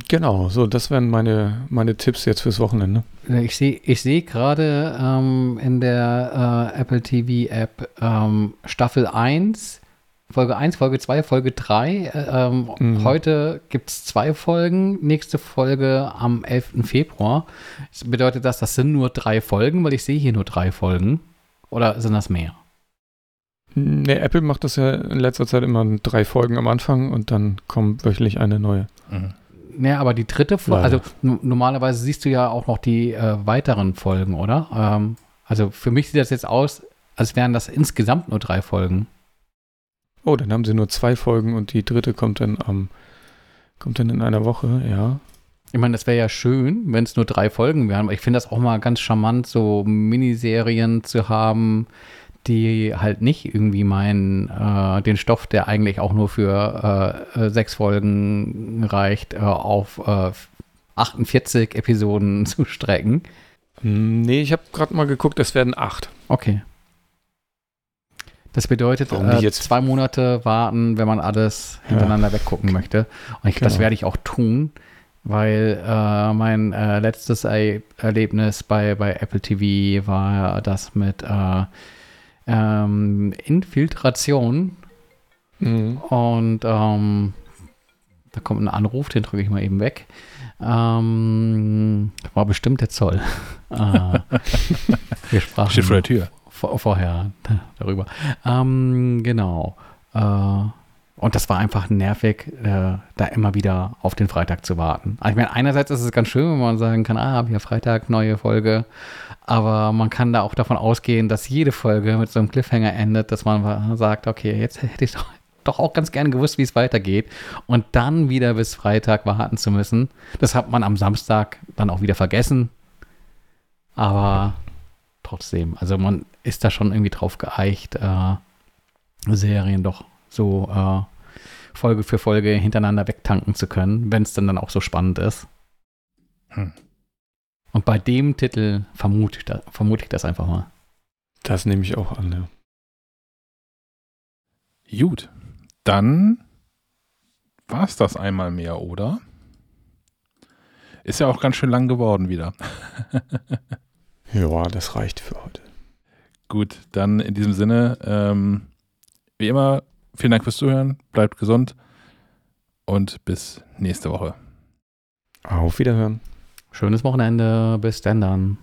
Genau. So, das wären meine, meine Tipps jetzt fürs Wochenende. Ich sehe ich seh gerade ähm, in der äh, Apple TV App ähm, Staffel 1, Folge 1, Folge 2, Folge 3. Äh, ähm, Mhm. Heute gibt es zwei Folgen, nächste Folge am 11. Februar. Das bedeutet das, das sind nur drei Folgen, weil ich sehe hier nur drei Folgen. Oder sind das mehr? Ne, Apple macht das ja in letzter Zeit immer drei Folgen am Anfang und dann kommt wöchentlich eine neue. Mhm. Ja, aber die dritte Folge, also normalerweise siehst du ja auch noch die äh, weiteren Folgen, oder? Ähm, also für mich sieht das jetzt aus, als wären das insgesamt nur drei Folgen. Oh, dann haben sie nur zwei Folgen und die dritte kommt dann am kommt dann in einer Woche, ja. Ich meine, das wäre ja schön, wenn es nur drei Folgen wären, aber ich finde das auch mal ganz charmant, so Miniserien zu haben, die halt nicht irgendwie meinen, äh, den Stoff, der eigentlich auch nur für äh, äh, sechs Folgen reicht, äh, auf äh, 48 Episoden zu strecken. Hm, Nee, ich habe gerade mal geguckt, es werden acht. Okay. Das bedeutet, äh, jetzt? zwei Monate warten, wenn man alles hintereinander weggucken möchte. Und ich, das Genau. werde ich auch tun, weil äh, mein äh, letztes Er Erlebnis bei, bei Apple TV war das mit äh, ähm, Infiltration. Mhm. Und ähm, da kommt ein Anruf, den drücke ich mal eben weg. Ähm, war bestimmt der Zoll. äh, wir sprachen Steht vor der Tür. vor, vorher darüber. Ähm, genau. Äh, und das war einfach nervig, äh, da immer wieder auf den Freitag zu warten. Also ich meine, einerseits ist es ganz schön, wenn man sagen kann, ah, wir Freitag, neue Folge. Aber man kann da auch davon ausgehen, dass jede Folge mit so einem Cliffhanger endet, dass man sagt, okay, jetzt hätte ich doch, doch auch ganz gern gewusst, wie es weitergeht. Und dann wieder bis Freitag warten zu müssen. Das hat man am Samstag dann auch wieder vergessen. Aber trotzdem, also man ist da schon irgendwie drauf geeicht, äh, Serien doch so äh, Folge für Folge hintereinander wegtanken zu können, wenn es dann auch so spannend ist. Hm. Und bei dem Titel vermute ich, da, vermute ich das einfach mal. Das nehme ich auch an, ja. Gut, dann war es das einmal mehr, oder? Ist ja auch ganz schön lang geworden wieder. Ja, das reicht für heute. Gut, dann in diesem Sinne, ähm, wie immer, vielen Dank fürs Zuhören, bleibt gesund und bis nächste Woche. Auf Wiederhören. Schönes Wochenende, bis dann.